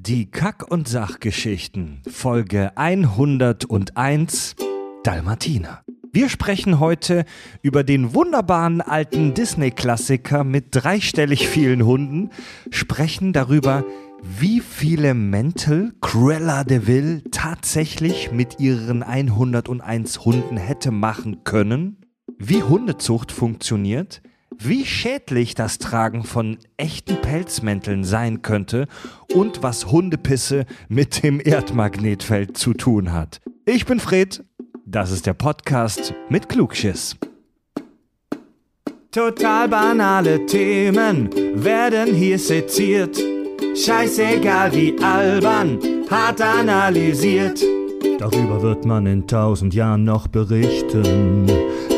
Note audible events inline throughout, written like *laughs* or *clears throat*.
Die Kack- und Sachgeschichten, Folge 101, Dalmatiner. Wir sprechen heute über den wunderbaren alten Disney-Klassiker mit dreistellig vielen Hunden, sprechen darüber, wie viele Mäntel Cruella de Vil tatsächlich mit ihren 101 Hunden hätte machen können, wie Hundezucht funktioniert, wie schädlich das Tragen von echten Pelzmänteln sein könnte und was Hundepisse mit dem Erdmagnetfeld zu tun hat. Ich bin Fred, das ist der Podcast mit Klugschiss. Total banale Themen werden hier seziert. Scheißegal wie albern, hart analysiert. Darüber wird man in tausend Jahren noch berichten.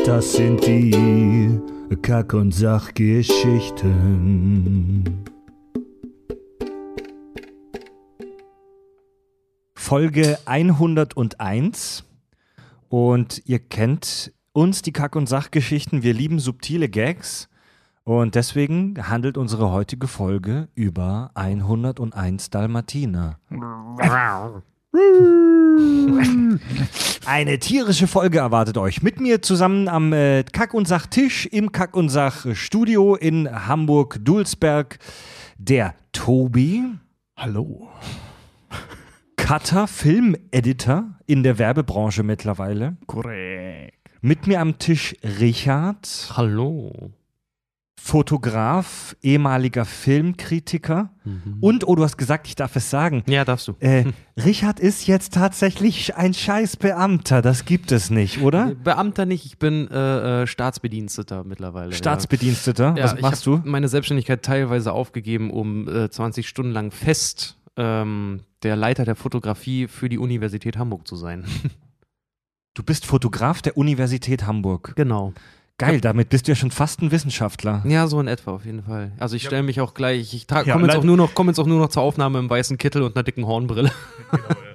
Das sind die Kack- und Sachgeschichten. Folge 101. Und ihr kennt uns, die Kack- und Sachgeschichten. Wir lieben subtile Gags. Und deswegen handelt unsere heutige Folge über 101 Dalmatiner. Eine tierische Folge erwartet euch. Mit mir zusammen am äh, Kack- und Sach-Tisch im Kack- und Sach-Studio in Hamburg-Dulsberg der Tobi. Hallo. Cutter, Filmeditor in der Werbebranche mittlerweile. Korrekt. Mit mir am Tisch Richard, Hallo. Fotograf, ehemaliger Filmkritiker. Und, oh, du hast gesagt, ich darf es sagen. Ja, darfst du. Äh, *laughs* Richard ist jetzt tatsächlich ein Scheißbeamter. Das gibt es nicht, oder? Beamter nicht, ich bin äh, äh, Staatsbediensteter mittlerweile. Staatsbediensteter. ja. Was ja, machst du? meine Selbstständigkeit teilweise aufgegeben, um äh, 20 Stunden lang fest ähm, der Leiter der Fotografie für die Universität Hamburg zu sein. *laughs* Du bist Fotograf der Universität Hamburg. genau. Geil, damit bist du ja schon fast ein Wissenschaftler. Ja, so in etwa auf jeden Fall. Also ich stelle mich auch gleich, ich Ja, komme jetzt, auch nur noch- komm jetzt auch nur noch zur Aufnahme im weißen Kittel und einer dicken Hornbrille.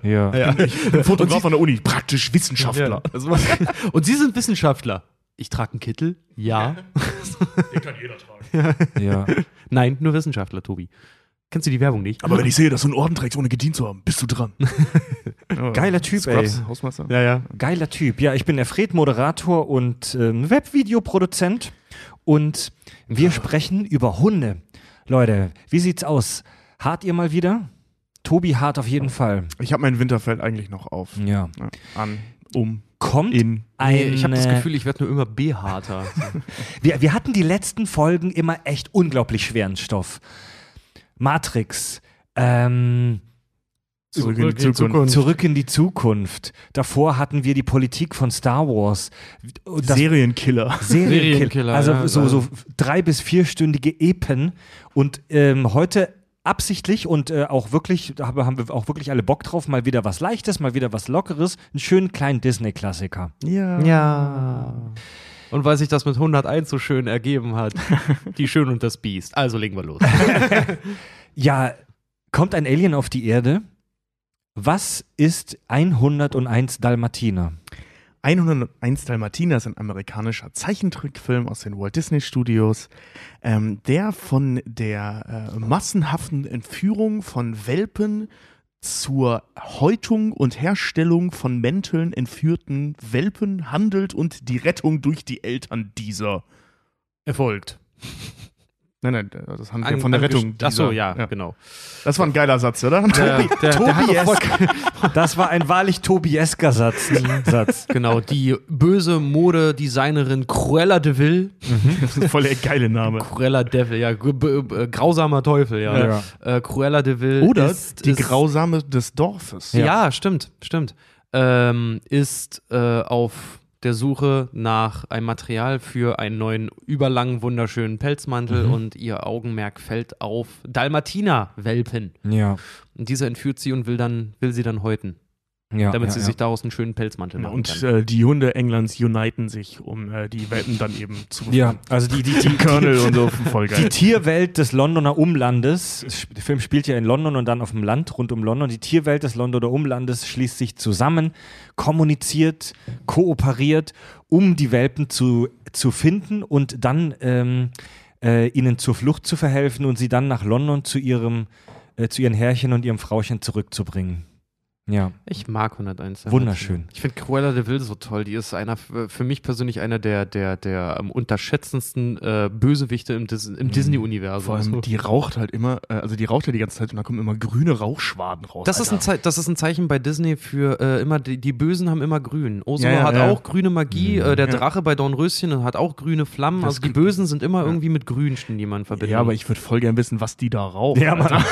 Ja. Ja, ich bin Fotograf an der Uni, praktisch Wissenschaftler. Also, *laughs* und Sie sind Wissenschaftler. Ich trage einen Kittel? Ja. *laughs* Den kann jeder tragen. *laughs* ja. Nein, nur Wissenschaftler, Tobi. Kennst du die Werbung nicht? Aber wenn ich sehe, dass du einen Orden trägst, ohne gedient zu haben, bist du dran. *laughs* Geiler Typ, ey. Scrubs, Hausmeister. Ja, ja. Geiler Typ. Ja, ich bin der Fred, Moderator und ähm, Webvideoproduzent. Und wir sprechen über Hunde. Leute, wie sieht's aus? Hart ihr mal wieder? Tobi hart auf jeden Fall. Ich habe mein Winterfeld eigentlich noch auf. Ja. Ja, An, um, Kommt in. eine, Nee, ich habe das Gefühl, ich werde nur immer behaarter. *laughs* Wir, wir hatten die letzten Folgen immer echt unglaublich schweren Stoff. Matrix, ähm, Zurück in die Zukunft. Zurück in die Zukunft. Davor hatten wir die Politik von Star Wars. Das Serienkiller. Serienkiller. Also ja, so, also- so drei- bis vierstündige Epen. Und ähm, heute absichtlich und äh, auch wirklich, da haben haben wir auch wirklich alle Bock drauf, mal wieder was Leichtes, mal wieder was Lockeres, einen schönen kleinen Disney-Klassiker. Ja. ja. Und weil sich das mit 101 so schön ergeben hat, *laughs* die Schön und das Biest. Also legen wir los. *laughs* Ja, kommt ein Alien auf die Erde? Was ist 101 Dalmatiner? 101 Dalmatiner ist ein amerikanischer Zeichentrickfilm aus den Walt Disney Studios, ähm, der von der äh, massenhaften Entführung von Welpen zur Häutung und Herstellung von Mänteln entführten Welpen handelt und die Rettung durch die Eltern dieser erfolgt. Nein, nein, das handelt ja von der Rettung. Ach so, dieser. ja, genau. Das war ein geiler Satz, oder? Der, der, *laughs* der voll, Das war ein wahrlich Tobiesker Satz. *laughs* Satz. genau, die böse Modedesignerin Cruella de Vil. Das *laughs* ist voll der geile Name. Cruella Devil, ja, grausamer Teufel, ja. Ja. Äh, Cruella de Vil Oder ist, die ist, Grausame des Dorfes. Ja, stimmt, stimmt. Ähm, ist äh, auf der Suche nach einem Material für einen neuen, überlangen, wunderschönen Pelzmantel Mhm. und ihr Augenmerk fällt auf Dalmatiner-Welpen. Ja. Und diese entführt sie und will dann, will sie dann häuten, ja damit ja, sie ja. sich daraus einen schönen Pelzmantel machen und äh, die Hunde Englands uniten sich, um äh, die Welpen dann eben zu Ja, also *laughs* die, die, die, Colonel und so, voll Die geil. Tierwelt des Londoner Umlandes, es- der Film spielt ja in London und dann auf dem Land rund um London, die Tierwelt des Londoner Umlandes schließt sich zusammen, kommuniziert, kooperiert, um die Welpen zu, zu finden und dann ähm, äh, ihnen zur Flucht zu verhelfen und sie dann nach London zu ihrem äh, zu ihren Herrchen und ihrem Frauchen zurückzubringen. Ja. Ich mag 101. Dalmatiner. Wunderschön. Ich finde Cruella de Vil so toll. Die ist einer für mich persönlich einer der, der, der am unterschätzendsten äh, Bösewichte im, Dis im Disney-Universum. Vor allem, So. die raucht halt immer, äh, also die raucht ja die ganze Zeit und da kommen immer grüne Rauchschwaden raus. Das ist, ein das ist ein Zeichen bei Disney für äh, immer, die, die Bösen haben immer grün. Ursula Ja, ja, hat ja. auch grüne Magie, äh, der. Drache bei Dornröschen hat auch grüne Flammen. Das also die Bösen sind immer irgendwie mit Grün, die man verbindet. Ja, aber ich würde voll gern wissen, was die da raucht. Ja, Mann. *laughs*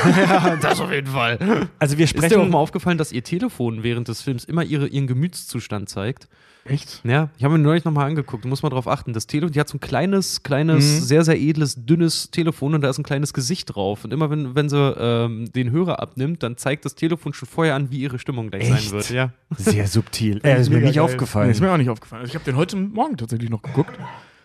das auf jeden Fall. Also wir Ist dir auch sprechen. mal aufgefallen, dass ihr Telefon während des Films immer ihre, ihren Gemütszustand zeigt? Echt? Ja, ich habe mir neulich nochmal angeguckt, du musst mal drauf achten. Das Telefon, die hat so ein kleines, kleines, Mhm. sehr, sehr edles, dünnes Telefon und da ist ein kleines Gesicht drauf. Und immer wenn, wenn sie ähm, den Hörer abnimmt, dann zeigt das Telefon schon vorher an, wie ihre Stimmung gleich Echt? sein wird. Ja. Sehr subtil. *laughs* Äh, ist mir nicht geil. aufgefallen. Nee, ist mir auch nicht aufgefallen. Also ich habe den heute Morgen tatsächlich noch geguckt.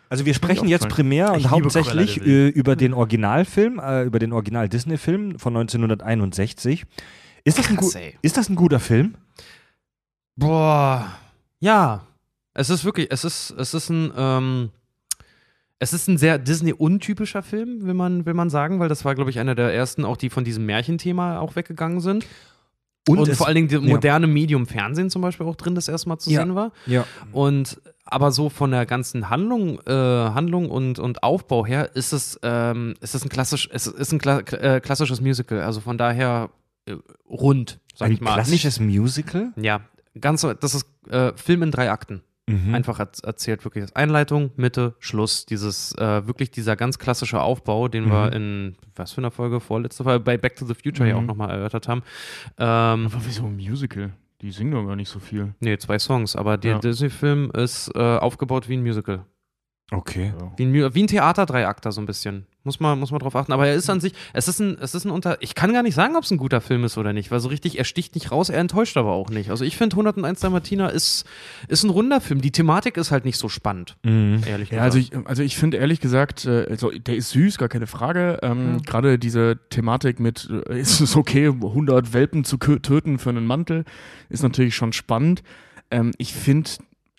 Also wir sprechen jetzt primär und hauptsächlich äh, über den Originalfilm, äh, über den Original-Disney-Film von 1961. Ist das, ein Krass, ey. ist das ein guter Film? Boah. Ja. Es ist wirklich, es ist, es ist ein, ähm, es ist ein sehr Disney-untypischer Film, will man, will man sagen, weil das war, glaube ich, einer der ersten, auch die von diesem Märchenthema auch weggegangen sind. Und, es- vor allen Dingen das ja. moderne Medium Fernsehen zum Beispiel auch drin das erste Mal zu Ja. sehen war. Ja. Und aber so von der ganzen Handlung, äh, Handlung und, und Aufbau her ist es, ähm, ist es ein klassisch, es ist ein Kla äh, klassisches Musical. Also von daher rund, sag Ein ich mal. klassisches Musical? Ja, ganz, das ist äh, Film in drei Akten. Mhm. Einfach erz- erzählt, wirklich das Einleitung, Mitte, Schluss. Dieses, äh, wirklich dieser ganz klassische Aufbau, den Mhm. wir in, was für einer Folge, vorletzte Folge, bei Back to the Future ja Mhm. auch nochmal erörtert haben. Ähm, Aber wieso ein Musical? Die singen doch gar nicht so viel. nee, zwei Songs, aber der Ja. Disney-Film ist äh, aufgebaut wie ein Musical. Okay. Ja. Wie ein, wie ein Theater-Dreiakter so ein bisschen. Muss man, muss man drauf achten. Aber er ist an sich, es ist ein, es ist ein Unter. Ich kann gar nicht sagen, ob es ein guter Film ist oder nicht, weil so richtig, er sticht nicht raus, er enttäuscht aber auch nicht. Also ich finde 101 Dalmatiner ist, ist ein runder Film. Die Thematik ist halt nicht so spannend, Mhm. ehrlich Ja, gesagt. also ich, also ich finde ehrlich gesagt, äh, also der ist süß, gar keine Frage. Ähm, Gerade diese Thematik mit, äh, ist es okay, 100 Welpen zu töten für einen Mantel, ist natürlich schon spannend. Ähm, ich finde,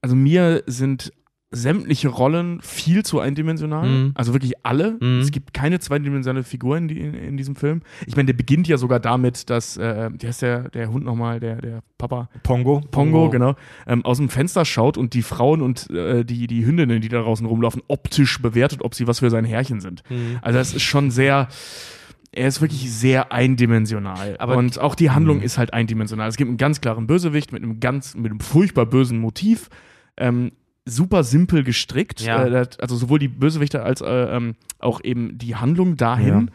also mir sind sämtliche Rollen viel zu eindimensional. Mhm. Also wirklich alle. Mhm. Es gibt keine zweidimensionale Figur in, die, in, in diesem Film. Ich meine, der beginnt ja sogar damit, dass, äh, wie heißt der, der Hund nochmal, der, der Papa? Pongo? Pongo, Pongo. genau, ähm, aus dem Fenster schaut und die Frauen und äh, die, die Hündinnen, die da draußen rumlaufen, optisch bewertet, ob sie was für sein Herrchen sind. Mhm. Also es ist schon sehr, er ist wirklich sehr eindimensional. Aber- und auch die Handlung ist halt eindimensional. Es gibt einen ganz klaren Bösewicht mit einem ganz, mit einem furchtbar bösen Motiv. Ähm, super simpel gestrickt. Ja. Äh, also sowohl die Bösewichte als äh, ähm, auch eben die Handlung dahin.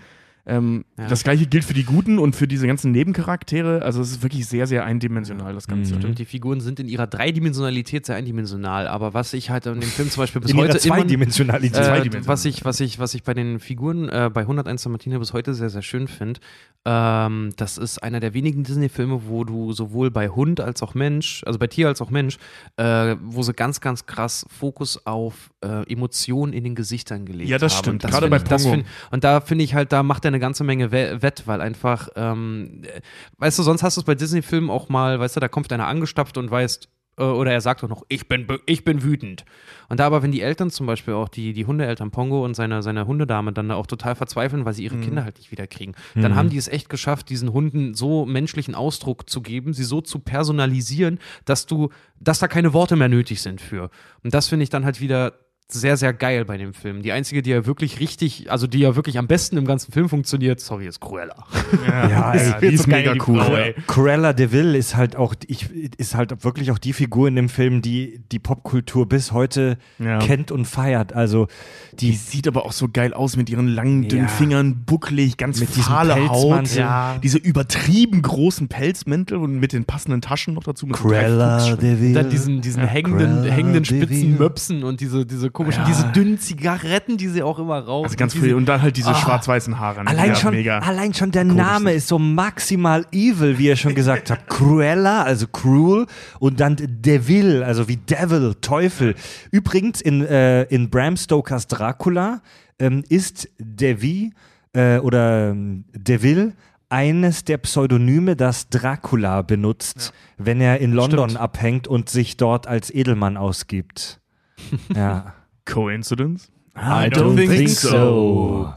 Ähm, Ja. Das gleiche gilt für die Guten und für diese ganzen Nebencharaktere. Also es ist wirklich sehr, sehr eindimensional, das Ganze. Mhm. Stimmt, die Figuren sind in ihrer Dreidimensionalität sehr eindimensional, aber was ich halt in dem Film zum Beispiel *laughs* bis In ihrer heute immer, Zweidimensionalität. äh, Zweidimensional. was ich, was ich, was ich bei den Figuren äh, bei 101 Dalmatiner bis heute sehr, sehr schön finde, ähm, das ist einer der wenigen Disney-Filme, wo du sowohl bei Hund als auch Mensch, also bei Tier als auch Mensch, äh, wo sie ganz, ganz krass Fokus auf äh, Emotionen in den Gesichtern gelegt haben. Ja, das Und stimmt. Das Gerade bei Pongo. find- Und da finde ich halt, da macht er eine ganze Menge we wett, weil einfach, ähm, äh, weißt du, sonst hast du es bei Disney-Filmen auch mal, weißt du, da kommt einer angestapft und weißt, äh, oder er sagt auch noch, ich bin, ich bin wütend. Und da aber, wenn die Eltern zum Beispiel auch, die, die Hundeeltern Pongo und seine, seine Hundedame dann da auch total verzweifeln, weil sie ihre Kinder halt nicht wiederkriegen, dann Mhm. haben die es echt geschafft, diesen Hunden so menschlichen Ausdruck zu geben, sie so zu personalisieren, dass du, dass da keine Worte mehr nötig sind für. Und das finde ich dann halt wieder sehr, sehr geil bei dem Film. Die einzige, die ja wirklich richtig, also die ja wirklich am besten im ganzen Film funktioniert, sorry, ist Cruella. Ja, ey, die ist so mega cool. Frau, ja. ey. Cruella de Vil ist halt auch, ich, ist halt wirklich auch die Figur in dem Film, die die Popkultur bis heute Ja. kennt und feiert. Also Die die, sieht aber auch so geil aus mit ihren langen, dünnen Ja. Fingern, bucklig, ganz Mit diesem fahle Haut. Ja. Diese übertrieben großen Pelzmäntel und mit den passenden Taschen noch dazu. Cruella Fuchsschwänzen. de Vil. Dann diesen, diesen hängenden, Cruella hängenden de spitzen. Möpsen und diese, diese komischen, Ja. diese dünnen Zigaretten, die sie auch immer rauchen. Also ganz und diese. Und dann halt diese Ah. schwarz-weißen Haare. ne? Allein ja, schon, Mega. allein schon der Komisch Name sind. ist so maximal evil, wie ihr schon gesagt habt. *laughs* Cruella, also cruel, und dann Devil, also wie Devil, Teufel. Übrigens, in, äh, in Bram Stokers Dracula ähm, ist Devi äh, oder ähm, Devil eines der Pseudonyme, das Dracula benutzt, wenn er in London Stimmt. abhängt und sich dort als Edelmann ausgibt. *laughs* ja. Coincidence? I don't think so.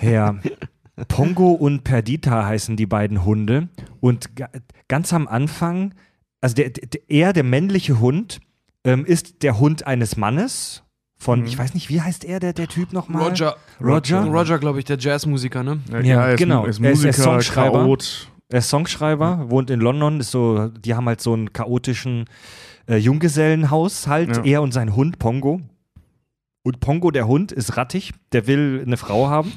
ja. *laughs* Pongo und Perdita heißen die beiden Hunde. Und ga ganz am Anfang, also der, der, er, der männliche Hund, ähm, ist der Hund eines Mannes. Von, Mhm. ich weiß nicht, wie heißt er, der, der Typ nochmal? Roger. Roger? Roger, glaube ich, der Jazzmusiker, ne? Ja, er ist, genau. Er ist Er ist- er Musiker, ist Songschreiber. Chaot. Er ist Songschreiber, wohnt in London, ist so, die haben halt so einen chaotischen äh, Junggesellenhaushalt, Ja. er und sein Hund Pongo. Und Pongo, der Hund, ist rattig, der will eine Frau haben.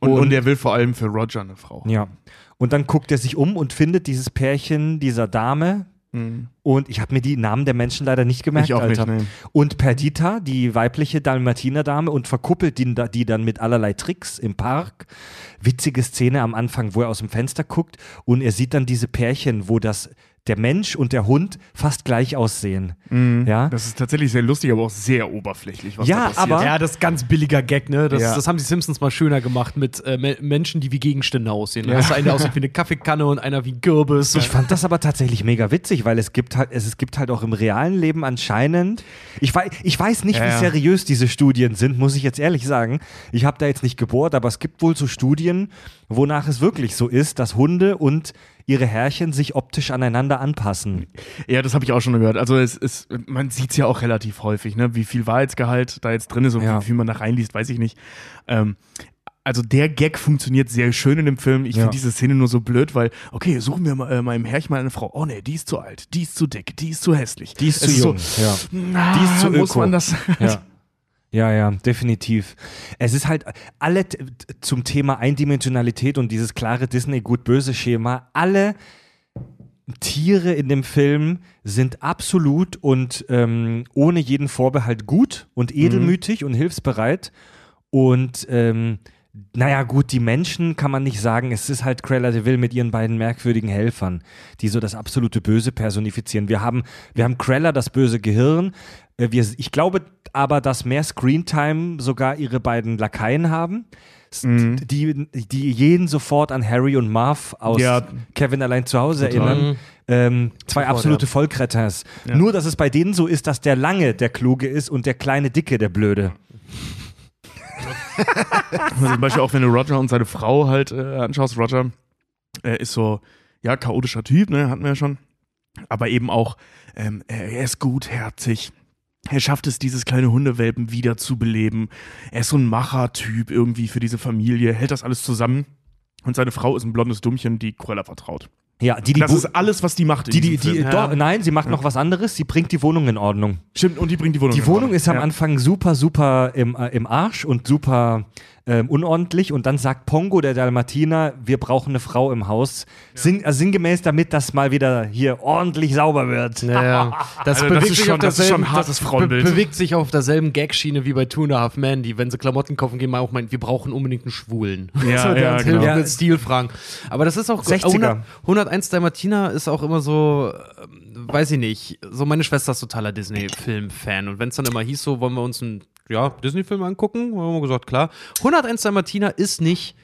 Und, Und- und er will vor allem für Roger eine Frau. Ja. Und dann guckt er sich um und findet dieses Pärchen dieser Dame. Mhm. Und ich habe mir die Namen der Menschen leider nicht gemerkt, Ich auch Alter. nicht, nee. Und Perdita, die weibliche Dalmatiner-Dame, und verkuppelt die, die dann mit allerlei Tricks im Park. Witzige Szene am Anfang, wo er aus dem Fenster guckt und er sieht dann diese Pärchen, wo das der Mensch und der Hund fast gleich aussehen. Ja. Das ist tatsächlich sehr lustig, aber auch sehr oberflächlich, was Ja, da passiert. aber- Ja, das ist ganz billiger Gag, ne? Das, Ja. das haben die Simpsons mal schöner gemacht mit äh, Me- Menschen, die wie Gegenstände aussehen. Da Ja. hast du einen, der aussieht wie eine *laughs* Kaffeekanne und einer wie ein Kürbis. Ich fand das aber tatsächlich mega witzig, weil es gibt halt, es, es gibt halt auch im realen Leben anscheinend, ich weiß, ich weiß nicht, Ja, wie ja. seriös diese Studien sind, muss ich jetzt ehrlich sagen. Ich habe da jetzt nicht gebohrt, aber es gibt wohl so Studien, wonach es wirklich so ist, dass Hunde und ihre Herrchen sich optisch aneinander anpassen. Ja, das habe ich auch schon gehört. Also es ist, man sieht es ja auch relativ häufig, ne? Wie viel Wahrheitsgehalt da jetzt drin ist und Ja. wie viel man da reinliest, weiß ich nicht. Ähm, also der Gag funktioniert sehr schön in dem Film. Ich Ja. finde diese Szene nur so blöd, weil, okay, suchen wir mal, äh, meinem Herrchen mal eine Frau. Oh nee, die ist zu alt, die ist zu dick, die ist zu hässlich. Die ist Es zu jung. So, ja. na, Die ist zu muss öko. man das. Ja. *laughs* Ja, ja, definitiv. Es ist halt alle zum Thema Eindimensionalität und dieses klare Disney-Gut-Böse-Schema, alle Tiere in dem Film sind absolut und ähm, ohne jeden Vorbehalt gut und edelmütig und hilfsbereit. Und ähm, naja, gut, die Menschen kann man nicht sagen. Es ist halt Cruella de Vil mit ihren beiden merkwürdigen Helfern, die so das absolute Böse personifizieren. Wir haben, wir haben Cruella, das böse Gehirn. Äh, Wir, ich glaube aber, dass mehr Screentime sogar ihre beiden Lakaien haben. S- Die, die jeden sofort an Harry und Marv aus Ja. Kevin allein zu Hause Total. erinnern. Ähm, zwei Sofort, absolute ja. Vollkretters. Ja. Nur, dass es bei denen so ist, dass der Lange der Kluge ist und der kleine Dicke der Blöde. *laughs* Also zum Beispiel auch wenn du Roger und seine Frau halt äh, anschaust, Roger äh, ist so, ja, chaotischer Typ, ne, hatten wir ja schon. Aber eben auch, ähm, er er ist gutherzig. Er schafft es, dieses kleine Hundewelpen wieder zu beleben. Er ist so ein Machertyp irgendwie für diese Familie, hält das alles zusammen. Und seine Frau ist ein blondes Dummchen, die Cruella vertraut. Ja, die, die, das ist alles, was die macht. die, die, die, doch, nein, sie macht noch was anderes. Sie bringt die Wohnung in Ordnung. Stimmt, und die bringt die Wohnung. Die in Wohnung Ordnung. ist am ja. Anfang super, super im, äh, im Arsch und super ähm, unordentlich. Und dann sagt Pongo, der Dalmatiner, wir brauchen eine Frau im Haus. Sinn, also sinngemäß damit, das mal wieder hier ordentlich sauber wird. Ja, ja. *laughs* Das, Also das bewegt ist sich schon- auf das ist derselben, schon ein hartes das be- Frauenbild. bewegt sich auf derselben Gagschiene wie bei Two and a Half Men, die, wenn sie Klamotten kaufen, gehen mal auch meinen, wir brauchen unbedingt einen Schwulen. Ja, *laughs* so, der ja, genau. Ja. mit Stilfragen. Aber das ist auch 60er. 100, 101 Dalmatiner ist auch immer so, ähm, weiß ich nicht, so meine Schwester ist totaler Disney-Film-Fan und wenn es dann immer hieß, so wollen wir uns einen ja, Disney-Film angucken, haben wir gesagt, klar. 101 Dalmatiner ist nicht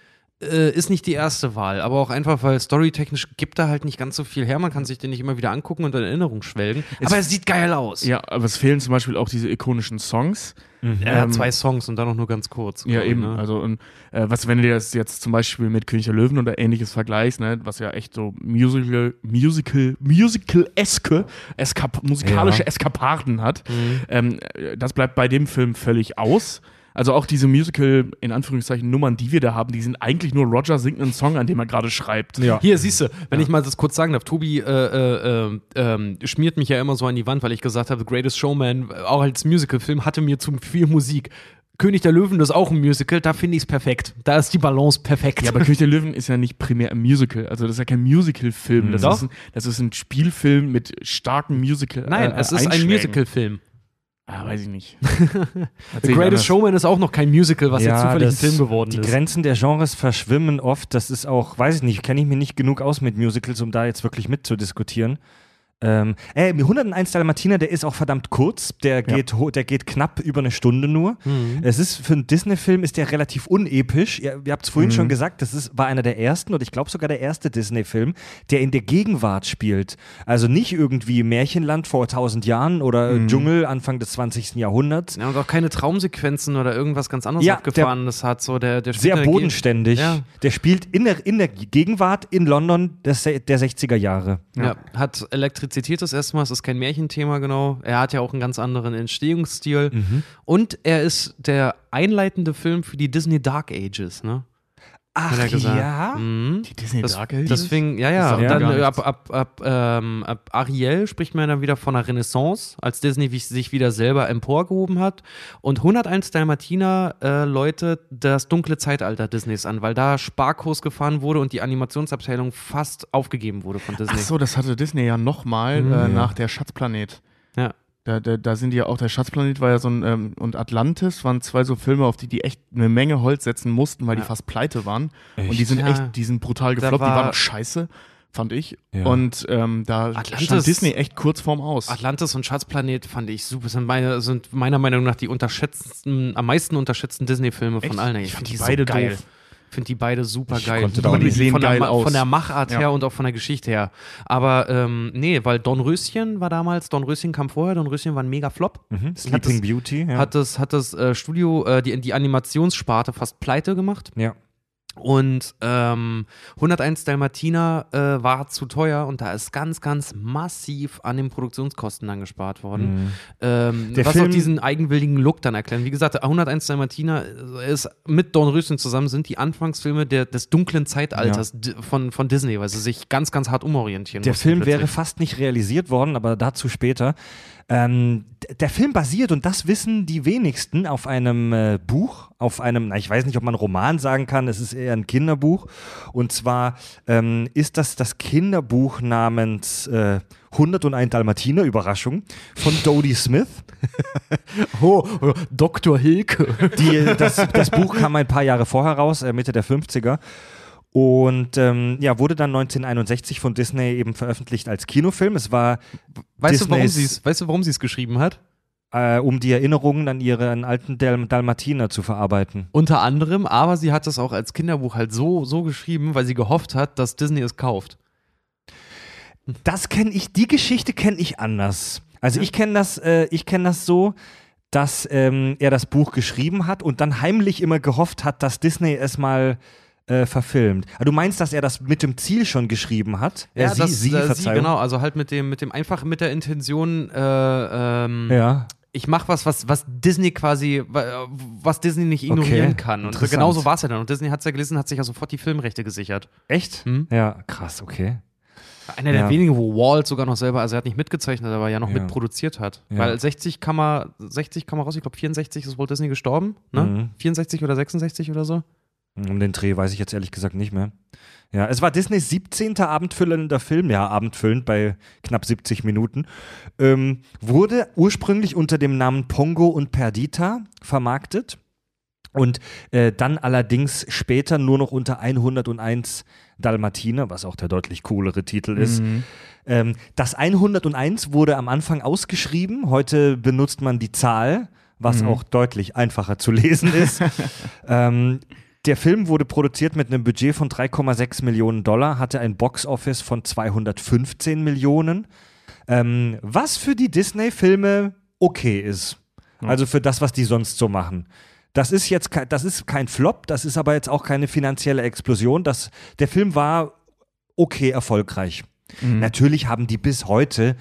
äh, ist nicht die erste Wahl, aber auch einfach, weil storytechnisch gibt er halt nicht ganz so viel her. Man kann sich den nicht immer wieder angucken und in Erinnerung schwelgen. aber er sieht geil aus. Ja, aber es fehlen zum Beispiel auch diese ikonischen Songs. Er hat Ähm, zwei Songs und dann auch nur ganz kurz. Ja, eben. ne? Also, und, äh, was, wenn du das jetzt zum Beispiel mit König der Löwen oder ähnliches vergleichst, ne, was ja echt so Musical, Musical, Musical-eske, Eskap musikalische Ja. Eskapaden hat, ähm, äh, das bleibt bei dem Film völlig aus. Also auch diese Musical, in Anführungszeichen, Nummern, die wir da haben, die sind eigentlich nur Roger singt einen Song, an dem er gerade schreibt. Ja. Hier, siehst du, wenn ich mal das kurz sagen darf, Tobi äh, äh, äh, schmiert mich ja immer so an die Wand, weil ich gesagt habe, The Greatest Showman, äh, auch als Musicalfilm, hatte mir zu viel Musik. König der Löwen, das ist auch ein Musical, da finde ich es perfekt. Da ist die Balance perfekt. Ja, aber König der Löwen ist ja nicht primär ein Musical. Also das ist ja kein Musical-Film. Das, Doch. ist ein, das ist ein Spielfilm mit starken Musical. Nein, äh, es ist ein. Musicalfilm. Ah, weiß ich nicht. *laughs* The Greatest Showman ist auch noch kein Musical, was jetzt zufällig ein Film geworden die ist. Grenzen der Genres verschwimmen oft. Das ist auch, weiß ich nicht, kenne ich mir nicht genug aus mit Musicals, um da jetzt wirklich mitzudiskutieren. Ähm, äh, 101 Dalmatiner, der ist auch verdammt kurz. Der geht, ho- der geht knapp über eine Stunde nur. Mhm. Es ist für einen Disney-Film ist der relativ unepisch. Ihr, ihr habt es vorhin Mhm. schon gesagt, das ist, war einer der ersten und ich glaube sogar der erste Disney-Film, der in der Gegenwart spielt. Also nicht irgendwie Märchenland vor tausend Jahren oder Mhm. Dschungel Anfang des 20. Jahrhunderts. Ja, und auch keine Traumsequenzen oder irgendwas ganz anderes Ja, abgefahrenes hat. So der, der Sehr bodenständig. Ja. Der spielt in der, in der Gegenwart in London des, der 60er Jahre. Ja. hat Elektrizität das erste Mal, es ist kein Märchenthema genau. Er hat ja auch einen ganz anderen Entstehungsstil. Mhm. Und er ist der einleitende Film für die Disney Dark Ages, ne? Ach ja? Mhm. Die Disney Das, Dark Ages? deswegen, ja, ja. Das Und dann ab, ab, ab, ähm, ab Ariel spricht man dann wieder von einer Renaissance, als Disney sich wieder selber emporgehoben hat. Und 101 Dalmatiner äh, läutet das dunkle Zeitalter Disneys an, weil da Sparkurs gefahren wurde und die Animationsabteilung fast aufgegeben wurde von Disney. Ach so, das hatte Disney ja nochmal Mhm. äh, nach der Schatzplanet. Ja. Da, da, da sind die ja auch, der Schatzplanet war ja so ein, ähm, und Atlantis waren zwei so Filme, auf die die echt eine Menge Holz setzen mussten, weil Ja. die fast pleite waren. Echt? Und die sind Ja. echt, die sind brutal gefloppt, die war- waren scheiße, fand ich. Ja. Und ähm, da Atlantis- stand Disney echt kurz vorm Aus. Atlantis und Schatzplanet fand ich super. Sind, meine, sind meiner Meinung nach die unterschätzten, am meisten unterschätzten Disney-Filme von allen. Ich fand die so beide geil. doof. Finde die beide super Ich geil. konnte da auch Die sehen von, der, geil Ma- aus. von der Machart Ja. her und auch von der Geschichte her. Aber ähm, nee, weil Dornröschen war damals, Dornröschen kam vorher, Dornröschen war ein mega Flop. Mhm. Sleeping das- Beauty. Ja. Hat das, hat das äh, Studio, äh, die, die Animationssparte fast pleite gemacht. ja. Und ähm, 101 Dalmatiner äh, war zu teuer und da ist ganz, ganz massiv an den Produktionskosten dann gespart worden. Mhm. Ähm, was Film- auch diesen eigenwilligen Look dann erklären. Wie gesagt, 101 Dalmatiner ist mit Dornröschen zusammen sind die Anfangsfilme der, des dunklen Zeitalters di- von, von Disney, weil sie sich ganz, ganz hart umorientieren Der Film wäre plötzlich. fast nicht realisiert worden, aber dazu später. Ähm, der Film basiert, und das wissen die wenigsten, auf einem äh, Buch, auf einem, na, ich weiß nicht, ob man Roman sagen kann, es ist eher ein Kinderbuch. Und zwar ähm, ist das das Kinderbuch namens äh, 101 Dalmatiner, Überraschung, von Dodie Smith. *laughs* Oh, oh, Dr. Hilke. Die, das, das Buch kam ein paar Jahre vorher raus, äh, Mitte der 50er. Und ähm, ja, wurde dann 1961 von Disney eben veröffentlicht als Kinofilm. Es war Weißt du, warum Disneys- sie es weißt du, warum sie es geschrieben hat? äh, um die Erinnerungen an ihren alten Dal Dalmatiner zu verarbeiten. Unter anderem, aber sie hat es auch als Kinderbuch halt so, so geschrieben, weil sie gehofft hat, dass Disney es kauft. Das kenne ich, die Geschichte kenne ich anders. Also ich kenne das, äh, ich kenne das so, dass ähm, er das Buch geschrieben hat und dann heimlich immer gehofft hat, dass Disney es mal äh, verfilmt. Aber du meinst, dass er das mit dem Ziel schon geschrieben hat? Äh, sie, das, sie, äh, Verzeihung. genau, also halt mit dem, mit dem einfach mit der Intention, äh, ähm, Ja. ich mache was, was, was Disney quasi, wa- was Disney nicht ignorieren kann. Und interessant. genauso war es ja dann. Und Disney hat es ja gelesen, hat sich ja sofort die Filmrechte gesichert. Echt? Hm? Ja, krass, okay. Einer der Ja. wenigen, wo Walt sogar noch selber, also er hat nicht mitgezeichnet, aber ja noch Ja. mitproduziert hat. Ja. Weil 60 kam er, 60 kam er raus, ich glaube 64 ist Walt Disney gestorben, ne? Mhm. 64 oder 66 oder so. Um den Dreh weiß ich jetzt ehrlich gesagt nicht mehr. Ja, es war Disneys 17. abendfüllender Film, ja, abendfüllend bei knapp 70 Minuten. Ähm, wurde ursprünglich unter dem Namen Pongo und Perdita vermarktet und äh, dann allerdings später nur noch unter 101 Dalmatiner, was auch der deutlich coolere Titel ist. Mhm. Ähm, das 101 wurde am Anfang ausgeschrieben. Heute benutzt man die Zahl, was Mhm. auch deutlich einfacher zu lesen ist. *laughs* ähm, der Film wurde produziert mit einem Budget von 3,6 Millionen Dollar, hatte ein Box-Office von 215 Millionen, ähm, was für die Disney-Filme okay ist. Also für das, was die sonst so machen. Das ist jetzt kein, das ist kein Flop, das ist aber jetzt auch keine finanzielle Explosion. Das, der Film war okay erfolgreich. Mhm. Natürlich haben die bis heute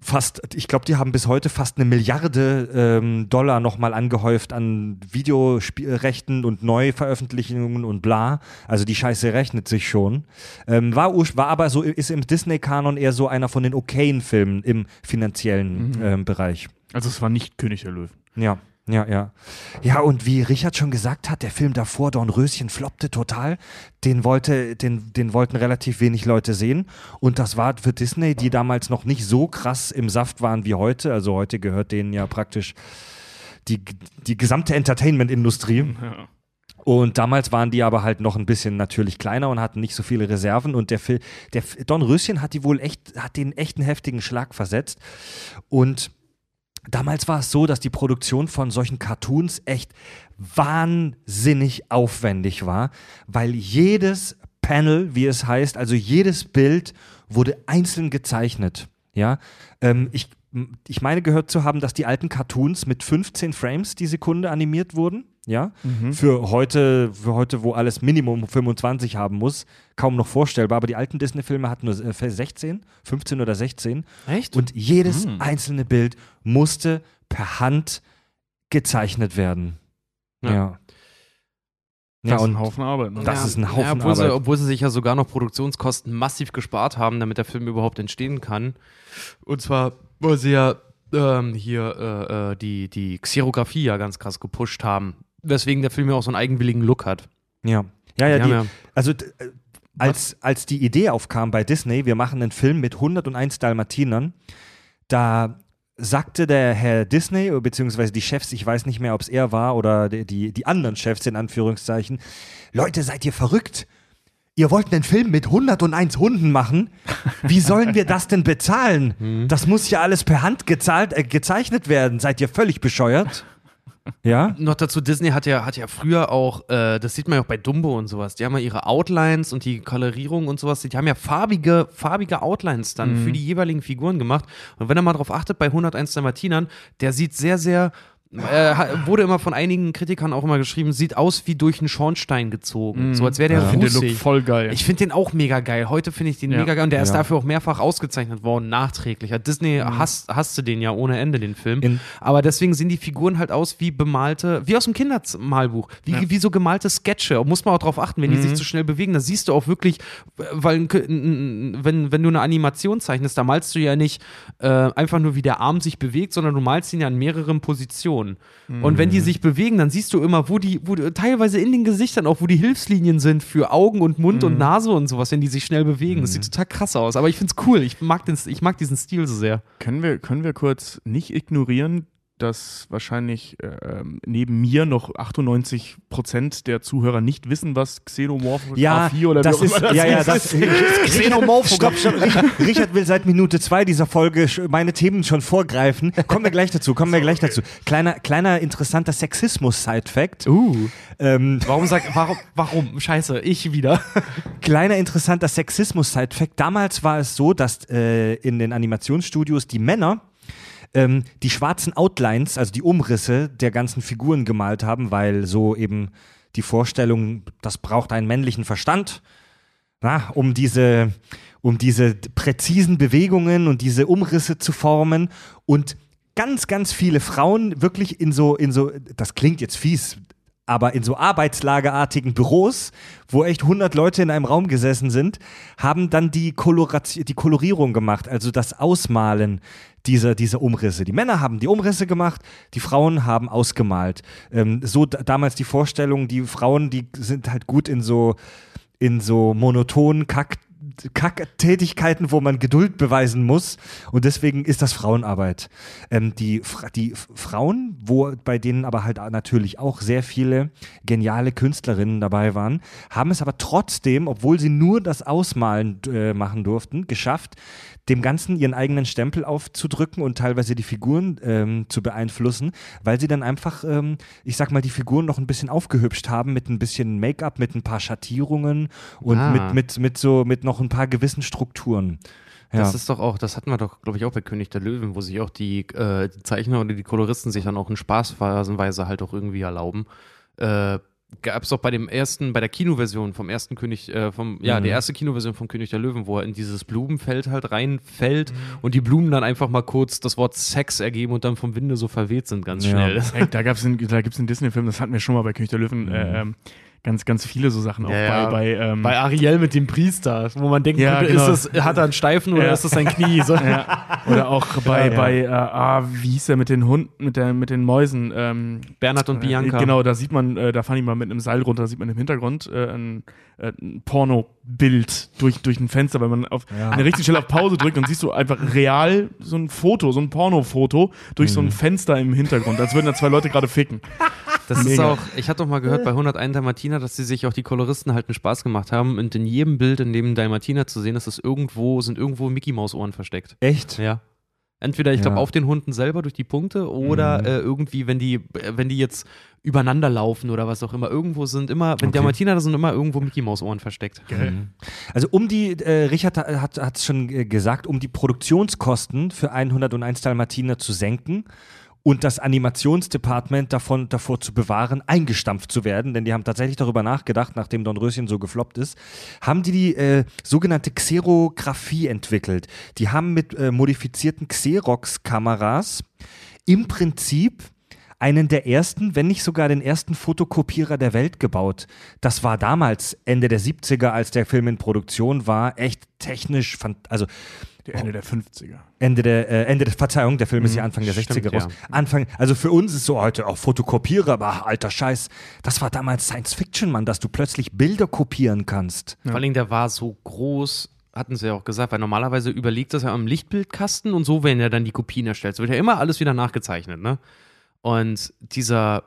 fast, ich glaube, die haben bis heute fast eine Milliarde ähm, Dollar nochmal angehäuft an Videorechten und Neuveröffentlichungen und bla. Also die Scheiße rechnet sich schon. Ähm, war, war aber so, ist im Disney-Kanon eher so einer von den okayen Filmen im finanziellen Mhm. ähm, Bereich. Also es war nicht König der Löwen. Ja, ja, ja. Ja, und wie Richard schon gesagt hat, der Film davor, Dornröschen, floppte total. Den, wollte, den, den wollten relativ wenig Leute sehen. Und das war für Disney, die damals noch nicht so krass im Saft waren wie heute. Also heute gehört denen ja praktisch die, die gesamte Entertainment-Industrie. Und damals waren die aber halt noch ein bisschen natürlich kleiner und hatten nicht so viele Reserven. Und der, Fil- der Don Röschen hat die wohl echt, hat den echt einen heftigen Schlag versetzt. Und damals war es so, dass die Produktion von solchen Cartoons echt wahnsinnig aufwendig war, weil jedes Panel, wie es heißt, also jedes Bild wurde einzeln gezeichnet. Ja, ähm, ich, ich meine gehört zu haben, dass die alten Cartoons mit 15 Frames die Sekunde animiert wurden. Ja, für heute, für heute, wo alles Minimum 25 haben muss, kaum noch vorstellbar. Aber die alten Disney-Filme hatten nur äh, 16, 15 oder 16. Echt? Und jedes einzelne Bild musste per Hand gezeichnet werden. Ja. Ja. Das Ja, ist und ein Haufen Arbeit. Ne? Das ist ein Haufen ja, obwohl, sie, Arbeit. obwohl sie sich ja sogar noch Produktionskosten massiv gespart haben, damit der Film überhaupt entstehen kann. Und zwar, weil sie ja ähm, hier äh, äh, die, die Xerografie ja ganz krass gepusht haben. Weswegen der Film ja auch so einen eigenwilligen Look hat. ja. Ja, ja, Die die, ja- also äh, als, als die Idee aufkam bei Disney, wir machen einen Film mit 101 Dalmatinern, da sagte der Herr Disney, beziehungsweise die Chefs, ich weiß nicht mehr, ob es er war oder die, die, anderen Chefs in Anführungszeichen, Leute, seid ihr verrückt? Ihr wollt einen Film mit 101 Hunden machen? Wie sollen wir das denn bezahlen? Das muss ja alles per Hand gezahlt, äh, gezeichnet werden. Seid ihr völlig bescheuert? Ja? Noch dazu, Disney hat ja, hat ja früher auch, äh, das sieht man ja auch bei Dumbo und sowas, die haben ja ihre Outlines und die Kolorierung und sowas, die haben ja farbige, farbige Outlines dann für die jeweiligen Figuren gemacht. Und wenn ihr mal drauf achtet, bei 101 Dalmatinern, der sieht sehr, sehr, äh, wurde immer von einigen Kritikern auch immer geschrieben, sieht aus wie durch einen Schornstein gezogen. So als wäre der Ich finde den Look voll geil. Ich finde den auch mega geil. Heute finde ich den Ja. mega geil und der ist Ja. dafür auch mehrfach ausgezeichnet worden, nachträglich. Ja, Disney hasst, hasste den ja ohne Ende, den Film. In- Aber deswegen sehen die Figuren halt aus wie bemalte, wie aus dem Kindermalbuch, wie, wie so gemalte Sketche. Muss man auch drauf achten, wenn die sich zu schnell bewegen, da siehst du auch wirklich, weil wenn, wenn du eine Animation zeichnest, da malst du ja nicht äh, einfach nur, wie der Arm sich bewegt, sondern du malst ihn ja in mehreren Positionen. Und wenn die sich bewegen, dann siehst du immer, wo die, wo teilweise in den Gesichtern auch, wo die Hilfslinien sind für Augen und Mund und Nase und sowas, wenn die sich schnell bewegen. Das sieht total krass aus. Aber ich finde es cool. Ich mag, den, ich mag diesen Stil so sehr. Können wir, können wir kurz nicht ignorieren, dass wahrscheinlich äh, ähm, neben mir noch 98 Prozent der Zuhörer nicht wissen, was Xenomorphographie Ja, oder das wie ist, das ja, ja, ist. das, *laughs* Stopp, stopp. Richard, Richard will seit Minute zwei dieser Folge meine Themen schon vorgreifen. Kommen wir gleich dazu, kommen wir gleich dazu. Kleiner, kleiner interessanter Sexismus-Side-Fact. Uh. Ähm, Warum sag, warum, warum? Scheiße, ich wieder. *laughs* kleiner interessanter Sexismus-Side-Fact. Damals war es so, dass äh, in den Animationsstudios die Männer ähm, die schwarzen Outlines, also die Umrisse der ganzen Figuren gemalt haben, weil so eben die Vorstellung, das braucht einen männlichen Verstand, na, um diese, um diese präzisen Bewegungen und diese Umrisse zu formen. Und ganz, ganz viele Frauen wirklich in so, in so, das klingt jetzt fies, aber in so arbeitslagerartigen Büros, wo echt 100 Leute in einem Raum gesessen sind, haben dann die, Koloration, die Kolorierung gemacht, also das Ausmalen dieser, dieser Umrisse. Die Männer haben die Umrisse gemacht, die Frauen haben ausgemalt. Ähm, so damals die Vorstellung, die Frauen, die sind halt gut in so, in so monotonen Kack Kack-Tätigkeiten, wo man Geduld beweisen muss. Und deswegen ist das Frauenarbeit. Ähm, die, die Frauen, wo bei denen aber halt natürlich auch sehr viele geniale Künstlerinnen dabei waren, haben es aber trotzdem, obwohl sie nur das Ausmalen äh, machen durften, geschafft, dem Ganzen ihren eigenen Stempel aufzudrücken und teilweise die Figuren ähm, zu beeinflussen, weil sie dann einfach, ähm, ich sag mal, die Figuren noch ein bisschen aufgehübscht haben mit ein bisschen Make-up, mit ein paar Schattierungen und Ah. mit, mit, mit so, mit noch ein paar gewissen Strukturen. Ja. Das ist doch auch, das hatten wir doch, glaube ich, auch bei König der Löwen, wo sich auch die, äh, die Zeichner oder die Koloristen sich dann auch in Spaßphasenweise halt auch irgendwie erlauben. Äh, Gab es doch bei dem ersten, bei der Kinoversion vom ersten König, äh, vom, ja, Mhm. die erste Kinoversion vom König der Löwen, wo er in dieses Blumenfeld halt reinfällt Mhm. und die Blumen dann einfach mal kurz das Wort Sex ergeben und dann vom Winde so verweht sind, ganz Ja. schnell. Ey, da gab's einen, da gibt's einen Disney-Film, das hatten wir schon mal bei König der Löwen, äh, ähm, ganz, ganz viele so Sachen auch Ja, bei, bei, ähm, Bei Ariel mit dem Priester, wo man denkt, Ja, ist genau. das, hat er einen Steifen oder Ja. ist das sein Knie? So. *laughs* oder auch bei, bei äh, ah, wie hieß der mit den Hunden, mit, der, mit den Mäusen? Ähm, Bernhard und Bianca. Äh, genau, da sieht man, äh, da fahren die mal mit einem Seil runter, da sieht man im Hintergrund äh, ein, äh, ein Porno-Bild durch, durch ein Fenster, weil man auf Ja. an der richtigen Stelle auf Pause drückt und siehst du einfach real so ein Foto, so ein Porno-Foto durch Mhm. so ein Fenster im Hintergrund, als würden da zwei Leute gerade ficken. Das ist Mega. auch, ich hatte doch mal gehört bei 101 Dalmatiner, dass sie sich auch die Koloristen halt einen Spaß gemacht haben und in jedem Bild, in dem Dalmatiner zu sehen ist, ist irgendwo, sind irgendwo Mickey Maus Ohren versteckt. Echt? Ja. Entweder, ich glaube, Ja. auf den Hunden selber durch die Punkte oder Mhm. äh, irgendwie, wenn die, äh, wenn die jetzt übereinander laufen oder was auch immer. Irgendwo sind immer, wenn Okay. Dalmatiner, da sind immer irgendwo Mickey Maus Ohren versteckt. Geil. Also um die, äh, Richard hat es schon äh, gesagt, um die Produktionskosten für 101 Dalmatiner zu senken und das Animationsdepartment davon davor zu bewahren, eingestampft zu werden, denn die haben tatsächlich darüber nachgedacht, nachdem Dornröschen so gefloppt ist, haben die die äh, sogenannte Xerographie entwickelt. Die haben mit äh, modifizierten Xerox-Kameras im Prinzip einen der ersten, wenn nicht sogar den ersten Fotokopierer der Welt gebaut. Das war damals, Ende der 70er, als der Film in Produktion war, echt technisch, also Ende der 50er. Ende der, äh, Ende der Verzeihung, der Film ist ja Anfang der Mhm. stimmt, 60er raus. ja. Anfang, also für uns ist so heute auch Fotokopierer, aber alter Scheiß, das war damals Science Fiction, Mann, dass du plötzlich Bilder kopieren kannst. Vor allem, der war so groß, hatten sie ja auch gesagt, weil normalerweise überlegt das ja am Lichtbildkasten und so werden ja dann die Kopien erstellt. Es wird ja immer alles wieder nachgezeichnet, ne? Und dieser,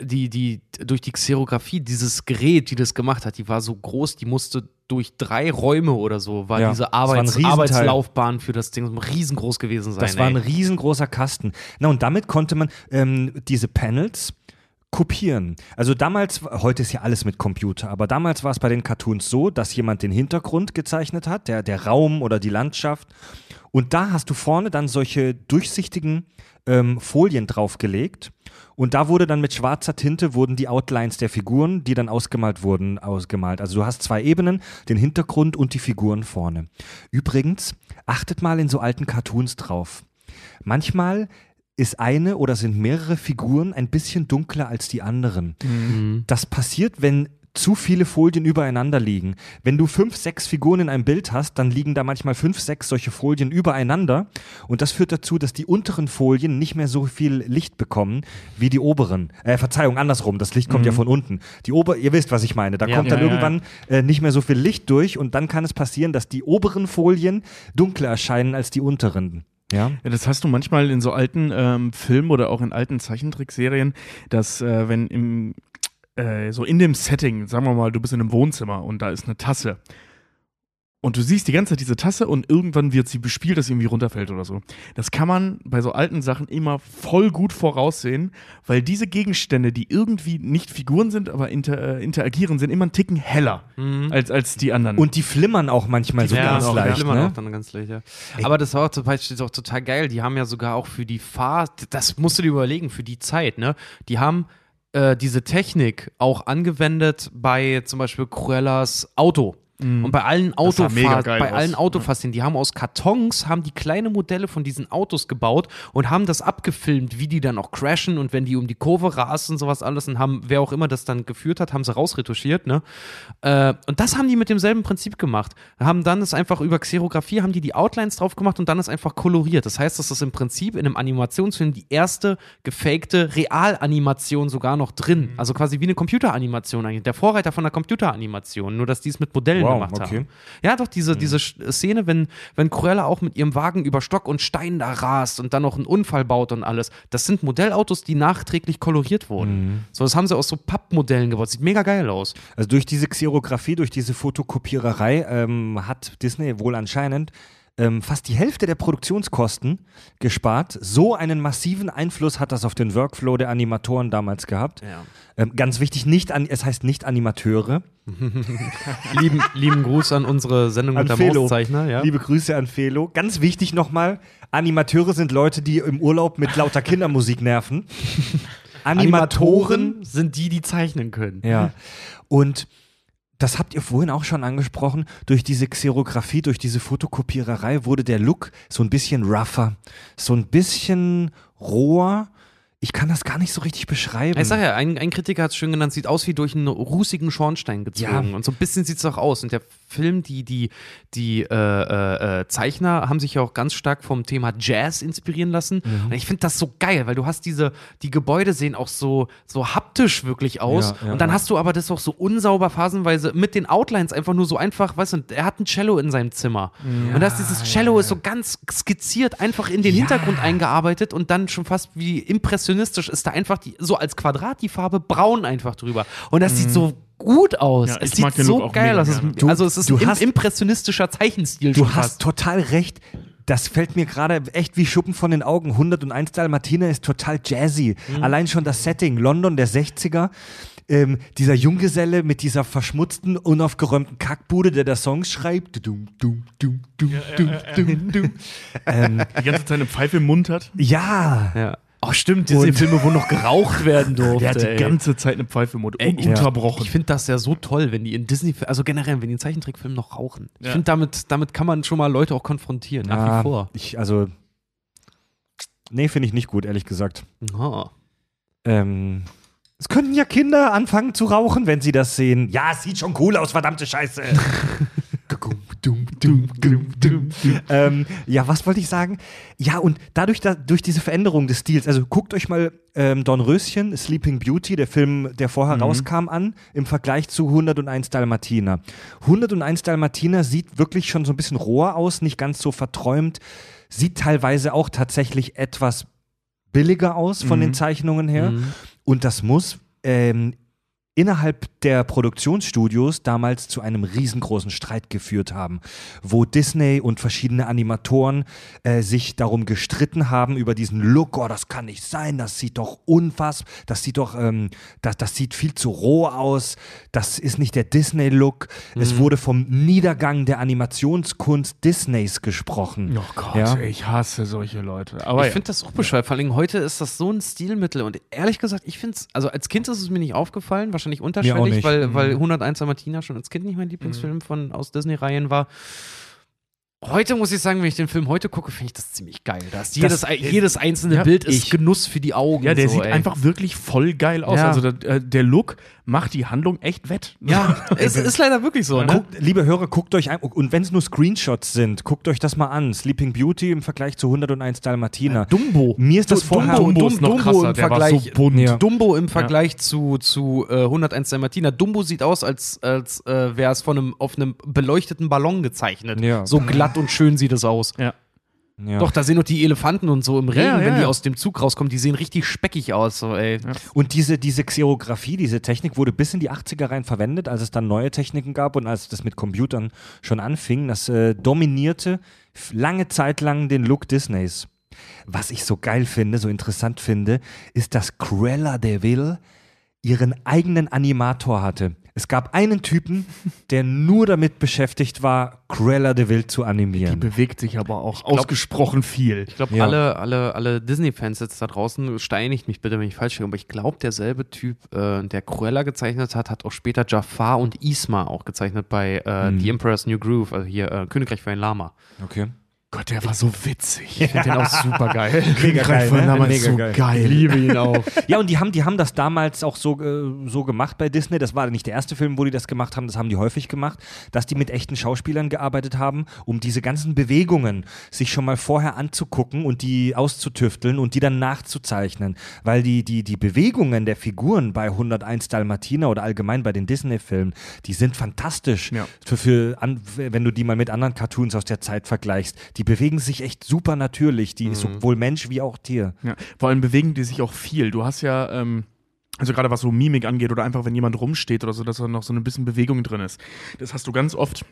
die, die, durch die Xerographie, dieses Gerät, die das gemacht hat, die war so groß, die musste durch drei Räume oder so, war Ja, diese war Arbeits Riesenteil. Arbeitslaufbahn für das Ding riesengroß gewesen sein. Das war ein ey. riesengroßer Kasten. Na, und damit konnte man ähm, diese Panels kopieren. Also damals, heute ist ja alles mit Computer, aber damals war es bei den Cartoons so, dass jemand den Hintergrund gezeichnet hat, der, der Raum oder die Landschaft. Und da hast du vorne dann solche durchsichtigen ähm, Folien draufgelegt. Und da wurde dann mit schwarzer Tinte wurden die Outlines der Figuren, die dann ausgemalt wurden, ausgemalt. Also du hast zwei Ebenen, den Hintergrund und die Figuren vorne. Übrigens, achtet mal in so alten Cartoons drauf. Manchmal ist eine oder sind mehrere Figuren ein bisschen dunkler als die anderen. Mhm. Das passiert, wenn zu viele Folien übereinander liegen. Wenn du fünf, sechs Figuren in einem Bild hast, dann liegen da manchmal fünf, sechs solche Folien übereinander. Und das führt dazu, dass die unteren Folien nicht mehr so viel Licht bekommen wie die oberen. Äh, Verzeihung, andersrum. Das Licht kommt ja von unten. Die Ober, ihr wisst, was ich meine. Da Ja. kommt dann Ja, ja, irgendwann äh, nicht mehr so viel Licht durch und dann kann es passieren, dass die oberen Folien dunkler erscheinen als die unteren. Ja. Ja, das hast du manchmal in so alten ähm, Filmen oder auch in alten Zeichentrickserien, dass äh, wenn im äh, so in dem Setting, sagen wir mal, du bist in einem Wohnzimmer und da ist eine Tasse und du siehst die ganze Zeit diese Tasse und irgendwann wird sie bespielt, dass sie irgendwie runterfällt oder so. Das kann man bei so alten Sachen immer voll gut voraussehen, weil diese Gegenstände, die irgendwie nicht Figuren sind, aber inter, äh, interagieren, sind immer einen Ticken heller als, als die anderen. Und die flimmern auch manchmal so ja, ganz auch, leicht. flimmern Ne? auch dann ganz leicht, ja. Aber das war auch zum Beispiel auch total geil. Die haben ja sogar auch für die Fahrt, das musst du dir überlegen, für die Zeit, ne? Die haben äh, diese Technik auch angewendet bei zum Beispiel Cruellas Auto. Und bei allen Das sah mega Autofahr geil bei aus. allen Autofaszien, die haben aus Kartons, haben die kleine Modelle von diesen Autos gebaut und haben das abgefilmt, wie die dann auch crashen und wenn die um die Kurve rasen und sowas alles und haben, wer auch immer das dann geführt hat, haben sie rausretuschiert, ne? Äh, und das haben die mit demselben Prinzip gemacht. Haben dann es einfach über Xerographie, haben die die Outlines drauf gemacht und dann ist einfach koloriert. Das heißt, das ist im Prinzip in einem Animationsfilm die erste gefakte Realanimation sogar noch drin. Also quasi wie eine Computeranimation eigentlich. Der Vorreiter von der Computeranimation, nur dass die es mit Modellen Wow, gemacht okay. haben. Ja, doch, diese, diese Sch- Szene, wenn, wenn Cruella auch mit ihrem Wagen über Stock und Stein da rast und dann noch einen Unfall baut und alles. Das sind Modellautos, die nachträglich koloriert wurden. So, das haben sie aus so Pappmodellen gebaut. Sieht mega geil aus. Also durch diese Xerographie, durch diese Fotokopiererei ähm, hat Disney wohl anscheinend ähm, fast die Hälfte der Produktionskosten gespart. So einen massiven Einfluss hat das auf den Workflow der Animatoren damals gehabt. Ja. Ähm, ganz wichtig, nicht an, es heißt nicht Animateure. *laughs* lieben, lieben Gruß an unsere Sendung mit der Felo. Mauszeichner. Ja. Liebe Grüße an Felo. Ganz wichtig nochmal, Animateure sind Leute, die im Urlaub mit lauter Kindermusik nerven. *laughs* Animatoren sind die, die zeichnen können. Ja. Und das habt ihr vorhin auch schon angesprochen. Durch diese Xerographie, durch diese Fotokopiererei wurde der Look so ein bisschen rougher, so ein bisschen roher. Ich kann das gar nicht so richtig beschreiben. Ich sag ja, ein, ein Kritiker hat es schön genannt, sieht aus wie durch einen rußigen Schornstein gezogen. Ja. Und so ein bisschen sieht es auch aus. Und der Film, die, die, die äh, äh, äh, Zeichner haben sich ja auch ganz stark vom Thema Jazz inspirieren lassen. Mhm. Und ich finde das so geil, weil du hast diese, die Gebäude sehen auch so, so haptisch wirklich aus. Ja, ja, und dann ja. hast du aber das auch so unsauber phasenweise mit den Outlines einfach nur so einfach, weißt du, er hat ein Cello in seinem Zimmer. und das dieses Cello ist so ganz skizziert einfach in den. Hintergrund eingearbeitet und dann schon fast wie impressionistisch ist da einfach die, so als Quadrat die Farbe braun einfach drüber. Und das sieht so gut aus. Ja, es ich sieht mag den Look so auch geil aus. Du- also es ist du ein im, hast- impressionistischer Zeichenstil Du hast fast. total recht. Das fällt mir gerade echt wie Schuppen von den Augen. 101 Dalmatiner ist total jazzy. Mhm. Allein schon das Setting, London der 60er. Ähm, dieser Junggeselle mit dieser verschmutzten, unaufgeräumten Kackbude, der da Songs schreibt. Dum, dum, dum, dum, dum, dum, dum. *laughs* ähm, Die ganze Zeit eine Pfeife im Mund hat. ja, Ja. Oh, stimmt, diese Und- Filme, wo noch geraucht werden durfte. *laughs* Der hat die ey. ganze Zeit eine Pfeife im Mund. Ey, ich- ununterbrochen. Ich finde das ja so toll, wenn die in Disney, also generell, wenn die in Zeichentrickfilmen noch rauchen. Ich Ja. finde, damit, damit kann man schon mal Leute auch konfrontieren, nach Ja, wie vor. Ich, also, nee, finde ich nicht gut, ehrlich gesagt. Oh. Ähm, es könnten ja Kinder anfangen zu rauchen, wenn sie das sehen. Ja, es sieht schon cool aus, verdammte Scheiße. *laughs* ähm, ja, was wollte ich sagen? Ja, und dadurch, da, durch diese Veränderung des Stils, also guckt euch mal ähm, Dornröschen, Sleeping Beauty, der Film, der vorher rauskam, an, im Vergleich zu 101 Dalmatiner. 101 Dalmatiner sieht wirklich schon so ein bisschen roher aus, nicht ganz so verträumt, sieht teilweise auch tatsächlich etwas billiger aus von den Zeichnungen her. Mhm. Und das muss ähm, innerhalb der Produktionsstudios damals zu einem riesengroßen Streit geführt haben, wo Disney und verschiedene Animatoren äh, sich darum gestritten haben über diesen Look. Oh, das kann nicht sein, das sieht doch unfassbar, das sieht doch, ähm, das, das sieht viel zu roh aus, das ist nicht der Disney-Look. Es wurde vom Niedergang der Animationskunst Disneys gesprochen. Oh Gott, Ja. ich hasse solche Leute. Aber ich ja. finde das auch bescheuert. Vor allem heute ist das so ein Stilmittel. Und ehrlich gesagt, ich finde es, also als Kind ist es mir nicht aufgefallen, wahrscheinlich unterschwellig, nicht. weil, Mhm. weil 101 Martina schon als Kind nicht mein Lieblingsfilm von, aus Disney-Reihen war. Heute muss ich sagen, wenn ich den Film heute gucke, finde ich das ziemlich geil. Da ist jedes, jedes einzelne ja, Bild ist ich- Genuss für die Augen. ja, der so, sieht ey. einfach wirklich voll geil aus. Ja. Also der, äh, der Look macht die Handlung echt wett. Ja, *laughs* es ist leider wirklich so, ne? Guckt, liebe Hörer, guckt euch ein, und wenn es nur Screenshots sind, guckt euch das mal an. Sleeping Beauty im Vergleich zu 101 Dalmatiner. Dumbo. Mir ist das vorher. Dumbo Dumbo ist noch Dumbo krasser, im der war Vergleich, so bunt. Ja. Dumbo im Vergleich zu, zu äh, 101 Dalmatiner. Dumbo sieht aus, als, als äh, wäre es von einem, auf einem beleuchteten Ballon gezeichnet. Ja. So glatt und schön sieht es aus. Ja. Ja. Doch, da sehen doch die Elefanten und so im Regen, Ja, ja, wenn die ja. aus dem Zug rauskommen, die sehen richtig speckig aus. So, ey. Und diese, diese Xerographie, diese Technik wurde bis in die 80er rein verwendet, als es dann neue Techniken gab und als das mit Computern schon anfing. Das äh, dominierte lange Zeit lang den Look Disneys. Was ich so geil finde, so interessant finde, ist, dass Cruella de Vil ihren eigenen Animator hatte. Es gab einen Typen, der nur damit beschäftigt war, Cruella de Vil zu Die animieren. bewegt sich aber auch glaub- ausgesprochen viel. Ich glaube, Ja. alle, alle, alle Disney-Fans jetzt da draußen, steinigt mich bitte, wenn ich falsch liege, aber ich glaube, derselbe Typ, äh, der Cruella gezeichnet hat, hat auch später Jafar und Isma auch gezeichnet bei äh, Mhm. The Emperor's New Groove, also hier äh, Königreich für ein Lama. Okay. Gott, der war so witzig. Ich finde den auch super geil. Mega geil, von ne? Name Mega so geil. geil. liebe ihn auch. *laughs* Ja, und die haben, die haben das damals auch so, äh, so gemacht bei Disney. Das war nicht der erste Film, wo die das gemacht haben, das haben die häufig gemacht, dass die mit echten Schauspielern gearbeitet haben, um diese ganzen Bewegungen sich schon mal vorher anzugucken und die auszutüfteln und die dann nachzuzeichnen. Weil die, die, die Bewegungen der Figuren bei 101 Dalmatiner oder allgemein bei den Disney-Filmen, die sind fantastisch. Ja. Für, für an, wenn du die mal mit anderen Cartoons aus der Zeit vergleichst. Die bewegen sich echt super natürlich, die sowohl Mensch wie auch Tier. Ja, vor allem bewegen die sich auch viel. Du hast ja, ähm, also gerade was so Mimik angeht oder einfach, wenn jemand rumsteht oder so, dass da noch so ein bisschen Bewegung drin ist. Das hast du ganz oft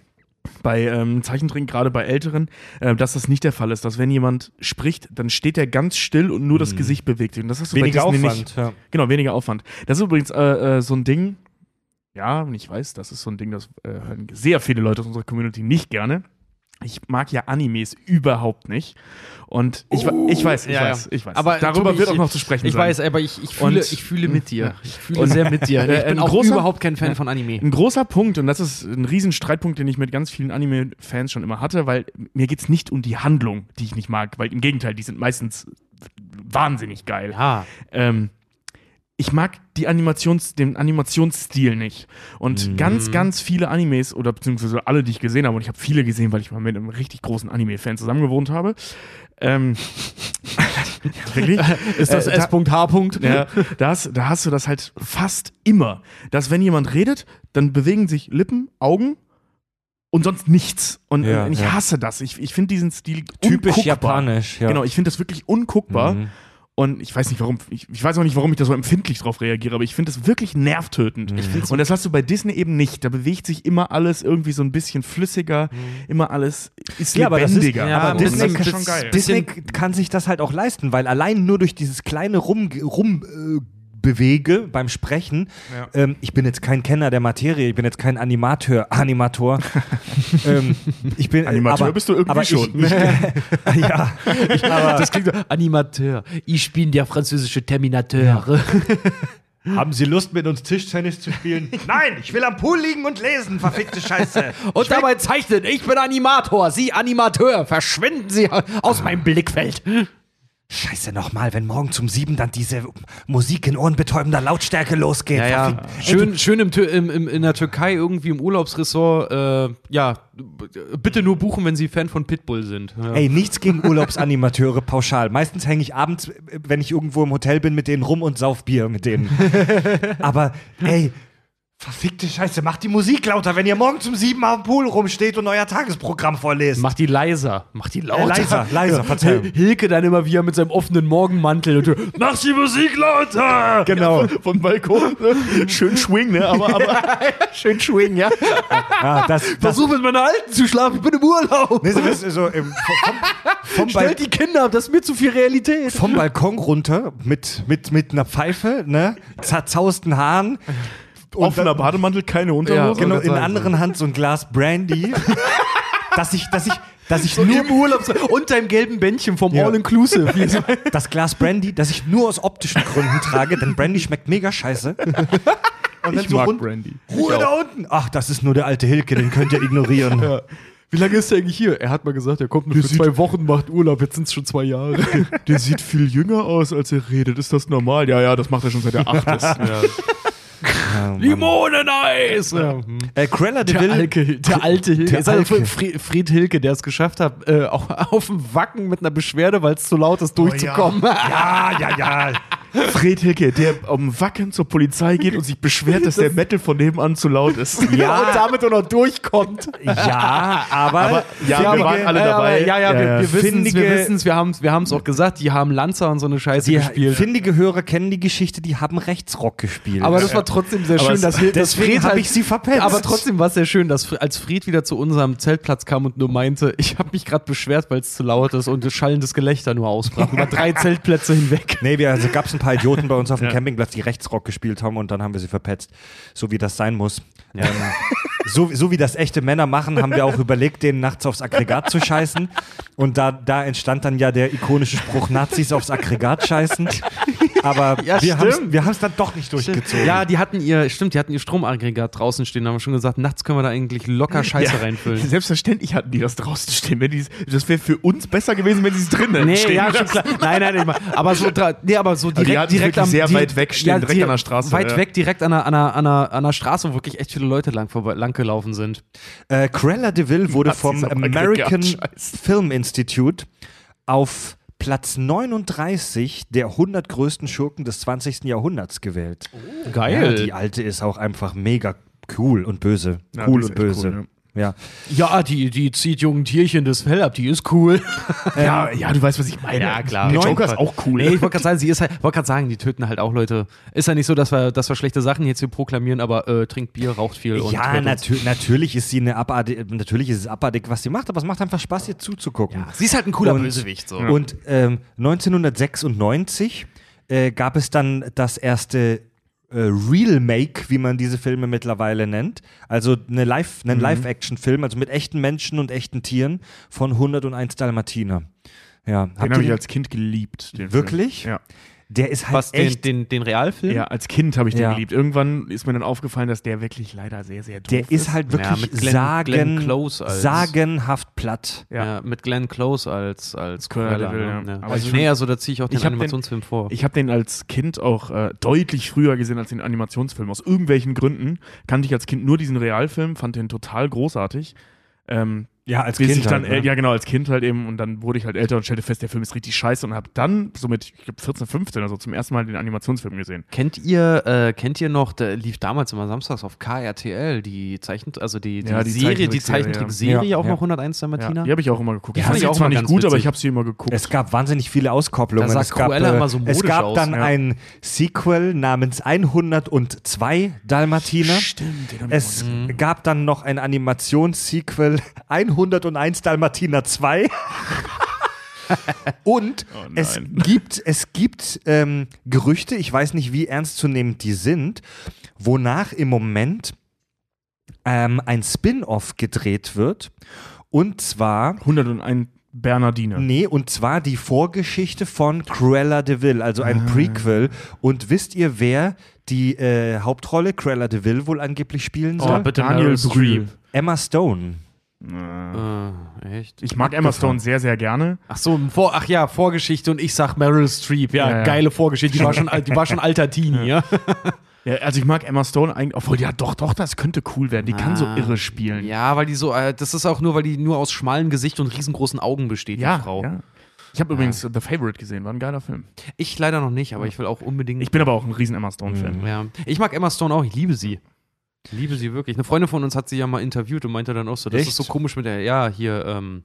bei ähm, Zeichentricken, gerade bei Älteren, äh, dass das nicht der Fall ist. Dass wenn jemand spricht, dann steht er ganz still und nur das Gesicht bewegt sich. Und das hast du Weniger bei Disney Aufwand. nicht. Ja. Genau, weniger Aufwand. Das ist übrigens äh, äh, so ein Ding, ja, und ich weiß, das ist so ein Ding, das äh, hören sehr viele Leute aus unserer Community nicht gerne. Ich mag ja Animes überhaupt nicht. Und ich, wa- ich weiß, ich Ja, weiß, ich weiß. Aber Darüber Tobi, wird ich- auch noch zu sprechen Ich sein. weiß, aber ich, ich, fühle, Und- ich fühle mit dir. *laughs* Ich fühle Und- sehr mit dir. Äh, Ich bin ein auch großer- überhaupt kein Fan von Anime. Ein großer Punkt, und das ist ein Riesenstreitpunkt, den ich mit ganz vielen Anime-Fans schon immer hatte, weil mir geht es nicht um die Handlung, die ich nicht mag, weil im Gegenteil, die sind meistens wahnsinnig geil. Ja. Ähm, ich mag die Animations, den Animationsstil nicht. Und Mhm. ganz, ganz viele Animes oder beziehungsweise alle, die ich gesehen habe, und ich habe viele gesehen, weil ich mal mit einem richtig großen Anime-Fan zusammengewohnt habe. Ähm, *laughs* wirklich? Ist das Äh, da- S.H. Ja, da, hast, da hast du das halt fast immer, dass wenn jemand redet, dann bewegen sich Lippen, Augen und sonst nichts. Und Ja, äh, ich ja. hasse das. Ich, ich finde diesen Stil Typisch unguckbar. japanisch, ja. Genau, ich finde das wirklich unguckbar. Mhm. Und ich weiß nicht, warum, ich, ich weiß auch nicht, warum ich da so empfindlich drauf reagiere, aber ich finde das wirklich nervtötend. Mhm. Und das hast du bei Disney eben nicht. Da bewegt sich immer alles irgendwie so ein bisschen flüssiger, immer alles ist Mhm. Ja, aber das ist- lebendiger. ja, aber Disney- das ist schon geil. Disney kann sich das halt auch leisten, weil allein nur durch dieses kleine Rum, rum äh, bewege beim Sprechen. Ja. Ähm, ich bin jetzt kein Kenner der Materie, ich bin jetzt kein Animateur, *laughs* Animator. ähm, ich bin Animateur aber, bist du irgendwie aber schon. *laughs* Ich, ja, aber Das klingt so, Animateur. Ich bin der französische Terminateur. *laughs* haben Sie Lust mit uns Tischtennis zu spielen? Nein, ich will am Pool liegen und lesen, verfickte Scheiße. Und dabei zeichnen, ich bin Animator, Sie Animateur. Verschwinden Sie aus meinem Blickfeld. Scheiße nochmal, wenn morgen zum sieben dann diese Musik in ohrenbetäubender Lautstärke losgeht. Ja, ja. Schön, schön im, im, im, in der Türkei irgendwie im Urlaubsressort. Äh, ja, bitte nur buchen, wenn Sie Fan von Pitbull sind. Ja. Ey, nichts gegen Urlaubsanimateure pauschal. Meistens hänge ich abends, äh, wenn ich irgendwo im Hotel bin, mit denen rum und sauf Bier mit denen. *laughs* Aber ey, verfickte Scheiße, macht die Musik lauter, wenn ihr morgen zum sieben am Pool rumsteht und euer Tagesprogramm vorlest. Mach die leiser. Mach die lauter. Äh, leiser, leiser, Verzeihung. Hil- Hilke dann immer wieder mit seinem offenen Morgenmantel. Und Mach die Musik lauter! Genau. Vom Balkon. ne? Schön schwing, ne? Aber, aber *laughs* Schön schwingen, ja. Ja, das, das, Versuch mit meiner Alten zu schlafen, ich bin im Urlaub. nee, so, so, so im, vom, vom, Stellt die Kinder ab, das ist mir zu viel Realität. vom Balkon runter mit, mit, mit einer Pfeife, ne? Zerzausten Haaren. Offener Bademantel, keine Unterhose. Genau, wollte in der anderen Hand so ein Glas Brandy. *laughs* dass ich, dass ich, dass ich nur Im Urlaub und deinem gelben Bändchen vom Ja. All-Inclusive. *laughs* das Glas Brandy, das ich nur aus optischen Gründen trage, denn Brandy schmeckt mega scheiße. *laughs* Und Ich mag Brandy. Ruhe da unten. Ach, das ist nur der alte Hilke, den könnt ihr ignorieren. Wie lange ist der eigentlich hier? Er hat mal gesagt, er kommt nur für zwei Wochen, macht Urlaub. Jetzt sind es schon zwei Jahre. Der sieht viel jünger aus, als er redet. Ist das normal? Ja, ja, das macht er schon seit er acht ist. Limoneneis! Ja. Äh, Cruella de Der, Vil, Alke, der alte Hilke. Der Ist also Alke. Fried Hilke, der es geschafft hat, äh, auch *laughs* auf dem Wacken mit einer Beschwerde, weil es zu laut ist, durchzukommen. ja, ja, ja. *laughs* Fred Hilke, der am Wacken zur Polizei geht und sich beschwert, dass der Metal von nebenan zu laut ist. *laughs* Ja, und damit auch noch durchkommt. Ja, aber, Aber ja, wir waren alle dabei. ja, ja, Ja, wir, wir wissen es, wir wissen's, wir haben es wir haben's auch gesagt, die haben Lanza und so eine Scheiße die gespielt. findige Hörer kennen die Geschichte, die haben Rechtsrock gespielt. Aber das war trotzdem sehr Aber schön, dass wir dass deswegen Fred hab halt- ich sie verpetzt. Aber trotzdem war es sehr schön, dass als Fried wieder zu unserem Zeltplatz kam und nur meinte, ich habe mich gerade beschwert, weil es zu laut ist und das schallendes Gelächter nur ausbrach *laughs* über drei Zeltplätze hinweg. Nee, wir, also gab es ein paar Idioten bei uns auf dem *laughs* Ja. Campingplatz, die Rechtsrock gespielt haben und dann haben wir sie verpetzt. So wie das sein muss. Ähm, so, so wie das echte Männer machen, haben wir auch überlegt, denen nachts aufs Aggregat zu scheißen. Und da, da entstand dann ja der ikonische Spruch, Nazis aufs Aggregat scheißen. Aber *laughs* Ja, wir haben es dann doch nicht durchgezogen. Ja, die hatten ihr, stimmt, die hatten ihr Stromaggregat draußen stehen, haben wir schon gesagt, nachts können wir da eigentlich locker Scheiße Ja. reinfüllen. *laughs* Selbstverständlich hatten die das draußen stehen. Wenn die, das wäre für uns besser gewesen, wenn sie es drinnen Nee, stehen ja, schon klar. Nein, nein, nein. Aber so, nee, aber so direkt, die hatten direkt wirklich am sehr di- weit weg stehen, direkt di- an der Straße, Weit ja. weg, direkt an der, an, der, an, der, an der Straße, wo wirklich echt viele Leute lang, vorbei, lang gelaufen sind. Äh, Cruella de Vil wurde vom American. Film Institute auf Platz 39 der 100 größten Schurken des 20. Jahrhunderts gewählt. Ja, die alte ist auch einfach mega cool und böse. Ja, cool und böse. cool, ja. Ja, die, die zieht jungen Tierchen das Fell ab, die ist cool. *laughs* Ja, ja, du weißt, was ich meine. Ja, klar. Der Joker ist auch cool. Nee, ich wollte gerade sagen, sie ist halt, wollte gerade sagen, die töten halt auch Leute. Ist ja nicht so, dass wir, dass wir schlechte Sachen jetzt hier proklamieren, aber äh, trinkt Bier, raucht viel und Ja, uns. natür natürlich ist sie eine abartig, natürlich ist es abartig, was sie macht, aber es macht einfach Spaß, ihr zuzugucken. Sie ist halt ein cooler Und- Bösewicht. So. Und ähm, 1996 äh, gab es dann das erste äh, Real Make, wie man diese Filme mittlerweile nennt. Also eine Live, einen Live-Action-Film, also mit echten Menschen und echten Tieren von 101 Dalmatiner. Ja, Den habt habe ihr ich als Kind geliebt. Den Wirklich? Film. Ja. Der ist halt Was, den, echt. den, den Realfilm? ja, als Kind habe ich den Ja. geliebt. Irgendwann ist mir dann aufgefallen, dass der wirklich leider sehr, sehr doof der ist halt wirklich Ja, mit Glenn- sagen, Glenn Close als- sagenhaft platt. Ja. Ja. mit Glenn Close als, als Cruella Cruella. de Vil, ne? ja. Ja. Aber Also, ich- nee, also da ziehe ich auch den ich hab den- Animationsfilm vor. Ich habe den als Kind auch äh, deutlich früher gesehen als den Animationsfilm. Aus irgendwelchen Gründen kannte ich als Kind nur diesen Realfilm, fand den total großartig. Ähm, Ja, als Kind ich dann, halt, ne? äh, ja genau, als Kind halt eben und dann wurde ich halt älter und stellte fest, der Film ist richtig scheiße und habe dann so mit, ich glaube 14, 15 oder so zum ersten Mal den Animationsfilm gesehen. Kennt ihr, äh, kennt ihr noch, der lief damals immer samstags auf KRTL, die Zeichnet, also die, die, Ja, die Serie, die Zeichentrickserie, ja. auch Ja. noch 101 der Ja, die habe ich auch immer geguckt. Die ich fand ich sie auch zwar nicht gut, aber witzig. ich habe sie immer geguckt. Es gab wahnsinnig viele Auskopplungen. Da sah es gab, Cruella äh, immer so es modisch gab aus, dann ein Sequel namens 102 Dalmatiner. Stimmt, den Es gesehen. gab dann noch ein Animationssequel *laughs* 101 Dalmatiner 2. *laughs* Und Oh es gibt, es gibt ähm, Gerüchte, ich weiß nicht, wie ernstzunehmend die sind, wonach im Moment ähm, ein Spin-off gedreht wird. Und zwar 101 Bernardine. Nee, und zwar die Vorgeschichte von Cruella de Vil, also ein Ah. Prequel. Und wisst ihr, wer die äh, Hauptrolle Cruella de Vil wohl angeblich spielen Oh, soll? bitte Daniel Brühl. Emma Stone. Äh, Äh, echt? Ich mag Emma Stone sehr, sehr gerne. Ach so, vor, ach ja, Vorgeschichte und ich sag Meryl Streep. Ja, Ja, ja. geile Vorgeschichte. Die war schon, die war schon *laughs* alter Teenie, ja. Ja, also ich mag Emma Stone eigentlich, obwohl ja doch, doch, das könnte cool werden. Die kann so Ah. irre spielen. Ja, weil die so, äh, das ist auch nur, weil die nur aus schmalem Gesicht und riesengroßen Augen besteht, ja, die Frau. ja. Ich habe übrigens The Favorite gesehen, war ein geiler Film. Ich leider noch nicht, aber ich will auch unbedingt. Ich bin aber auch ein riesen Emma Stone-Fan. Mhm. ja. ich mag Emma Stone auch, ich liebe sie. Ich liebe sie wirklich. Eine Freundin von uns hat sie ja mal interviewt und meinte dann auch so, das Echt? ist so komisch mit der, ja, hier, ähm,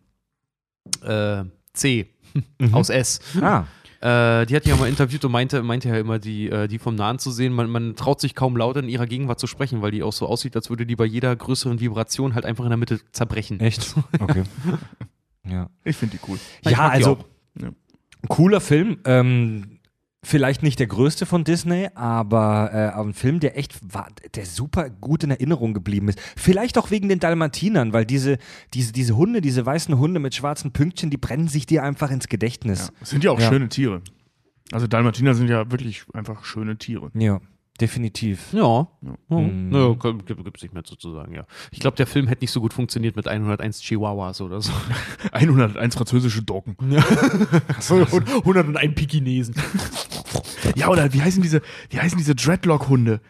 äh, C Mhm. aus S. Ah, Äh, die hat die ja mal interviewt und meinte, meinte ja immer, die, äh, die vom Nahen zu sehen, man, man traut sich kaum laut in ihrer Gegenwart zu sprechen, weil die auch so aussieht, als würde die bei jeder größeren Vibration halt einfach in der Mitte zerbrechen. echt? *laughs* Okay. ja. Ich finde die cool. Ja, also. Ja. cooler Film. Ähm, vielleicht nicht der größte von Disney, aber äh, ein Film, der echt war, der super gut in Erinnerung geblieben ist. Vielleicht auch wegen den Dalmatinern, weil diese, diese, diese Hunde, diese weißen Hunde mit schwarzen Pünktchen, die brennen sich dir einfach ins Gedächtnis. Ja. Das sind ja auch Ja. schöne Tiere. Also Dalmatiner sind ja wirklich einfach schöne Tiere. Ja, definitiv. Ja. Ja. ja. Mhm. Naja, gibt, gibt's nicht mehr so zu sagen, ja. Ich glaube, der Film hätte nicht so gut funktioniert mit 101 Chihuahuas oder so. *laughs* 101 französische Doggen. 101 *laughs* Pekinesen. *laughs* Ja, oder wie heißen diese, wie heißen diese Dreadlock-Hunde?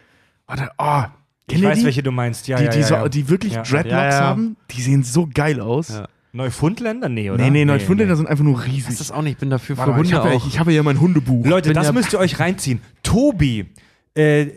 Warte, oh, Ich weiß, die? welche du meinst. Ja, die, ja, die, ja, so, ja. die wirklich Ja. Dreadlocks Ja, ja. haben, die sehen so geil aus. Ja. Neufundländer? Nee, oder? Nee, nee, Neufundländer sind einfach nur riesig. Das ist auch nicht, ich bin dafür für Warte mal, ich Hunde habe ja, ich habe ja mein Hundebuch. Leute, bin das ja- müsst ihr euch reinziehen. Tobi äh,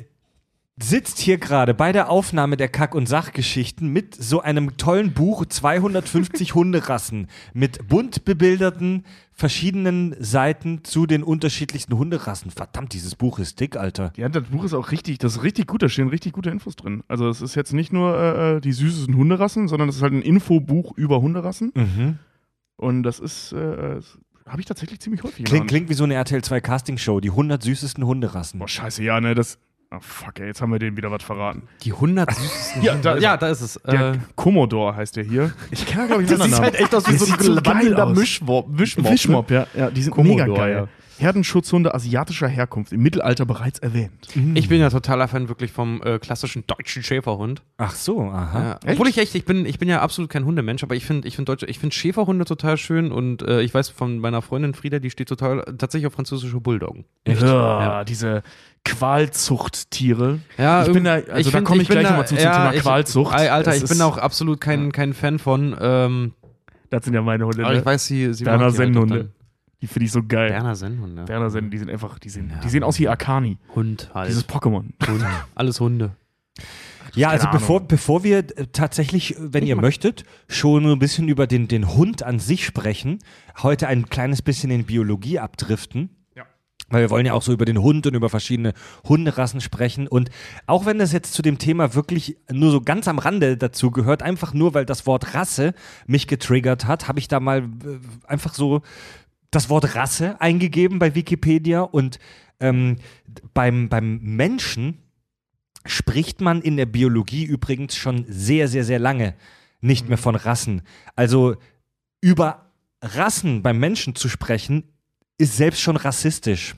sitzt hier gerade bei der Aufnahme der Kack- und Sachgeschichten mit so einem tollen Buch 250 *laughs* Hunderassen mit bunt bebilderten verschiedenen Seiten zu den unterschiedlichsten Hunderassen. Verdammt, dieses Buch ist dick, Alter. Ja, das Buch ist auch richtig, das ist richtig gut, da stehen richtig gute Infos drin. Also es ist jetzt nicht nur äh, die süßesten Hunderassen, sondern es ist halt ein Infobuch über Hunderassen. Mhm. Und das ist, äh, habe ich tatsächlich ziemlich häufig Klingt, klingt wie so eine RTL 2 Castingshow, die 100 süßesten Hunderassen. Boah, scheiße, ja, ne, das. Ah, fuck, ey, jetzt haben wir denen wieder was verraten. Die 100 süßesten. *laughs* Ja, da ist ja, er. da ist es. Der Äh, Commodore heißt der hier. Ich kenne glaube ich, das sieht halt echt aus wie so ein sieht so wandelnder aus. Mischmob. Wischmob. Wischmob, ja. ja. Die sind Commodore, mega geil. ja. Herdenschutzhunde asiatischer Herkunft, im Mittelalter bereits erwähnt. Ich bin ja totaler Fan wirklich vom äh, klassischen deutschen Schäferhund. Ach so, aha. Ja. Obwohl ich echt, ich bin, ich bin ja absolut kein Hundemensch, aber ich finde ich find deutsche, ich finde Schäferhunde total schön und äh, ich weiß von meiner Freundin Frieda, die steht total tatsächlich auf französische Bulldoggen. Echt? Ja. Diese Qualzuchttiere. Ja, Ich bin da- also da find- komm ich gleich da- noch mal zu zum Thema Qualzucht. Ey, Alter, Das ich bin auch absolut kein, kein Fan von. Ähm, Das sind ja meine Hunde. aber Ne? ich weiß, sie, sie Berner halt Sennhunde. Die finde ich so geil. Berner Sennhunde. Berner Sennen, die sind einfach, die sehen, Ja. die sehen aus wie Arcani. Hund halt. Dieses Pokémon. Hund. Alles Hunde. Ja, also bevor, Ahnung. bevor wir äh, tatsächlich, äh, wenn ihr möchtet, schon ein bisschen über den, den Hund an sich sprechen, heute ein kleines bisschen in Biologie abdriften. Weil wir wollen ja auch so über den Hund und über verschiedene Hunderassen sprechen. Und auch wenn das jetzt zu dem Thema wirklich nur so ganz am Rande dazu gehört, einfach nur, weil das Wort Rasse mich getriggert hat, habe ich da mal äh, einfach so das Wort Rasse eingegeben bei Wikipedia. Und ähm, beim, beim Menschen spricht man in der Biologie übrigens schon sehr, sehr, sehr lange nicht mehr von Rassen. Also über Rassen beim Menschen zu sprechen, ist selbst schon rassistisch.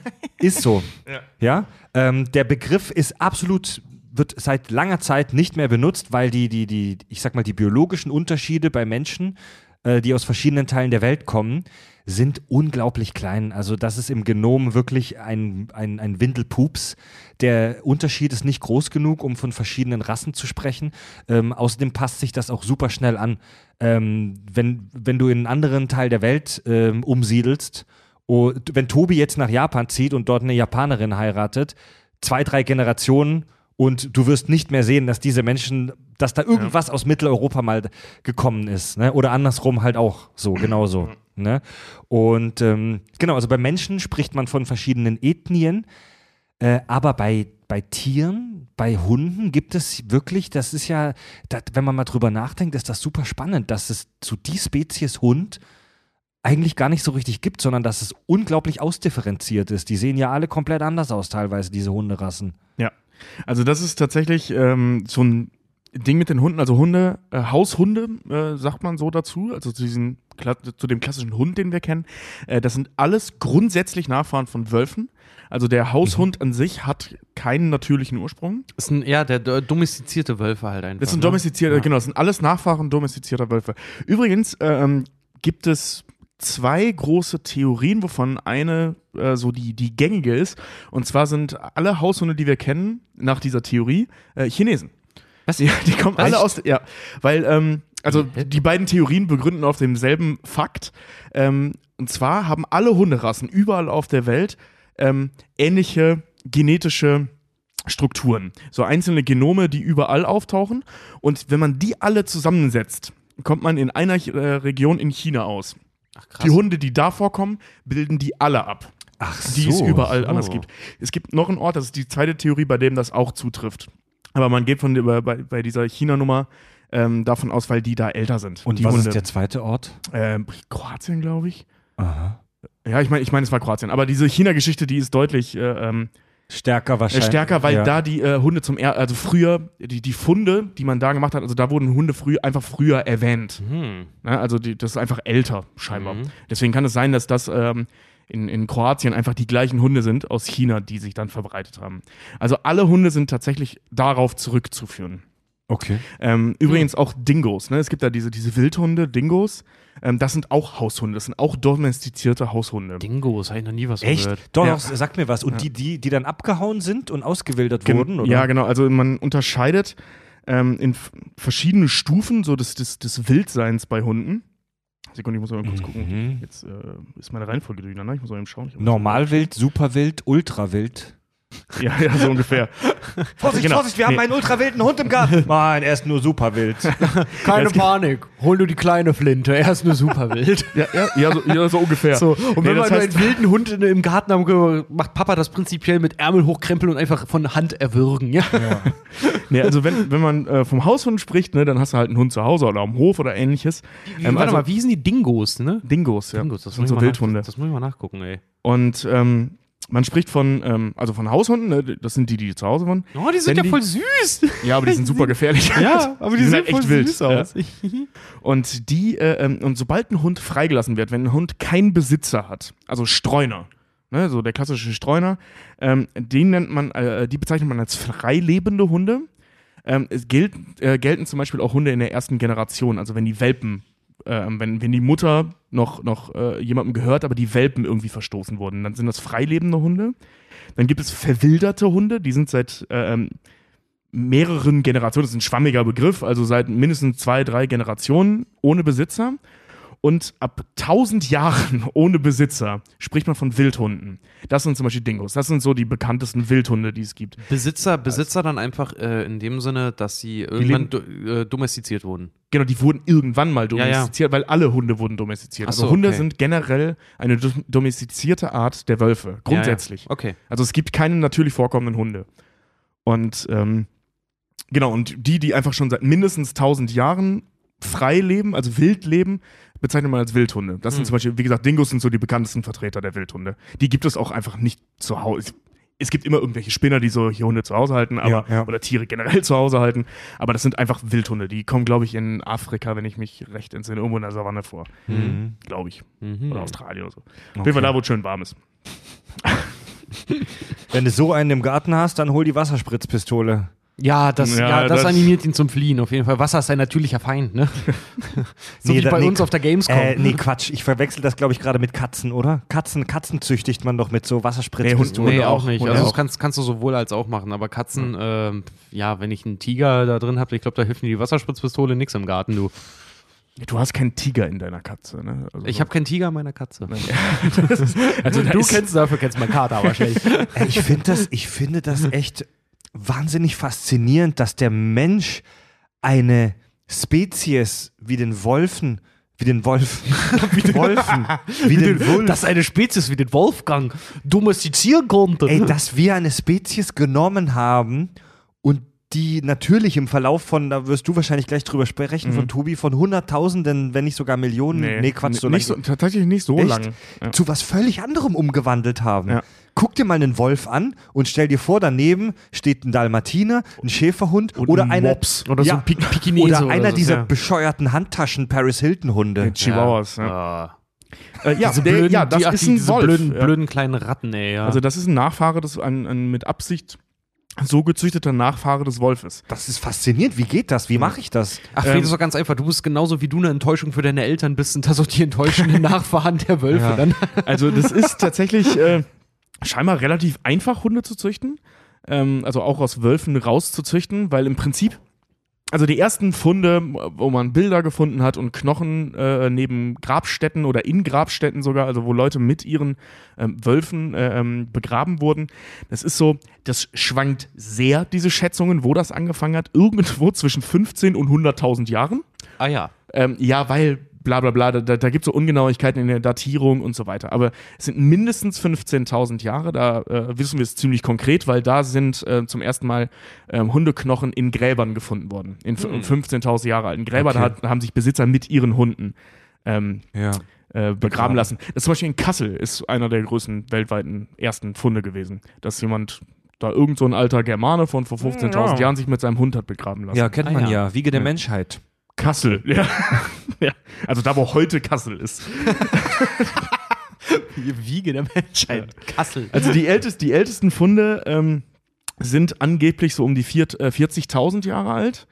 *laughs* ist so. Ja. Ja. Ähm, der Begriff ist absolut wird seit langer Zeit nicht mehr benutzt, weil die, die, die, ich sag mal, die biologischen Unterschiede bei Menschen, äh, die aus verschiedenen Teilen der Welt kommen, sind unglaublich klein. Also das ist im Genom wirklich ein, ein, ein Windelpups. Der Unterschied ist nicht groß genug, um von verschiedenen Rassen zu sprechen. Ähm, außerdem passt sich das auch super schnell an. Ähm, wenn, wenn du in einen anderen Teil der Welt ähm, umsiedelst, oh, wenn Tobi jetzt nach Japan zieht und dort eine Japanerin heiratet, zwei, drei Generationen und du wirst nicht mehr sehen, dass diese Menschen, dass da irgendwas aus Mitteleuropa mal gekommen ist. Ne? Oder andersrum halt auch so, genauso. Ne? Und ähm, genau, also bei Menschen spricht man von verschiedenen Ethnien, äh, aber bei, bei Tieren, bei Hunden gibt es wirklich, das ist ja, das, wenn man mal drüber nachdenkt, ist das super spannend, dass es zu die Spezies Hund eigentlich gar nicht so richtig gibt, sondern dass es unglaublich ausdifferenziert ist. Die sehen ja alle komplett anders aus, teilweise, diese Hunderassen. Ja. Also das ist tatsächlich ähm, so ein Ding mit den Hunden, also Hunde, äh, Haushunde, äh, sagt man so dazu, also zu, diesen, zu dem klassischen Hund, den wir kennen. Äh, das sind alles grundsätzlich Nachfahren von Wölfen. Also der Haushund an sich hat keinen natürlichen Ursprung. Ist ein, ja, der do- domestizierte Wölfe halt einfach. Das sind ne? domestizierte, Ja. genau, das sind alles Nachfahren domestizierter Wölfe. Übrigens ähm, gibt es zwei große Theorien, wovon eine äh, so die, die gängige ist. Und zwar sind alle Haushunde, die wir kennen, nach dieser Theorie, äh, Chinesen. Was? Die, die kommen Was? alle aus, ja, weil, ähm, also die beiden Theorien begründen auf demselben Fakt. Ähm, und zwar haben alle Hunderassen überall auf der Welt ähm, ähnliche genetische Strukturen. So einzelne Genome, die überall auftauchen. Und wenn man die alle zusammensetzt, kommt man in einer äh, Region in China aus. Ach, krass. Die Hunde, die da vorkommen, bilden die alle ab, Ach die es überall so. anders gibt. Es gibt noch einen Ort, das ist die zweite Theorie, bei dem das auch zutrifft. Aber man geht von bei, bei dieser China-Nummer ähm, davon aus, weil die da älter sind. Und die was Hunde. ist der zweite Ort? Ähm, Kroatien, glaube ich. Aha. Ja, ich meine, ich meine, es war Kroatien. Aber diese China-Geschichte, die ist deutlich äh, ähm, Stärker äh, wahrscheinlich. stärker, weil ja. da die äh, Hunde zum er also früher die die Funde, die man da gemacht hat, also da wurden Hunde früh einfach früher erwähnt. Hm. Ne? Also die, das ist einfach älter scheinbar. Mhm. Deswegen kann es sein, dass das ähm, in, in Kroatien einfach die gleichen Hunde sind aus China, die sich dann verbreitet haben. Also alle Hunde sind tatsächlich darauf zurückzuführen. Okay. Ähm, übrigens auch Dingos. Ne? Es gibt da diese, diese Wildhunde, Dingos. Ähm, das sind auch Haushunde. Das sind auch domestizierte Haushunde. Dingos, habe ich noch nie was Echt? gehört. Doch, Ja. doch, sag mir was. Und Ja. die, die, die dann abgehauen sind und ausgewildert Gen- wurden, oder? Ja, genau. Also man unterscheidet ähm, in verschiedene Stufen so des, des, des Wildseins bei Hunden. Sekunde, ich muss mal kurz gucken. Mhm. Jetzt äh, ist meine Reihenfolge durcheinander. Ich muss mal eben schauen. Normalwild, Superwild, Ultrawild. Ja, ja, so ungefähr. *laughs* Vorsicht, Genau. Vorsicht, wir haben Nee. einen ultrawilden Hund im Garten. *laughs* Nein, er ist nur superwild. *laughs* Keine Es gibt- Panik, hol nur die kleine Flinte, er ist nur super wild. Ja, ja, ja, so, ja, so ungefähr. So, und Nee, wenn wir nur einen wilden Hund in, im Garten haben, macht Papa das prinzipiell mit Ärmel hochkrempeln und einfach von Hand erwürgen. Ja? Nee, also wenn, wenn man äh, vom Haushund spricht, ne, dann hast du halt einen Hund zu Hause oder am Hof oder ähnliches. Ähm, Warte also mal, wie hießen die Dingos, ne? Dingos, ja. Dingos, das, sind so Wildhunde. Das muss ich mal nachgucken, ey. Und ähm, man spricht von, ähm, also von Haushunden, ne, das sind die, die zu Hause wohnen. Oh, die sind Wenn ja die- voll süß. Ja, aber die sind *laughs* super gefährlich. Ja, aber *laughs* die, sind sehen halt echt wild. süß Ja. aus. *laughs* Und die, äh, ähm, und sobald ein Hund freigelassen wird, wenn ein Hund keinen Besitzer hat, also Streuner, ne, so der klassische Streuner, ähm, den nennt man, äh, die bezeichnet man als freilebende Hunde. Ähm, es gilt, äh, gelten zum Beispiel auch Hunde in der ersten Generation, also wenn die Welpen, äh, wenn, wenn die Mutter noch, noch äh, jemandem gehört, aber die Welpen irgendwie verstoßen wurden, dann sind das freilebende Hunde. Dann gibt es verwilderte Hunde, die sind seit äh, ähm, mehreren Generationen, das ist ein schwammiger Begriff, also seit mindestens zwei, drei Generationen ohne Besitzer. Und ab 1000 Jahren *laughs* ohne Besitzer spricht man von Wildhunden. Das sind zum Beispiel Dingos. Das sind so die bekanntesten Wildhunde, die es gibt. Besitzer, Besitzer dann einfach äh, in dem Sinne, dass sie irgendwann äh, domestiziert wurden. Genau, die wurden irgendwann mal Ja, ja. domestiziert, weil alle Hunde wurden domestiziert. Ach so, also Hunde okay. sind generell eine do- domestizierte Art der Wölfe, grundsätzlich. Ja, ja. Okay. Also es gibt keine natürlich vorkommenden Hunde. Und ähm, genau, und die, die einfach schon seit mindestens 1000 Jahren frei leben, also wild leben, bezeichnet man als Wildhunde. Das Hm. sind zum Beispiel, wie gesagt, Dingos sind so die bekanntesten Vertreter der Wildhunde. Die gibt es auch einfach nicht zu Hause. es gibt immer irgendwelche Spinner, die solche Hunde zu Hause halten, aber, Ja, ja. oder Tiere generell zu Hause halten. Aber das sind einfach Wildhunde. Die kommen, glaube ich, in Afrika, wenn ich mich recht entsinne, irgendwo in der Savanne vor. Mhm. Glaube ich. Mhm. Oder Australien oder so. Auf jeden Fall da, wo es schön warm ist. Wenn du so einen im Garten hast, dann hol die Wasserspritzpistole. Ja, das, Ja, ja, das, das- animiert ihn zum Fliehen auf jeden Fall. Wasser ist sein natürlicher Feind, ne? *laughs* so Nee, wie da- bei nee, uns auf der Gamescom. Äh, nee, Quatsch. Ich verwechsel das, glaube ich, gerade mit Katzen, oder? Katzen, Katzen züchtigt man doch mit so Wasserspritzpistolen. Nee, Hunde auch auch, nicht. Also das kannst, kannst du sowohl als auch machen. Aber Katzen, ähm, ja, wenn ich einen Tiger da drin habe, ich glaube, da hilft mir die Wasserspritzpistole nix im Garten, du. Du hast keinen Tiger in deiner Katze, ne? Also Ich habe keinen Tiger in meiner Katze. *laughs* also *laughs* du kennst dafür, kennst meinen Kater, aber schlecht. Äh, Ich finde das, ich finde das echt wahnsinnig faszinierend, dass der Mensch eine Spezies wie den Wolfen, wie den Wolf, *laughs* wie den Wolfen, wie den *laughs* Wolf, Dass eine Spezies wie den Wolfgang domestizieren konnte. ey, dass wir eine Spezies genommen haben und die natürlich im Verlauf von, da wirst du wahrscheinlich gleich drüber sprechen, von Tobi, von Hunderttausenden, wenn nicht sogar Millionen, nee, Quatsch, so nicht so, tatsächlich nicht so Echt? lang. Ja. zu was völlig anderem umgewandelt haben. Ja. Guck dir mal einen Wolf an und stell dir vor, daneben steht ein Dalmatiner, ein Schäferhund Und oder ein einer Mops. Oder so ja, ein Pik Pikinese oder oder einer so, dieser ja. bescheuerten Handtaschen Paris Hilton Hunde. Mit Chihuahuas. Ja, Ah. Äh, ja, Diese der, blöden, ja das die, ach, ist die, ein diese Wolf. blöden, ja. blöden kleinen Ratten, ey. Ja. Also das ist ein Nachfahre des, ein, ein mit Absicht so gezüchteter Nachfahre des Wolfes. Das ist faszinierend. Wie geht das? Wie mache ich das? Ach, Ähm, Fred, ist doch ganz einfach. Du bist genauso wie du eine Enttäuschung für deine Eltern bist, sind das auch die enttäuschenden *laughs* Nachfahren der Wölfe Ja. dann. Also das ist tatsächlich äh, scheinbar relativ einfach, Hunde zu züchten. Ähm, also auch aus Wölfen rauszuzüchten, weil im Prinzip, also die ersten Funde, wo man Bilder gefunden hat und Knochen äh, neben Grabstätten oder in Grabstätten sogar, also wo Leute mit ihren ähm, Wölfen äh, ähm, begraben wurden, das ist so, das schwankt sehr, diese Schätzungen, wo das angefangen hat, irgendwo zwischen 15 und 100.000 Jahren. Ah ja. Ähm, ja, weil bla bla bla, da, da gibt es so Ungenauigkeiten in der Datierung und so weiter. Aber es sind mindestens 15.000 Jahre, da äh, wissen wir es ziemlich konkret, weil da sind äh, zum ersten Mal ähm, Hundeknochen in Gräbern gefunden worden. In f- 15.000 Jahre alten Gräbern Okay. da haben sich Besitzer mit ihren Hunden ähm, Ja. äh, begraben lassen. Das ist zum Beispiel in Kassel ist einer der größten weltweiten ersten Funde gewesen, dass jemand da irgend so ein alter Germane von vor 15.000 Ja. Jahren sich mit seinem Hund hat begraben lassen. Ja, kennt Ah, man ja. ja. Wiege der Ja. Menschheit. Kassel, ja. *laughs* ja. Also da, wo heute Kassel ist. Wiege der Menschheit. Kassel. Also die, ältest, die ältesten Funde ähm, sind angeblich so um die äh, 40.000 Jahre alt.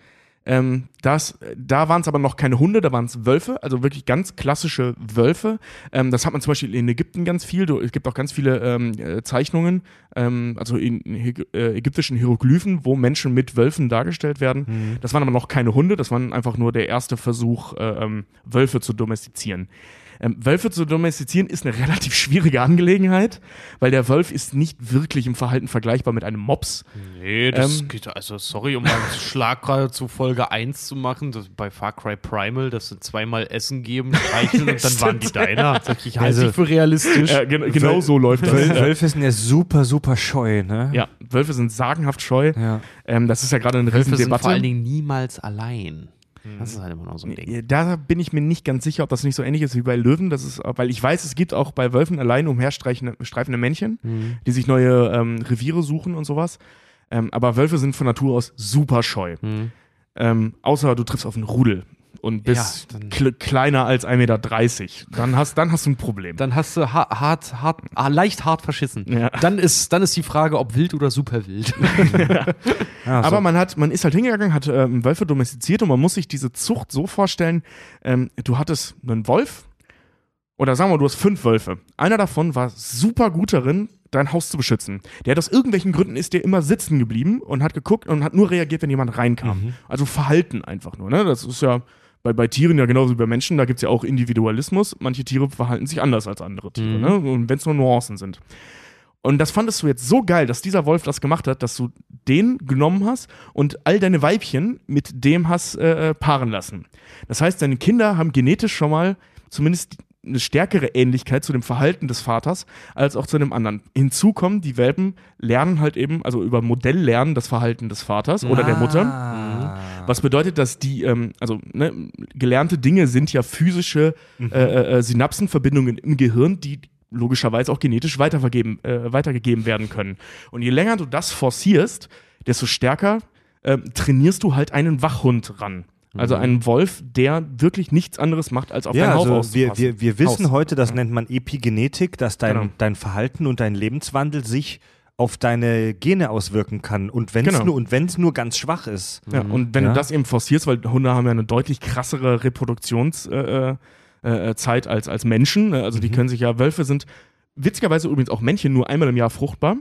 Ähm, das, da waren es aber noch keine Hunde, da waren es Wölfe, also wirklich ganz klassische Wölfe. Ähm, das hat man zum Beispiel in Ägypten ganz viel. Es gibt auch ganz viele ähm, äh, Zeichnungen, ähm, also in äh, ägyptischen Hieroglyphen, wo Menschen mit Wölfen dargestellt werden. Das waren aber noch keine Hunde, das war einfach nur der erste Versuch, äh, ähm, Wölfe zu domestizieren. Ähm, Wölfe zu domestizieren ist eine *laughs* relativ schwierige Angelegenheit, weil der Wolf ist nicht wirklich im Verhalten vergleichbar mit einem Mops. Nee, das Ähm, geht, also sorry, um mal *laughs* einen Schlag gerade zu Folge 1 zu machen, das, bei Far Cry Primal, dass sie zweimal Essen geben, *laughs* streicheln und dann waren die deiner. Sag Ich halte Also- sie für realistisch. Äh, gen genau so läuft das. Wöl Wölfe sind ja super, super scheu, ne? ja, Wölfe sind sagenhaft scheu. Ja. Ähm, das ist ja gerade eine Wölfe sind Riesendebatte. vor allen Dingen niemals allein. Das ist halt immer noch so ein Ding. Da bin ich mir nicht ganz sicher, ob das nicht so ähnlich ist wie bei Löwen. Das ist, weil ich weiß, es gibt auch bei Wölfen allein umherstreifende streifende Männchen, die sich neue ähm, Reviere suchen und sowas. Ähm, aber Wölfe sind von Natur aus super scheu. Mhm. Ähm, außer du triffst auf einen Rudel und bist Ja, kle- kleiner als 1,30 Meter. Dann hast, dann hast du ein Problem. Dann hast du ha hart, hart, ah, leicht hart verschissen. Ja. Dann, ist, dann ist die Frage, ob wild oder super wild. Ah, so. Aber man hat, man ist halt hingegangen, hat ähm, Wölfe domestiziert und man muss sich diese Zucht so vorstellen, ähm, du hattest einen Wolf oder sagen wir, du hast fünf Wölfe. Einer davon war super gut darin, dein Haus zu beschützen. Der hat aus irgendwelchen Gründen ist der immer sitzen geblieben und hat geguckt und hat nur reagiert, wenn jemand reinkam. Also Verhalten einfach nur. Ne? Das ist ja bei, bei Tieren ja genauso wie bei Menschen, da gibt es ja auch Individualismus. Manche Tiere verhalten sich anders als andere Tiere, Mhm. ne? und wenn es nur Nuancen sind. Und das fandest du jetzt so geil, dass dieser Wolf das gemacht hat, dass du den genommen hast und all deine Weibchen mit dem hast äh, äh, paaren lassen. Das heißt, deine Kinder haben genetisch schon mal zumindest eine stärkere Ähnlichkeit zu dem Verhalten des Vaters als auch zu dem anderen. Hinzu kommen, die Welpen lernen halt eben, also über Modell lernen das Verhalten des Vaters oder der Mutter. Ah. Was bedeutet, dass die, ähm, also ne, gelernte Dinge sind ja physische äh, äh, Synapsenverbindungen im Gehirn, die logischerweise auch genetisch weitervergeben, äh, weitergegeben werden können. Und je länger du das forcierst, desto stärker äh, trainierst du halt einen Wachhund ran. Also Mhm. einen Wolf, der wirklich nichts anderes macht, als auf Ja, deinen Haus also wir, wir, wir wissen Haus. heute, das nennt man Epigenetik, dass dein, Genau. dein Verhalten und dein Lebenswandel sich auf deine Gene auswirken kann. Und wenn es Genau. nur, und nur ganz schwach ist. Ja, und wenn Ja. du das eben forcierst, weil Hunde haben ja eine deutlich krassere Reproduktionszeit äh, äh, Zeit als, als Menschen. ne? Also Mhm. die können sich ja, Wölfe sind witzigerweise übrigens auch Männchen nur einmal im Jahr fruchtbar.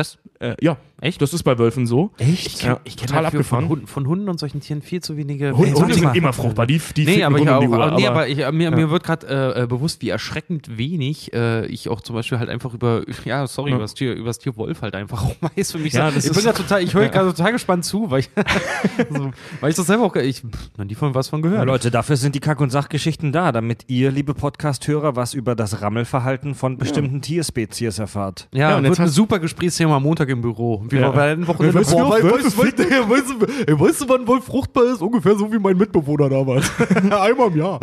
Das, Äh, ja, Echt? das ist bei Wölfen so. Echt? Ja, ich kenne total dafür von, abgefahren. Hunden, von Hunden und solchen Tieren viel zu wenige. Hunde, Hunde sind immer fruchtbar, die, die Nee, aber, ich auch, die Uhr, aber, nee, aber- ich, mir, mir wird gerade äh, äh, bewusst, wie erschreckend wenig äh, ich auch zum Beispiel halt einfach über, *laughs* ja, sorry, Ja. über das Tier, über das Tier Wolf halt einfach *laughs* auch weiß für mich. Ja, so- das ich bin ist- gerade total, ich höre *laughs* gerade total gespannt zu, weil ich, so, weil ich das selber auch, ich, noch nie von was von Ja, gehört. Leute, dafür sind die Kack- und Sachgeschichten da, damit ihr, liebe Podcast-Hörer, was über das Rammelverhalten von bestimmten Tierspezies erfahrt. Ja, Ja, und und jetzt wird ein super Gesprächswehthema am Montag im Büro. Wie Ja. wir bei den Wochenende. Weißt du, weißt, weißt, wann ein Wolf fruchtbar ist? Ungefähr so wie mein Mitbewohner damals. *laughs* Einmal im Jahr.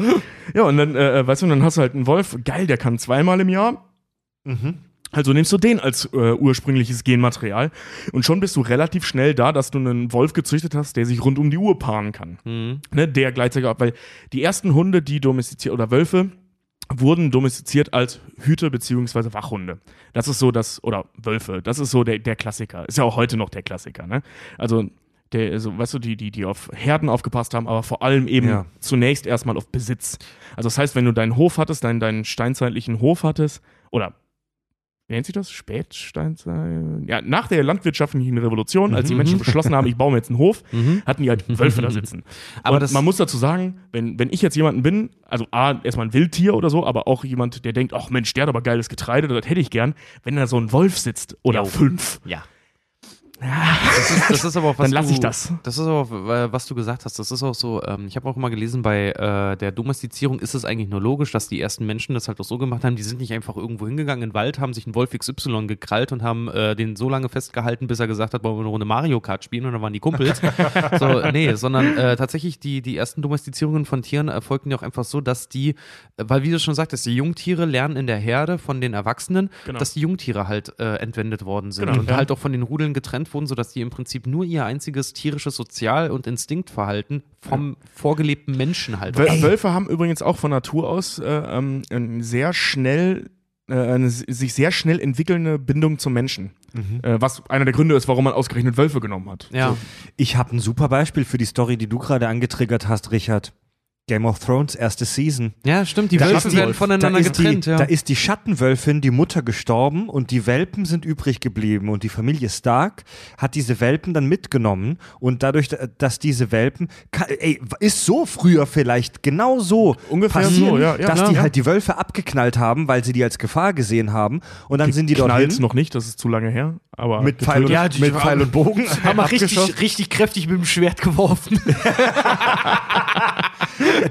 ja, und dann, äh, weißt du, dann hast du halt einen Wolf, geil, der kann zweimal im Jahr. Also nimmst du den als äh, ursprüngliches Genmaterial und schon bist du relativ schnell da, dass du einen Wolf gezüchtet hast, der sich rund um die Uhr paaren kann. Mhm. Ne, der gleichzeitig weil die ersten Hunde, die domestiziert oder Wölfe, wurden domestiziert als Hüte beziehungsweise Wachhunde. Das ist so das, oder Wölfe, das ist so der, der Klassiker. Ist ja auch heute noch der Klassiker, ne? Also, der, also, weißt du, die, die, die auf Herden aufgepasst haben, aber vor allem eben Ja. zunächst erstmal auf Besitz. Also, das heißt, wenn du deinen Hof hattest, deinen, deinen steinzeitlichen Hof hattest, oder wie nennt sich das? Spätsteinzeit? Ja, nach der landwirtschaftlichen Revolution, als die Mhm. Menschen beschlossen haben, ich baue mir jetzt einen Hof, Mhm. hatten die halt Wölfe da sitzen. *laughs* Aber man muss dazu sagen, wenn, wenn ich jetzt jemanden bin, also A, erstmal ein Wildtier oder so, aber auch jemand, der denkt, ach Mensch, der hat aber geiles Getreide, das hätte ich gern, wenn da so ein Wolf sitzt oder Jo. fünf. Ja. Das ist, das ist aber auch was Dann lass du, ich das. Das ist auch, äh, was du gesagt hast. Das ist auch so, ähm, ich habe auch immer gelesen, bei äh, der Domestizierung ist es eigentlich nur logisch, dass die ersten Menschen das halt auch so gemacht haben. Die sind nicht einfach irgendwo hingegangen in den Wald, haben sich einen Wolf XY gekrallt und haben äh, den so lange festgehalten, bis er gesagt hat, wollen wir eine Runde Mario Kart spielen und dann waren die Kumpels. *laughs* so, nee, sondern äh, tatsächlich die, die ersten Domestizierungen von Tieren erfolgten ja auch einfach so, dass die, äh, weil wie du schon sagtest, die Jungtiere lernen in der Herde von den Erwachsenen, Genau. dass die Jungtiere halt äh, entwendet worden sind Genau, und ja. halt auch von den Rudeln getrennt wurden, sodass die im Prinzip nur ihr einziges tierisches Sozial- und Instinktverhalten vom vorgelebten Menschen halt. Wöl Ey, Wölfe haben übrigens auch von Natur aus äh, ähm, ein sehr schnell äh, eine sich sehr schnell entwickelnde Bindung zum Menschen. Äh, was einer der Gründe ist, warum man ausgerechnet Wölfe genommen hat. ja. Ich habe ein super Beispiel für die Story, die du gerade angetriggert hast, Richard. Game of Thrones, erste Season. ja, stimmt, die Da Wölfe die- werden voneinander getrennt. die, ja. Da ist die Schattenwölfin, die Mutter, gestorben und die Welpen sind übrig geblieben. Und die Familie Stark hat diese Welpen dann mitgenommen. Und dadurch, dass diese Welpen, ey, ist so früher vielleicht genau so Ungefähr so, ja, ja, dass ja, die ja. halt die Wölfe abgeknallt haben, weil sie die als Gefahr gesehen haben. Und dann sind die dort Knallt's noch nicht, das ist zu lange her. Aber mit Pfeil und, getötet. mit Pfeil und Bogen haben wir *laughs* richtig, richtig kräftig mit dem Schwert geworfen. *laughs*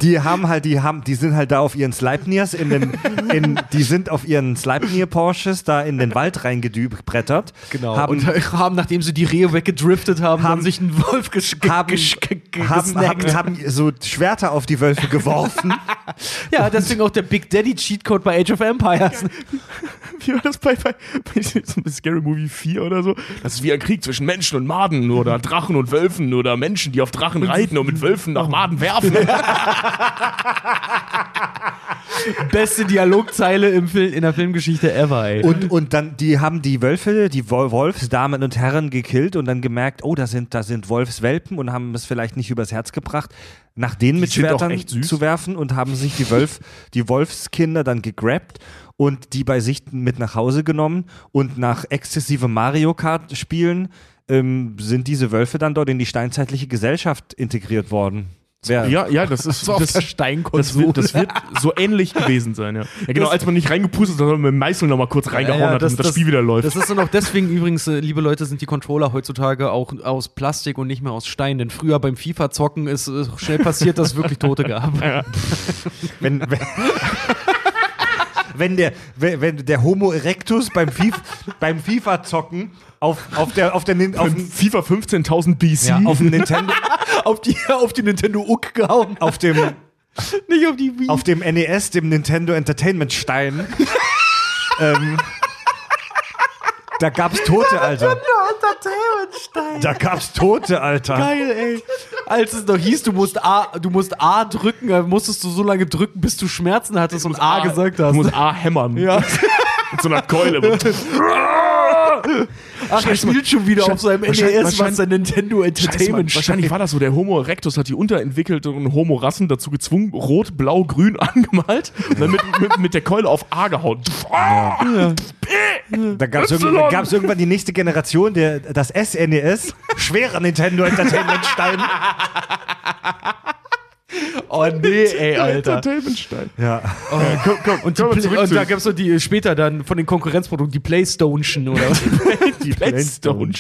Die haben halt, die haben, die sind halt da auf ihren Sleipnirs in den, in, die sind auf ihren Sleipnir Porsches da in den Wald reingedübrettert. Genau. Haben, und haben, nachdem sie die Rehe weggedriftet haben, Haben- sich einen Wolf gesch ge haben, haben, haben, so Schwerter auf die Wölfe geworfen. Ja, deswegen auch der Big Daddy Cheatcode bei Age of Empires. *laughs* Wie war das bei, bei, bei Scary Movie 4 oder so? Das ist wie ein Krieg zwischen Menschen und Maden oder Drachen und Wölfen oder Menschen, die auf Drachen reiten und mit Wölfen nach Maden werfen. *laughs* *laughs* Beste Dialogzeile im Fil in der Filmgeschichte ever, ey. Und, und dann, die haben die Wölfe, die Wol- Wolfsdamen und Herren gekillt und dann gemerkt, oh, da sind, da sind Wolfswelpen und haben es vielleicht nicht übers Herz gebracht, nach denen mit sind auch Schwertern zu werfen und haben sich die, Wölf, die Wolfskinder dann gegrabt und die bei sich mit nach Hause genommen und nach exzessivem Mario Kart Spielen ähm, sind diese Wölfe dann dort in die steinzeitliche Gesellschaft integriert worden. Wer, ja, ja, das ist So auf das, der das, Steinkonsole. wird, das wird so ähnlich gewesen sein, ja. Ja, genau, als man nicht reingepustet hat, sondern mit dem Meißel nochmal kurz reingehauen Ja, ja, hat, das- damit das, das- Spiel wieder läuft. Das ist dann auch deswegen übrigens, äh, liebe Leute, sind die Controller heutzutage auch aus Plastik und nicht mehr aus Stein. Denn früher beim FIFA-Zocken ist äh, schnell passiert, dass es wirklich Tote gab. *laughs* wenn, wenn, wenn, der, wenn, der Homo erectus beim, Fif, *laughs* beim FIFA-Zocken auf, auf, der, auf, der, Nin- auf, dem- FIFA 15.000 BC. ja, auf dem Nintendo, *laughs* auf, die, auf die Nintendo Uck gehauen. auf dem, Nicht auf die Wii. auf dem NES, dem Nintendo Entertainment Stein, *laughs* ähm, da gab's Tote, Alter. Entertainment-Stein. Da gab's Tote, Alter. Geil, ey. Als es noch hieß, du musst A, du musst A drücken, dann musstest du so lange drücken, bis du Schmerzen hattest und A, gesagt hast. Du musst A hämmern. ja. *laughs* Mit so einer Keule. *laughs* Ach, er spielt schon wieder auf seinem wahrscheinlich- NES, was wahrscheinlich- sein Nintendo. Entertainment Wahrscheinlich war das so. Der Homo erectus hat die unterentwickelten Homo-Rassen dazu gezwungen, rot, blau, grün *laughs* angemalt und dann mit, mit, mit der Keule auf A gehauen. *laughs* Da gab's, irgend, da gab's irgendwann die nächste Generation, der, das SNES, schwerer Nintendo Entertainment Stein. Oh nee, ey, Alter. Entertainment-Stein. Ja. Komm, komm, Und, die wir Play- zurück und da gab es so die später dann von den Konkurrenzprodukten die Playstation oder was? *laughs* die Playstone.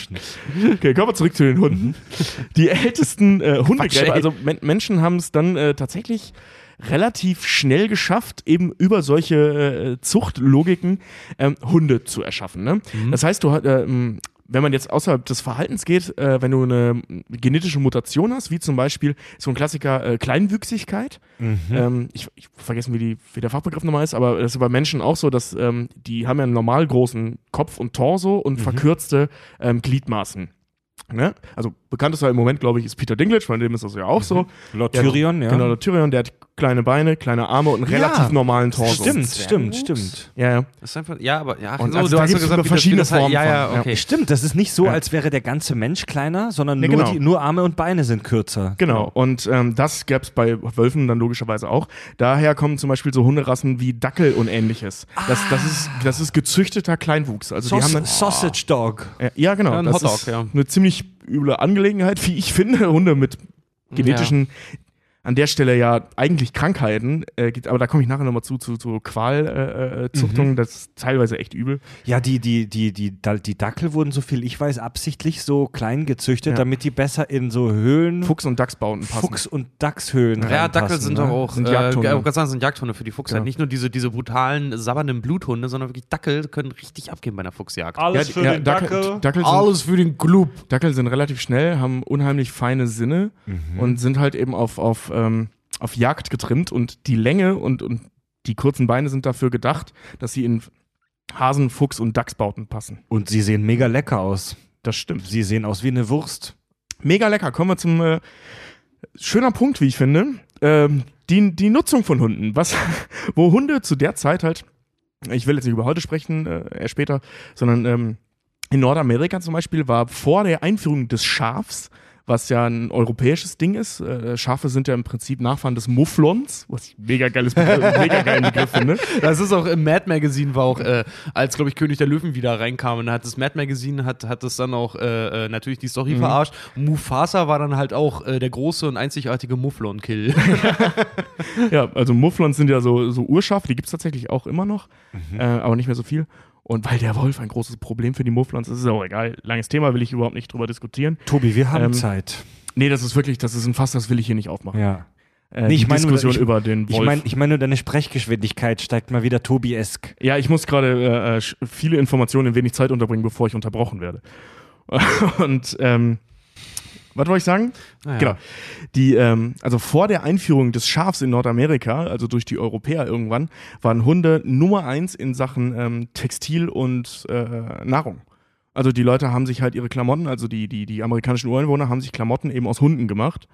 Okay, kommen wir zurück zu den Hunden. Die ältesten äh. Hundegräber, also Men Menschen haben es dann äh, tatsächlich relativ schnell geschafft, eben über solche äh, Zuchtlogiken ähm, Hunde zu erschaffen. Ne? Das heißt, du ähm, wenn man jetzt außerhalb des Verhaltens geht, äh, wenn du eine genetische Mutation hast, wie zum Beispiel so ein Klassiker äh, Kleinwüchsigkeit, ähm, ich, ich vergessen, wie, die, wie der Fachbegriff nochmal ist, aber das ist bei Menschen auch so, dass ähm, die haben ja einen normal großen Kopf und Torso und verkürzte ähm, Gliedmaßen. Ne? Also bekanntester im Moment, glaube ich, ist Peter Dinklage, bei dem ist das ja auch so. Lord Der- Tyrion, ja. Genau, der Tyrion, der hat kleine Beine, kleine Arme und einen relativ normalen Torso. Stimmt, stimmt, gut. stimmt. Ja, ja. Das ist einfach, ja, aber ja, Und so, also du da hast ja gesagt, verschiedene das- Formen Ja, ja, von, ja. okay. Stimmt, das ist nicht so, Ja. als wäre der ganze Mensch kleiner, sondern Nee, nur, genau. die, nur Arme und Beine sind kürzer. Genau, und ähm, das gäbe es bei Wölfen dann logischerweise auch. Daher kommen zum Beispiel so Hunderassen wie Dackel und ähnliches. Das, das, ist, das ist gezüchteter Kleinwuchs. Also die haben dann, Sausage Dog. äh, ja, genau. Ja, ein das Hotdog, ist ja. eine ziemlich üble Angelegenheit, wie ich finde. Hunde mit genetischen, an der Stelle ja eigentlich Krankheiten, äh, gibt, aber da komme ich nachher nochmal zu, zu, zu Qualzuchtungen. Äh, Zuchtungen. Das ist teilweise echt übel. Ja, die, die, die, die, die Dackel wurden, so viel ich weiß, absichtlich so klein gezüchtet, Ja. damit die besser in so Höhlen, Fuchs- und Dachsbauten passen. Fuchs- und Dachshöhlen Ja, reinpassen, Dackel sind ne? doch auch, Sind äh, Jagdhunde. ich wollte gerade sagen, sind Jagdhunde für die Fuchsjagd. Ja. Nicht nur diese, diese brutalen, sabbernden Bluthunde, sondern wirklich Dackel können richtig abgehen bei einer Fuchsjagd. Alles die- für den Dackel. Dackel sind, Alles für den Club. Dackel sind relativ schnell, haben unheimlich feine Sinne Mhm. und sind halt eben auf, auf, ähm, auf Jagd getrimmt und die Länge und, und die kurzen Beine sind dafür gedacht, dass sie in Hasen, Fuchs und Dachsbauten passen. Und sie sehen mega lecker aus. Das stimmt. Sie sehen aus wie eine Wurst. Mega lecker. Kommen wir zum äh, schöner Punkt, wie ich finde. Ähm, die, die Nutzung von Hunden. Was, *laughs* wo Hunde zu der Zeit halt, ich will jetzt nicht über heute sprechen, äh, erst später, sondern ähm, in Nordamerika zum Beispiel war vor der Einführung des Schafs, was ja ein europäisches Ding ist. Äh, Schafe sind ja im Prinzip Nachfahren des Mufflons, was ich mega geiles Begriff, mega geilen Begriff finde. *laughs* Das ist auch im Mad Magazine war auch, äh, als glaube ich König der Löwen wieder reinkam, und hat das Mad Magazine hat, hat das dann auch äh, äh, natürlich die Story verarscht. Mufasa war dann halt auch äh, der große und einzigartige Mufflon-Kill. *laughs* Ja, also Mufflons sind ja so, so Urschafe, die gibt es tatsächlich auch immer noch, äh, aber nicht mehr so viel. Und weil der Wolf ein großes Problem für die Mufflons ist, ist auch egal. Langes Thema, will ich überhaupt nicht drüber diskutieren. Tobi, wir haben Ähm, Zeit. Nee, das ist wirklich, das ist ein Fass, das will ich hier nicht aufmachen. Ja. Äh, Nee, ich die meine nur, Diskussion ich- über den Ich Wolf. meine, ich mein nur, deine Sprechgeschwindigkeit steigt mal wieder Tobi-esk. ja, ich muss gerade äh, sch- viele Informationen in wenig Zeit unterbringen, bevor ich unterbrochen werde. *laughs* Und ähm, was wollte ich sagen? Naja. Genau. Die, ähm, also vor der Einführung des Schafs in Nordamerika, also durch die Europäer irgendwann, waren Hunde Nummer eins in Sachen ähm, Textil und äh, Nahrung. Also die Leute haben sich halt ihre Klamotten, also die, die, die amerikanischen Ureinwohner haben sich Klamotten eben aus Hunden gemacht,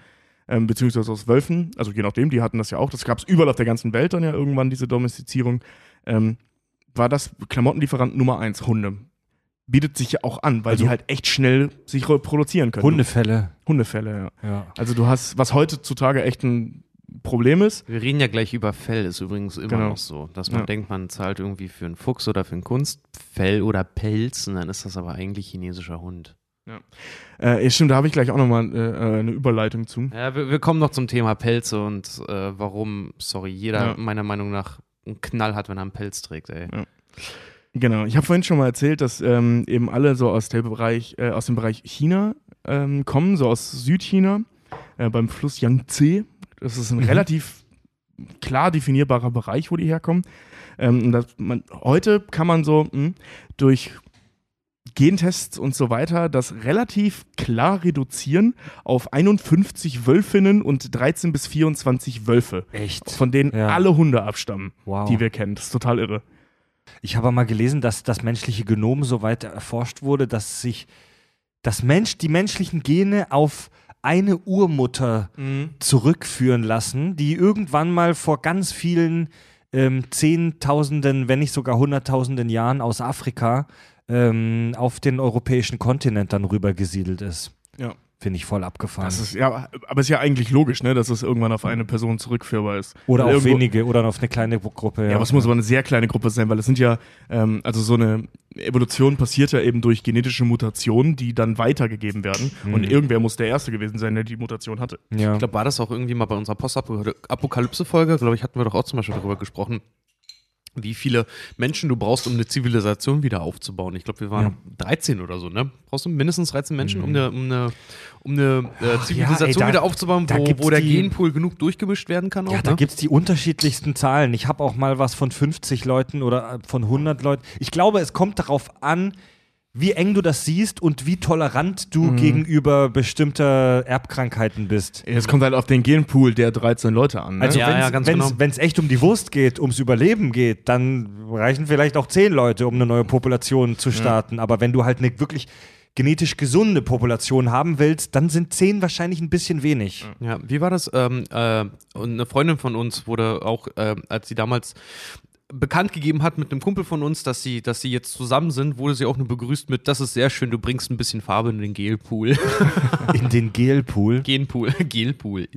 ähm, beziehungsweise aus Wölfen, also je nachdem, die hatten das ja auch, das gab es überall auf der ganzen Welt dann ja irgendwann, diese Domestizierung. Ähm, war das Klamottenlieferant Nummer eins, Hunde. Bietet sich ja auch an, weil Also- die halt echt schnell sich reproduzieren können. Hundefälle. Hundefälle, ja. Ja. Also du hast, was heutzutage echt ein Problem ist, Wir reden ja gleich über Fell, ist übrigens immer Genau. noch so. Dass man Ja. denkt, man zahlt irgendwie für einen Fuchs oder für ein Kunstfell oder Pelz und dann ist das aber eigentlich chinesischer Hund. äh, ja, stimmt, da habe ich gleich auch nochmal äh, äh, eine Überleitung zu. Ja, wir, wir kommen noch zum Thema Pelze und äh, warum, sorry, jeder Ja. meiner Meinung nach einen Knall hat, wenn er einen Pelz trägt, ey. Genau, ich habe vorhin schon mal erzählt, dass ähm, eben alle so aus, Bereich, äh, aus dem Bereich China ähm, kommen, so aus Südchina, äh, beim Fluss Yangtze. Das ist ein relativ klar definierbarer Bereich, wo die herkommen. Ähm, man, heute kann man so mh, durch Gentests und so weiter das relativ klar reduzieren auf 51 Wölfinnen und 13 bis 24 Wölfe, Echt? von denen Ja. alle Hunde abstammen, Wow. die wir kennen. Das ist total irre. Ich habe mal gelesen, dass das menschliche Genom so weit erforscht wurde, dass sich das Mensch, die menschlichen Gene auf eine Urmutter zurückführen lassen, die irgendwann mal vor ganz vielen ähm, Zehntausenden, wenn nicht sogar Hunderttausenden Jahren aus Afrika ähm, auf den europäischen Kontinent dann rübergesiedelt ist. Ja. Finde ich voll abgefahren. Das ist, ja, aber ist ja eigentlich logisch, ne, dass es irgendwann auf eine Person zurückführbar ist. oder Weil auf irgendwo- wenige oder auf eine kleine Gruppe. Ja, aber es muss aber eine sehr kleine Gruppe sein, weil es sind ja, ähm, also so eine Evolution passiert ja eben durch genetische Mutationen, die dann weitergegeben werden. Und irgendwer muss der Erste gewesen sein, der die Mutation hatte. ja. Ich glaube, war das auch irgendwie mal bei unserer Postapokalypse-Folge, glaube ich, hatten wir doch auch zum Beispiel darüber gesprochen, wie viele Menschen du brauchst, um eine Zivilisation wieder aufzubauen. Ich glaube, wir waren 13 oder so, ne? Brauchst du mindestens 13 Menschen, um eine, um eine, um eine äh, Ach, Zivilisation ja, ey, da- wieder aufzubauen, wo, wo der die- Genpool genug durchgemischt werden kann. Auch, Ja, da ne? gibt es die unterschiedlichsten Zahlen. Ich habe auch mal was von 50 Leuten oder äh, von 100 Leuten. Ich glaube, es kommt darauf an, wie eng du das siehst und wie tolerant du gegenüber bestimmter Erbkrankheiten bist. Es kommt halt auf den Genpool der 13 Leute an. Ne? Also Ja, wenn ja, es ganz wenn's, genau. echt um die Wurst geht, ums Überleben geht, dann reichen vielleicht auch 10 Leute, um eine neue Population zu starten. Aber wenn du halt eine wirklich genetisch gesunde Population haben willst, dann sind 10 wahrscheinlich ein bisschen wenig. Ja, wie war das? Ähm, äh, eine Freundin von uns wurde auch, äh, als sie damals bekannt gegeben hat mit einem Kumpel von uns, dass sie, dass sie jetzt zusammen sind, wurde sie auch nur begrüßt mit, das ist sehr schön, du bringst ein bisschen Farbe in den Gelpool. *laughs* In den Gelpool. Genpool, *laughs* Gelpool.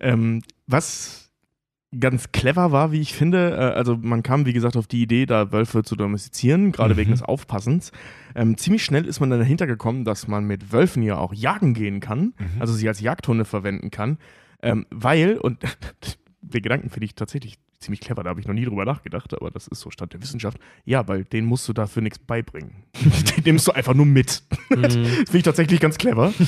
Ähm, was ganz clever war, wie ich finde, äh, also man kam, wie gesagt, auf die Idee, da Wölfe zu domestizieren, gerade wegen des Aufpassens. Ähm, ziemlich schnell ist man dann dahinter gekommen, dass man mit Wölfen ja auch jagen gehen kann, also sie als Jagdhunde verwenden kann, ähm, weil, und *laughs* den Gedanken finde ich tatsächlich ziemlich clever, da habe ich noch nie drüber nachgedacht, aber das ist so Stand der Wissenschaft. Ja, weil denen musst du dafür nichts beibringen. *laughs* den nimmst du einfach nur mit. *laughs* das finde ich tatsächlich ganz clever. *laughs*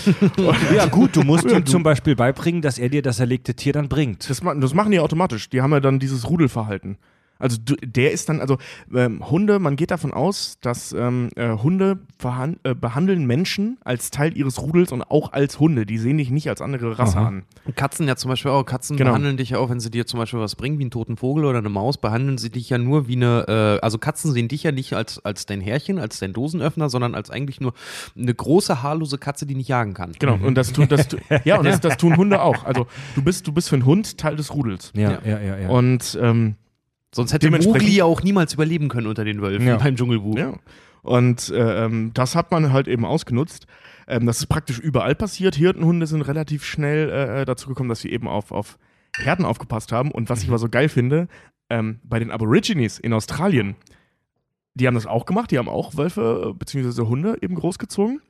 Ja, gut, du musst ihm zum Beispiel beibringen, dass er dir das erlegte Tier dann bringt. Das, das machen die automatisch. Die haben ja dann dieses Rudelverhalten. Also du, der ist dann, also ähm, Hunde, man geht davon aus, dass ähm, äh, Hunde äh, behandeln Menschen als Teil ihres Rudels und auch als Hunde. Die sehen dich nicht als andere Rasse Aha. an. Katzen ja zum Beispiel auch. Katzen Genau. behandeln dich ja auch, wenn sie dir zum Beispiel was bringen, wie einen toten Vogel oder eine Maus, behandeln sie dich ja nur wie eine, äh, also Katzen sehen dich ja nicht als, als dein Herrchen, als dein Dosenöffner, sondern als eigentlich nur eine große, haarlose Katze, die nicht jagen kann. Genau. Und das tun, das, tu- *laughs* ja, und das, das tun Hunde auch. Also du bist, du bist für einen Hund Teil des Rudels. Ja, ja, ja, ja. Und ähm, Sonst hätte Mowgli ja auch niemals überleben können unter den Wölfen Ja. beim Dschungelbuch. Ja. Und äh, ähm, das hat man halt eben ausgenutzt. Ähm, das ist praktisch überall passiert. Hirtenhunde sind relativ schnell äh, dazu gekommen, dass sie eben auf, auf Herden aufgepasst haben. Und was ich aber so geil finde, ähm, bei den Aborigines in Australien, die haben das auch gemacht. Die haben auch Wölfe bzw. Hunde eben großgezogen.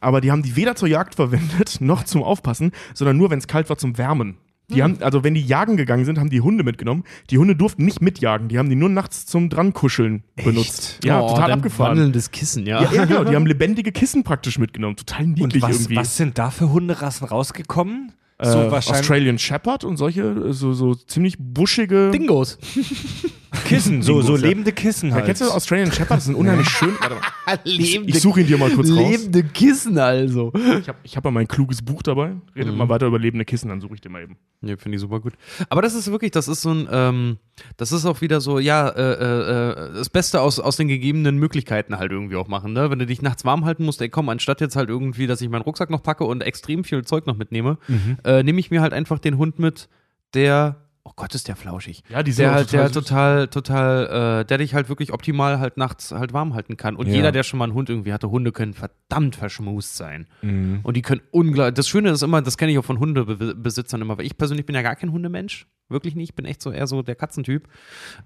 Aber die haben die weder zur Jagd verwendet, *laughs* noch zum Aufpassen, sondern nur, wenn es kalt war, zum Wärmen. Die haben, also wenn die jagen gegangen sind, haben die Hunde mitgenommen. Die Hunde durften nicht mitjagen, die haben die nur nachts zum Drankuscheln benutzt. Ja, Oh, total abgefahren. Wandelndes Kissen, ja. Ja, ja, genau, die haben *laughs* lebendige Kissen praktisch mitgenommen. Total Und niedlich was, irgendwie. was sind da für Hunderassen rausgekommen? Äh, so wahrscheinlich Australian Shepherd und solche, so, so ziemlich buschige. Dingos. *laughs* Kissen, so, so ja. lebende Kissen Ja, halt. kennst du Australian Shepherd? Das sind unheimlich schön. Warte mal. *laughs* Ich, ich suche ihn dir mal kurz raus. lebende Kissen also. Ich habe ich hab ja mein kluges Buch dabei. Redet Mhm. mal weiter über lebende Kissen, dann suche ich dir mal eben. Ja, finde ich super gut. Aber das ist wirklich, das ist so ein, ähm, das ist auch wieder so, ja, äh, äh, das Beste aus, aus den gegebenen Möglichkeiten halt irgendwie auch machen, ne? Wenn du dich nachts warm halten musst, ey, komm, anstatt jetzt halt irgendwie, dass ich meinen Rucksack noch packe und extrem viel Zeug noch mitnehme, äh, nehme ich mir halt einfach den Hund mit, der, oh Gott, ist der flauschig. Ja, die sind Der halt, der süß. total, total, äh, der dich halt wirklich optimal halt nachts halt warm halten kann. Und Ja. jeder, der schon mal einen Hund irgendwie hatte, Hunde können verdammt verschmust sein. Mhm. Und die können unglaublich. Das Schöne ist immer, das kenne ich auch von Hundebesitzern immer, weil ich persönlich bin ja gar kein Hundemensch. Wirklich nicht. Ich bin echt so eher so der Katzentyp.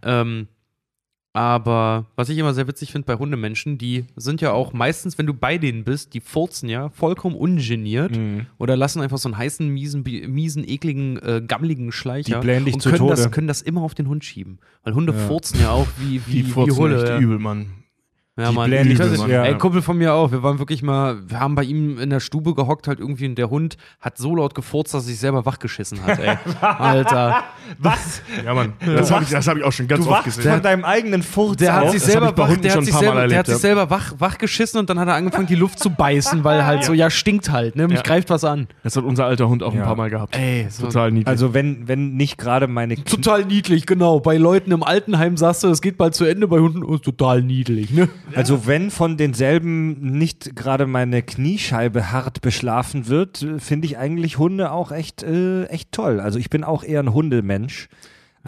Ähm, aber was ich immer sehr witzig finde bei Hundemenschen, die sind ja auch meistens, wenn du bei denen bist, die furzen ja vollkommen ungeniert Mhm. oder lassen einfach so einen heißen, miesen, miesen ekligen, äh, gammeligen Schleicher Die blähen dich und zu können Tode. das, können das immer auf den Hund schieben. Weil Hunde Ja. furzen ja auch wie, wie, Die wie furzen Hulle. echt übel, Mann. Ja, Die Mann. Ich weiß Mann. Ja. Ey, Kumpel von mir auch. Wir waren wirklich mal, wir haben bei ihm in der Stube gehockt, halt irgendwie, und der Hund hat so laut gefurzt, dass er sich selber wachgeschissen hat, ey. *laughs* Alter. Was? Ja, Mann. Das habe ich, das hab ich auch schon ganz Du oft gesehen. von deinem eigenen Furz Der hat sich selber wach, der hat sich selber, der hat sich ja. selber wach, wach geschissen und dann hat er angefangen, die Luft zu beißen, weil halt so, ja, stinkt halt, ne? Mich Ja. greift was an. Das hat unser alter Hund auch Ja. ein paar Mal gehabt. Ey, so Total niedlich. Also wenn, wenn nicht gerade meine Knie- Total niedlich, genau. Bei Leuten im Altenheim sagst du, es geht bald zu Ende, bei Hunden ist total niedlich, ne? Also wenn von denselben nicht gerade meine Kniescheibe hart beschlafen wird, äh, finde ich eigentlich Hunde auch echt, äh, echt toll. Also ich bin auch eher ein Hundemensch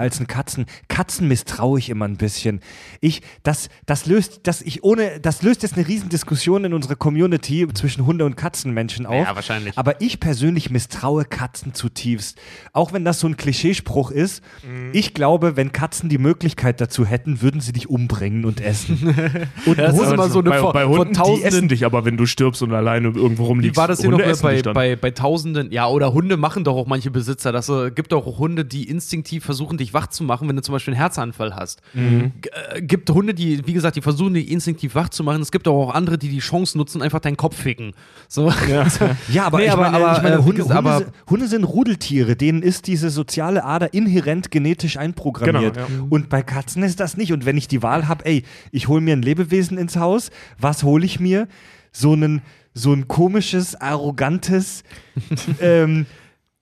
als ein Katzen. Katzen misstraue ich immer ein bisschen. Ich, das, das löst, das ich ohne, das löst jetzt eine Riesendiskussion in unserer Community zwischen Hunde- und Katzenmenschen auf. Ja, wahrscheinlich. Aber ich persönlich misstraue Katzen zutiefst. Auch wenn das so ein Klischeespruch ist. Mhm. Ich glaube, wenn Katzen die Möglichkeit dazu hätten, würden sie dich umbringen und essen. *laughs* Und Das ist immer so eine bei, vor- bei vor Hunden, die Tausenden- essen dich aber, wenn du stirbst und alleine irgendwo rumliegst. Wie war das hier Hunde noch bei, bei, bei Tausenden? Ja, oder Hunde machen doch auch manche Besitzer. Das äh, gibt auch Hunde, die instinktiv versuchen, dich wach zu machen, wenn du zum Beispiel einen Herzanfall hast. Mhm. Äh, gibt Hunde, die, wie gesagt, die versuchen, dich instinktiv wach zu machen. Es gibt auch andere, die die Chance nutzen, einfach deinen Kopf ficken. So. Ja, *laughs* aber, Nee, ich, aber- meine, aber, ich meine, äh, Hunde, aber- sind- Hunde sind Rudeltiere, denen ist diese soziale Ader inhärent genetisch einprogrammiert. Genau, ja. Und bei Katzen ist das nicht. Und wenn ich die Wahl habe, ey, ich hole mir ein Lebewesen ins Haus, was hole ich mir? So einen so ein komisches, arrogantes, *laughs* ähm,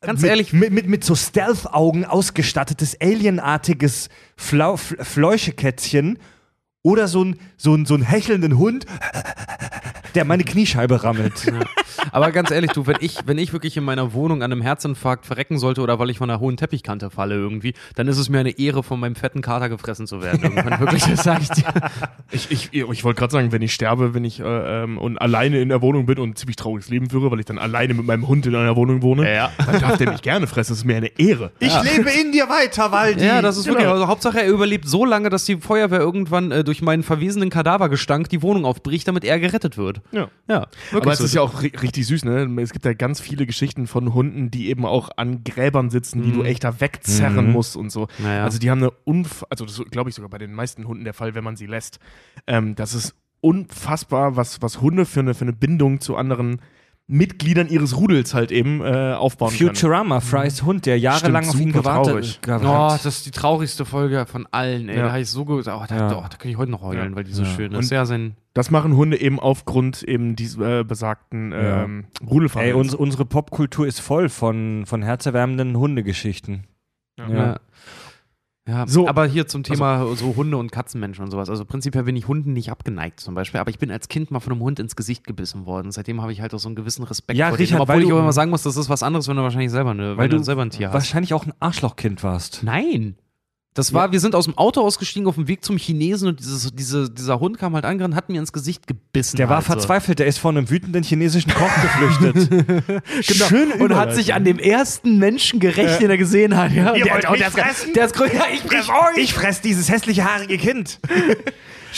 Ganz mit, ehrlich- mit, mit, mit so Stealth-Augen ausgestattetes, alienartiges Flau Fleuschekätzchen oder so ein, so, ein, so ein hechelnden Hund, der meine Kniescheibe rammelt. *laughs* Aber ganz ehrlich, du, wenn ich, wenn ich wirklich in meiner Wohnung an einem Herzinfarkt verrecken sollte oder weil ich von einer hohen Teppichkante falle irgendwie, dann ist es mir eine Ehre, von meinem fetten Kater gefressen zu werden. Irgendwann *laughs* wirklich, das sag ich dir. Ich, ich, ich wollte gerade sagen, wenn ich sterbe, wenn ich äh, ähm, und alleine in der Wohnung bin und ein ziemlich trauriges Leben führe, weil ich dann alleine mit meinem Hund in einer Wohnung wohne, Ja. dann darf der mich gerne fressen. Das ist mir eine Ehre. Ich lebe in dir weiter, Waldi. Ja, das ist Genau. wirklich, also Hauptsache er überlebt so lange, dass die Feuerwehr irgendwann äh, durch meinen verwesenen Kadavergestank die Wohnung aufbricht, damit er gerettet wird. Ja. Ja, Aber es so. ist ja auch ri richtig süß, ne? Es gibt ja ganz viele Geschichten von Hunden, die eben auch an Gräbern sitzen, die du echt da wegzerren Mhm. musst und so. Naja. Also die haben eine unf also das glaube ich sogar bei den meisten Hunden der Fall, wenn man sie lässt. Ähm, das ist unfassbar, was, was Hunde für eine, für eine Bindung zu anderen Mitgliedern ihres Rudels halt eben äh, aufbauen können. Futurama, Frys Hund, der jahrelang Stimmt, auf ihn gewartet Oh, hat. das ist die traurigste Folge von allen, ey. Ja. Da habe ich so gut. Oh, da, Ja. oh, da kann ich heute noch heulen, Ja. weil die so Ja. schön Und- ist. Ja, sein. Das machen Hunde eben aufgrund eben dieses äh, besagten Ja. ähm, Ey, Rudelverhaltens. uns, unsere Popkultur ist voll von, von herzerwärmenden Hundegeschichten. Ja. Ja. So. aber hier zum Thema so Hunde und Katzenmenschen und sowas. Also prinzipiell bin ich Hunden nicht abgeneigt zum Beispiel, aber ich bin als Kind mal von einem Hund ins Gesicht gebissen worden. Seitdem habe ich halt auch so einen gewissen Respekt Ja, vor Richard, denen. Obwohl weil ich auch immer sagen muss, das ist was anderes, wenn du wahrscheinlich selber, eine, Weil du selber ein Tier hast. Wahrscheinlich auch ein Arschlochkind warst. Nein. Das war, wir sind aus dem Auto ausgestiegen auf dem Weg zum Chinesen und dieses, diese, dieser Hund kam halt angerannt, hat mir ins Gesicht gebissen. Der war halt so. verzweifelt, der ist vor einem wütenden chinesischen Koch geflüchtet. *laughs* Genau. und hat sich an dem ersten Menschen gerecht, den er gesehen hat. Ja. Ihr der, wollt der, ist, fressen? der ist grün. Ja, ich fress euch. ich fress dieses hässliche haarige Kind. *laughs*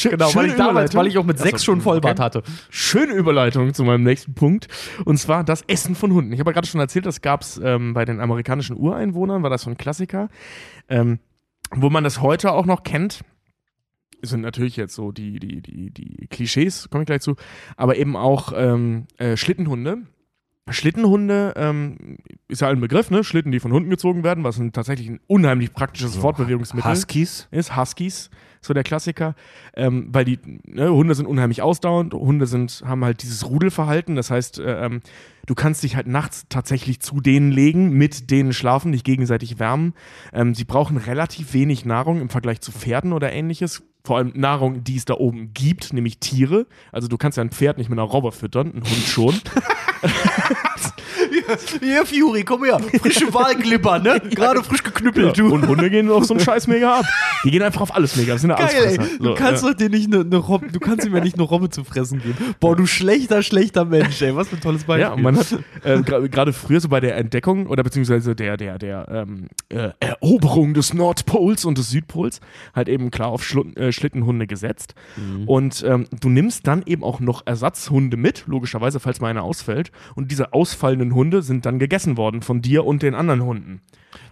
Genau, weil ich damals, weil ich auch mit sechs Achso, schon Vollbart okay. hatte. Schöne Überleitung zu meinem nächsten Punkt. Und zwar das Essen von Hunden. Ich habe ja gerade schon erzählt, das gab es ähm, bei den amerikanischen Ureinwohnern, war das so ein Klassiker. Ähm, wo man das heute auch noch kennt, sind natürlich jetzt so die, die, die, die Klischees, komme ich gleich zu, aber eben auch ähm, äh, Schlittenhunde. Schlittenhunde ähm, ist ja ein Begriff, ne? Schlitten, die von Hunden gezogen werden, was ein, tatsächlich ein unheimlich praktisches Fortbewegungsmittel Huskies. ist, Huskies, so der Klassiker, ähm, weil die ne, Hunde sind unheimlich ausdauernd, Hunde sind, haben halt dieses Rudelverhalten, das heißt, äh, ähm, du kannst dich halt nachts tatsächlich zu denen legen, mit denen schlafen, dich gegenseitig wärmen. Ähm, sie brauchen relativ wenig Nahrung im Vergleich zu Pferden oder ähnliches. Vor allem Nahrung, die es da oben gibt, nämlich Tiere. Also du kannst ja ein Pferd nicht mit einer Robbe füttern, ein Hund schon. *laughs* *laughs* *laughs* Hier, Fury, komm her. Frische Wahlklipper, ne? *laughs* Gerade frisch geknüppelt, Ja, Und Hunde gehen auf so einen *laughs* Scheiß mega ab. Die gehen einfach auf alles mega. Das sind Geil, ey. Allesfresser. Du So, kannst ja. doch dir nicht eine ne Robbe, du kannst ihm ja nicht eine Robbe zu fressen geben. Boah, du schlechter, schlechter Mensch, ey. Was für ein tolles Beispiel. Ja, man hat äh, gerade früher so bei der Entdeckung oder beziehungsweise der, der, der ähm, äh, Eroberung des Nordpols und des Südpols halt eben klar auf Schlu äh, Schlittenhunde gesetzt. Und ähm, du nimmst dann eben auch noch Ersatzhunde mit, logischerweise, falls mal einer ausfällt. Und diese ausfallenden Hunde sind dann gegessen worden von dir und den anderen Hunden.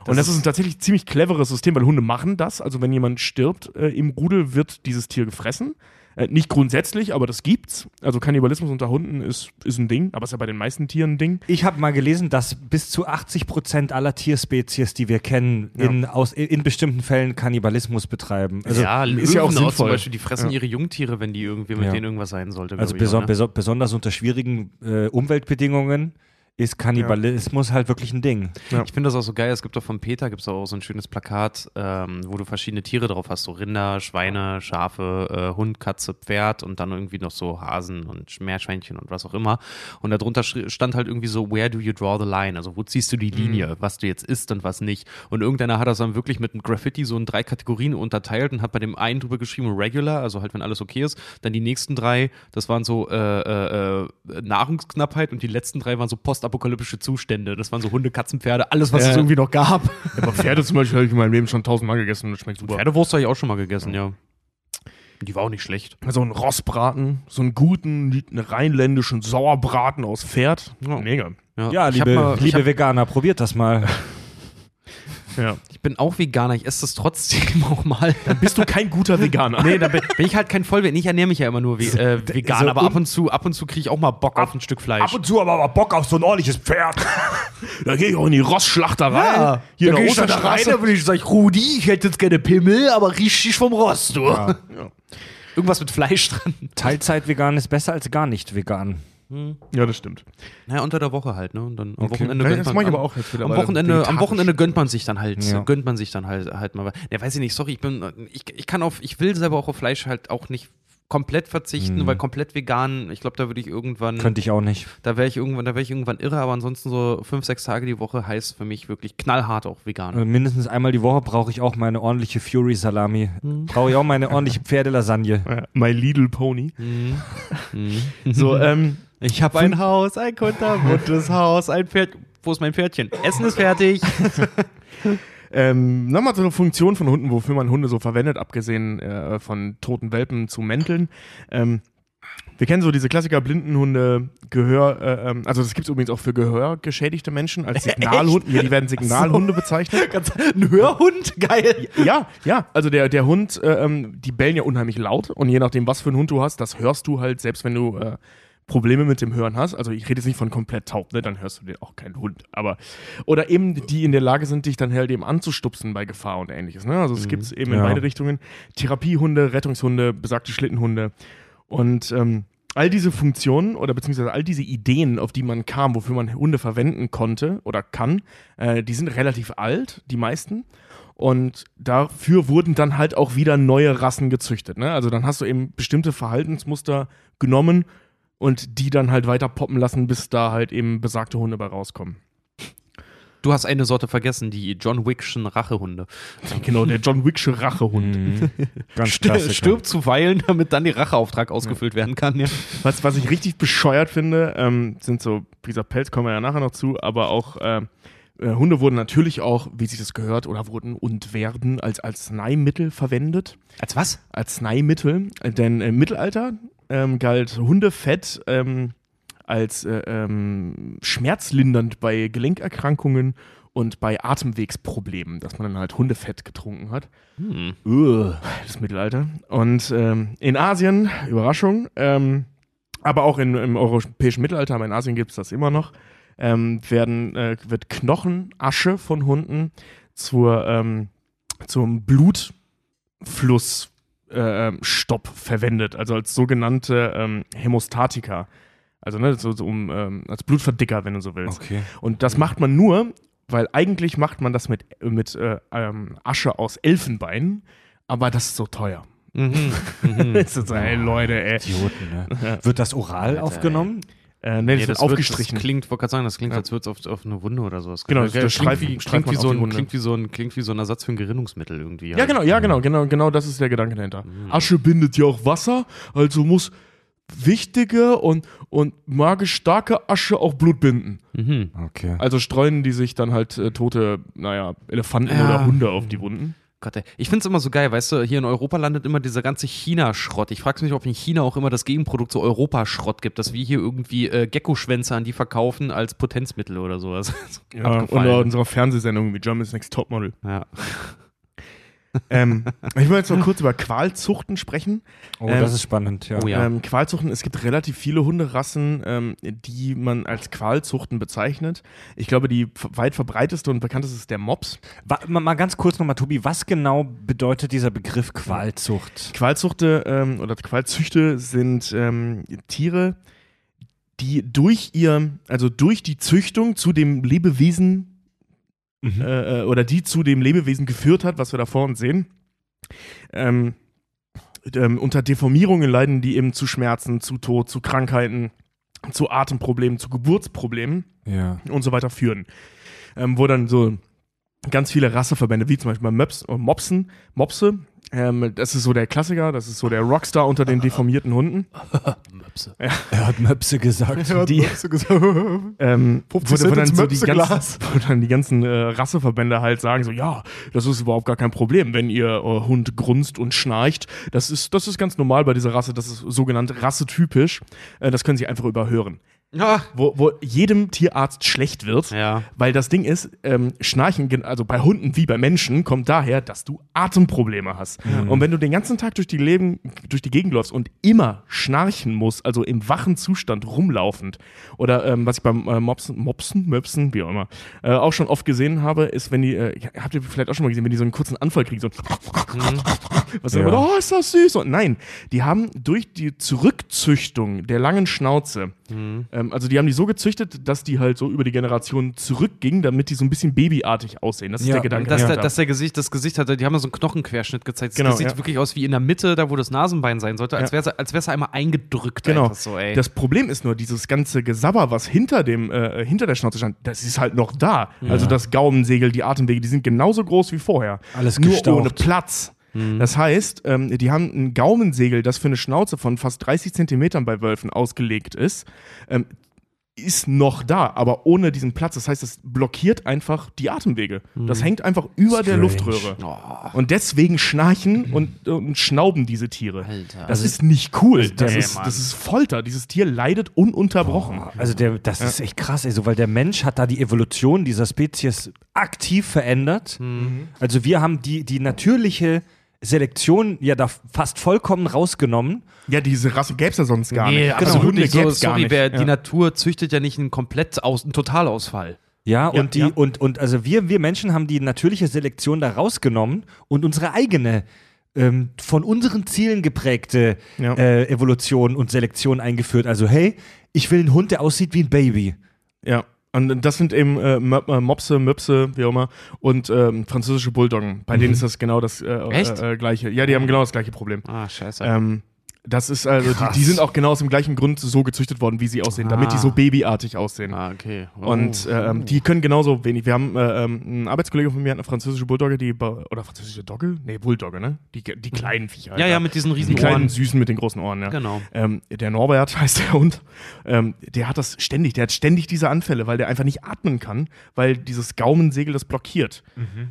und das ist ein tatsächlich ziemlich cleveres System, weil Hunde machen das. Also wenn jemand stirbt äh, im Rudel, wird dieses Tier gefressen. Äh, nicht grundsätzlich, aber das gibt's. Also Kannibalismus unter Hunden ist, ist ein Ding, aber ist ja bei den meisten Tieren ein Ding. Ich habe mal gelesen, dass bis zu 80 Prozent aller Tierspezies, die wir kennen, Ja. in, aus, in bestimmten Fällen Kannibalismus betreiben. Also, ja, Löwen ist ja auch zum sinnvoll. Beispiel, die fressen Ja. ihre Jungtiere, wenn die irgendwie mit Ja. denen irgendwas sein sollte. also beso auch, ne? beso besonders unter schwierigen äh, Umweltbedingungen ist Kannibalismus halt wirklich ein Ding. Ja. Ich finde das auch so geil. Es gibt doch von Peter gibt's auch so ein schönes Plakat, ähm, wo du verschiedene Tiere drauf hast: so Rinder, Schweine, Schafe, äh, Hund, Katze, Pferd und dann irgendwie noch so Hasen und Meerschweinchen und was auch immer. Und darunter stand halt irgendwie so: Where do you draw the line? Also, wo ziehst du die Linie, was du jetzt isst und was nicht. Und irgendeiner hat das dann wirklich mit einem Graffiti so in drei Kategorien unterteilt und hat bei dem einen drüber geschrieben: Regular, also halt, wenn alles okay ist. Dann die nächsten drei, das waren so äh, äh, äh, Nahrungsknappheit und die letzten drei waren so postapokalyptische Zustände. Das waren so Hunde, Katzen, Pferde, alles, was Ja. es irgendwie noch gab. Aber Pferde zum Beispiel habe ich in meinem Leben schon tausendmal gegessen und das schmeckt super. Pferdewurst habe ich auch schon mal gegessen, ja. Die war auch nicht schlecht. So einen Rossbraten, so einen guten rheinländischen Sauerbraten aus Pferd. Ja. Mega. Ja, ich hab liebe, mal, liebe hab, Veganer, probiert das mal. *laughs* Ja. ich bin auch Veganer, ich esse das trotzdem *laughs* auch mal. Bist du kein guter Veganer? nee, da bin, bin ich halt kein Vollwert. Ich ernähre mich ja immer nur wie, äh, vegan, so aber ab und zu, ab und zu kriege ich auch mal Bock auf ein Stück Fleisch. zu aber mal Bock auf so ein ordentliches Pferd. *laughs* Da gehe ich auch in die Rossschlachterei. Hier in der Osterstraße. würde ich sagen, Rudi, ich hätte jetzt gerne Pimmel, aber richtig vom Rost, du. Irgendwas mit Fleisch dran. Teilzeit-vegan ist besser als gar nicht vegan. Ja, das stimmt. Naja, unter der Woche halt, ne? Und dann am Okay. Wochenende Ja, gönnt das man mache ich am- aber auch jetzt Am Wochenende, am. Wochenende gönnt man sich dann halt, Ja. gönnt man sich dann halt, halt mal. Ja, weiß ich nicht, sorry, ich bin, ich, ich kann auf, ich will selber auch auf Fleisch halt auch nicht komplett verzichten, Mhm. weil komplett vegan, ich glaube, da würde ich irgendwann, Könnte ich auch nicht. da wäre ich irgendwann, da wäre ich irgendwann irre, aber ansonsten so fünf, sechs Tage die Woche heißt für mich wirklich knallhart auch vegan. Also mindestens einmal die Woche brauche ich auch meine ordentliche Fury-Salami. Brauche ich auch meine ordentliche Pferdelasagne. My Little Pony. Mhm. Mhm. So, ähm, Ich habe ein Haus, ein kunterbuntes *laughs* Haus, ein Pferd. Wo ist mein Pferdchen? Essen ist fertig. *laughs* Ähm, Nochmal zur Funktion von Hunden, wofür man Hunde so verwendet, abgesehen äh, von toten Welpen zu Mänteln. Ähm, wir kennen so diese Klassiker Blindenhunde, Gehör, äh, ähm, also das gibt es übrigens auch für gehörgeschädigte Menschen als *laughs* Signalhunde. Ja, die werden Signalhunde bezeichnet. Ganz, ein Hörhund? Geil. Ja, ja, also der, der Hund, äh, ähm, die bellen ja unheimlich laut und je nachdem, was für einen Hund du hast, das hörst du halt, selbst wenn du äh, Probleme mit dem Hören hast. Also ich rede jetzt nicht von komplett taub, ne? dann hörst du den auch keinen Hund. Aber oder eben die in der Lage sind, dich dann halt eben anzustupsen bei Gefahr und ähnliches. Ne? Also es gibt es eben in Ja. beide Richtungen. Therapiehunde, Rettungshunde, besagte Schlittenhunde. Und ähm, all diese Funktionen oder beziehungsweise all diese Ideen, auf die man kam, wofür man Hunde verwenden konnte oder kann, äh, die sind relativ alt, die meisten. Und dafür wurden dann halt auch wieder neue Rassen gezüchtet. Ne? Also dann hast du eben bestimmte Verhaltensmuster genommen und die dann halt weiter poppen lassen, bis da halt eben besagte Hunde bei rauskommen. Du hast eine Sorte vergessen, die John Wickschen Rachehunde. *laughs* Genau, der John Wicksche Rachehund. Mhm. *laughs* Ganz St klassisch. stirbt zuweilen, damit dann der Racheauftrag ausgefüllt werden kann. Ja. Was, was ich richtig bescheuert finde, ähm, sind so, wie gesagt, Pelz kommen wir ja nachher noch zu, aber auch äh, äh, Hunde wurden natürlich auch, wie sich das gehört, oder wurden und werden als Arzneimittel verwendet. Als was? Arzneimittel, denn im Mittelalter ähm, galt Hundefett ähm, als äh, ähm, schmerzlindernd bei Gelenkerkrankungen und bei Atemwegsproblemen, dass man dann halt Hundefett getrunken hat. Hm. Das Mittelalter. Und ähm, in Asien, Überraschung, ähm, aber auch in, im europäischen Mittelalter, aber in Asien gibt es das immer noch, ähm, werden, äh, wird Knochenasche von Hunden zur, zum Blutflussstopp äh, ähm, Stopp verwendet, also als sogenannte ähm, Hämostatika. Also ne, so, so um, ähm, als Blutverdicker, wenn du so willst. Okay. Und das macht man nur, weil eigentlich macht man das mit, mit äh, ähm, Asche aus Elfenbein, aber das ist so teuer. Mhm. *laughs* Mhm. Das ist so, ey Leute, ey. Idioten, ne? Wird das oral aufgenommen? Äh, nee, das Nee, wird das aufgestrichen. Wird, das klingt, wollte gerade sagen, das klingt, Ja. als würde es auf, auf eine Wunde oder sowas. Genau, das, das klingt, klingt, wie so ein, klingt, wie so ein, klingt wie so ein Ersatz für ein Gerinnungsmittel irgendwie. ja, genau, ja, genau, genau, genau, das ist der Gedanke dahinter. Mhm. Asche bindet ja auch Wasser, also muss wichtige und, und magisch starke Asche auch Blut binden. Mhm. Okay. Also streuen die sich dann halt äh, tote, naja, Elefanten Ja. oder Hunde auf die Wunden. Gott, ey. Ich finde es immer so geil, weißt du, hier in Europa landet immer dieser ganze China-Schrott. Ich frage mich, ob in China auch immer das Gegenprodukt so Europaschrott gibt, dass wir hier irgendwie äh, Gecko-Schwänze an die verkaufen als Potenzmittel oder sowas. *laughs* Ja, oder unserer Fernsehsendung wie Germany's Next Topmodel. Ja. Ähm, ich will jetzt mal kurz über Qualzuchten sprechen. Oh, Ähm, das ist spannend, ja. oh ja. Ähm, Qualzuchten, es gibt relativ viele Hunderassen, ähm, die man als Qualzuchten bezeichnet. Ich glaube, die weit verbreiteste und bekannteste ist der Mops. Wa- mal, mal ganz kurz nochmal, Tobi, was genau bedeutet dieser Begriff Qualzucht? Qualzuchte ähm, oder Qualzüchte sind ähm, Tiere, die durch ihr, also durch die Züchtung zu dem Lebewesen Mhm. äh, äh, oder die zu dem Lebewesen geführt hat, was wir da vor uns sehen. Ähm, ähm, unter Deformierungen leiden die eben zu Schmerzen, zu Tod, zu Krankheiten, zu Atemproblemen, zu Geburtsproblemen Ja. und so weiter führen. Ähm, wo dann so ganz viele Rasseverbände, wie zum Beispiel Möps, äh, Mopsen, Mopse, ähm, das ist so der Klassiker, das ist so der Rockstar unter den deformierten Hunden. *laughs* Möpse. Er hat Möpse gesagt. Die, *laughs* ähm, 50 wo, Cent wo, dann so die ganzen, *laughs* wo dann die ganzen äh, Rasseverbände halt sagen so, ja, das ist überhaupt gar kein Problem, wenn ihr äh, Hund grunzt und schnarcht. Das ist, das ist ganz normal bei dieser Rasse, das ist sogenannt rassetypisch. Äh, das können sie einfach überhören. Ja. Wo, wo jedem Tierarzt schlecht wird, Ja. weil das Ding ist, ähm, Schnarchen, also bei Hunden wie bei Menschen, kommt daher, dass du Atemprobleme hast. Und wenn du den ganzen Tag durch die, Leben, durch die Gegend läufst und immer schnarchen musst, also im wachen Zustand rumlaufend, oder ähm, was ich beim äh, Mopsen, Mopsen, Möpsen, wie auch immer, äh, auch schon oft gesehen habe, ist, wenn die, äh, habt ihr vielleicht auch schon mal gesehen, wenn die so einen kurzen Anfall kriegen, so was Ja. ja. oh, ist das süß. Und nein, die haben durch die Zurückzüchtung der langen Schnauze, ähm, also die haben die so gezüchtet, dass die halt so über die Generation zurückgingen, damit die so ein bisschen babyartig aussehen. Das ist Ja, der Gedanke. Dass, der, dass der Gesicht, das Gesicht hatte, die haben ja so einen Knochenquerschnitt gezeigt. Das Genau, sieht ja. wirklich aus wie in der Mitte, da wo das Nasenbein sein sollte, als Ja. wäre es als wär's einmal eingedrückt. Genau. So, ey. Das Problem ist nur, dieses ganze Gesabber, was hinter dem, äh, hinter der Schnauze stand, das ist halt noch da. Also das Gaumensegel, die Atemwege, die sind genauso groß wie vorher. Alles Nur gestaucht. ohne Platz. Das heißt, ähm, die haben ein Gaumensegel, das für eine Schnauze von fast 30 Zentimetern bei Wölfen ausgelegt ist, ähm, ist noch da, aber ohne diesen Platz. Das heißt, es blockiert einfach die Atemwege. Das hängt einfach über der Strange. Luftröhre. Und deswegen schnarchen und, und schnauben diese Tiere. Alter. Das ist nicht cool. Also Das ist, das ist Folter. Dieses Tier leidet ununterbrochen. Also der, das ist echt krass, ey, so, weil der Mensch hat da die Evolution dieser Spezies aktiv verändert. Also wir haben die, die natürliche Selektion ja da fast vollkommen rausgenommen. Ja, diese Rasse gäbe es ja sonst gar nee, nicht. Also absolut Hunde nicht. So, sorry, nicht. wer, Ja. die Natur züchtet ja nicht einen komplett aus, einen Totalausfall. Ja, Ja, und die, ja. und, und also wir, wir Menschen haben die natürliche Selektion da rausgenommen und unsere eigene, ähm, von unseren Zielen geprägte Ja. äh, Evolution und Selektion eingeführt. Also, hey, ich will einen Hund, der aussieht wie ein Baby. Ja. Und das sind eben äh, äh, Mopse, Möpse, wie auch immer, und ähm, französische Bulldoggen. Bei denen ist das genau das äh? Äh, äh, gleiche. Ja, die haben genau das gleiche Problem. Ah, scheiße. Ähm, das ist also, die, die sind auch genau aus dem gleichen Grund so gezüchtet worden, wie sie aussehen, damit die Ah. so babyartig aussehen. ah, okay. Oh. Und ähm, die können genauso wenig. Wir haben äh, ähm, einen Arbeitskollege von mir, hat eine französische Bulldogge, die oder französische Dogge? Nee, Bulldogge, ne? Die, die kleinen Viecher. ja, ja, mit diesen die riesen kleinen Ohren. süßen mit den großen Ohren, ja. Genau. Ähm, der Norbert *laughs* heißt der Hund. Ähm, der hat das ständig, der hat ständig diese Anfälle, weil der einfach nicht atmen kann, weil dieses Gaumensegel das blockiert.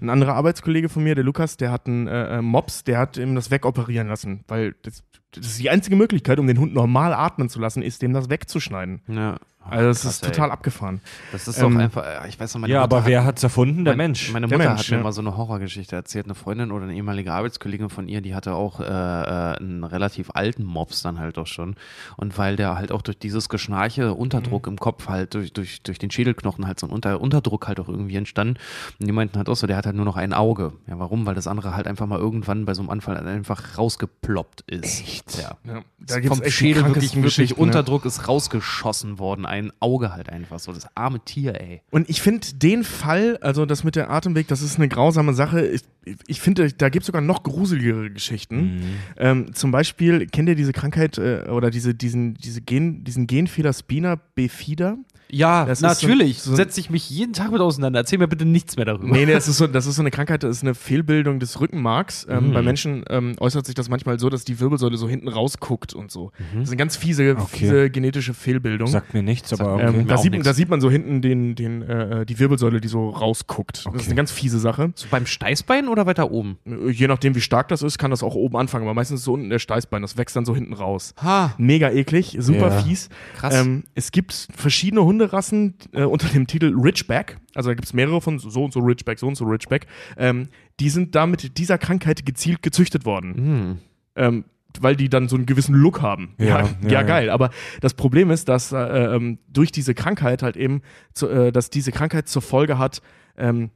Ein anderer Arbeitskollege von mir, der Lukas, der hat einen äh, äh, Mops, der hat ihm das wegoperieren lassen, weil das, das ist die einzige Möglichkeit, um den Hund normal atmen zu lassen, ist, dem das wegzuschneiden. Ja. Also das Krass, ist ey. total abgefahren. Das ist Ähm, doch einfach, äh, ich weiß noch, meine ja, Mutter aber hat- wer hat's erfunden? Der Mein- Mensch. Meine Mutter Mensch, hat mir ja. mal so eine Horrorgeschichte erzählt. Eine Freundin oder eine ehemalige Arbeitskollegin von ihr, die hatte auch äh, äh, einen relativ alten Mops dann halt auch schon. Und weil der halt auch durch dieses Geschnarche, Unterdruck im Kopf halt, durch, durch, durch den Schädelknochen halt so ein Unter Unterdruck halt auch irgendwie entstanden. Und die meinten halt auch so, der hat halt nur noch ein Auge. Ja, warum? Weil das andere halt einfach mal irgendwann bei so einem Anfall halt einfach rausgeploppt ist. Echt? Ja. Ja, da Vom Schädel wirklich, wirklich ja. Unterdruck ist rausgeschossen worden. Ein Auge halt einfach so. Das arme Tier, ey. Und ich finde den Fall, also das mit der Atemweg, das ist eine grausame Sache. Ich, ich finde, da gibt es sogar noch gruseligere Geschichten. Ähm, zum Beispiel, kennt ihr diese Krankheit äh, oder diese, diesen, diese Gen, diesen Genfehler Spina bifida? Ja, Das ist so- natürlich. so- Setze ich mich jeden Tag mit auseinander. Erzähl mir bitte nichts mehr darüber. Nee, nee, das ist, so, das ist so eine Krankheit, das ist eine Fehlbildung des Rückenmarks. Ähm, Mhm. Bei Menschen ähm, äußert sich das manchmal so, dass die Wirbelsäule so hinten rausguckt und so. Mhm. Das ist eine ganz fiese, Okay. fiese genetische Fehlbildung. Sagt mir nichts, aber okay. Ähm, da, sieht, nix. da sieht man so hinten den, den, äh, die Wirbelsäule, die so rausguckt. Das ist Okay. eine ganz fiese Sache. So beim Steißbein oder weiter oben? Äh, Je nachdem, wie stark das ist, kann das auch oben anfangen. Aber meistens ist so unten der Steißbein. Das wächst dann so hinten raus. Ha, Mega eklig, super Ja. fies. krass. Ähm, es gibt verschiedene Hunderassen äh, *laughs* unter dem Titel Ridgeback, also da gibt es mehrere von so und so Ridgeback, so und so Ridgeback, ähm, die sind da mit dieser Krankheit gezielt gezüchtet worden. Hm. Ähm, weil die dann so einen gewissen Look haben. Ja, Ja, ja, ja, geil. Aber das Problem ist, dass äh, ähm, durch diese Krankheit halt eben, zu, äh, dass diese Krankheit zur Folge hat, ähm, äh,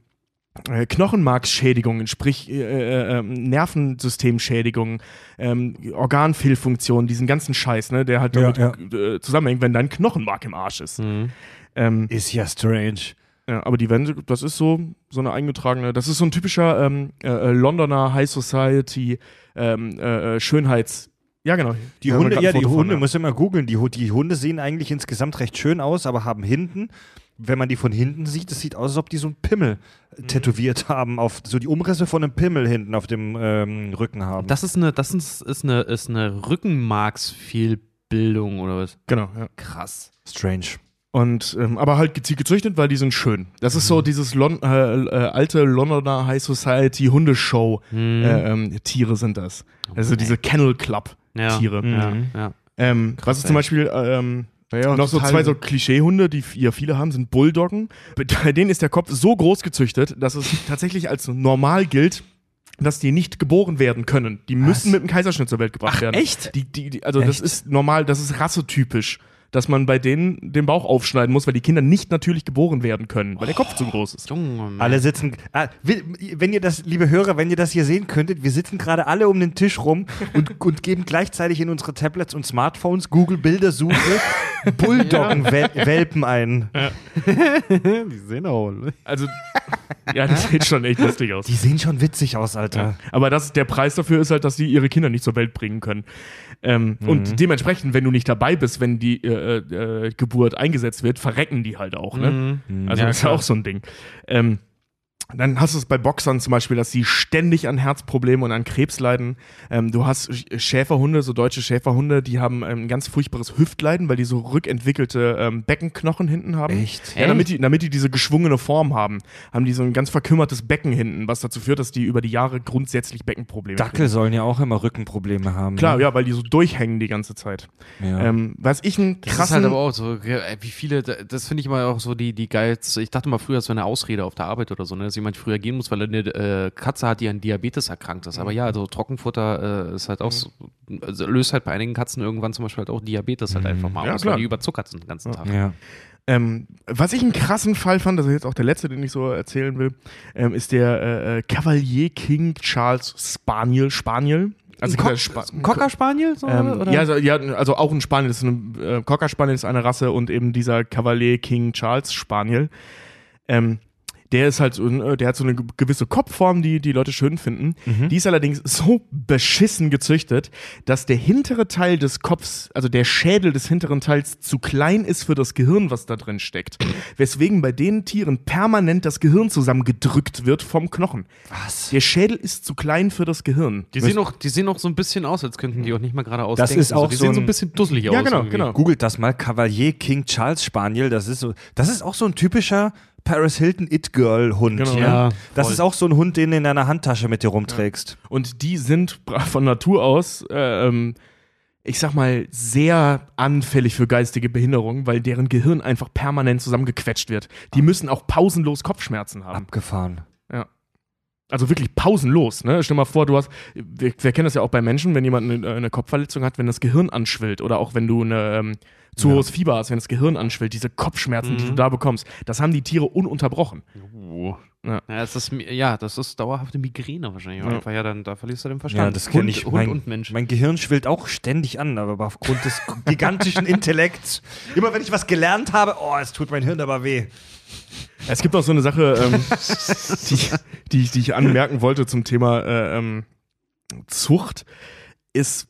Knochenmarksschädigungen, sprich äh, äh, ähm, Nervensystemschädigungen, ähm, Organfehlfunktionen, diesen ganzen Scheiß, ne, der halt Ja, damit Äh, zusammenhängt, wenn dein Knochenmark im Arsch ist. Hm. Ähm, Ist ja strange. ja, aber die werden, das ist so, so eine eingetragene, das ist so ein typischer ähm, äh, äh, Londoner High Society ähm, äh, äh, Schönheits. Ja, genau. Die Da Hunde, ja, die von, Hunde, ja. muss immer googeln. Die, die Hunde sehen eigentlich insgesamt recht schön aus, aber haben hinten, wenn man die von hinten sieht, es sieht aus, als ob die so einen Pimmel Mhm. äh, tätowiert haben, auf so die Umrisse von einem Pimmel hinten auf dem ähm, Rücken haben. Das ist eine, das ist, ist eine, ist eine Rückenmarksfehlbildung oder was? Genau, ja. Krass. strange. Und, ähm, aber halt gezielt gezüchtet, weil die sind schön. Das ist so dieses Lon äh, äh, alte Londoner High Society Hundeshow. Hm. Äh, ähm, Tiere sind das. Also diese Kennel Club. Tiere. Ja, Mhm. ja. Ähm, was ist zum. Beispiel ähm, Ja, noch so zwei so Klischeehunde, die ja viele haben, sind Bulldoggen. Bei denen ist der Kopf so groß gezüchtet, dass es tatsächlich als normal gilt, dass die nicht geboren werden können. Die müssen mit einem Kaiserschnitt zur Welt gebracht werden. echt? Die, die, die, also das Echt? ist normal, das ist rassetypisch, dass man bei denen den Bauch aufschneiden muss, weil die Kinder nicht natürlich geboren werden können, weil der Kopf zu groß ist. Junge. Alle sitzen, ah, wenn ihr das, liebe Hörer, wenn ihr das hier sehen könntet, wir sitzen gerade alle um den Tisch rum und, *laughs* und geben gleichzeitig in unsere Tablets und Smartphones Google Bildersuche Bulldoggen-Welpen ein. *laughs* die sehen auch. Also, ja, das sieht schon echt lustig aus. Die sehen schon witzig aus, Alter. Aber das, der Preis dafür ist halt, dass die ihre Kinder nicht zur Welt bringen können. Ähm, Und dementsprechend, wenn du nicht dabei bist, wenn die äh, äh, Geburt eingesetzt wird, verrecken die halt auch. Ne? Mhm. Also Ja, das ist ja auch so ein Ding. Ähm, dann hast du es bei Boxern zum Beispiel, dass sie ständig an Herzproblemen und an Krebs leiden. Ähm, du hast Sch- Schäferhunde, so deutsche Schäferhunde, die haben ähm, ein ganz furchtbares Hüftleiden, weil die so rückentwickelte ähm, Beckenknochen hinten haben. Echt? Ja, damit die, damit die diese geschwungene Form haben, haben die so ein ganz verkümmertes Becken hinten, was dazu führt, dass die über die Jahre grundsätzlich Beckenprobleme Dackel sollen ja auch immer Rückenprobleme haben. Klar, ne? ja, weil die so durchhängen die ganze Zeit. ja. Ähm, was ich einen Das krassen. ist halt aber auch so, wie viele, das finde ich immer auch so die, die geilste. Ich dachte mal früher, das wäre eine Ausrede auf der Arbeit oder so, ne, dass jemand früher gehen muss, weil er eine äh, Katze hat, die an Diabetes erkrankt ist. Aber ja, also Trockenfutter äh, ist halt auch, so, also löst halt bei einigen Katzen irgendwann zum Beispiel halt auch Diabetes halt einfach mal Ja, aus, klar. weil die überzuckert sind den ganzen Tag. ja. Ähm, was ich einen krassen Fall fand, das ist jetzt auch der letzte, den ich so erzählen will, ähm, ist der äh, äh, Cavalier King Charles Spaniel. Spaniel. Also Ein, Cock, Spa- ein Cocker Spaniel? So, Ähm, oder? ja, also, ja, also auch ein Spaniel, das ist eine, äh, Cocker Spaniel ist eine Rasse und eben dieser Cavalier King Charles Spaniel. Ähm, der ist halt so, äh, der hat so eine ge- gewisse Kopfform, die die Leute schön finden. Die ist allerdings so beschissen gezüchtet, dass der hintere Teil des Kopfs, also der Schädel des hinteren Teils zu klein ist für das Gehirn, was da drin steckt. Weswegen bei den Tieren permanent das Gehirn zusammengedrückt wird vom Knochen. Was? Der Schädel ist zu klein für das Gehirn. Die sehen, auch, die sehen auch so ein bisschen aus, als könnten die auch nicht mal gerade aus. Das ist auch die so sehen so ein- bisschen dusselig aus. Ja, genau, irgendwie. genau. Googelt das mal, Cavalier King Charles Spaniel, das ist so, das ist auch so ein typischer Paris Hilton It-Girl-Hund. Genau. ne? Ja, Das voll. ist auch so ein Hund, den du in deiner Handtasche mit dir rumträgst. Und die sind von Natur aus, äh, ähm, ich sag mal, sehr anfällig für geistige Behinderung, weil deren Gehirn einfach permanent zusammengequetscht wird. Die müssen auch pausenlos Kopfschmerzen haben. Abgefahren. Also wirklich pausenlos. Ne? Stell mal vor, du hast, wir, wir kennen das ja auch bei Menschen, wenn jemand eine, eine Kopfverletzung hat, wenn das Gehirn anschwillt oder auch wenn du eine, ähm, zu Ja. hohes Fieber hast, wenn das Gehirn anschwillt, diese Kopfschmerzen, die Mhm. du da bekommst, das haben die Tiere ununterbrochen. Oh. Ja. Ja, es ist, ja, das ist dauerhafte Migräne wahrscheinlich. Ja. Einfach, ja, dann da verlierst du den Verstand. Ja, das kenne Hund, ich. Hund mein, und Mensch. Mein Gehirn schwillt auch ständig an, aber aufgrund des gigantischen Intellekts. Immer wenn ich was gelernt habe, oh, es tut mein Hirn aber weh. Es gibt noch so eine Sache, ähm, *laughs* die, die, ich- die ich anmerken wollte zum Thema äh, ähm, Zucht, ist,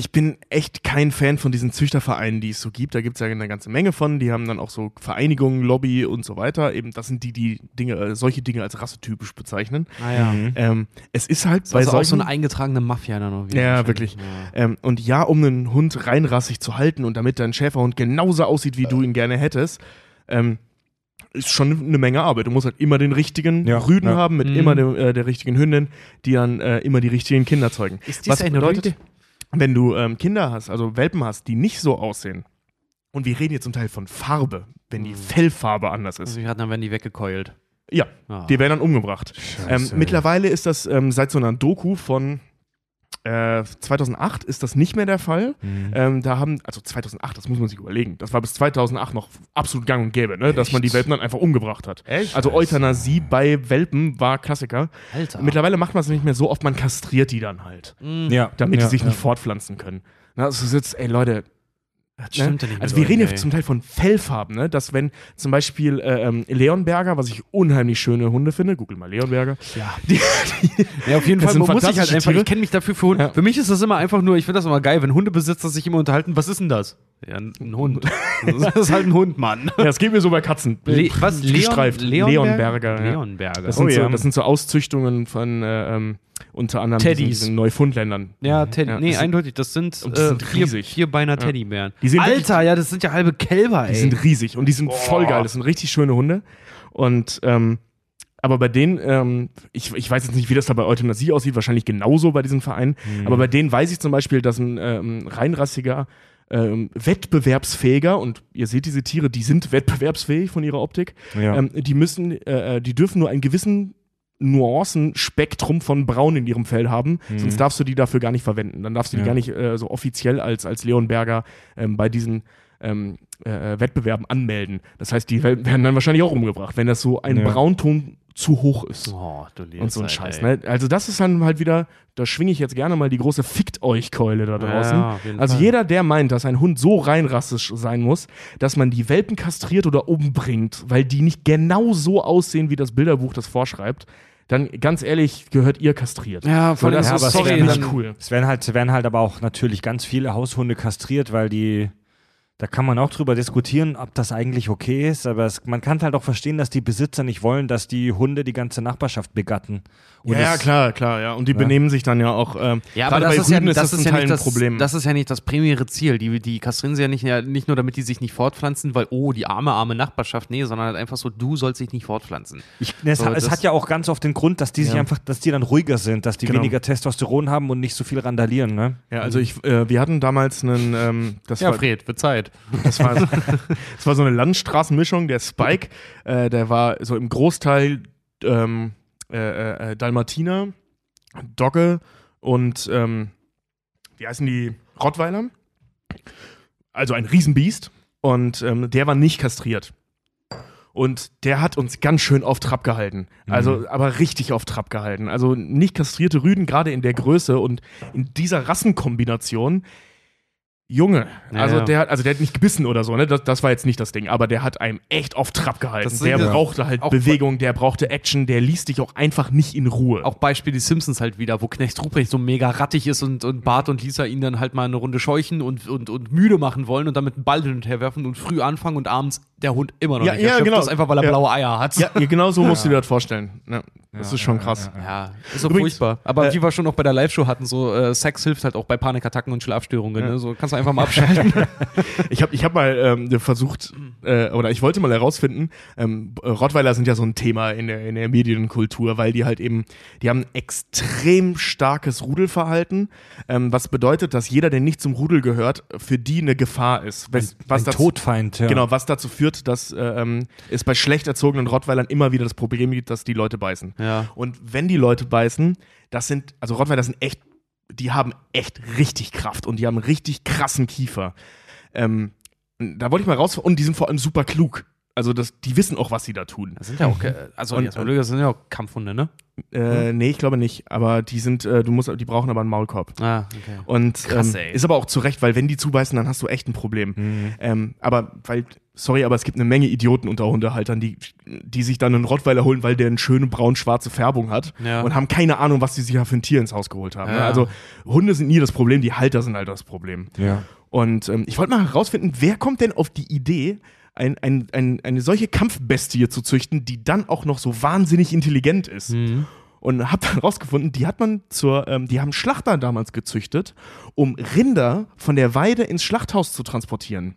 ich bin echt kein Fan von diesen Züchtervereinen, die es so gibt. Da gibt es ja eine ganze Menge von. Die haben dann auch so Vereinigungen, Lobby und so weiter. Eben, das sind die, die Dinge, äh, solche Dinge als rassetypisch bezeichnen. Ah ja. Mhm. Ähm, es ist halt Das ist also auch so solchen- eine eingetragene Mafia dann noch. wieder Ja, wirklich. Ja. ähm, und ja, um einen Hund reinrassig zu halten und damit dein Schäferhund genauso aussieht, wie du ihn gerne hättest, ähm, ist schon eine Menge Arbeit. Du musst halt immer den richtigen Ja, Rüden ja. haben, mit Mhm. immer der, äh, der richtigen Hündin, die dann äh, immer die richtigen Kinder zeugen. Ist Was dies eine bedeutet, Rüde? Wenn du ähm, Kinder hast, also Welpen hast, die nicht so aussehen, Und wir reden jetzt zum Teil von Farbe, wenn die Fellfarbe anders ist. Also, dann werden die weggekeult. Ja, Ah. die werden dann umgebracht. Ähm, Scheiße. mittlerweile ist das ähm, seit so einer Doku von äh, 2008 ist das nicht mehr der Fall. Mhm. Ähm, da haben, also 2008, das muss man sich überlegen. Das war bis 2008 noch absolut gang und gäbe, ne? dass man die? Welpen dann einfach umgebracht hat. Echt? Also Euthanasie bei Welpen war Klassiker. Alter. Mittlerweile macht man es nicht mehr so oft, man kastriert die dann halt, Ja, damit ja, die sich ja. nicht fortpflanzen können. Na, also sitzt, ey Leute, Das Ne? stimmt ja nicht Also wir reden ja zum Teil von Fellfarben, ne? dass wenn zum Beispiel äh, ähm, Leonberger, was ich unheimlich schöne Hunde finde, google mal Leonberger, Ja. *laughs* die, Ja, auf jeden Fall sind man muss ich halt einfach, Tiere. ich kenne mich dafür für Hunde. Ja. Für mich ist das immer einfach nur, ich finde das immer geil, wenn Hundebesitzer sich immer unterhalten, was ist denn das? Ja, ein Hund. *laughs* das ist halt ein Hund, Mann. ja, es geht mir so bei Katzen. Le was? Leon, Gestreift. Leonberger. ja. Leonberger. Das Oh, sind, so, ja. das sind so Auszüchtungen von äh, ähm, unter anderem Teddys. diesen, diesen Neufundländern. ja, Teddy. Ja, nee, das sind- eindeutig. Das sind, die sind äh, vier, riesig. Vierbeiner Ja. Teddybären. Die sind Alter, ja, das sind ja halbe Kälber, ey. Die sind riesig und die sind voll geil. Das sind richtig schöne Hunde. Und ähm, aber bei denen, ähm, ich, ich weiß jetzt nicht, wie das da bei Euthanasie aussieht, wahrscheinlich genauso bei diesem Verein. Mhm. Aber bei denen weiß ich zum Beispiel, dass ein ähm, reinrassiger, ähm, wettbewerbsfähiger, und ihr seht diese Tiere, die sind wettbewerbsfähig von ihrer Optik, Ja. ähm, die müssen, äh, äh, die dürfen nur einen gewissen Nuancenspektrum von Braun in ihrem Fell haben, sonst darfst du die dafür gar nicht verwenden. Dann darfst du die Ja. gar nicht äh, so offiziell als, als Leonberger ähm, bei diesen ähm, äh, Wettbewerben anmelden. Das heißt, die werden dann wahrscheinlich auch umgebracht, wenn das so ein Ja. Braunton zu hoch ist. oh, Und so ein Scheiß. Ne? Also das ist dann halt wieder, da schwinge ich jetzt gerne mal die große Fickt euch Keule da draußen. Ja, also Fall. jeder, der meint, dass ein Hund so reinrassisch sein muss, dass man die Welpen kastriert oder umbringt, weil die nicht genau so aussehen, wie das Bilderbuch das vorschreibt, dann ganz ehrlich, gehört ihr kastriert. Ja, voll, So, das ja, ist, sorry, dann, nicht cool. Es werden halt, werden halt aber auch natürlich ganz viele Haushunde kastriert, weil die, da kann man auch drüber diskutieren, ob das eigentlich okay ist, aber es, man kann halt auch verstehen, dass die Besitzer nicht wollen, dass die Hunde die ganze Nachbarschaft begatten. Und ja, ja, es- klar, klar, ja. Und die benehmen sich dann ja auch. Ähm, Ja, aber das bei ist ja, ist das das ist ja Teil nicht ein das, Problem. das ist ja nicht das primäre Ziel. Die, die kastrieren sie ja nicht, ja nicht nur, damit die sich nicht fortpflanzen, weil, oh, die arme, arme Nachbarschaft. Nee, sondern halt einfach so, du sollst dich nicht fortpflanzen. Ich, es, So, hat- es das- hat ja auch ganz oft den Grund, dass die sich Ja. einfach, dass die dann ruhiger sind, dass die Genau. weniger Testosteron haben und nicht so viel randalieren, ne? ja, also ich, äh, wir hatten damals einen, ähm, das war, Fred, wird Zeit. Das war, *laughs* das war so eine Landstraßenmischung. Der Spike, äh, der war so im Großteil ähm, äh, äh, Dalmatiner, Dogge und ähm, wie heißen die? Rottweiler. Also ein Riesenbiest. Und ähm, der war nicht kastriert. Und der hat uns ganz schön auf Trab gehalten. Also, aber richtig auf Trab gehalten. Also nicht kastrierte Rüden, gerade in der Größe und in dieser Rassenkombination. Junge, Ja, also ja. der hat, also der hat nicht gebissen oder so, ne? Das, das war jetzt nicht das Ding, aber der hat einem echt auf Trab gehalten. Das Der ja brauchte halt auch- Bewegung, der brauchte Action, der ließ dich auch einfach nicht in Ruhe. Auch Beispiel die Simpsons halt wieder, wo Knecht Ruprecht so mega rattig ist und, und Bart und Lisa ihn dann halt mal eine Runde scheuchen und, und, und müde machen wollen und damit einen Ball hin und her werfen und früh anfangen und abends der Hund immer noch Ja, nicht ja, genau. ist, einfach weil er Ja. blaue Eier hat. ja, ja, genau so musst du dir das vorstellen. Ja, das ist schon krass. Ja, ist so Übrigens, furchtbar. Aber äh, wie wir schon noch bei der Live-Show hatten, so äh, Sex hilft halt auch bei Panikattacken und Schlafstörungen. Ne? So kannst du einfach mal abschalten. *laughs* Ich habe ich hab mal ähm, versucht, äh, oder ich wollte mal herausfinden, ähm, Rottweiler sind ja so ein Thema in der, in der Medienkultur, weil die halt eben, die haben ein extrem starkes Rudelverhalten, ähm, was bedeutet, dass jeder, der nicht zum Rudel gehört, für die eine Gefahr ist. Was, was Ein dazu- Todfeind, ja. Genau, was dazu führt, dass äh, ähm, es bei schlecht erzogenen Rottweilern immer wieder das Problem gibt, dass die Leute beißen. Ja. Und wenn die Leute beißen, das sind, also Rottweiler sind echt, die haben echt richtig Kraft und die haben richtig krassen Kiefer. Ähm, da wollte ich mal raus, und die sind vor allem super klug. Also das, die wissen auch, was sie da tun. Das sind ja auch, äh, also Und- erstmal, das sind ja auch Kampfhunde, ne? Äh, nee, ich glaube nicht. Aber die sind, äh, du musst, die brauchen aber einen Maulkorb. Ah, okay. Und Krass, ähm, ey. ist aber auch zu Recht, weil wenn die zubeißen, dann hast du echt ein Problem. Mhm. Ähm, aber weil, sorry, aber es gibt eine Menge Idioten unter Hundehaltern, die, die sich dann einen Rottweiler holen, weil der eine schöne braun-schwarze Färbung hat Ja. und haben keine Ahnung, was die sich ja für ein Tier ins Haus geholt haben. Ne? Ja. Also Hunde sind nie das Problem, die Halter sind halt das Problem. Ja. Und ähm, ich wollte mal herausfinden, wer kommt denn auf die Idee, ein, ein, ein, eine solche Kampfbestie zu züchten, die dann auch noch so wahnsinnig intelligent ist. Mhm. Und hab dann rausgefunden, die hat man zur, ähm, die haben Schlachter damals gezüchtet, um Rinder von der Weide ins Schlachthaus zu transportieren.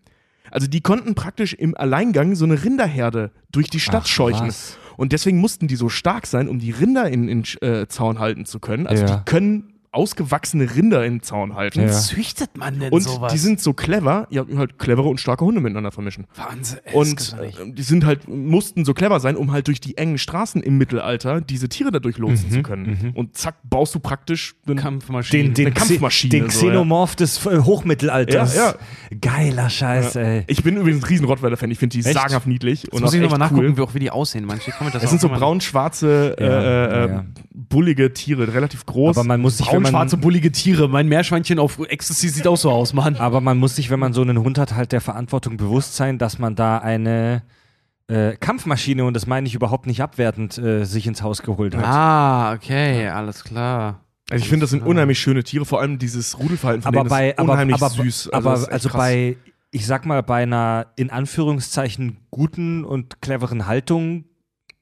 Also die konnten praktisch im Alleingang so eine Rinderherde durch die Stadt Ach, scheuchen. was. Und deswegen mussten die so stark sein, um die Rinder in, in äh, Zaun halten zu können. Also Ja. die können ausgewachsene Rinder im Zaun halten. Ja. züchtet man denn Und sowas? die sind so clever, ja, halt clevere und starke Hunde miteinander vermischen. Wahnsinn. ey, Und gibt's doch nicht. äh, die sind halt, mussten so clever sein, um halt durch die engen Straßen im Mittelalter diese Tiere dadurch lotsen zu können. Und zack, baust du praktisch einen Kampfmaschinen. Den, den, Eine Kampfmaschine, den so, ja. Xenomorph des äh, Hochmittelalters. Ja, Geiler Scheiß, ey. Ich bin übrigens ein riesen Rottweiler-Fan. Ich finde die Echt? sagenhaft niedlich. Jetzt muss ich nochmal nachgucken, cool. wie, auch wie die aussehen. Manche kann man das Es sind so braun-schwarze, äh, Ja, äh, ja. bullige Tiere, relativ groß. Aber man muss sich, wenn man, Braun-schwarze, bullige Tiere. Mein Meerschweinchen auf Ecstasy sieht auch so aus, Mann. aber man muss sich, wenn man so einen Hund hat, halt der Verantwortung bewusst sein, dass man da eine äh, Kampfmaschine, und das meine ich überhaupt nicht abwertend, äh, sich ins Haus geholt hat. Ah, okay, alles klar. also ich finde, das sind unheimlich schöne Tiere, vor allem dieses Rudelverhalten von aber denen bei, ist aber, unheimlich aber, süß. aber das ist echt also krass. bei, ich sag mal, bei einer in Anführungszeichen guten und cleveren Haltung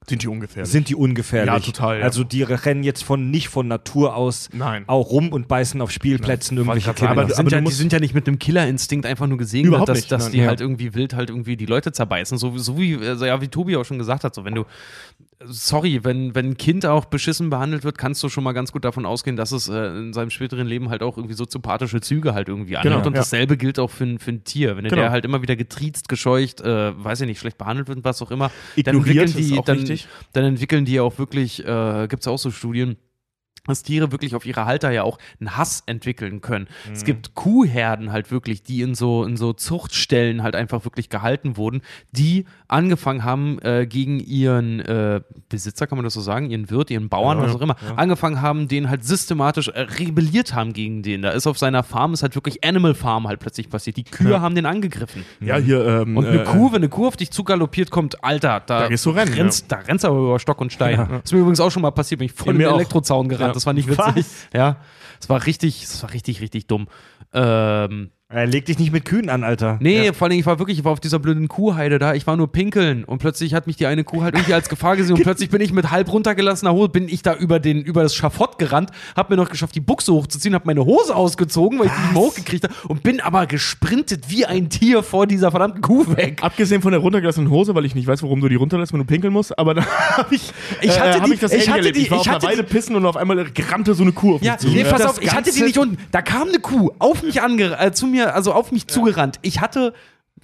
sind die ungefährlich. sind die ungefährlich. Ja, total, ja. Also die rennen jetzt von nicht von Natur aus Nein. auch rum und beißen auf Spielplätzen irgendwelche grad sagen, Kinder. aber die, du- sind ja, die sind ja nicht mit einem Killerinstinkt einfach nur gesegnet, Überhaupt dass, nicht, dass nein. die Ja. halt irgendwie wild halt irgendwie die Leute zerbeißen. So, so wie, also ja, wie Tobi auch schon gesagt hat, so wenn du, sorry, wenn, wenn ein Kind auch beschissen behandelt wird, kannst du schon mal ganz gut davon ausgehen, dass es äh, in seinem späteren Leben halt auch irgendwie soziopathische Züge halt irgendwie annimmt. Genau, und ja. dasselbe gilt auch für, ein- für ein Tier. Wenn Genau. der halt immer wieder getriezt, gescheucht, äh, weiß ich nicht, schlecht behandelt wird und was auch immer, dann entwickeln die, dann, dann entwickeln die auch wirklich, äh, gibt es auch so Studien, dass Tiere wirklich auf ihre Halter ja auch einen Hass entwickeln können. Mhm. Es gibt Kuhherden halt wirklich, die in so, in so Zuchtstellen halt einfach wirklich gehalten wurden, die angefangen haben, äh, gegen ihren äh, Besitzer, kann man das so sagen, ihren Wirt, ihren Bauern, Ja, was auch immer, ja. angefangen haben, den halt systematisch äh, rebelliert haben gegen den. Da ist auf seiner Farm, ist halt wirklich Animal Farm halt plötzlich passiert. Die Kühe Ja. haben den angegriffen. Ja, hier. Ähm, Und eine äh, Kuh, wenn eine Kuh auf dich zugaloppiert kommt, Alter, da, Da gehst du rennen, rennst, da rennst du aber über Stock und Stein. Das ist mir übrigens auch schon mal passiert, bin ich voll in den. Elektrozaun gerannt. Das war nicht witzig. Ja, es war richtig, es war richtig, richtig dumm. Ähm, Äh, leg dich nicht mit Kühen an, Alter. nee, vor allem, ich war wirklich, ich war auf dieser blöden Kuhheide da, ich war nur pinkeln und plötzlich hat mich die eine Kuh halt irgendwie als Gefahr gesehen und *laughs* plötzlich bin ich mit halb runtergelassener Hose, bin ich da über, den, über das Schafott gerannt, hab mir noch geschafft, die Buchse hochzuziehen, hab meine Hose ausgezogen, weil ich die nicht mehr hochgekriegt habe und bin aber gesprintet wie ein Tier vor dieser verdammten Kuh weg. Abgesehen von der runtergelassenen Hose, weil ich nicht weiß, warum du die runterlässt, wenn du pinkeln musst, aber da *laughs* habe ich, Ich hatte hab die- ich das ich hatte die- ich war ich auf einer Weide pissen und auf einmal rannte so eine Kuh auf Ja, mich zu. nee, Ja. pass auf, ich hatte die nicht unten. Da kam eine Kuh auf mich ange äh, zu mir, also auf mich zugerannt. Ich hatte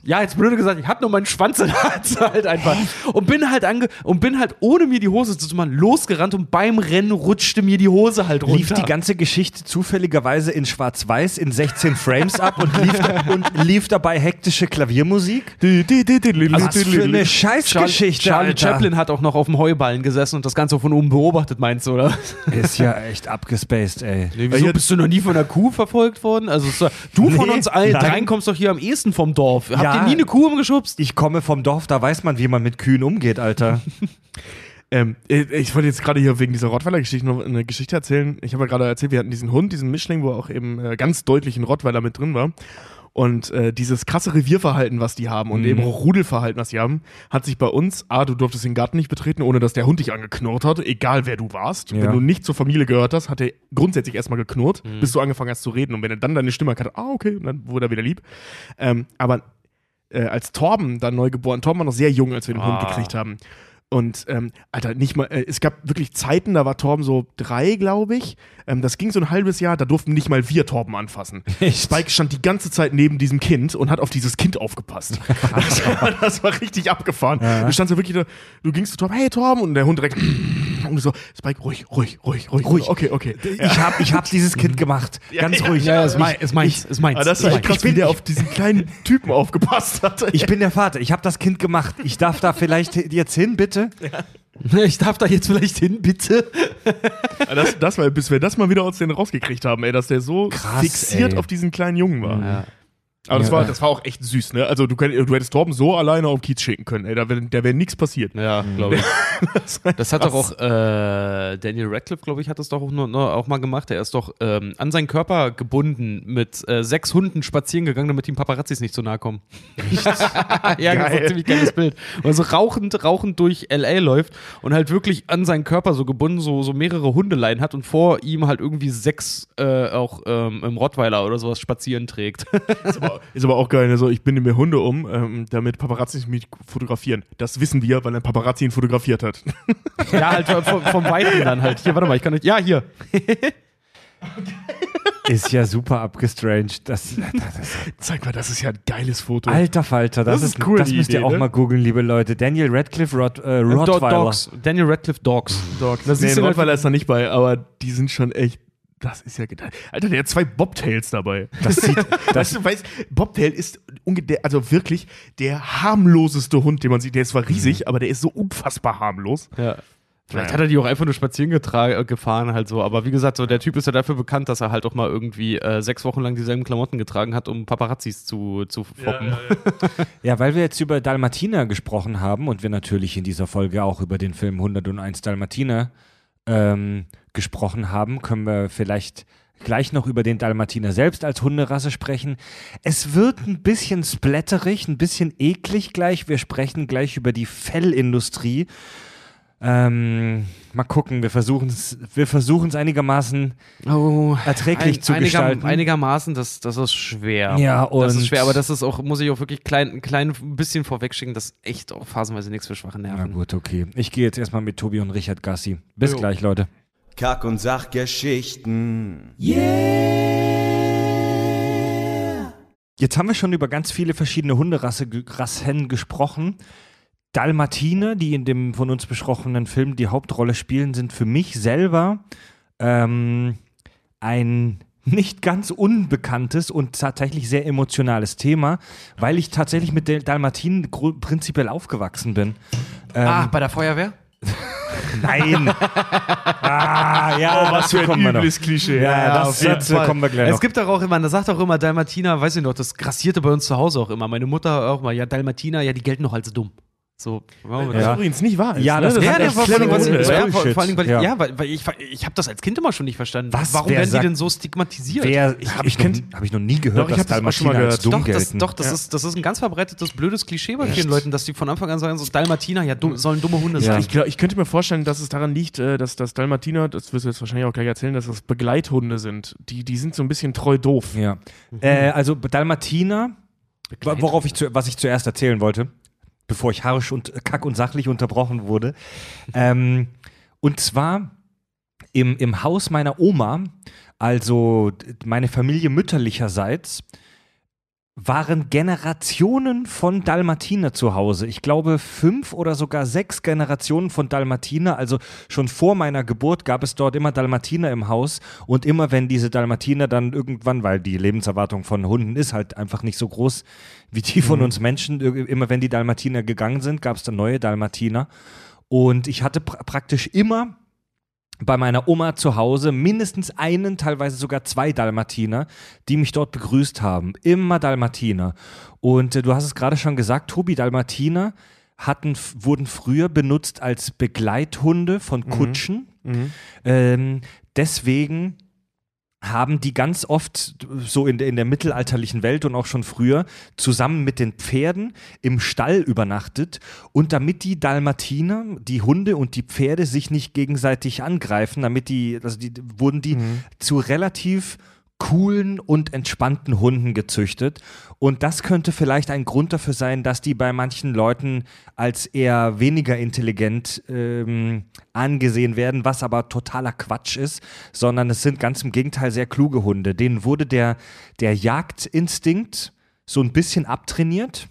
ja, jetzt blöde gesagt, ich hatte nur meinen Schwanz in der Hand *laughs* halt einfach und bin halt ange und bin halt ohne mir die Hose zu machen losgerannt und beim Rennen rutschte mir die Hose halt runter. Lief die ganze Geschichte zufälligerweise in Schwarz-Weiß in 16 Frames ab und lief, und lief dabei hektische Klaviermusik? Was für eine Scheißgeschichte, Charlie Alter. Chaplin hat auch noch auf dem Heuballen gesessen und das Ganze von oben beobachtet, meinst du, oder? Ist ja echt abgespaced, ey. Nee, wieso bist du noch nie von einer Kuh verfolgt worden? Also du *laughs* von Nee, uns allen dreien kommst doch hier am ehesten vom Dorf. Habt ihr nie eine Kuh umgeschubst? Ich komme vom Dorf, da weiß man, wie man mit Kühen umgeht, Alter. *laughs* Ähm, äh, ich wollte jetzt gerade hier wegen dieser Rottweiler-Geschichte noch eine Geschichte erzählen. Ich habe ja gerade erzählt, wir hatten diesen Hund, diesen Mischling, wo auch eben äh, ganz deutlich ein Rottweiler mit drin war. Und äh, dieses krasse Revierverhalten, was die haben und eben auch Rudelverhalten, was die haben, hat sich bei uns, A, du durftest den Garten nicht betreten, ohne dass der Hund dich angeknurrt hat, egal wer du warst. Ja. Wenn du nicht zur Familie gehört hast, hat er grundsätzlich erstmal geknurrt, bis du angefangen hast zu reden. Und wenn er dann deine Stimme hat, ah, okay, und dann wurde er wieder lieb. Ähm, aber äh, als Torben dann neu geboren, Torben war noch sehr jung, als wir den Hund Ah. gekriegt haben. Und, ähm, Alter, nicht mal, äh, es gab wirklich Zeiten, da war Torben so drei, glaube ich. Ähm, das ging so ein halbes Jahr, da durften nicht mal wir Torben anfassen. *laughs* Echt? Spike stand die ganze Zeit neben diesem Kind und hat auf dieses Kind aufgepasst. *laughs* *laughs* das, war, das war richtig abgefahren. Du standst so wirklich da, du gingst zu Torben, hey Torben, und der Hund direkt, *clears throat* und so, Spike, ruhig, ruhig, ruhig, ruhig. Ruhig. Okay, okay. Ich hab, ich hab dieses Kind gemacht. Ganz ruhig. Ja, ist, mein, ist meins, ist meins. Aber das ist echt krass, wie der auf diesen kleinen Typen aufgepasst hat. Ich bin der Vater, ich habe das Kind gemacht. Ich darf da vielleicht jetzt hin, bitte? *laughs* Ich darf da jetzt vielleicht hin, bitte. Das, das war, bis wir das mal wieder aus denen rausgekriegt haben, ey, dass der so Krass, fixiert ey. auf diesen kleinen Jungen war. Ja. Aber das, Ja. war, das war auch echt süß, ne? Also du, könnt, du hättest Torben so alleine auf Kiez schicken können, ey, da wäre da wär nichts passiert. Ja, glaube ich. *laughs* Das hat krass. doch auch äh, Daniel Radcliffe, glaube ich, hat das doch auch, nur, nur auch mal gemacht. Er ist doch ähm, an seinen Körper gebunden mit äh, sechs Hunden spazieren gegangen, damit ihm Paparazzis nicht zu nahe kommen. *laughs* ja, das ist Geil. ein ziemlich geiles Bild. Und so rauchend, rauchend durch L.A. läuft und halt wirklich an seinen Körper so gebunden so, so mehrere Hundeleien hat und vor ihm halt irgendwie sechs äh, auch ähm, im Rottweiler oder sowas spazieren trägt. Ist aber, ist aber auch geil, ne? so, ich binde mir Hunde um, ähm, damit Paparazzi mich fotografieren. Das wissen wir, weil ein Paparazzi ihn fotografiert hat. *laughs* ja, halt vom, vom Weiten dann halt. Hier, warte mal, ich kann nicht. Ja, hier. *laughs* ist ja super abgestranged. Das, das, das, *laughs* Zeig mal, das ist ja ein geiles Foto. alter Falter, das, Das ist ist cool, Das müsst ihr Idee, auch ne? mal googeln, liebe Leute. Daniel Radcliffe Rot, äh, Do Rottweiler. Dogs. Daniel Radcliffe Dogs. Dog. Das nee, Rottweiler ist da nicht bei, aber die sind schon echt. Das ist ja geil. Alter, der hat zwei Bobtails dabei. Das *laughs* sieht, Das, du, weißt, Bobtail ist also wirklich der harmloseste Hund, den man sieht. Der ist zwar riesig, aber der ist so unfassbar harmlos. Ja. Vielleicht Ja. hat er die auch einfach nur spazieren äh, gefahren, halt so. Aber wie gesagt, so der Typ ist ja dafür bekannt, dass er halt auch mal irgendwie äh, sechs Wochen lang dieselben Klamotten getragen hat, um Paparazzis zu, zu foppen. *laughs* ja, weil wir jetzt über Dalmatiner gesprochen haben und wir natürlich in dieser Folge auch über den Film 101 Dalmatiner ähm, gesprochen haben, können wir vielleicht gleich noch über den Dalmatiner selbst als Hunderasse sprechen. Es wird ein bisschen splatterig, ein bisschen eklig gleich. Wir sprechen gleich über die Fellindustrie. Ähm, mal gucken, wir versuchen es wir versuchen's einigermaßen Oh, erträglich zu einiger, gestalten. Einigermaßen, das, das ist schwer. Ja, Das und- ist schwer, aber das ist auch, muss ich auch wirklich klein, ein klein bisschen vorwegschicken, das ist echt auch phasenweise nichts für schwache Na Nerven. gut, okay. Ich gehe jetzt erstmal mit Tobi und Richard Gassi. Bis Jo. gleich, Leute. Kack- und Sachgeschichten. Jetzt haben wir schon über ganz viele verschiedene Hunderassen gesprochen. Dalmatiner, die in dem von uns besprochenen Film die Hauptrolle spielen, sind für mich selber ähm, ein nicht ganz unbekanntes und tatsächlich sehr emotionales Thema, weil ich tatsächlich mit den Dalmatinen prinzipiell aufgewachsen bin. Ähm, Ah, bei der Feuerwehr? *laughs* Nein! *laughs* ah, ja, Oh, was für ein übles Klischee. Ja, das, jeden dazu Fall. kommen wir gleich Es noch. gibt doch auch immer, da sagt auch immer Dalmatiner, weiß ich noch, das grassierte bei uns zu Hause auch immer. Meine Mutter auch mal, ja, Dalmatiner, ja, die gelten noch als dumm. So, Was Ja. übrigens nicht wahr ist. Ja, ne? das Ja, vor clevere weil, Hunde. ja, vor, vor allem, weil, Ja. ja. weil, weil ich, ich habe das als Kind immer schon nicht verstanden. Was? Warum Wer werden die sagt- denn so stigmatisiert? Wer, ich, Hab hab ich ich, noch, hab ich noch nie gehört, Doch, ich dass hab das Dalmatiner als gehört. dumm doch, das, doch das, Ja. ist, das ist ein ganz verbreitetes, blödes Klischee bei vielen Leuten, dass die von Anfang an sagen, so Dalmatiner, ja, dumm, sollen dumme Hunde Ja. sein. Ich, glaub, ich könnte mir vorstellen, dass es daran liegt, äh, dass das Dalmatiner, das wirst du jetzt wahrscheinlich auch gleich erzählen, dass das Begleithunde sind. Die, die sind so ein bisschen treu doof. Ja. Äh, also Dalmatiner, worauf ich zu, was ich zuerst erzählen wollte, bevor ich harsch und kack und sachlich unterbrochen wurde. ähm, und zwar im, im Haus meiner Oma, also meine Familie mütterlicherseits, waren Generationen von Dalmatiner zu Hause. Ich glaube, fünf oder sogar sechs Generationen von Dalmatiner. Also schon vor meiner Geburt gab es dort immer Dalmatiner im Haus. Und immer wenn diese Dalmatiner dann irgendwann, weil die Lebenserwartung von Hunden ist halt einfach nicht so groß wie die von uns Menschen, immer wenn die Dalmatiner gegangen sind, gab es dann neue Dalmatiner. Und ich hatte pra praktisch immer bei meiner Oma zu Hause mindestens einen, teilweise sogar zwei Dalmatiner, die mich dort begrüßt haben. Immer Dalmatiner. Und äh, du hast es gerade schon gesagt, Tobi, Dalmatiner hatten, wurden früher benutzt als Begleithunde von Kutschen. Ähm, deswegen haben die ganz oft so in der, in der mittelalterlichen Welt und auch schon früher zusammen mit den Pferden im Stall übernachtet. Und damit die Dalmatiner, die Hunde und die Pferde sich nicht gegenseitig angreifen, damit die, also die wurden die zu relativ coolen und entspannten Hunden gezüchtet. Und das könnte vielleicht ein Grund dafür sein, dass die bei manchen Leuten als eher weniger intelligent ähm, angesehen werden, was aber totaler Quatsch ist, sondern es sind ganz im Gegenteil sehr kluge Hunde. Denen wurde der, der Jagdinstinkt so ein bisschen abtrainiert.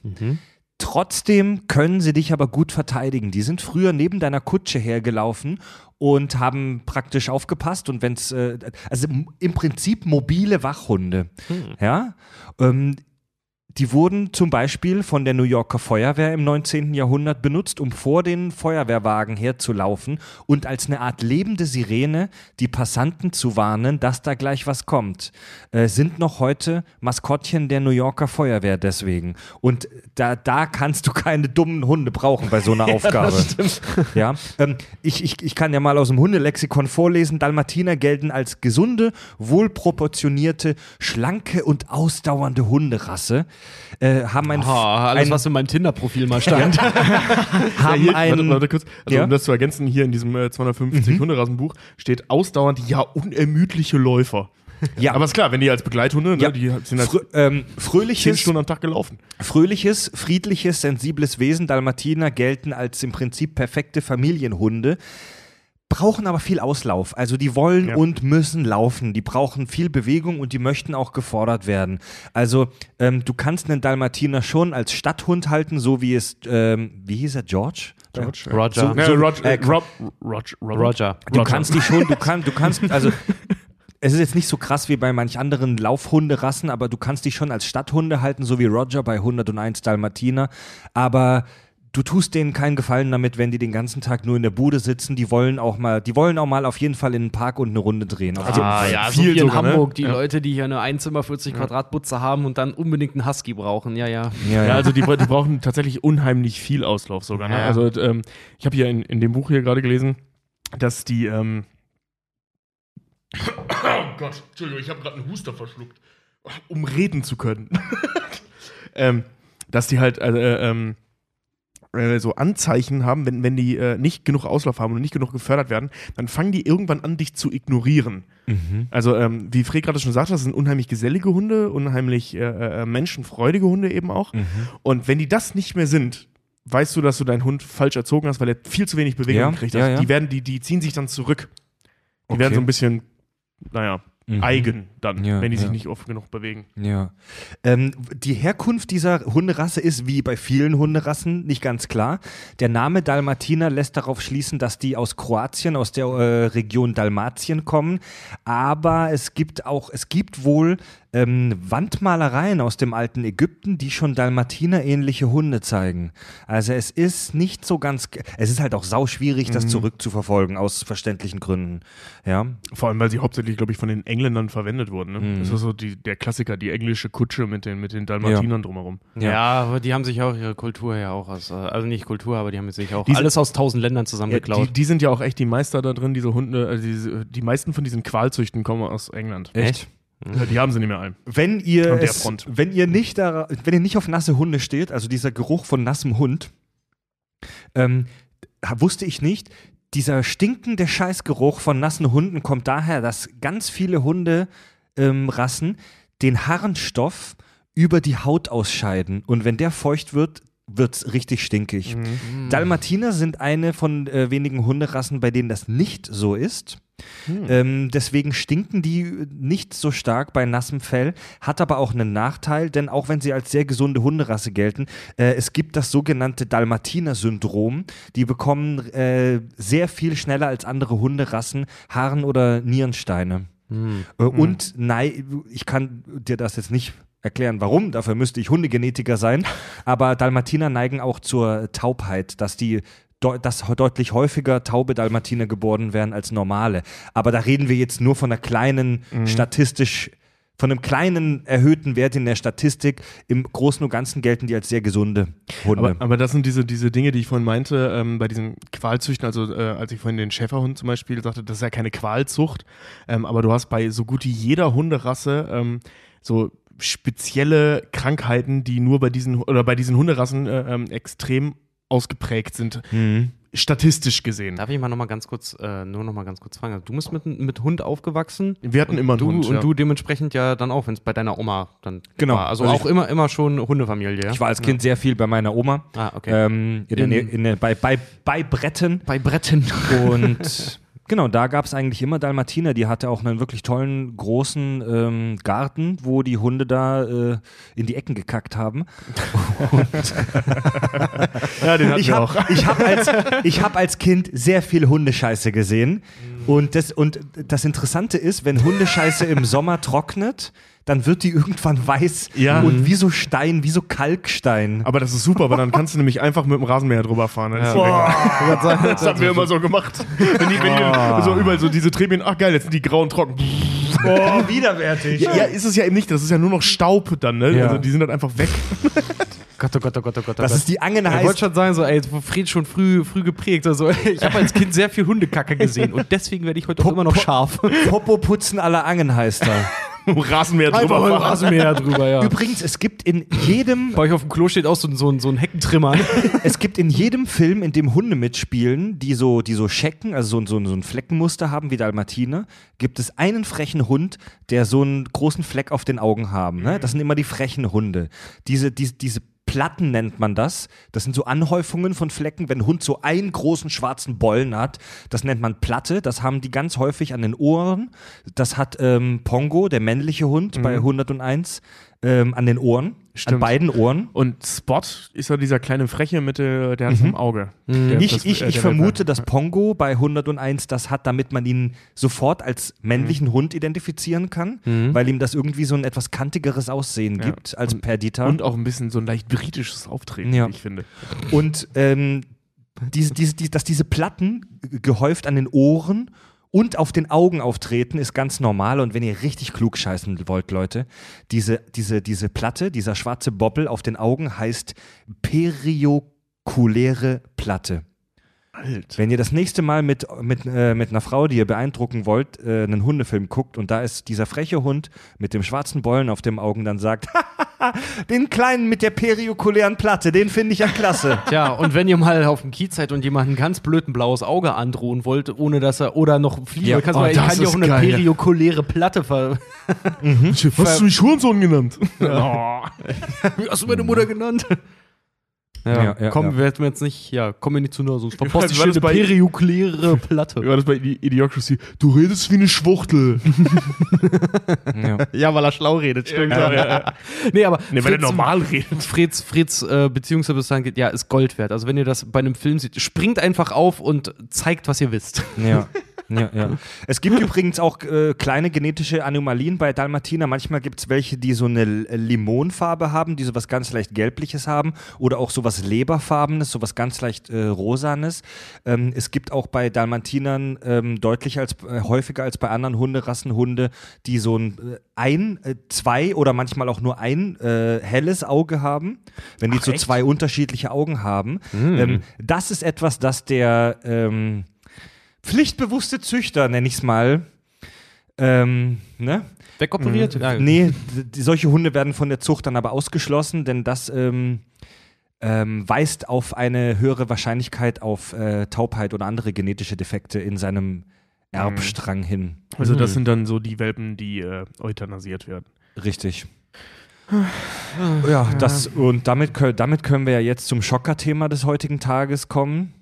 Trotzdem können sie dich aber gut verteidigen. Die sind früher neben deiner Kutsche hergelaufen und haben praktisch aufgepasst und wenn es, äh, also im Prinzip mobile Wachhunde, ja, ähm, die wurden zum Beispiel von der New Yorker Feuerwehr im 19. Jahrhundert benutzt, um vor den Feuerwehrwagen herzulaufen und als eine Art lebende Sirene die Passanten zu warnen, dass da gleich was kommt. Äh, sind noch heute Maskottchen der New Yorker Feuerwehr deswegen. Und da, da kannst du keine dummen Hunde brauchen bei so einer *laughs* Aufgabe. Ja, ähm, ich, ich, ich kann ja mal aus dem Hundelexikon vorlesen. Dalmatiner gelten als gesunde, wohlproportionierte, schlanke und ausdauernde Hunderasse. Äh, haben ein, Oh, alles, ein, was in meinem Tinder-Profil mal stand. *laughs* haben hier, ein, warte, warte kurz, also Ja? um das zu ergänzen, hier in diesem äh, 250 Hunderassenbuch steht ausdauernd ja unermüdliche Läufer. Ja. Aber ist klar, wenn die als Begleithunde, ne, ja, die sind halt frö ähm, fröhliches, Stunden am Tag gelaufen. Fröhliches, friedliches, sensibles Wesen, Dalmatiner gelten als im Prinzip perfekte Familienhunde. Brauchen aber viel Auslauf. Also die wollen Ja. und müssen laufen. Die brauchen viel Bewegung und die möchten auch gefordert werden. Also ähm, du kannst einen Dalmatiner schon als Stadthund halten, so wie es, ähm, wie hieß er, George? George. Roger. So- Roger, äh, Rob, Roger, Robert? Roger. Du Roger. kannst die schon, du kannst, du kannst, *laughs* also es ist jetzt nicht so krass wie bei manch anderen Laufhunderassen, aber du kannst die schon als Stadthunde halten, so wie Roger bei 101 Dalmatiner. Aber du tust denen keinen Gefallen damit, wenn die den ganzen Tag nur in der Bude sitzen. Die wollen auch mal, die wollen auch mal auf jeden Fall in den Park und eine Runde drehen. Auf jeden Ah, ja, so Viel wie in sogar, ne? Hamburg, die Ja. Leute, die hier eine Einzimmer 40 Quadratbutze haben und dann unbedingt einen Husky brauchen. Ja, ja. Ja, Ja, ja. also die, die brauchen tatsächlich unheimlich viel Auslauf sogar. Ne? Ja. Also ähm, ich habe hier in, in dem Buch hier gerade gelesen, dass die ähm Oh Gott, Entschuldigung, ich habe gerade einen Huster verschluckt, um reden zu können. *laughs* ähm, dass die halt äh, ähm, äh, so Anzeichen haben, wenn, wenn die äh, nicht genug Auslauf haben und nicht genug gefördert werden, dann fangen die irgendwann an, dich zu ignorieren. Mhm. Also, ähm, wie Fred gerade schon sagte, das sind unheimlich gesellige Hunde, unheimlich äh, äh, menschenfreudige Hunde eben auch. Mhm. Und wenn die das nicht mehr sind, weißt du, dass du deinen Hund falsch erzogen hast, weil er viel zu wenig Bewegung Ja, gekriegt ja, hat. ja. Die, werden, die, die ziehen sich dann zurück. Die Okay. werden so ein bisschen, naja, Mhm. eigen dann, Ja, wenn die sich ja. nicht oft genug bewegen. Ja. Ähm, die Herkunft dieser Hunderasse ist wie bei vielen Hunderassen nicht ganz klar. Der Name Dalmatiner lässt darauf schließen, dass die aus Kroatien, aus der äh, Region Dalmatien kommen. Aber es gibt auch, es gibt wohl ähm, Wandmalereien aus dem alten Ägypten, die schon Dalmatiner-ähnliche Hunde zeigen. Also es ist nicht so ganz, es ist halt auch sau schwierig, das zurückzuverfolgen, aus verständlichen Gründen. Ja. Vor allem, weil sie hauptsächlich, glaube ich, von den Engländern verwendet wurden. Ne? Mhm. Das ist so die, der Klassiker, die englische Kutsche mit den, mit den Dalmatinern drumherum. Ja. aber die haben sich auch ihre Kultur ja auch aus, äh, also nicht Kultur, aber die haben sich auch Diese- alles aus tausend Ländern Ja, zusammengeklaut. die, die sind ja auch echt die Meister da drin, diese Hunde. Also diese, die meisten von diesen Qualzüchten kommen aus England. Echt? Ja, die haben sie nicht mehr ein. Wenn ihr, es, wenn ihr nicht da, wenn ihr nicht auf nasse Hunde steht, also dieser Geruch von nassem Hund, ähm, wusste ich nicht. Dieser stinkende Scheißgeruch von nassen Hunden kommt daher, dass ganz viele Hunderassen ähm, den Harnstoff über die Haut ausscheiden. Und wenn der feucht wird, wird's richtig stinkig. Mhm. Dalmatiner sind eine von äh, wenigen Hunderassen, bei denen das nicht so ist. Hm. Ähm, deswegen stinken die nicht so stark bei nassem Fell, hat aber auch einen Nachteil, denn auch wenn sie als sehr gesunde Hunderasse gelten, äh, es gibt das sogenannte Dalmatiner-Syndrom. Die bekommen äh, sehr viel schneller als andere Hunderassen Harn- oder Nierensteine. Hm. Äh, Und nein, ich kann dir das jetzt nicht erklären, warum, dafür müsste ich Hundegenetiker sein, aber Dalmatiner neigen auch zur Taubheit, dass die dass deutlich häufiger taube Dalmatiner geboren werden als normale. Aber da reden wir jetzt nur von einer kleinen, statistisch, von einem kleinen erhöhten Wert in der Statistik. Im Großen und Ganzen gelten die als sehr gesunde Hunde. Aber, aber das sind diese, diese Dinge, die ich vorhin meinte, ähm, bei diesen Qualzüchten, also äh, als ich vorhin den Schäferhund zum Beispiel sagte, das ist ja keine Qualzucht, ähm, aber du hast bei so gut wie jeder Hunderasse ähm, so spezielle Krankheiten, die nur bei diesen oder bei diesen Hunderassen äh, ähm, extrem ausgeprägt sind, Mhm. statistisch gesehen. Darf ich mal noch mal ganz kurz, äh, nur noch mal ganz kurz fragen? Du bist mit, mit Hund aufgewachsen? Wir hatten immer einen du, Hund. Und ja. du dementsprechend ja dann auch, wenn es bei deiner Oma dann Genau. war. Also, Also auch immer, immer schon Hundefamilie, ja? Ich war als Kind sehr viel bei meiner Oma. Ah, okay. Ähm, in In- in bei, bei, bei Bretten. bei Bretten. Und *laughs* genau, da gab es eigentlich immer Dalmatiner. Die hatte auch einen wirklich tollen, großen ähm, Garten, wo die Hunde da äh, in die Ecken gekackt haben. *laughs* ja, den hatten Ich habe hab als, ich hab als Kind sehr viel Hundescheiße gesehen. Und das, und das Interessante ist, wenn Hundescheiße im Sommer trocknet, dann wird die irgendwann weiß Ja. und wie so Stein, wie so Kalkstein. Aber das ist super, weil dann kannst du nämlich einfach mit dem Rasenmäher drüber fahren. Dann ist die weg. Das haben wir immer so gemacht. Wenn die, wenn die so überall so diese Trebien, ach geil, jetzt sind die grauen trocken. Oh, widerwärtig. Ja, ja, ist es ja eben nicht. Das ist ja nur noch Staub dann, ne? Ja. Also die sind dann einfach weg. Gott, oh Gott, oh Gott, oh Gott. oh Das ist die Angen Ich heißt. wollte schon sagen, so, ey, Fred schon früh, früh geprägt. Also, ich habe als Kind sehr viel Hundekacke gesehen und deswegen werde ich heute auch Pop- immer noch scharf. Popo putzen aller Angen heißt er. *laughs* *laughs* Rasenmäher drüber Einfach. Rasenmäher drüber, ja. Übrigens, es gibt in jedem, Bei euch auf dem Klo steht auch so, ein- so, ein- so ein Heckentrimmer. *laughs* es gibt in jedem Film, in dem Hunde mitspielen, die so, die so Schecken, also so, ein- so, ein- so ein Fleckenmuster haben wie Dalmatiner, gibt es einen frechen Hund, der so einen großen Fleck auf den Augen haben. Ne? Das sind immer die frechen Hunde. Diese, diese, diese Platten nennt man das. Das sind so Anhäufungen von Flecken, wenn ein Hund so einen großen schwarzen Bollen hat. Das nennt man Platte. Das haben die ganz häufig an den Ohren. Das hat ähm, Pongo, der männliche Hund bei 101, ähm, an den Ohren. An Stimmt. beiden Ohren. Und Spot ist ja dieser kleine Freche mit der, der hat im Auge. Der- Ich, das- ich, äh, ich vermute, dass Pongo bei 101 das hat, damit man ihn sofort als männlichen Hund identifizieren kann, weil ihm das irgendwie so ein etwas kantigeres Aussehen Ja. gibt als Perdita. Und auch ein bisschen so ein leicht britisches Auftreten, Ja. wie ich finde. Und ähm, diese, diese, die, dass diese Platten gehäuft an den Ohren und auf den Augen auftreten, ist ganz normal. Und wenn ihr richtig klug scheißen wollt, Leute, diese, diese, diese Platte, dieser schwarze Bobbel auf den Augen heißt periokuläre Platte. Alt. Wenn ihr das nächste Mal mit, mit, äh, mit einer Frau, die ihr beeindrucken wollt, äh, einen Hundefilm guckt und da ist dieser freche Hund mit dem schwarzen Bollen auf dem Augen, dann sagt, *laughs* den kleinen mit der periokulären Platte, den finde ich ja klasse. *laughs* Tja, und wenn ihr mal auf dem Kiez seid und jemanden ganz blöd ein blaues Auge androhen wollt, ohne dass er, oder noch fliegen, Ja, kannst oh, du, das kann ja auch eine geil. periokuläre Platte ver. Hast du mich Hurensohn genannt? *laughs* Wie hast du meine Mutter genannt? Ja, Ja, ja, komm, ja. werden wir jetzt nicht, ja, kommen wir nicht zu nah, sonst verpasst schöne bei- periokuläre Platte. War das bei Idi- Idiocracy? Du redest wie eine Schwuchtel. *laughs* ja. Ja, weil er schlau redet, stimmt. Ja, ja, ja. *laughs* Nee, aber Nee, weil er normal redet. Freds, Freds äh, Beziehungsbewusstsein geht, ja, ist Gold wert. Also wenn ihr das bei einem Film seht, springt einfach auf und zeigt, was ihr wisst. Ja. *laughs* Ja, ja. *laughs* Es gibt übrigens auch äh, kleine genetische Anomalien bei Dalmatiner. Manchmal gibt es welche, die so eine L- Limonfarbe haben, die so was ganz leicht Gelbliches haben oder auch so was Leberfarbenes, so was ganz leicht äh, Rosanes. Ähm, es gibt auch bei Dalmatinern ähm, deutlich als, äh, häufiger als bei anderen Hunderassen Hunde, die so ein, äh, ein äh, zwei oder manchmal auch nur ein äh, helles Auge haben. Wenn die so zwei unterschiedliche Augen haben. Ähm, das ist etwas, das der ähm, pflichtbewusste Züchter, nenne ich es mal, ähm, ne? Wegoperiert? Ja. Nee, die, solche Hunde werden von der Zucht dann aber ausgeschlossen, denn das ähm, ähm, weist auf eine höhere Wahrscheinlichkeit auf äh, Taubheit oder andere genetische Defekte in seinem Erbstrang hin. Also das sind dann so die Welpen, die äh, euthanasiert werden. Richtig. Ja, das, und damit, damit können wir ja jetzt zum Schocker-Thema des heutigen Tages kommen.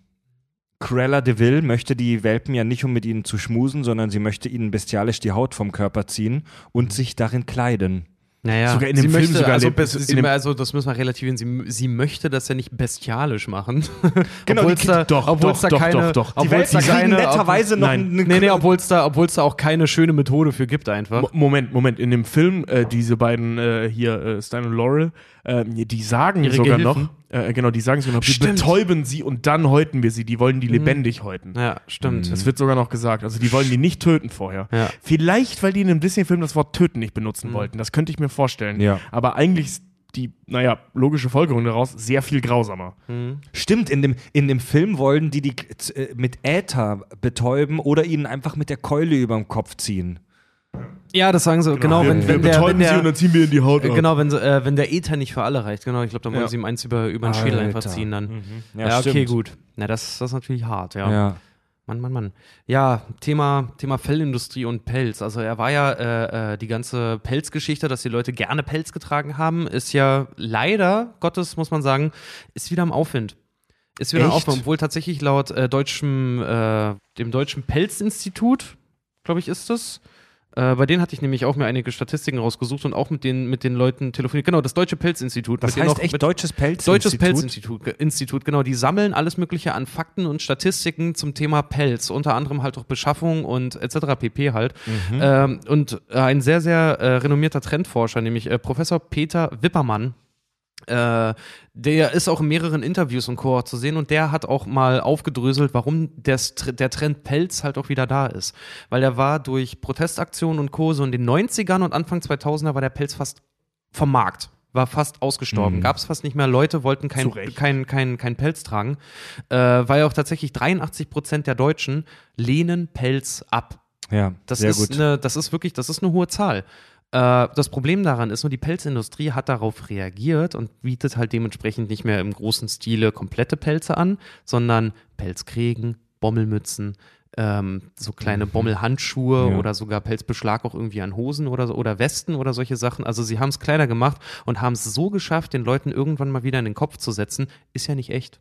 Cruella de Vil möchte die Welpen ja nicht, um mit ihnen zu schmusen, sondern sie möchte ihnen bestialisch die Haut vom Körper ziehen und sich darin kleiden. Naja, Sogar in dem sie Film möchte, sogar also, sie, also das müssen wir relativieren. Sie, sie möchte das ja nicht bestialisch machen. *laughs* Genau, obwohl's die- da, doch, doch, da doch, keine, doch, doch. Die Welpen da keine, netterweise noch Nein. eine Nee, nee, obwohl es da, da auch keine schöne Methode für gibt einfach. Mo- Moment, Moment. In dem Film, äh, diese beiden äh, hier, äh, Stein und Laurel, äh, die sagen Ihre sogar Gehilfen? noch, äh, genau, die sagen sogar noch, wir Stimmt. betäuben sie und dann häuten wir sie. Die wollen die lebendig häuten. Ja, stimmt. Das wird sogar noch gesagt. Also die wollen die nicht töten vorher. Ja. Vielleicht, weil die in einem Disney-Film das Wort töten nicht benutzen wollten. Das könnte ich mir vorstellen. Ja. Aber eigentlich ist die, naja, logische Folgerung daraus sehr viel grausamer. Stimmt, in dem, in dem Film wollen die die äh, mit Äther betäuben oder ihnen einfach mit der Keule über den Kopf ziehen. Ja, das sagen sie, genau, wir, wenn, wir wenn der, wenn betäuben sie und der dann ziehen wir in die Haut äh. Genau, wenn, sie, äh, wenn der Ether nicht für alle reicht, genau, ich glaube, dann wollen Ja. sie ihm eins über, über den Schädel einfach ziehen dann. Ja, Ja, okay, stimmt. gut. Na, das, das ist natürlich hart, ja. Ja. Mann, Mann, Mann. Ja, Thema, Thema Fellindustrie und Pelz. Also er war ja äh, äh, die ganze Pelzgeschichte, dass die Leute gerne Pelz getragen haben, ist ja leider, Gottes muss man sagen, ist wieder im Aufwind. Ist wieder im Echt? Aufwind, obwohl tatsächlich laut äh, deutschem, äh, dem Deutschen Pelzinstitut, glaube ich, ist es. Äh, bei denen hatte ich nämlich auch mir einige Statistiken rausgesucht und auch mit den, mit den Leuten telefoniert. Genau, das Deutsche Pelzinstitut. Das heißt echt Deutsches Pelz. Deutsches Pelzinstitut, Institut, genau. Die sammeln alles Mögliche an Fakten und Statistiken zum Thema Pelz, unter anderem halt auch Beschaffung und etc. pp. halt. Ähm, und äh, ein sehr, sehr äh, renommierter Trendforscher, nämlich äh, Professor Peter Wippermann, äh, der ist auch in mehreren Interviews und Co. zu sehen und der hat auch mal aufgedröselt, warum des, der Trend Pelz halt auch wieder da ist. Weil der war durch Protestaktionen und Co. so in den 90ern und Anfang 2000er war der Pelz fast vom Markt. War fast ausgestorben. Mhm. Gab es fast nicht mehr. Leute wollten kein, Zu Recht. kein, kein, kein Pelz tragen. Äh, weil auch tatsächlich 83 Prozent der Deutschen lehnen Pelz ab. Ja, Das sehr ist, gut. Eine, das ist wirklich, das ist eine hohe Zahl. Äh, das Problem daran ist nur, die Pelzindustrie hat darauf reagiert und bietet halt dementsprechend nicht mehr im großen Stile komplette Pelze an, sondern Pelzkrägen, Bommelmützen, ähm, so kleine Bommelhandschuhe ja. oder sogar Pelzbeschlag auch irgendwie an Hosen oder so oder Westen oder solche Sachen. Also sie haben es kleiner gemacht und haben es so geschafft, den Leuten irgendwann mal wieder in den Kopf zu setzen, ist ja nicht echt.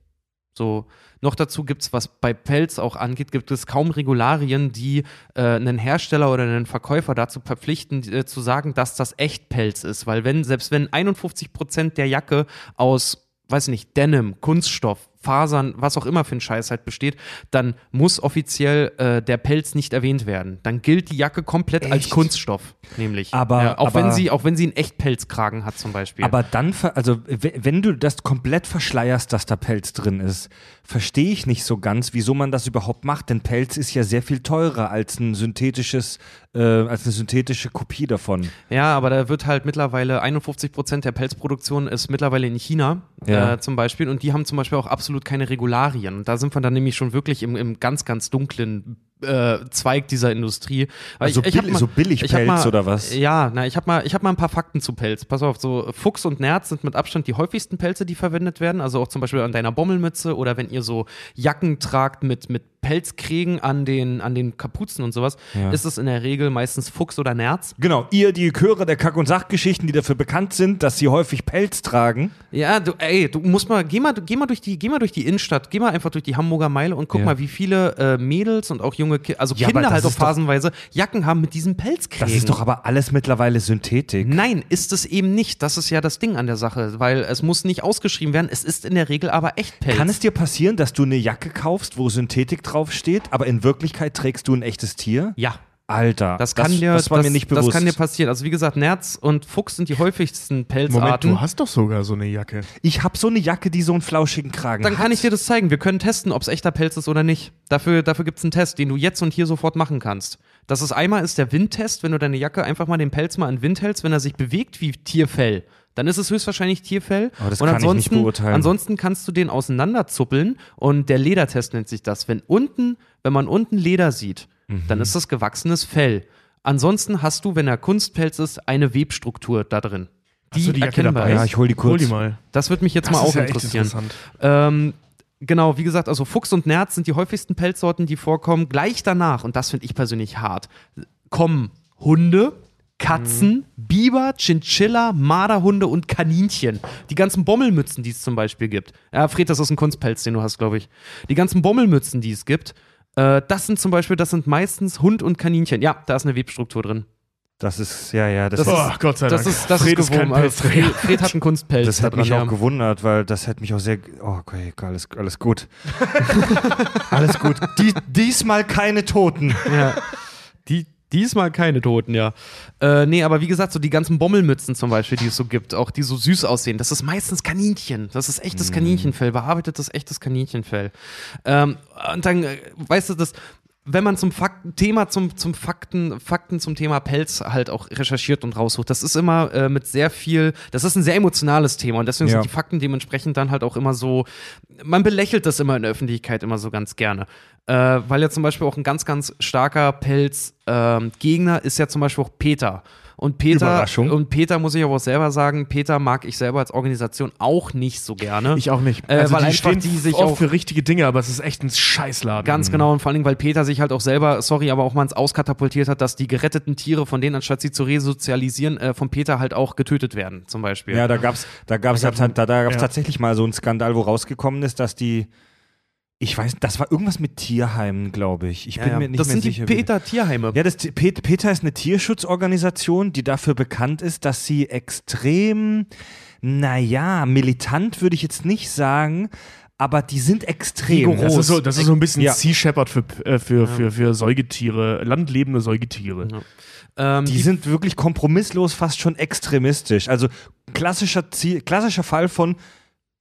So, noch dazu gibt es, was bei Pelz auch angeht, gibt es kaum Regularien, die äh, einen Hersteller oder einen Verkäufer dazu verpflichten, äh, zu sagen, dass das echt Pelz ist. Weil wenn, selbst wenn 51 Prozent der Jacke aus, weiß ich nicht, Denim, Kunststoff, Fasern, was auch immer für ein Scheiß halt besteht, dann muss offiziell äh, der Pelz nicht erwähnt werden. Dann gilt die Jacke komplett Echt? als Kunststoff, nämlich. Aber, ja, auch aber, wenn sie, auch wenn sie einen Echtpelzkragen hat zum Beispiel. Aber dann, also wenn du das komplett verschleierst, dass da Pelz drin ist, verstehe ich nicht so ganz, wieso man das überhaupt macht. Denn Pelz ist ja sehr viel teurer als ein synthetisches, äh, als eine synthetische Kopie davon. Ja, aber da wird halt mittlerweile 51 Prozent der Pelzproduktion ist mittlerweile in China ja. äh, zum Beispiel und die haben zum Beispiel auch absolut absolut keine Regularien. Und da sind wir dann nämlich schon wirklich im, im ganz, ganz dunklen äh, Zweig dieser Industrie. also ich, ich bill, mal, so Billigpelz oder was? Ja, na, ich habe mal, hab mal ein paar Fakten zu Pelz. Pass auf, so Fuchs und Nerz sind mit Abstand die häufigsten Pelze, die verwendet werden. Also auch zum Beispiel an deiner Bommelmütze oder wenn ihr so Jacken tragt mit, mit Pelzkriegen an den, an den Kapuzen und sowas, ja. ist es in der Regel meistens Fuchs oder Nerz. Genau, ihr, die Chöre der Kack- und Sachgeschichten, die dafür bekannt sind, dass sie häufig Pelz tragen. Ja, du, ey, du musst mal, geh mal, geh mal durch die, geh mal durch die Innenstadt, geh mal einfach durch die Hamburger Meile und guck ja. mal, wie viele äh, Mädels und auch junge, Ki also ja, Kinder halt auch phasenweise Jacken haben mit diesem Pelzkriegen. Das ist doch aber alles mittlerweile Synthetik. Nein, ist es eben nicht. Das ist ja das Ding an der Sache, weil es muss nicht ausgeschrieben werden. Es ist in der Regel aber echt Pelz. Kann es dir passieren, dass du eine Jacke kaufst, wo Synthetik draufsteht, aber in Wirklichkeit trägst du ein echtes Tier? Ja. Alter, das kann das, dir, das war das, mir nicht bewusst. Das kann dir passieren. Also wie gesagt, Nerz und Fuchs sind die häufigsten Pelzarten. Moment, du hast doch sogar so eine Jacke. Ich habe so eine Jacke, die so einen flauschigen Kragen Dann hat. kann ich dir das zeigen. Wir können testen, ob es echter Pelz ist oder nicht. Dafür, dafür gibt es einen Test, den du jetzt und hier sofort machen kannst. Das ist einmal ist der Windtest, wenn du deine Jacke einfach mal den Pelz mal in Wind hältst, wenn er sich bewegt wie Tierfell dann ist es höchstwahrscheinlich Tierfell. Aber das und kann ansonsten, ich nicht beurteilen. ansonsten kannst du den auseinanderzuppeln und der Ledertest nennt sich das. Wenn unten, wenn man unten Leder sieht, mhm. dann ist das gewachsenes Fell. Ansonsten hast du, wenn er Kunstpelz ist, eine Webstruktur da drin. Die, die erkennbar ist. Ja, ich hol die kurz. Hol die mal. Das würde mich jetzt das mal auch ja interessieren. Ähm, genau, wie gesagt, also Fuchs und Nerz sind die häufigsten Pelzsorten, die vorkommen. Gleich danach, und das finde ich persönlich hart, kommen Hunde, Katzen, mhm. Biber, Chinchilla, Marderhunde und Kaninchen. Die ganzen Bommelmützen, die es zum Beispiel gibt. Ja, Fred, das ist ein Kunstpelz, den du hast, glaube ich. Die ganzen Bommelmützen, die es gibt, äh, das sind zum Beispiel, das sind meistens Hund und Kaninchen. Ja, da ist eine Webstruktur drin. Das ist, ja, ja. Das, das ist, oh, Gott sei Dank. Das ist, das Fred ist. Ist Fred, Fred, hat einen Kunstpelz. Das hätte mich auch ja. gewundert, weil das hätte mich auch sehr. Oh, okay, alles, alles gut. *laughs* alles gut. Die, diesmal keine Toten. Ja. Die, Diesmal keine Toten, ja. Äh, nee, aber wie gesagt, so die ganzen Bommelmützen zum Beispiel, die es so gibt, auch die so süß aussehen, das ist meistens Kaninchen. Das ist echtes mm. Kaninchenfell, bearbeitetes echtes Kaninchenfell. Ähm, und dann, äh, weißt du, das, wenn man zum Fakten, Thema zum, zum Fakten, Fakten zum Thema Pelz halt auch recherchiert und raussucht, das ist immer äh, mit sehr viel, das ist ein sehr emotionales Thema und deswegen ja. sind die Fakten dementsprechend dann halt auch immer so, man belächelt das immer in der Öffentlichkeit immer so ganz gerne. Äh, weil ja zum Beispiel auch ein ganz, ganz starker Pelz-Gegner ähm, ist ja zum Beispiel auch Peter. Und Peter, und Peter muss ich aber auch selber sagen, Peter mag ich selber als Organisation auch nicht so gerne. Ich auch nicht. Äh, also weil die stehen die sich auch für richtige Dinge, aber es ist echt ein Scheißladen. Ganz genau und vor allem, weil Peter sich halt auch selber, sorry, aber auch mal ins Auskatapultiert hat, dass die geretteten Tiere von denen, anstatt sie zu resozialisieren, äh, von Peter halt auch getötet werden, zum Beispiel. Ja, da gab's, da gab's, da, da, da gab's ja. tatsächlich mal so einen Skandal, wo rausgekommen ist, dass die ich weiß, das war irgendwas mit Tierheimen, glaube ich. Ich bin ja, mir nicht das mehr sicher. Das sind die Peter-Tierheime. Ja, das, Peter ist eine Tierschutzorganisation, die dafür bekannt ist, dass sie extrem, naja, militant würde ich jetzt nicht sagen, aber die sind extrem. Rigoros. Das ist so, das ist so ein bisschen ja. Sea Shepherd für, äh, für, ja. für, für Säugetiere, landlebende Säugetiere. Ja. Ähm, die, die, sind wirklich kompromisslos, fast schon extremistisch. Also klassischer, Ziel, klassischer Fall von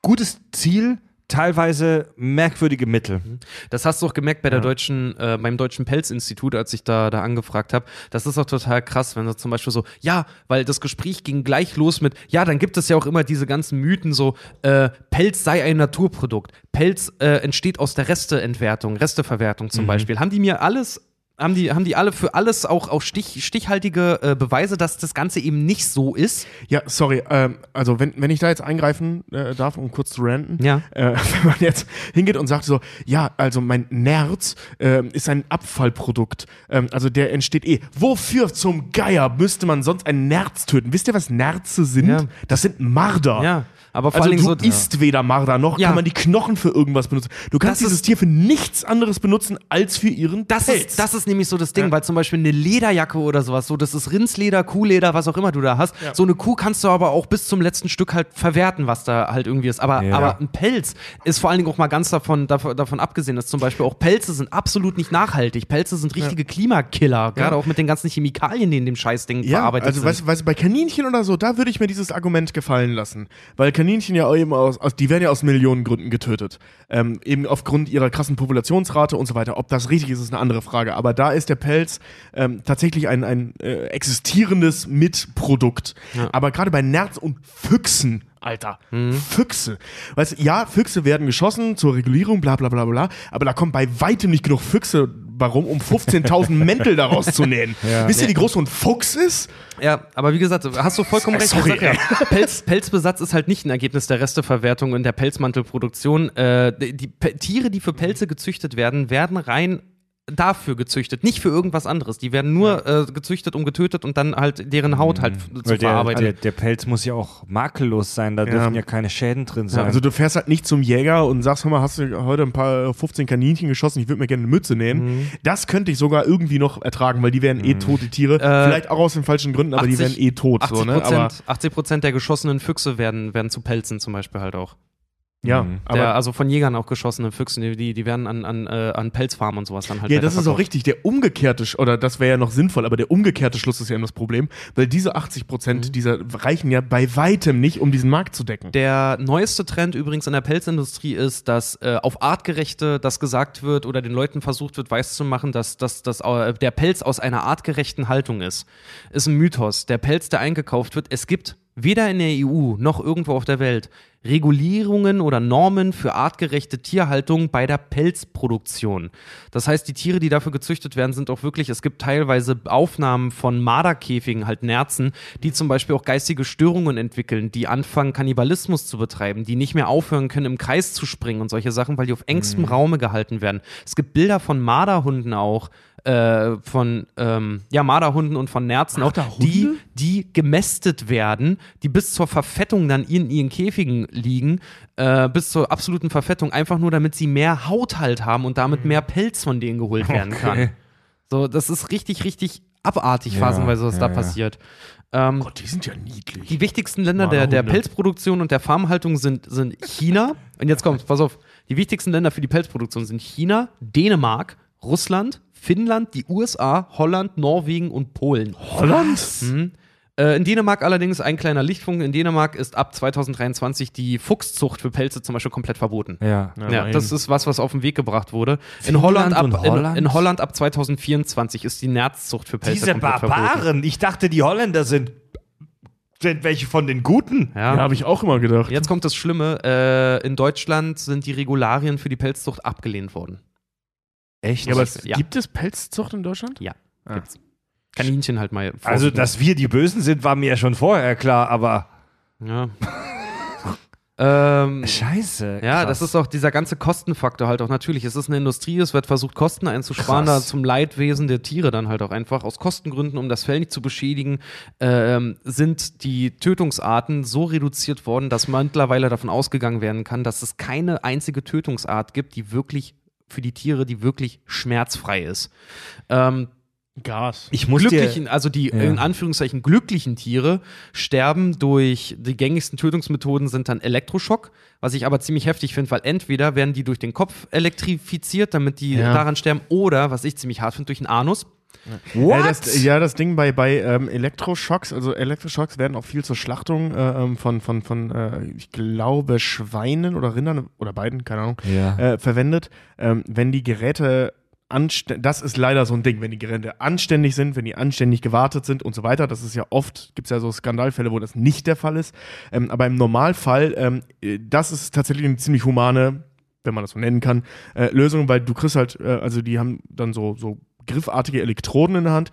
gutes Ziel, teilweise merkwürdige Mittel. Mhm. Das hast du auch gemerkt bei der ja. deutschen, äh, beim Deutschen Pelzinstitut, als ich da, da angefragt habe. Das ist auch total krass, wenn du zum Beispiel so, ja, weil das Gespräch ging gleich los mit, ja, dann gibt es ja auch immer diese ganzen Mythen, so, äh, Pelz sei ein Naturprodukt. Pelz äh, entsteht aus der Resteentwertung, Resteverwertung zum mhm. Beispiel. Haben die mir alles haben die, haben die alle für alles auch, auch stich, stichhaltige äh, Beweise, dass das Ganze eben nicht so ist. Ja, sorry, ähm, also wenn, wenn ich da jetzt eingreifen äh, darf, um kurz zu ranten, Ja. äh, *laughs* wenn man jetzt hingeht und sagt so, ja, also mein Nerz ähm, ist ein Abfallprodukt, ähm, also der entsteht eh. Wofür zum Geier müsste man sonst ein Nerz töten? Wisst ihr, was Nerze sind? Ja. Das sind Marder. Ja. Aber vor Also allen Dingen so. isst weder Marder noch Ja. kann man die Knochen für irgendwas benutzen. Du kannst Das dieses ist- Tier für nichts anderes benutzen als für ihren Das Pelz. ist, das ist nämlich so das Ding, Ja. weil zum Beispiel eine Lederjacke oder sowas, so das ist Rindsleder, Kuhleder, was auch immer du da hast. So eine Kuh kannst du aber auch bis zum letzten Stück halt verwerten, was da halt irgendwie ist. Aber, Ja. aber ein Pelz ist vor allen Dingen auch mal ganz davon, davon, davon abgesehen, dass zum Beispiel auch Pelze sind absolut nicht nachhaltig. Pelze sind richtige Klimakiller, gerade auch mit den ganzen Chemikalien, die in dem Scheißding Ja, verarbeitet also sind. weißt, du- weißt du, bei Kaninchen oder so, da würde ich mir dieses Argument gefallen lassen. Weil Kaninchen ja auch eben aus, aus die werden ja aus Millionen Gründen getötet. Ähm, eben aufgrund ihrer krassen Populationsrate und so weiter. Ob das richtig ist, ist eine andere Frage. Aber da ist der Pelz ähm, tatsächlich ein, ein äh, existierendes Mitprodukt. Aber gerade bei Nerz und Füchsen, Alter, Mhm. Füchse. Weißt du, ja, Füchse werden geschossen zur Regulierung, bla bla bla bla, aber da kommen bei weitem nicht genug Füchse, warum, um 15.000 Mäntel daraus zu nähen. *laughs* Wisst ihr, wie groß so ein Fuchs ist? Ja, aber wie gesagt, hast du vollkommen recht. Sorry, ja, *laughs* Pelz, Pelzbesatz ist halt nicht ein Ergebnis der Resteverwertung in der Pelzmantelproduktion. Äh, die die Tiere, die für Pelze gezüchtet werden, werden rein dafür gezüchtet, nicht für irgendwas anderes. Die werden nur äh, gezüchtet und getötet und dann halt deren Haut halt f- zu Weil der, verarbeiten. der, der Pelz muss ja auch makellos sein, da dürfen ja keine Schäden drin sein. Also du fährst halt nicht zum Jäger und sagst, hör mal, hast du heute ein paar 15 Kaninchen geschossen, ich würde mir gerne eine Mütze nähen. Das könnte ich sogar irgendwie noch ertragen, weil die wären eh tote Tiere. Vielleicht auch aus den falschen Gründen, aber die 80 wären eh tot. 80 So, ne? Aber, Prozent 80 Prozent der geschossenen Füchse werden, werden zu Pelzen zum Beispiel halt auch. Ja, Mhm. aber der, also von Jägern auch geschossene Füchse, die, die werden an, an, äh, an Pelzfarmen und sowas dann halt ja, das ist auch richtig. Der umgekehrte, oder das wäre ja noch sinnvoll, aber der umgekehrte Schluss ist ja immer das Problem, weil diese 80 Prozent Mhm. dieser reichen ja bei weitem nicht, um diesen Markt zu decken. Der neueste Trend übrigens in der Pelzindustrie ist, dass äh, auf artgerechte das gesagt wird oder den Leuten versucht wird, weiszumachen, dass, dass, dass äh, der Pelz aus einer artgerechten Haltung ist. Ist ein Mythos. Der Pelz, der eingekauft wird, es gibt weder in der EU noch irgendwo auf der Welt Regulierungen oder Normen für artgerechte Tierhaltung bei der Pelzproduktion. Das heißt, die Tiere, die dafür gezüchtet werden, sind auch wirklich, es gibt teilweise Aufnahmen von Marderkäfigen, halt Nerzen, die zum Beispiel auch geistige Störungen entwickeln, die anfangen, Kannibalismus zu betreiben, die nicht mehr aufhören können, im Kreis zu springen und solche Sachen, weil die auf engstem Raume gehalten werden. Es gibt Bilder von Marderhunden auch, äh, von ähm, ja, Marderhunden und von Nerzen auch, die, die gemästet werden, die bis zur Verfettung dann in ihren Käfigen liegen, äh, bis zur absoluten Verfettung, einfach nur damit sie mehr Haut halt haben und damit mehr Pelz von denen geholt werden kann. So, das ist richtig, richtig abartig, phasenweise, was ja, da ja. passiert. Ähm, Gott, die sind ja niedlich. die wichtigsten Länder der, der. Pelzproduktion und der Farmhaltung sind, sind China. Und jetzt kommt, pass auf. Die wichtigsten Länder für die Pelzproduktion sind China, Dänemark, Russland, Finnland, die USA, Holland, Norwegen und Polen. Holland? Mhm. Äh, in Dänemark allerdings ein kleiner Lichtpunkt. In Dänemark ist ab 2023 die Fuchszucht für Pelze zum Beispiel komplett verboten. ja. Ja, immerhin. das ist was, was auf den Weg gebracht wurde. In Holland, ab, Holland? In, in Holland ab 2024 ist die Nerzzucht für Pelze Diese komplett verboten. Barbaren, ich dachte, die Holländer sind, sind welche von den Guten. Ja. Ja, habe ich auch immer gedacht. Jetzt kommt das Schlimme. Äh, in Deutschland sind die Regularien für die Pelzzucht abgelehnt worden. Echt? Ja, aber es, Ja. gibt es Pelzzucht in Deutschland? Ja, Ah. gibt's. Kaninchen halt mal. also, vorsichtig. dass wir die Bösen sind, war mir ja schon vorher klar, aber Ja. *laughs* ähm, scheiße. ja, krass. das ist auch dieser ganze Kostenfaktor halt auch natürlich. Es ist eine Industrie, es wird versucht, Kosten einzusparen, da Krass. zum Leidwesen der Tiere dann halt auch einfach. Aus Kostengründen, um das Fell nicht zu beschädigen, ähm, sind die Tötungsarten so reduziert worden, dass mittlerweile davon ausgegangen werden kann, dass es keine einzige Tötungsart gibt, die wirklich für die Tiere, die wirklich schmerzfrei ist. Ähm, Gas. Ich muss glücklichen, dir, also die in Anführungszeichen glücklichen Tiere sterben durch die gängigsten Tötungsmethoden sind dann Elektroschock, was ich aber ziemlich heftig finde, weil entweder werden die durch den Kopf elektrifiziert, damit die Ja. daran sterben, oder was ich ziemlich hart finde, durch den Anus. What? Ja, das, ja, das Ding bei, bei ähm, Elektroschocks, also Elektroschocks werden auch viel zur Schlachtung äh, ähm, von, von, von äh, ich glaube, Schweinen oder Rindern oder beiden, keine Ahnung, Ja. äh, verwendet. Ähm, wenn die Geräte anständig, das ist leider so ein Ding, wenn die Geräte anständig sind, wenn die anständig gewartet sind und so weiter. Das ist ja oft, gibt es ja so Skandalfälle, wo das nicht der Fall ist. Ähm, aber im Normalfall, ähm, äh, das ist tatsächlich eine ziemlich humane wenn man das so nennen kann, äh, Lösung, weil du kriegst halt, äh, also die haben dann so, so griffartige Elektroden in der Hand,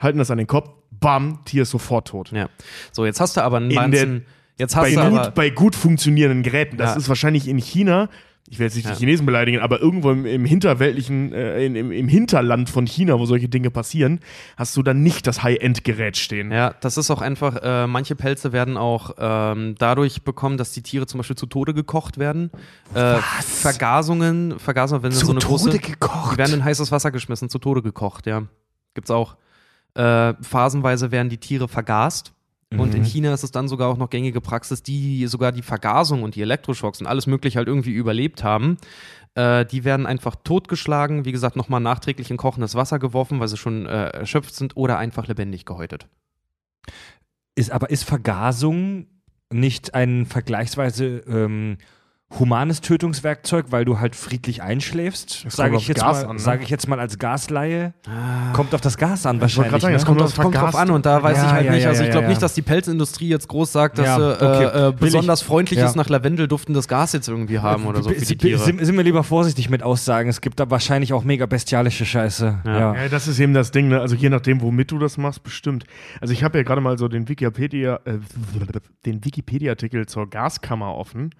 halten das an den Kopf, bam, Tier ist sofort tot. Ja. So, jetzt hast du aber einen In. Jetzt hast Bei du aber. gut, bei gut funktionierenden Geräten. Das Ja. ist wahrscheinlich in China, ich will jetzt nicht Ja. die Chinesen beleidigen, aber irgendwo im, im hinterweltlichen, äh, in, im, im Hinterland von China, wo solche Dinge passieren, hast du dann nicht das High-End-Gerät stehen. Ja, das ist auch einfach, äh, manche Pelze werden auch ähm, dadurch bekommen, dass die Tiere zum Beispiel zu Tode gekocht werden. Äh, Vergasungen, Vergasungen, wenn Zu so eine Tode große, gekocht? Die werden in heißes Wasser geschmissen, zu Tode gekocht, ja. Gibt's auch. Äh, phasenweise werden die Tiere vergast. Und Mhm. in China ist es dann sogar auch noch gängige Praxis, die sogar die Vergasung und die Elektroschocks und alles mögliche halt irgendwie überlebt haben. Äh, die werden einfach totgeschlagen, wie gesagt, nochmal nachträglich in kochendes Wasser geworfen, weil sie schon äh, erschöpft sind oder einfach lebendig gehäutet. Ist, aber ist Vergasung nicht ein vergleichsweise ähm, humanes Tötungswerkzeug, weil du halt friedlich einschläfst? Das Sage kommt ich, auf jetzt Gas mal- an, ne? sage ich jetzt mal als Gasleihe. Kommt auf das Gas an Ich wollte wahrscheinlich. gerade sagen, ne? es kommt auf, kommt drauf an und da weiß Ja, ich halt ja, nicht. ja, Also ich glaube ja. nicht, dass die Pelzindustrie jetzt groß sagt, dass Ja, sie okay. äh, äh, besonders freundliches nach Lavendel duftendes Gas jetzt irgendwie haben oder so für die sind, Tiere. sind, sind wir lieber vorsichtig mit Aussagen. Es gibt da wahrscheinlich auch mega bestialische Scheiße. Ja. Ja. Ja, das ist eben das Ding, ne? Also je nachdem, womit du das machst, bestimmt. Also ich habe ja gerade mal so den Wikipedia, äh, den Wikipedia-Artikel zur Gaskammer offen.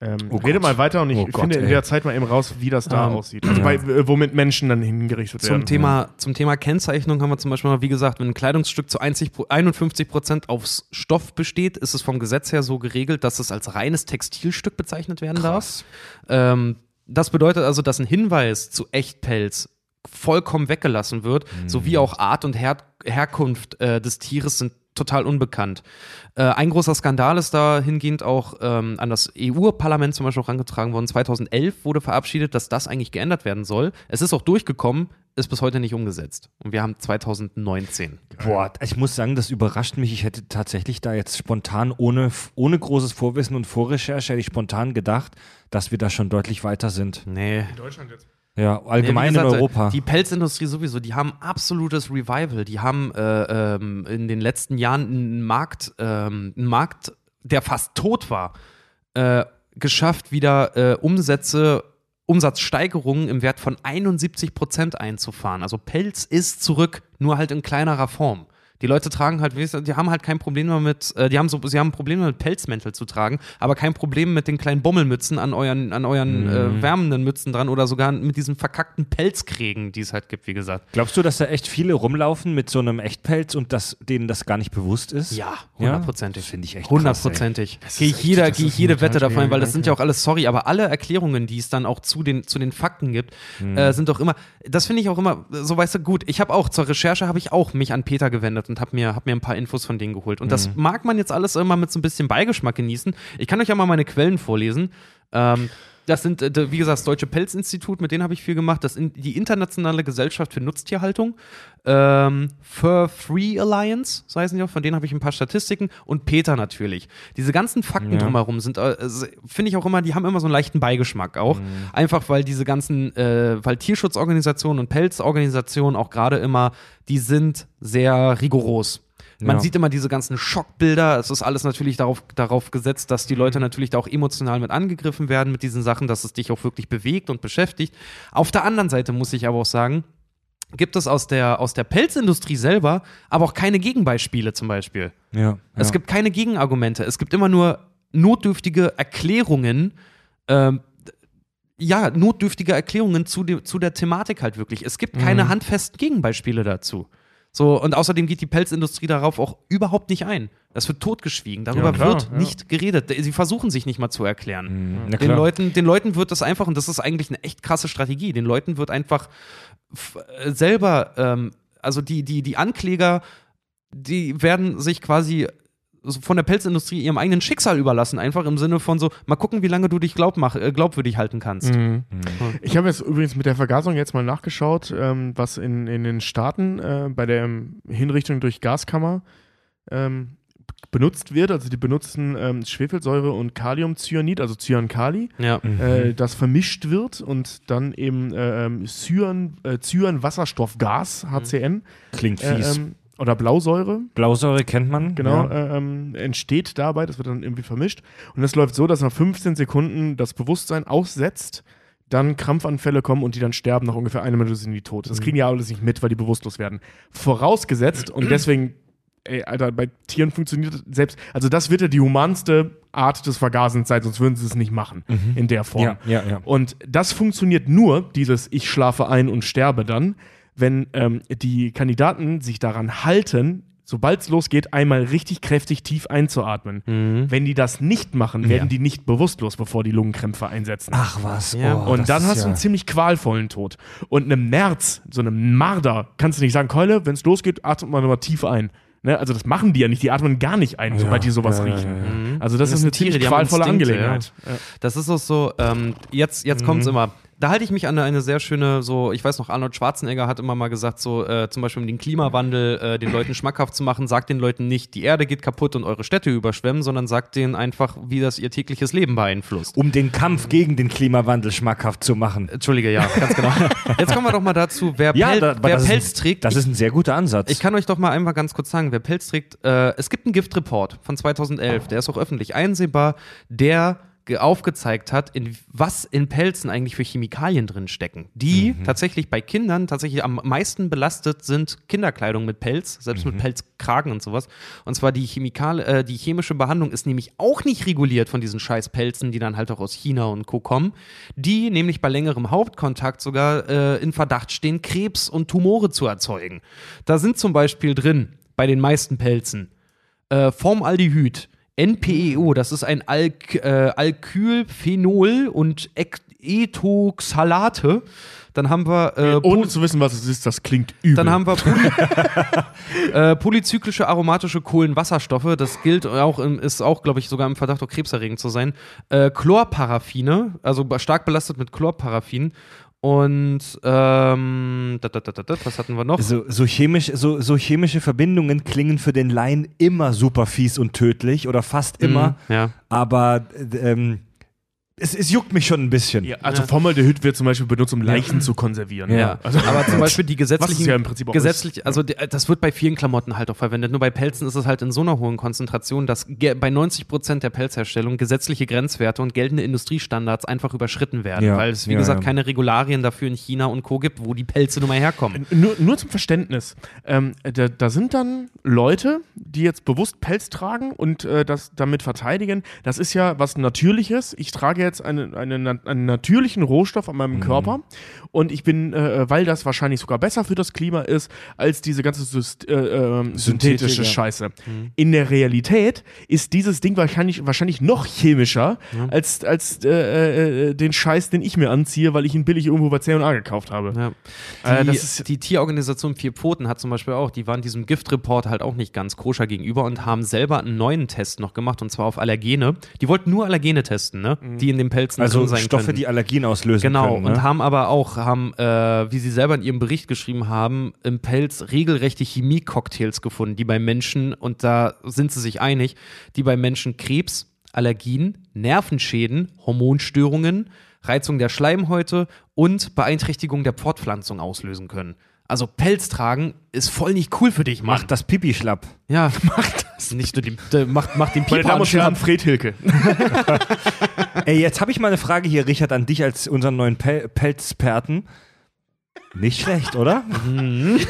Ähm, Oh rede Gott. mal weiter und ich Oh Gott, finde in ey. der Zeit mal eben raus, wie das da Ähm, aussieht. Also ja. bei, äh, womit Menschen dann hingerichtet Zum werden. Thema, zum Thema Kennzeichnung haben wir zum Beispiel mal, wie gesagt, wenn ein Kleidungsstück zu 1 Pro- 51 Prozent aus Stoff besteht, ist es vom Gesetz her so geregelt, dass es als reines Textilstück bezeichnet werden darf. Ähm, das bedeutet also, dass ein Hinweis zu Echtpelz vollkommen weggelassen wird, sowie auch Art und Her Herkunft äh, des Tieres sind total unbekannt. Äh, ein großer Skandal ist dahingehend auch ähm, an das EU-Parlament zum Beispiel auch herangetragen worden. 2011 wurde verabschiedet, dass das eigentlich geändert werden soll. Es ist auch durchgekommen, ist bis heute nicht umgesetzt. Und wir haben 2019. Boah, ich muss sagen, das überrascht mich. Ich hätte tatsächlich da jetzt spontan, ohne, ohne großes Vorwissen und Vorrecherche, hätte ich spontan gedacht, dass wir da schon deutlich weiter sind. Nee. in Deutschland jetzt. Ja, allgemein wie gesagt, in Europa. Die Pelzindustrie sowieso, die haben absolutes Revival. Die haben äh, ähm, in den letzten Jahren einen Markt, ähm, einen Markt, der fast tot war, äh, geschafft, wieder äh, Umsätze, Umsatzsteigerungen im Wert von 71 Prozent einzufahren. Also Pelz ist zurück, nur halt in kleinerer Form. Die Leute tragen halt, die haben halt kein Problem damit, äh, die haben so, sie haben Probleme mit Pelzmäntel zu tragen, aber kein Problem mit den kleinen Bommelmützen an euren, an euren Mhm. äh, wärmenden Mützen dran oder sogar mit diesen verkackten Pelzkrägen, die es halt gibt, wie gesagt. Glaubst du, dass da echt viele rumlaufen mit so einem Echtpelz und dass denen das gar nicht bewusst ist? Ja, Ja? hundertprozentig. Das finde ich echt Hundertprozentig. Gehe ich, jeder, gehe ich jede Wette davon weil das sind ja auch alles, sorry, aber alle Erklärungen, die es dann auch zu den, zu den Fakten gibt, äh, sind doch immer, das finde ich auch immer, so weißt du, gut, ich habe auch zur Recherche, habe ich auch mich an Peter gewendet und habe mir, hab mir ein paar Infos von denen geholt. Und das mag man jetzt alles immer mit so ein bisschen Beigeschmack genießen. Ich kann euch ja mal meine Quellen vorlesen. Ähm, das sind, äh, wie gesagt, das Deutsche Pelzinstitut, mit denen habe ich viel gemacht. Das in, die Internationale Gesellschaft für Nutztierhaltung, ähm, Fur Free Alliance, so heißen die auch, von denen habe ich ein paar Statistiken und Peter natürlich. Diese ganzen Fakten Ja. drumherum sind, äh, finde ich auch immer, die haben immer so einen leichten Beigeschmack auch. Einfach weil diese ganzen, äh, weil Tierschutzorganisationen und Pelzorganisationen auch gerade immer, die sind sehr rigoros. Man Ja. sieht immer diese ganzen Schockbilder. Es ist alles natürlich darauf, darauf gesetzt, dass die Leute natürlich da auch emotional mit angegriffen werden mit diesen Sachen, dass es dich auch wirklich bewegt und beschäftigt. Auf der anderen Seite muss ich aber auch sagen, gibt es aus der, aus der Pelzindustrie selber aber auch keine Gegenbeispiele zum Beispiel. Ja. Es ja. gibt keine Gegenargumente. Es gibt immer nur notdürftige Erklärungen. Ähm, ja, notdürftige Erklärungen zu, de, zu der Thematik halt wirklich. Es gibt keine Mhm. handfesten Gegenbeispiele dazu. So, und außerdem geht die Pelzindustrie darauf auch überhaupt nicht ein. Das wird totgeschwiegen. Darüber Ja, klar, wird ja. nicht geredet. Sie versuchen sich nicht mal zu erklären. Mhm, na Den. Leuten, den Leuten wird das einfach, und das ist eigentlich eine echt krasse Strategie, den Leuten wird einfach äh, selber, ähm, also die, die, die Ankläger, die werden sich quasi von der Pelzindustrie ihrem eigenen Schicksal überlassen, einfach im Sinne von so, mal gucken, wie lange du dich glaub mach, äh, glaubwürdig halten kannst. Mhm. Ich habe jetzt übrigens mit der Vergasung jetzt mal nachgeschaut, ähm, was in, in den Staaten äh, bei der ähm, Hinrichtung durch Gaskammer ähm, benutzt wird. Also die benutzen ähm, Schwefelsäure und Kaliumcyanid, also Cyankali, Ja. Mhm. äh, das vermischt wird und dann eben äh, ähm, Cyan, äh, Cyanwasserstoffgas, HCN, Klingt äh, fies. ähm, oder Blausäure, Blausäure kennt man. genau, Ja. äh, ähm, entsteht dabei. Das wird dann irgendwie vermischt. Und es läuft so, dass nach 15 Sekunden das Bewusstsein aussetzt, dann Krampfanfälle kommen und die dann sterben, nach ungefähr einer Minute sind die tot. Das kriegen ja alles nicht mit, weil die bewusstlos werden. Vorausgesetzt, und deswegen, ey, Alter, bei Tieren funktioniert das selbst, also das wird ja die humanste Art des Vergasens sein, sonst würden sie es nicht machen in der Form. Ja, ja, ja. Und das funktioniert nur, dieses Ich schlafe ein und sterbe dann, wenn ähm, die Kandidaten sich daran halten, sobald es losgeht, einmal richtig kräftig tief einzuatmen. Wenn die das nicht machen, werden Ja. die nicht bewusstlos, bevor die Lungenkrämpfe einsetzen. Ach was. Ja. Oh, Und dann hast ja du einen ziemlich qualvollen Tod. Und einem Nerz, so einem Marder, kannst du nicht sagen, Keule, wenn es losgeht, atmet man nochmal tief ein. Ne? Also das machen die ja nicht, die atmen gar nicht ein, sobald die sowas ja, ja, riechen. ja, Also das, Das ist eine Tiere, ziemlich qualvolle Instinkte, Angelegenheit. Das ist auch so, ähm, jetzt, jetzt kommt's immer. Da halte ich mich an eine sehr schöne, so, ich weiß noch, Arnold Schwarzenegger hat immer mal gesagt, so, äh, zum Beispiel um den Klimawandel äh, den Leuten schmackhaft zu machen, sagt den Leuten nicht, die Erde geht kaputt und eure Städte überschwemmen, sondern sagt denen einfach, wie das ihr tägliches Leben beeinflusst. Um den Kampf gegen den Klimawandel schmackhaft zu machen. Entschuldige, ja, ganz genau. *laughs* Jetzt kommen wir doch mal dazu, wer, Pel da- wer Pelz ist, trägt. Das ist ein sehr guter Ansatz. Ich kann euch doch mal einmal ganz kurz sagen, wer Pelz trägt. Äh, es gibt einen Giftreport von 2011, der ist auch öffentlich einsehbar, der aufgezeigt hat, in was in Pelzen eigentlich für Chemikalien drin stecken, die tatsächlich bei Kindern tatsächlich am meisten belastet sind Kinderkleidung mit Pelz, selbst mit Pelzkragen und sowas. Und zwar die Chemikal äh, die chemische Behandlung ist nämlich auch nicht reguliert von diesen scheiß Pelzen, die dann halt auch aus China und Co. kommen, die nämlich bei längerem Hauptkontakt sogar äh, in Verdacht stehen, Krebs und Tumore zu erzeugen. Da sind zum Beispiel drin, bei den meisten Pelzen, äh, Formaldehyd, NPEO, das ist ein Alk äh, Alkylphenol und Ethoxalate. Dann haben wir äh, Ohne zu wissen, was es ist, das klingt übel. dann haben wir Poly *laughs* äh, polyzyklische aromatische Kohlenwasserstoffe. Das gilt auch, im, ist auch, glaube ich, sogar im Verdacht, auch krebserregend zu sein. Äh, Chlorparaffine, also stark belastet mit Chlorparaffin. Und ähm, dat, dat, dat, was hatten wir noch? so, so, chemisch, so, so chemische Verbindungen klingen für den Laien immer super fies und tödlich oder fast immer. Mhm, ja. Aber ähm, es, es juckt mich schon ein bisschen. ja, also Formaldehyd wird zum Beispiel benutzt, um Leichen zu konservieren. Ja, Also, aber zum *laughs* Beispiel die gesetzlichen, ja im Prinzip auch gesetzlich, also die, das wird bei vielen Klamotten halt auch verwendet. Nur bei Pelzen ist es halt in so einer hohen Konzentration, dass bei 90 Prozent der Pelzherstellung gesetzliche Grenzwerte und geltende Industriestandards einfach überschritten werden, Ja, weil es wie ja, gesagt ja. keine Regularien dafür in China und Co gibt, wo die Pelze nun mal herkommen. Nur, nur zum Verständnis. Ähm, da, da sind dann Leute, die jetzt bewusst Pelz tragen und äh, das damit verteidigen. Das ist ja was Natürliches. Ich trage jetzt eine, eine, na- einen natürlichen Rohstoff an meinem Körper und ich bin, äh, weil das wahrscheinlich sogar besser für das Klima ist, als diese ganze Syst äh, ähm, synthetische. Scheiße. In der Realität ist dieses Ding wahrscheinlich, wahrscheinlich noch chemischer als, als äh, äh, den Scheiß, den ich mir anziehe, weil ich ihn billig irgendwo bei C&A gekauft habe. Ja. Äh, Die, ist- die Tierorganisation Vier Pfoten hat zum Beispiel auch, die waren diesem Giftreport halt auch nicht ganz koscher gegenüber und haben selber einen neuen Test noch gemacht und zwar auf Allergene. Die wollten nur Allergene testen, ne? Die in den Pelzen also drin sein Stoffe, können. die Allergien auslösen Genau, können. Ne? und haben aber auch, haben, äh, wie sie selber in ihrem Bericht geschrieben haben, im Pelz regelrechte Chemie-Cocktails gefunden, die bei Menschen, und da sind sie sich einig, die bei Menschen Krebs, Allergien, Nervenschäden, Hormonstörungen, Reizung der Schleimhäute und Beeinträchtigung der Fortpflanzung auslösen können. Also Pelz tragen ist voll nicht cool für dich, Mann. Macht das Pipi schlapp. ja, *laughs* macht das. *laughs* Nicht nur die, äh, macht, macht den Meine Pieper Damen und Herren. Fred Hilke. *laughs* Ey, jetzt habe ich mal eine Frage hier, Richard, an dich als unseren neuen Pel Pelzperten. Nicht schlecht, oder?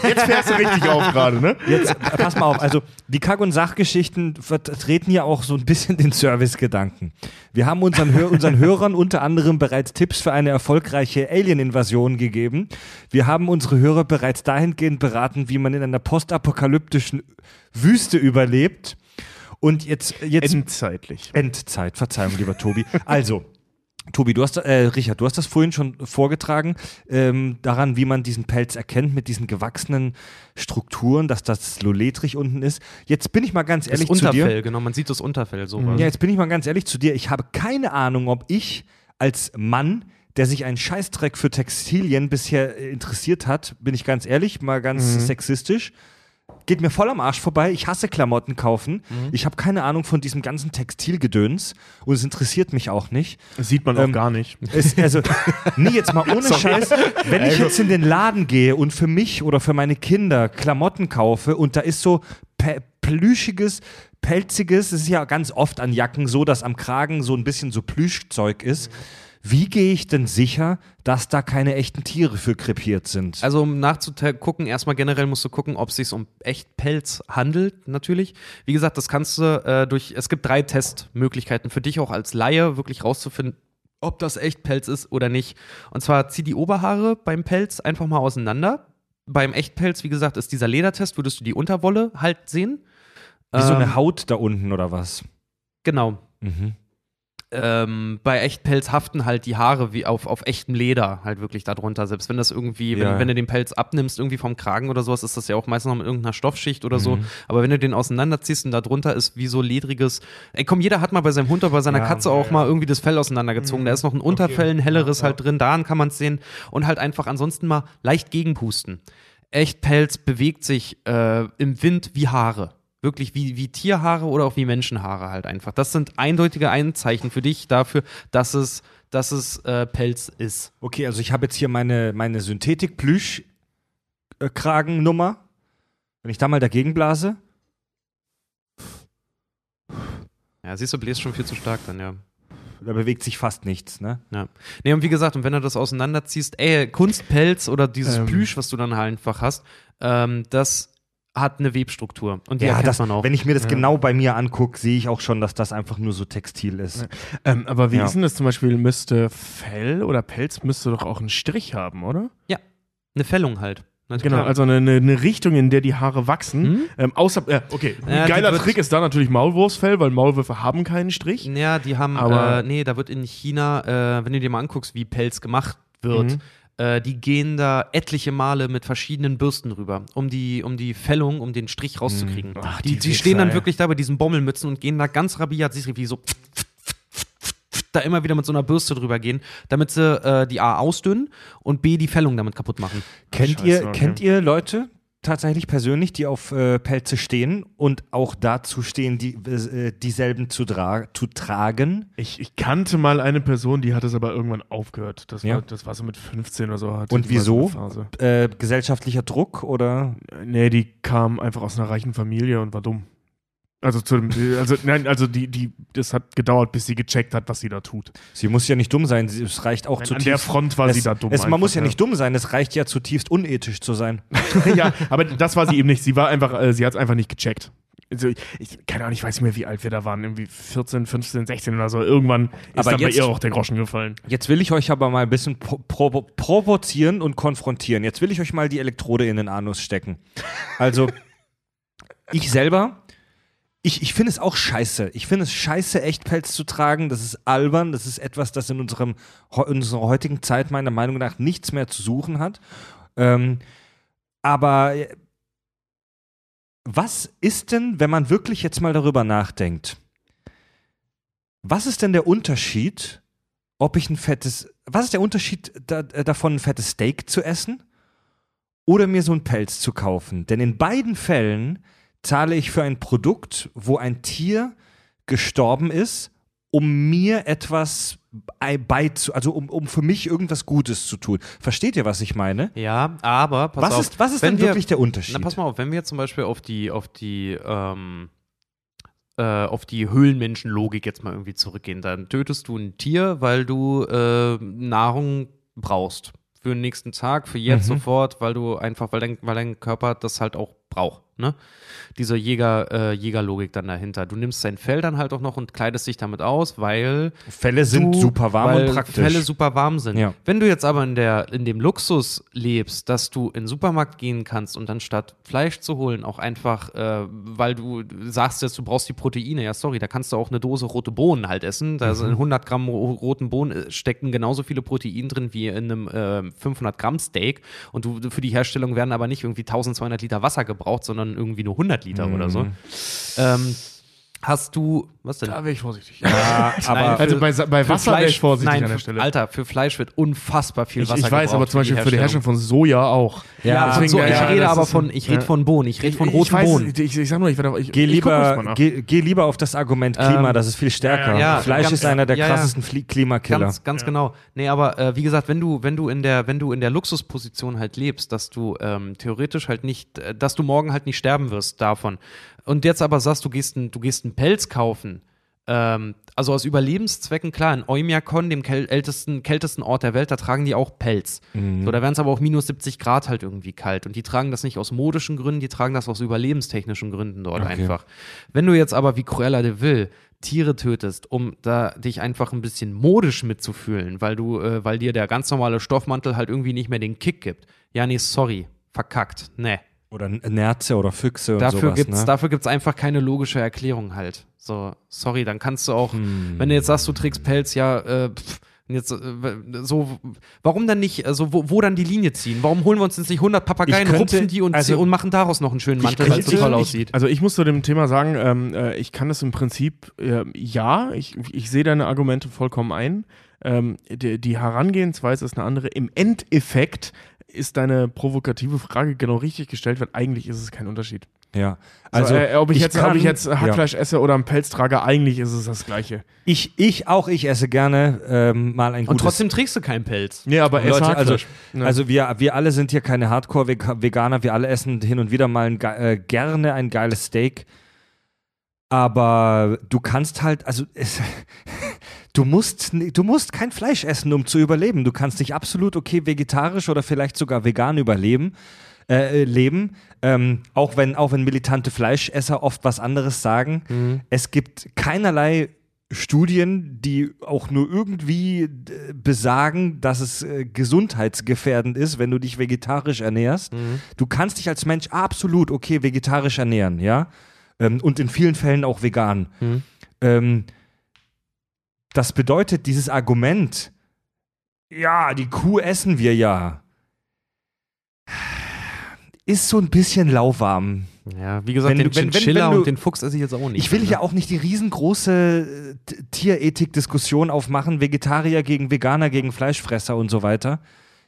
Jetzt fährst du richtig auf gerade, ne? Jetzt, pass mal auf, also die Kack- und Sachgeschichten vertreten ja auch so ein bisschen den Service-Gedanken. Wir haben unseren, Hör unseren Hörern unter anderem bereits Tipps für eine erfolgreiche Alien-Invasion gegeben. Wir haben unsere Hörer bereits dahingehend beraten, wie man in einer postapokalyptischen Wüste überlebt. Und jetzt, jetzt Endzeitlich. Endzeit, Verzeihung, lieber Tobi. Also, Tobi, du hast, äh, Richard, du hast das vorhin schon vorgetragen, ähm, daran, wie man diesen Pelz erkennt mit diesen gewachsenen Strukturen, dass das loletrig unten ist. Jetzt bin ich mal ganz Das ehrlich zu dir. Unterfell, genau, man sieht das Unterfell sowas. Ja, jetzt bin ich mal ganz ehrlich zu dir. Ich habe keine Ahnung, ob ich als Mann, der sich einen Scheißdreck für Textilien bisher interessiert hat, bin ich ganz ehrlich, mal ganz sexistisch. Geht mir voll am Arsch vorbei. Ich hasse Klamotten kaufen. Ich habe keine Ahnung von diesem ganzen Textilgedöns und es interessiert mich auch nicht. Das sieht man auch Ähm, gar nicht. Es, also, nee, jetzt mal ohne *laughs* Scheiß. Wenn ich jetzt in den Laden gehe und für mich oder für meine Kinder Klamotten kaufe und da ist so plüschiges, pelziges, es ist ja ganz oft an Jacken so, dass am Kragen so ein bisschen so Plüschzeug ist. Wie gehe ich denn sicher, dass da keine echten Tiere für krepiert sind? Also um nachzugucken, erstmal generell musst du gucken, ob es sich um Echtpelz handelt, natürlich. Wie gesagt, das kannst du äh, durch, es gibt drei Testmöglichkeiten für dich auch als Laie wirklich rauszufinden, ob das Echtpelz ist oder nicht. Und zwar zieh die Oberhaare beim Pelz einfach mal auseinander. Beim Echtpelz, wie gesagt, ist dieser Ledertest, würdest du die Unterwolle halt sehen. Wie so Ähm, eine Haut da unten oder was? Genau. Mhm. Ähm, bei Echtpelz haften halt die Haare wie auf, auf echtem Leder halt wirklich darunter. Selbst wenn das irgendwie, Ja. wenn, wenn du den Pelz abnimmst, irgendwie vom Kragen oder sowas, ist das ja auch meistens noch mit irgendeiner Stoffschicht oder Mhm. so. Aber wenn du den auseinanderziehst und da drunter ist wie so ledriges, ey komm, jeder hat mal bei seinem Hund oder bei seiner Ja, Katze auch ja. Mhm. mal irgendwie das Fell auseinandergezogen. Da ist noch ein Unterfell, ein helleres halt drin, daran kann man es sehen. Und halt einfach ansonsten mal leicht gegenpusten. Echtpelz bewegt sich äh, im Wind wie Haare. Wirklich wie, wie Tierhaare oder auch wie Menschenhaare halt einfach. Das sind eindeutige Einzeichen für dich dafür, dass es, dass es äh, Pelz ist. Okay, also ich habe jetzt hier meine, meine Synthetik-Plüsch-Kragennummer. Wenn ich da mal dagegen blase, Ja, siehst du, bläst schon viel zu stark dann, ja. da bewegt sich fast nichts, ne? Ja. Nee, und wie gesagt, und wenn du das auseinanderziehst, ey, Kunstpelz oder dieses Ähm. Plüsch, was du dann halt einfach hast, ähm, das hat eine Webstruktur. Und die Ja, das, man auch. wenn ich mir das Ja. genau bei mir angucke, sehe ich auch schon, dass das einfach nur so textil ist. Ähm, aber wie Ja. ist denn das zum Beispiel? Müsste Fell oder Pelz müsste doch auch einen Strich haben, oder? eine Fällung halt. Na, Genau, also eine, eine, eine Richtung, in der die Haare wachsen. Hm? Ähm, außer, äh, okay, ein Ja, die geiler Trick ist da natürlich Maulwurfsfell, weil Maulwürfe haben keinen Strich. Ja, die haben, Aber- äh, nee, da wird in China, äh, wenn du dir mal anguckst, wie Pelz gemacht wird, Mhm. Äh, die gehen da etliche Male mit verschiedenen Bürsten rüber, um die, um die Fällung, um den Strich rauszukriegen. Ach, die, die die stehen dann wirklich da bei diesen Bommelmützen und gehen da ganz rabiat, siehst du, wie so da immer wieder mit so einer Bürste drüber gehen, damit sie äh, die A ausdünnen und B die Fällung damit kaputt machen. Kennt, Scheiße, ihr, okay. kennt ihr Leute tatsächlich persönlich, die auf äh, Pelze stehen und auch dazu stehen, die, äh, dieselben zu, zu tragen? Ich, ich kannte mal eine Person, die hat es aber irgendwann aufgehört. Das, Ja. war, das war so mit 15 oder so. Und so wieso? Phase. Äh, gesellschaftlicher Druck oder? Nee, die kam einfach aus einer reichen Familie und war dumm. Also, zu dem, also nein, also die, die, das hat gedauert, bis sie gecheckt hat, was sie da tut. Sie muss ja nicht dumm sein, sie- es reicht auch Nein, zutiefst. an der Front war es, sie da dumm. Es, man einfach, muss ja nicht dumm sein, es reicht ja zutiefst unethisch zu sein. *laughs* ja, aber das war sie eben nicht. Sie war einfach, äh, sie hat es einfach nicht gecheckt. Also, ich, keine Ahnung, ich weiß nicht mehr, wie alt wir da waren. Irgendwie 14, 15, 16 oder so. Irgendwann ist Aber dann bei jetzt- ihr auch der Groschen gefallen. Jetzt will ich euch aber mal ein bisschen pro provo provozieren und konfrontieren. Jetzt will ich euch mal die Elektrode in den Anus stecken. Also, ich selber, ich, ich finde es auch scheiße. Ich finde es scheiße, Echtpelz zu tragen. Das ist albern. Das ist etwas, das in, unserem, in unserer heutigen Zeit meiner Meinung nach nichts mehr zu suchen hat. Ähm, aber äh, was ist denn, wenn man wirklich jetzt mal darüber nachdenkt? Was ist denn der Unterschied, ob ich ein fettes, was ist der Unterschied da, äh, davon, ein fettes Steak zu essen oder mir so einen Pelz zu kaufen? Denn in beiden Fällen zahle ich für ein Produkt, wo ein Tier gestorben ist, um mir etwas bei- beizu, also um, um für mich irgendwas Gutes zu tun. Versteht ihr, was ich meine? Ja, aber pass Was auf. ist, was ist denn wir- wirklich der Unterschied? Na, pass mal auf, wenn wir zum Beispiel auf die, auf die, ähm, äh, auf die Höhlenmenschenlogik jetzt mal irgendwie zurückgehen, dann tötest du ein Tier, weil du äh, Nahrung brauchst. Für den nächsten Tag, für jetzt Mhm. sofort, weil du einfach, weil dein, weil dein Körper das halt auch braucht, ne? Diese Jäger, äh, Jägerlogik dann dahinter. Du nimmst sein Fell dann halt auch noch und kleidest dich damit aus, weil Fälle sind du- super warm und praktisch. Fälle super warm sind. Ja. Wenn du jetzt aber in, der, in dem Luxus lebst, dass du in den Supermarkt gehen kannst und dann statt Fleisch zu holen, auch einfach, äh, weil du sagst jetzt, du brauchst die Proteine, ja sorry, da kannst du auch eine Dose rote Bohnen halt essen. Da Mhm. sind 100 Gramm ro- roten Bohnen äh, stecken genauso viele Proteine drin wie in einem äh, 500 Gramm Steak und du- für die Herstellung werden aber nicht irgendwie 1200 Liter Wasser gebraucht, sondern irgendwie nur 100 Liter Mhm. oder so. Ähm, hast du, was denn? Da wäre ich vorsichtig. Ja, *laughs* aber Nein, also bei, bei Wasser wäre ich vorsichtig nein, an der Stelle. Alter, für Fleisch wird unfassbar viel ich, Wasser ich weiß, aber zum Beispiel für die Herstellung von Soja auch. Ja, Deswegen, so, ja, ich ja, rede aber von, ich rede ja. von Bohnen, ich rede von ich roten weiß, Bohnen. Ich, ich sag nur, ich werde ich, Geh ich lieber, geh, geh lieber auf das Argument Klima, Ähm, das ist viel stärker. ja, ja, Fleisch ganz- ist einer der krassesten Klimakiller. Ganz, ganz genau. Nee, aber äh, wie gesagt, wenn du, wenn du in der, wenn du in der Luxusposition halt lebst, dass du ähm, theoretisch halt nicht, äh, dass du morgen halt nicht sterben wirst davon. Und jetzt aber sagst, du gehst, ein, du gehst einen Pelz kaufen, ähm, also aus Überlebenszwecken, klar, in Oymyakon, dem ältesten, kältesten Ort der Welt, da tragen die auch Pelz. So, da werden es aber auch minus 70 Grad halt irgendwie kalt. Und die tragen das nicht aus modischen Gründen, die tragen das aus überlebenstechnischen Gründen dort Okay. einfach. Wenn du jetzt aber wie Cruella de Vil Tiere tötest, um da dich einfach ein bisschen modisch mitzufühlen, weil du, äh, weil dir der ganz normale Stoffmantel halt irgendwie nicht mehr den Kick gibt. Ja, nee, sorry, verkackt, nee. Oder Nerze oder Füchse und Dafür sowas. gibt's, ne? dafür gibt's einfach keine logische Erklärung halt. So, sorry, dann kannst du auch, Hm. wenn du jetzt sagst, du trägst Pelz, ja, äh, pff, jetzt, äh, so, warum dann nicht, also wo, wo dann die Linie ziehen? Warum holen wir uns jetzt nicht 100 Papageien, könnte- rupfen die und, also- und machen daraus noch einen schönen Mantel, weil es so toll ich- aussieht? Also ich muss zu dem Thema sagen, ähm, äh, ich kann das im Prinzip, äh, ja, ich, ich sehe deine Argumente vollkommen ein. Ähm, die, die Herangehensweise ist eine andere. Im Endeffekt ist deine provokative Frage genau richtig gestellt, weil eigentlich ist es kein Unterschied. Ja. Also, Also, äh, ob, ich jetzt, ob kann- ich jetzt ja. Hackfleisch esse oder einen Pelz trage, eigentlich ist es das Gleiche. Ich, ich auch, ich esse gerne ähm, mal ein Und gutes trotzdem trägst du keinen Pelz. Nee, aber esse Leute, also, Hackfleisch. Ja. also wir, wir alle sind hier keine Hardcore-Veganer, wir alle essen hin und wieder mal ein, äh, gerne ein geiles Steak. Aber du kannst halt, also es, du musst, du musst kein Fleisch essen, um zu überleben. Du kannst dich absolut okay vegetarisch oder vielleicht sogar vegan überleben, äh, äh, leben. Ähm, auch wenn, auch wenn militante Fleischesser oft was anderes sagen. Mhm. Es gibt keinerlei Studien, die auch nur irgendwie äh, besagen, dass es äh, gesundheitsgefährdend ist, wenn du dich vegetarisch ernährst. Mhm. Du kannst dich als Mensch absolut okay vegetarisch ernähren, ja. Ähm, und in vielen Fällen auch vegan. Mhm. Ähm, das bedeutet, dieses Argument, ja, die Kuh essen wir ja, ist so ein bisschen lauwarm. Ja, wie gesagt, Wenn den wenn- wenn- Chinchilla wenn du- und den Fuchs esse ich jetzt auch nicht. Ich will mehr, hier ne? auch nicht die riesengroße äh, Tierethik-Diskussion aufmachen, Vegetarier gegen Veganer gegen Fleischfresser und so weiter.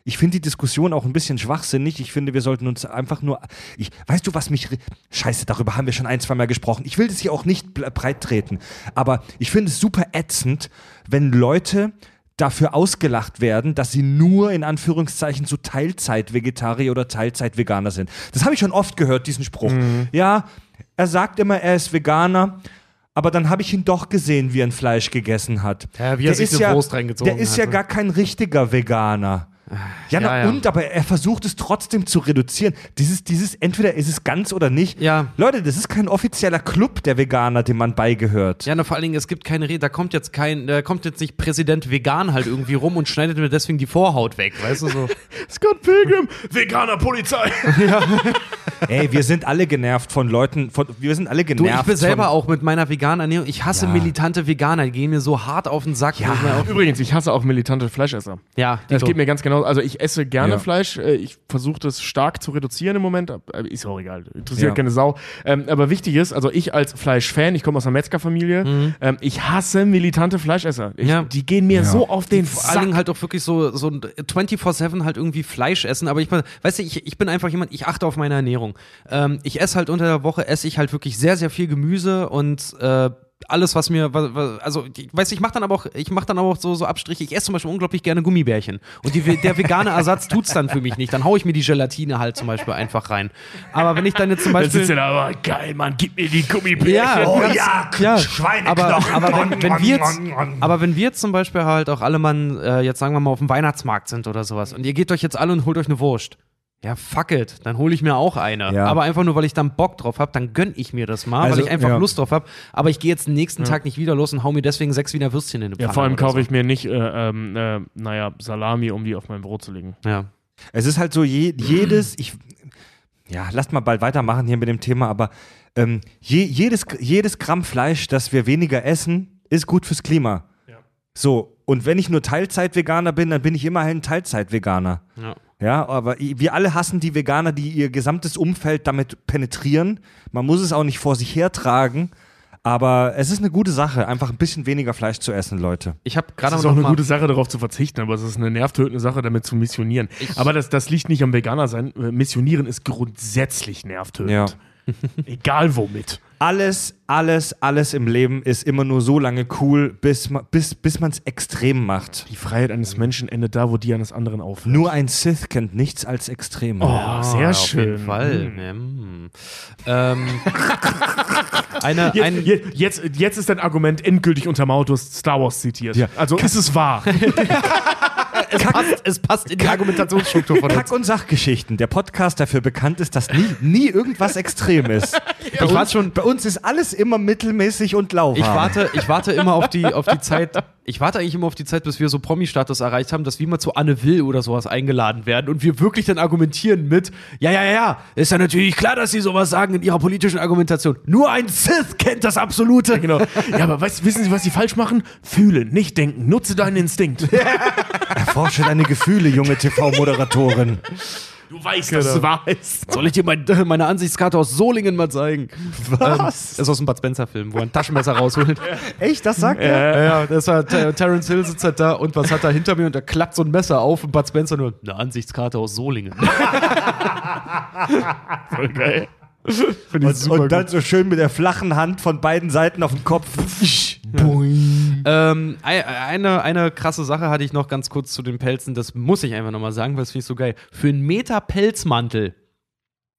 Ich finde die Diskussion auch ein bisschen schwachsinnig. Ich finde, wir sollten uns einfach nur. Ich, weißt du, was mich. Scheiße, darüber haben wir schon ein, zwei Mal gesprochen. Ich will das hier auch nicht breit treten. Aber ich finde es super ätzend, wenn Leute dafür ausgelacht werden, dass sie nur in Anführungszeichen so Teilzeit-Vegetarier oder Teilzeit-Veganer sind. Das habe ich schon oft gehört, diesen Spruch. Ja, er sagt immer, er ist Veganer. Aber dann habe ich ihn doch gesehen, wie er ein Fleisch gegessen hat. Ja, wie er sich eine Wurst reingezogen Der ist ja hat. gar kein richtiger Veganer. Ja, na, ja. und, aber er versucht es trotzdem zu reduzieren. Dieses, dieses, entweder ist es ganz oder nicht. Ja. Leute, das ist kein offizieller Club der Veganer, dem man beigehört. Ja, na, vor allen Dingen, es gibt keine Rede, da kommt jetzt kein, da kommt jetzt nicht Präsident Vegan halt irgendwie rum und schneidet mir deswegen die Vorhaut weg, weißt du so. *laughs* Scott Pilgrim, veganer Polizei. *laughs* *laughs* Ey, wir sind alle genervt von Leuten, von, wir sind alle Du, genervt ich bin selber auch mit meiner veganen Ernährung, ich hasse Ja. militante Veganer, die gehen mir so hart auf den Sack. wo ich Übrigens, ich hasse auch militante Fleischesser. ja, Das geht mir ganz genau. Also ich esse gerne Ja. Fleisch. äh, Ich versuche das stark zu reduzieren im Moment. aber Ist auch egal. Interessiert Ja. keine Sau. Ähm, aber wichtig ist, also ich als Fleischfan, ich komme aus einer Metzgerfamilie, ähm, ich hasse militante Fleischesser. Ich, Mhm. Ja. Die gehen mir so auf den vor allen. Dingen halt auch wirklich so, so ein 24-7 halt irgendwie Fleisch essen. Aber ich, weißt du, ich, ich bin einfach jemand, ich achte auf meine Ernährung. Ähm, ich esse halt unter der Woche, esse ich halt wirklich sehr, sehr viel Gemüse und äh, alles, was mir, also ich weiß, ich mache dann aber auch, ich mache dann aber auch so, so Abstriche. Ich esse zum Beispiel unglaublich gerne Gummibärchen und die, der vegane Ersatz tut's dann für mich nicht. Dann hau ich mir die Gelatine halt zum Beispiel einfach rein. Aber wenn ich dann jetzt zum Beispiel sitzt du da, aber geil, Mann, gib mir die Gummibärchen. ja, Oh ganz- ja, ja. Schweineknochen. Aber, aber, wenn, wenn wir jetzt, aber wenn wir jetzt zum Beispiel halt auch alle Mann, äh, jetzt sagen wir mal auf dem Weihnachtsmarkt sind oder sowas und ihr geht euch jetzt alle und holt euch eine Wurst. Ja, fuck it, dann hole ich mir auch eine. Ja. Aber einfach nur, weil ich dann Bock drauf habe, dann gönn ich mir das mal, Also, weil ich einfach ja. Lust drauf habe. Aber ich gehe jetzt den nächsten Tag nicht wieder los und hau mir deswegen sechs Wiener Würstchen in den Ja, vor allem kaufe so. ich mir nicht, äh, ähm, äh, naja, Salami, um die auf mein Brot zu legen. Ja. Es ist halt so, je, jedes, ich, ja, lasst mal bald weitermachen hier mit dem Thema, aber ähm, je, jedes, jedes Gramm Fleisch, das wir weniger essen, ist gut fürs Klima. So, und wenn ich nur Teilzeit-Veganer bin, dann bin ich immerhin Teilzeit-Veganer. ja. Ja, aber wir alle hassen die Veganer, die ihr gesamtes Umfeld damit penetrieren. Man muss es auch nicht vor sich hertragen. Aber es ist eine gute Sache, einfach ein bisschen weniger Fleisch zu essen, Leute. Ich habe Es gerade ist noch auch eine mal, gute Sache, darauf zu verzichten, aber es ist eine nervtötende Sache, damit zu missionieren. aber das, das liegt nicht am Veganer sein. Äh, Missionieren ist grundsätzlich nervtötend. Ja. Egal womit. Alles, alles, alles im Leben ist immer nur so lange cool, bis, bis, bis man es extrem macht. Die Freiheit eines Menschen endet da, wo die eines anderen aufhört. Nur ein Sith kennt nichts als Extreme. Oh, sehr auf schön. jeden Fall. Hm. Ja, hm. Ähm, *laughs* eine, Jetzt, ein, je- jetzt, jetzt ist dein Argument endgültig unter Mautus Star Wars zitiert. Ja. Also ist es wahr. *laughs* es, passt, es passt in die Argumentationsstruktur von uns. Kack- und Sachgeschichten, der Podcast dafür bekannt ist, dass nie, nie irgendwas extrem ist. *laughs* bei, Ich war uns, schon- bei uns ist alles immer mittelmäßig und lauwarm. Ich warte, ich warte immer auf die, auf die Zeit. Ich warte eigentlich immer auf die Zeit, bis wir so Promi-Status erreicht haben, dass wir mal zu Anne Will oder sowas eingeladen werden und wir wirklich dann argumentieren mit, ja, ja, ja, ja, ist ja natürlich klar, dass sie sowas sagen in ihrer politischen Argumentation. Nur ein Sith kennt das Absolute. genau. Ja, aber weißt, wissen Sie, was Sie falsch machen? Fühlen, nicht denken. Nutze deinen Instinkt. *laughs* Erforsche deine Gefühle, junge TV-Moderatorin. Du weißt, dass es wahr ist. Soll ich dir mein, meine Ansichtskarte aus Solingen mal zeigen? Was? Ähm, das ist aus dem Bud Spencer-Film, wo er ein Taschenmesser rausholt. Echt, das sagt er? Ja, ja, das war Ter Terence Hill sitzt halt da und was hat er hinter mir und er klappt so ein Messer auf und Bud Spencer nur eine Ansichtskarte aus Solingen. *laughs* Voll geil. Finde ich super Und dann so schön mit der flachen Hand von beiden Seiten auf den Kopf. Ähm, ei- eine, eine krasse Sache hatte ich noch ganz kurz zu den Pelzen, das muss ich einfach nochmal sagen, weil das finde ich so geil. Für einen Meter Pelzmantel,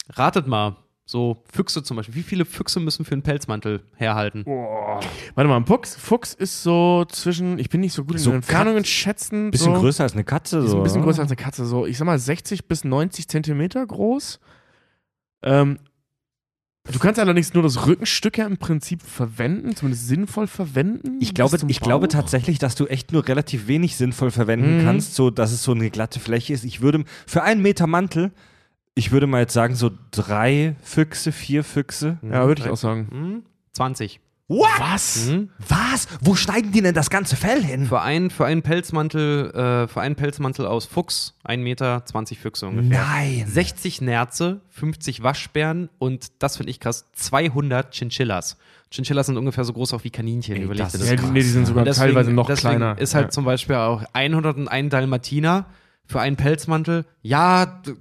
ratet mal, so Füchse zum Beispiel, wie viele Füchse müssen für einen Pelzmantel herhalten? Warte mal, ein Fuchs, Fuchs ist so zwischen, ich bin nicht so gut in So den Entfernungen schätzen. Bisschen so, größer als eine Katze. Ist So. ein bisschen größer als eine Katze, so ich sag mal 60 bis 90 Zentimeter groß. Ähm, du kannst allerdings nur das Rückenstück ja im Prinzip verwenden, zumindest sinnvoll verwenden. Ich glaube, ich glaube tatsächlich, dass du echt nur relativ wenig sinnvoll verwenden Mhm. kannst, so dass es so eine glatte Fläche ist. Ich würde für einen Meter Mantel, ich würde mal jetzt sagen, so drei Füchse, vier Füchse. Ja, würde ich auch sagen. Hm? 20. Was? Hm? Was? Wo schneiden die denn das ganze Fell hin? Für einen, für einen Pelzmantel, äh, für einen Pelzmantel aus Fuchs, 1 Meter, 20 Füchse ungefähr. Nein. 60 Nerze, 50 Waschbären und das finde ich krass, 200 Chinchillas. Chinchillas sind ungefähr so groß auch wie Kaninchen, Ey, überleg das ist Ja, das. die, nee, die sind sogar Und deswegen- teilweise noch deswegen kleiner. Ist halt ja. zum Beispiel auch 101 Dalmatiner für einen Pelzmantel. Ja, d-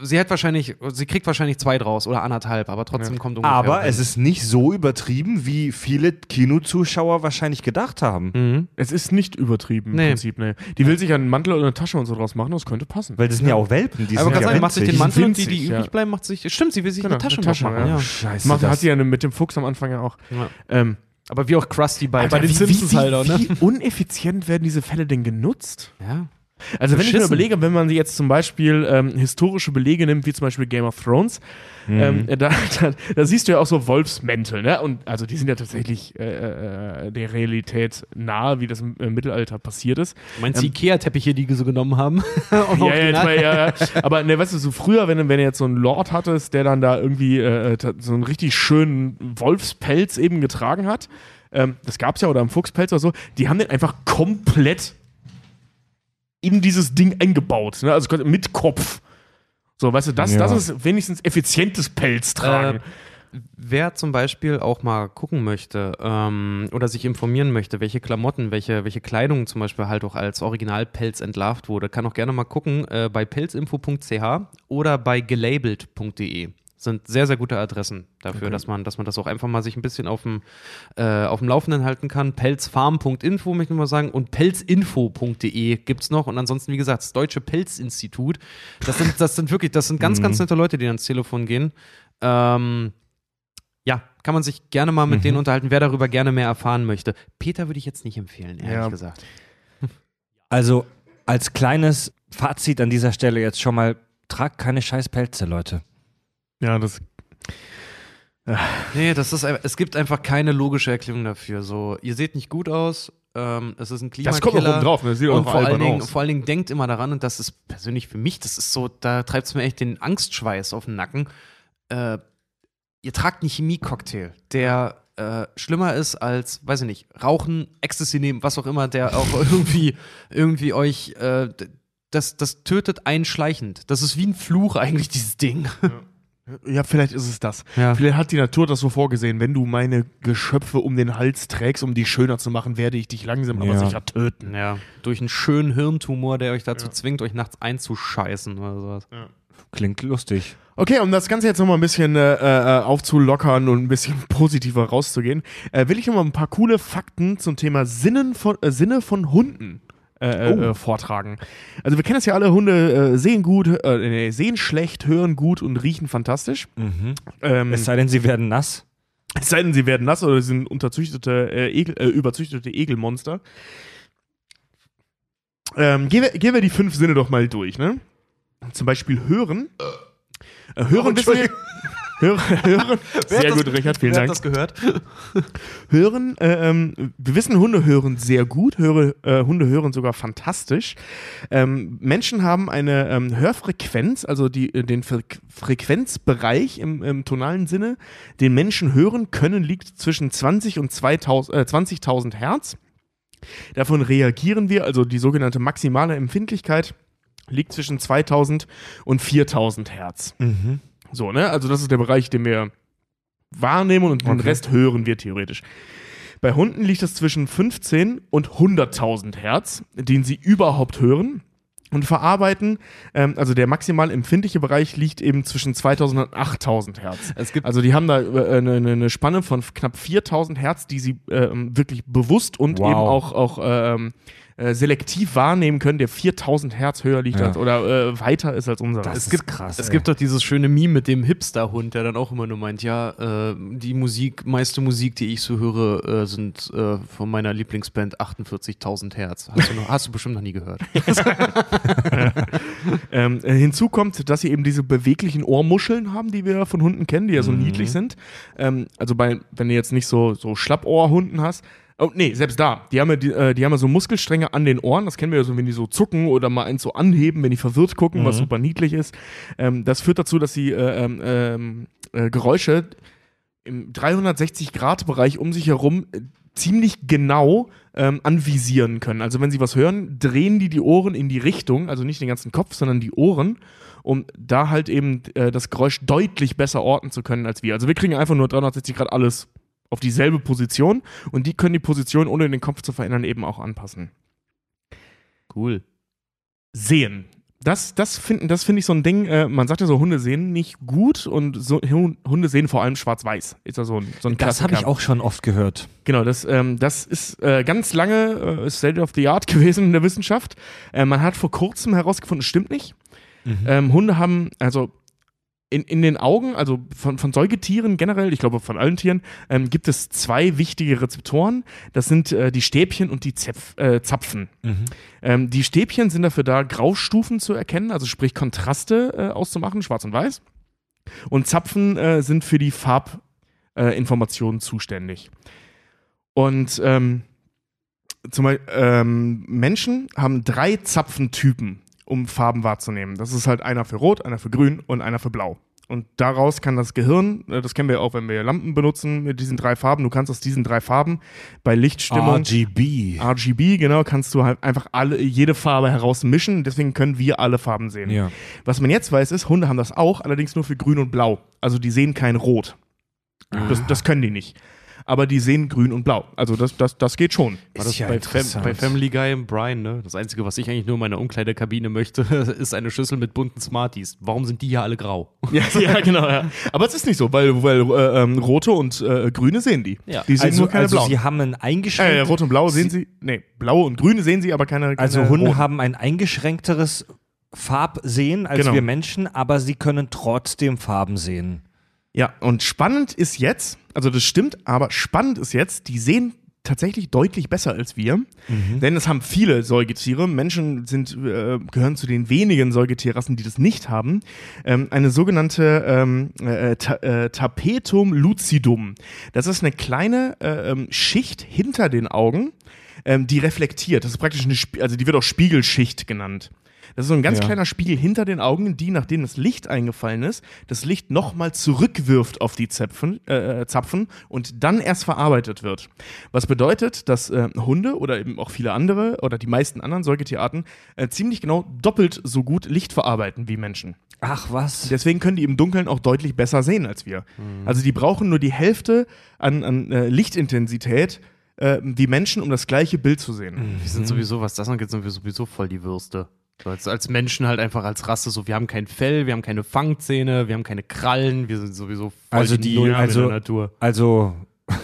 sie hat wahrscheinlich, sie kriegt wahrscheinlich zwei draus oder anderthalb, aber trotzdem kommt ungefähr. Aber es ist nicht so übertrieben, wie viele Kinozuschauer wahrscheinlich gedacht haben. Mhm. Es ist nicht übertrieben Nee. im Prinzip, ne. Die will sich einen Mantel oder eine Tasche und so draus machen, das könnte passen. Weil das sind ja auch Welpen, die Aber sind ja sagen, macht sich den winzig. Mantel und die, winzig, die ja. übrig bleiben, macht sich. Stimmt, sie will sich Genau, eine Tasche, eine Tasche, machen. ja. Ja. Scheiße, Macht, das- hat sie ja mit dem Fuchs am Anfang ja auch. Ja. Ähm, Aber wie auch Krusty bei, Alter, bei den wie, Simpsons wie, halt auch, ne? Wie uneffizient werden diese Fälle denn genutzt? Ja. Also wenn ich mir überlege, wenn man jetzt zum Beispiel ähm, historische Belege nimmt, wie zum Beispiel Game of Thrones, ähm, Mhm. äh, da, *laughs* da, da siehst du ja auch so Wolfsmäntel, ne? Und also die sind ja tatsächlich äh, äh, der Realität nahe, wie das im, im Mittelalter passiert ist. Meinst du die Ikea-Teppiche, die sie genommen haben? *laughs* Ja, ja, mal, ja, ja. Aber ne, weißt du, so früher, wenn, du- wenn du jetzt so einen Lord hattest, der dann da irgendwie äh, ta- so einen richtig schönen Wolfspelz eben getragen hat, ähm, das gab's ja, oder einen Fuchspelz oder so, die haben den einfach komplett in dieses Ding eingebaut, ne? also mit Kopf. So, weißt du, das, Ja. das ist wenigstens effizientes Pelz tragen. Äh, wer zum Beispiel auch mal gucken möchte ähm, oder sich informieren möchte, welche Klamotten, welche, welche Kleidung zum Beispiel halt auch als Originalpelz entlarvt wurde, kann auch gerne mal gucken äh, bei pelzinfo.ch oder bei gelabelt.de. Sind sehr, sehr gute Adressen dafür, dass, man, dass man das auch einfach mal sich ein bisschen auf dem, äh, auf dem Laufenden halten kann. Pelzfarm.info, möchte ich mal sagen, und pelzinfo.de gibt es noch. Und ansonsten, wie gesagt, das Deutsche Pelzinstitut. Das sind, das sind wirklich, das sind ganz, ganz nette Leute, die ans Telefon gehen. Ähm, ja, kann man sich gerne mal mit denen unterhalten, wer darüber gerne mehr erfahren möchte. Peter würde ich jetzt nicht empfehlen, ehrlich Ja. gesagt. Also als kleines Fazit an dieser Stelle jetzt schon mal, tragt keine scheiß Pelze, Leute. Ja, das. Nee, das ist, es gibt einfach keine logische Erklärung dafür. So, ihr seht nicht gut aus, ähm, es ist ein Das kommt Klimakiller. noch oben drauf, ne? das sieht auch und vor allen, Dingen, aus. vor allen Dingen denkt immer daran, und das ist persönlich für mich, das ist so, da treibt es mir echt den Angstschweiß auf den Nacken. Äh, ihr tragt einen Chemiecocktail, der äh, schlimmer ist als, weiß ich nicht, Rauchen, Ecstasy nehmen, was auch immer, der auch *laughs* irgendwie, irgendwie euch, äh, das, das tötet einschleichend. Das ist wie ein Fluch eigentlich, dieses Ding. Ja, vielleicht ist es das. Ja. Vielleicht hat die Natur das so vorgesehen. Wenn du meine Geschöpfe um den Hals trägst, um die schöner zu machen, werde ich dich langsam aber Ja. sicher töten. Ja, durch einen schönen Hirntumor, der euch dazu zwingt, euch nachts einzuscheißen oder sowas. Klingt lustig. Okay, um das Ganze jetzt nochmal ein bisschen äh, äh, aufzulockern und ein bisschen *laughs* positiver rauszugehen, äh, will ich nochmal ein paar coole Fakten zum Thema Sinnen von, äh, Sinne von Hunden äh, äh, vortragen. Also wir kennen das ja alle, Hunde äh, sehen gut, äh, nee, sehen schlecht, hören gut und riechen fantastisch. Ähm, Es sei denn, sie werden nass. es sei denn, sie werden nass oder sie sind unterzüchtete, äh, Egel, äh, überzüchtete Egelmonster. Ähm, gehen, wir, gehen wir die fünf Sinne doch mal durch, ne? Zum Beispiel hören. Äh, hören, wissen wir, hören, *laughs* hören. Sehr gut, Richard, vielen Dank. hat das gehört? *laughs* Hören, äh, ähm, wir wissen, Hunde hören sehr gut, höre, äh, Hunde hören sogar fantastisch. Ähm, Menschen haben eine ähm, Hörfrequenz, also die, äh, den Fre Frequenzbereich im, im tonalen Sinne, den Menschen hören können, liegt zwischen 20 und 2000, äh, 20.000 Hertz. Davon reagieren wir, also die sogenannte maximale Empfindlichkeit liegt zwischen 2000 und 4000 Hertz. So, ne? Also das ist der Bereich, den wir wahrnehmen und den Okay. Rest hören wir theoretisch. Bei Hunden liegt es zwischen 15 und 100.000 Hertz, den sie überhaupt hören und verarbeiten. Ähm, also der maximal empfindliche Bereich liegt eben zwischen 2000 und 8000 Hertz. Also die haben da äh, eine, eine- Spanne von knapp 4000 Hertz, die sie ähm, wirklich bewusst und Wow. eben auch, auch ähm, äh, selektiv wahrnehmen können, der 4000 Hertz höher liegt Ja. als, oder äh, weiter ist als unser. Das Es ist gibt- krass. Es ey. gibt doch dieses schöne Meme mit dem Hipster-Hund, der dann auch immer nur meint, ja, äh, die Musik, meiste Musik, die ich so höre, äh, sind äh, von meiner Lieblingsband 48.000 Hertz. Hast du, noch, hast du bestimmt noch nie gehört. *laughs* Ähm, äh, hinzu kommt, dass sie eben diese beweglichen Ohrmuscheln haben, die wir von Hunden kennen, die ja so Mhm. niedlich sind. Ähm, also bei, wenn du jetzt nicht so, so Schlappohrhunden hast. Oh, nee, selbst da. Die haben, ja, die, äh, die haben ja so Muskelstränge an den Ohren. Das kennen wir ja so, wenn die so zucken oder mal eins so anheben, wenn die verwirrt gucken, was Mhm. super niedlich ist. Ähm, das führt dazu, dass sie äh, ähm, ähm, äh, Geräusche im 360-Grad-Bereich um sich herum äh, ziemlich genau ähm, anvisieren können. Also wenn sie was hören, drehen die die Ohren in die Richtung, also nicht den ganzen Kopf, sondern die Ohren, um da halt eben äh, das Geräusch deutlich besser orten zu können als wir. Also wir kriegen einfach nur 360 Grad alles auf dieselbe Position und die können die Position, ohne den Kopf zu verändern, eben auch anpassen. Cool. Sehen. Das, das finde das find ich so ein Ding, äh, man sagt ja so, Hunde sehen nicht gut und so, Hunde sehen vor allem schwarz-weiß. Ist ja so ein, so ein Das habe ich auch schon oft gehört. Genau, das, ähm, das ist äh, ganz lange äh, State of the Art *laughs* gewesen in der Wissenschaft. Äh, man hat vor kurzem herausgefunden, es stimmt nicht. Ähm, Hunde haben, also in, in den Augen, also von, von Säugetieren generell, ich glaube von allen Tieren, ähm, gibt es zwei wichtige Rezeptoren. Das sind äh, die Stäbchen und die Zepf, äh, Zapfen. Ähm, die Stäbchen sind dafür da, Graustufen zu erkennen, also sprich Kontraste äh, auszumachen, schwarz und weiß. Und Zapfen äh, sind für die Farbinformationen äh, zuständig. Und ähm, zum Beispiel, ähm, Menschen haben drei Zapfentypen, um Farben wahrzunehmen. Das ist halt einer für Rot, einer für Grün und einer für Blau. Und daraus kann das Gehirn, äh, das kennen wir auch, wenn wir Lampen benutzen mit diesen drei Farben, du kannst aus diesen drei Farben bei Lichtstimmung RGB. RGB, genau, kannst du halt einfach alle, jede Farbe herausmischen. Deswegen können wir alle Farben sehen. Ja. Was man jetzt weiß, ist, Hunde haben das auch, allerdings nur für Grün und Blau. Also die sehen kein Rot. Das, das können die nicht. Aber die sehen Grün und Blau. Also das, das, das geht schon. War das Ist ja bei, Fam bei Family Guy im Brian, ne? Das Einzige, was ich eigentlich nur in meiner Umkleidekabine möchte, *laughs* ist eine Schüssel mit bunten Smarties. Warum sind die hier alle grau? *laughs* Ja, ja genau. Ja. Aber es ist nicht so, weil, weil äh, ähm, rote und äh, grüne sehen die. Ja. Die sehen Also, nur keine also blauen. sie haben ein Äh, eingeschränktes. rot und blau sehen sie, nee, blaue und grüne sehen sie, aber keine, keine also Hunde roten. haben ein eingeschränkteres Farbsehen als Genau. wir Menschen, aber sie können trotzdem Farben sehen. Ja, und spannend ist jetzt, also das stimmt, aber spannend ist jetzt, die sehen tatsächlich deutlich besser als wir. Denn es haben viele Säugetiere. Menschen sind, äh, gehören zu den wenigen Säugetierrassen, die das nicht haben. Ähm, eine sogenannte ähm, äh, ta äh, Tapetum lucidum. Das ist eine kleine äh, ähm, Schicht hinter den Augen, ähm, die reflektiert. Das ist praktisch eine, Sp also die wird auch Spiegelschicht genannt. Das ist so ein ganz Ja. kleiner Spiegel hinter den Augen, die, nachdem das Licht eingefallen ist, das Licht nochmal zurückwirft auf die Zäpfen, äh, Zapfen und dann erst verarbeitet wird. Was bedeutet, dass äh, Hunde oder eben auch viele andere oder die meisten anderen Säugetierarten äh, ziemlich genau doppelt so gut Licht verarbeiten wie Menschen. Ach was. Deswegen können die im Dunkeln auch deutlich besser sehen als wir. Also die brauchen nur die Hälfte an, an äh, Lichtintensität äh, wie Menschen, um das gleiche Bild zu sehen. Wir sind sowieso, was das angeht, sind wir sowieso voll die Würste. So als, als Menschen halt einfach als Rasse, so wir haben kein Fell, wir haben keine Fangzähne, wir haben keine Krallen, wir sind sowieso voll Also die- Null also- in der Natur. Also, *laughs*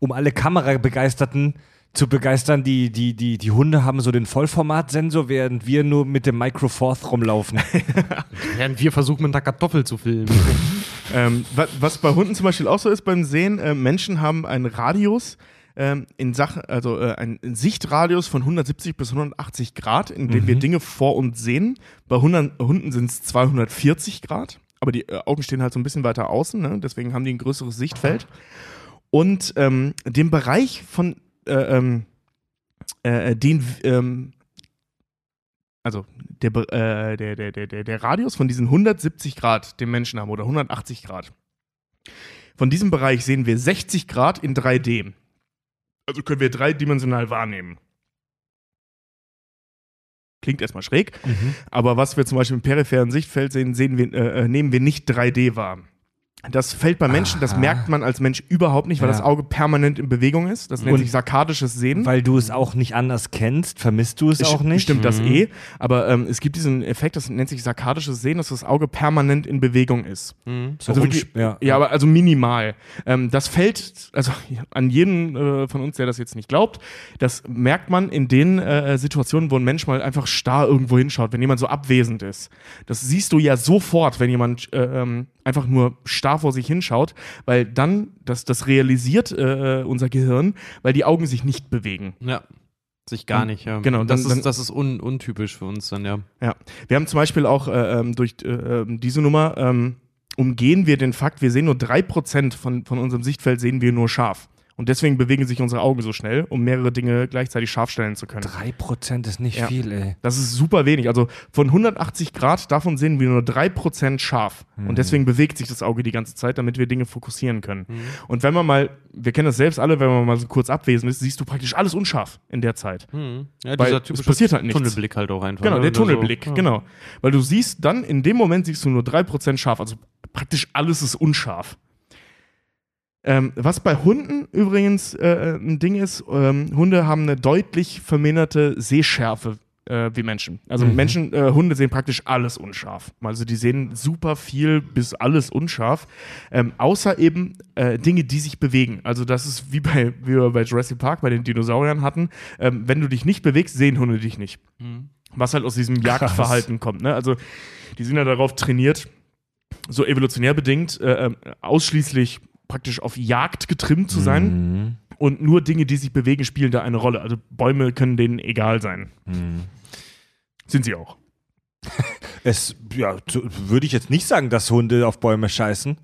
um alle Kamerabegeisterten zu begeistern, die, die, die, die Hunde haben so den Vollformatsensor, während wir nur mit dem Micro Fourth rumlaufen. *laughs* Während wir versuchen, mit einer Kartoffel zu filmen. *laughs* Ähm, wa- was bei Hunden zum Beispiel auch so ist beim Sehen, äh, Menschen haben einen Radius ähm, in Sachen, also äh, einen Sichtradius von 170 bis 180 Grad, in dem wir Dinge vor uns sehen. Bei 100, Hunden sind es 240 Grad, aber die äh, Augen stehen halt so ein bisschen weiter außen, ne? deswegen haben die ein größeres Sichtfeld. Und ähm, den Bereich von äh, ähm, äh, den ähm, also der, äh, der, der, der, der Radius von diesen 170 Grad, den Menschen haben, oder 180 Grad. Von diesem Bereich sehen wir 60 Grad in 3D. Also können wir dreidimensional wahrnehmen. Klingt erstmal schräg, aber was wir zum Beispiel im peripheren Sichtfeld sehen, sehen wir, äh, äh, nehmen wir nicht 3D wahr. Das fällt bei Menschen, das Aha. merkt man als Mensch überhaupt nicht, weil Ja. das Auge permanent in Bewegung ist. Das nennt Und- sich sarkadisches Sehen. Weil du es auch nicht anders kennst, vermisst du es auch nicht. Stimmt das eh, aber ähm, es gibt diesen Effekt, das nennt sich sarkadisches Sehen, dass das Auge permanent in Bewegung ist. Mhm. So also wirklich, ja. ja. aber also minimal. Ähm, das fällt, also *laughs* an jeden äh, von uns, der das jetzt nicht glaubt, das merkt man in den äh, Situationen, wo ein Mensch mal einfach starr irgendwo hinschaut, wenn jemand so abwesend ist. Das siehst du ja sofort, wenn jemand äh, ähm, einfach nur starr vor sich hinschaut, weil dann, das, das realisiert äh, unser Gehirn, weil die Augen sich nicht bewegen. Ja. Sich gar nicht, ja. Genau, das dann- ist, dann- das ist un, untypisch für uns dann, ja. Ja, wir haben zum Beispiel auch äh, ähm, durch äh, ähm, diese Nummer ähm, umgehen wir den Fakt, wir sehen nur 3% von, von unserem Sichtfeld sehen wir nur scharf. Und deswegen bewegen sich unsere Augen so schnell, um mehrere Dinge gleichzeitig scharf stellen zu können. Drei Prozent ist nicht Ja. viel, ey. Das ist super wenig. Also von 180 Grad, davon sehen wir nur 3% scharf. Und deswegen bewegt sich das Auge die ganze Zeit, damit wir Dinge fokussieren können. Und wenn man mal, wir kennen das selbst alle, wenn man mal so kurz abwesend ist, siehst du praktisch alles unscharf in der Zeit. Mhm. Ja, Weil es passiert halt nichts. Tunnelblick halt auch einfach. Genau, ne? der Wenn du so- Tunnelblick, ja. genau. Weil du siehst dann, in dem Moment siehst du nur 3% scharf, also praktisch alles ist unscharf. Ähm, was bei Hunden übrigens äh, ein Ding ist, ähm, Hunde haben eine deutlich verminderte Sehschärfe äh, wie Menschen. Also Mhm. Menschen, äh, Hunde sehen praktisch alles unscharf. Also die sehen super viel bis alles unscharf, ähm, außer eben äh, Dinge, die sich bewegen. Also das ist wie bei, wie wir bei Jurassic Park bei den Dinosauriern hatten. Ähm, wenn du dich nicht bewegst, sehen Hunde dich nicht Mhm. was halt aus diesem Jagdverhalten kommt. Ne? Also die sind ja darauf trainiert, so evolutionär bedingt, äh, ähm, ausschließlich praktisch auf Jagd getrimmt zu sein. Mhm. Und nur Dinge, die sich bewegen, spielen da eine Rolle. Also Bäume können denen egal sein. Mhm. Sind sie auch. *laughs* Es, ja, würde ich jetzt nicht sagen, dass Hunde auf Bäume scheißen.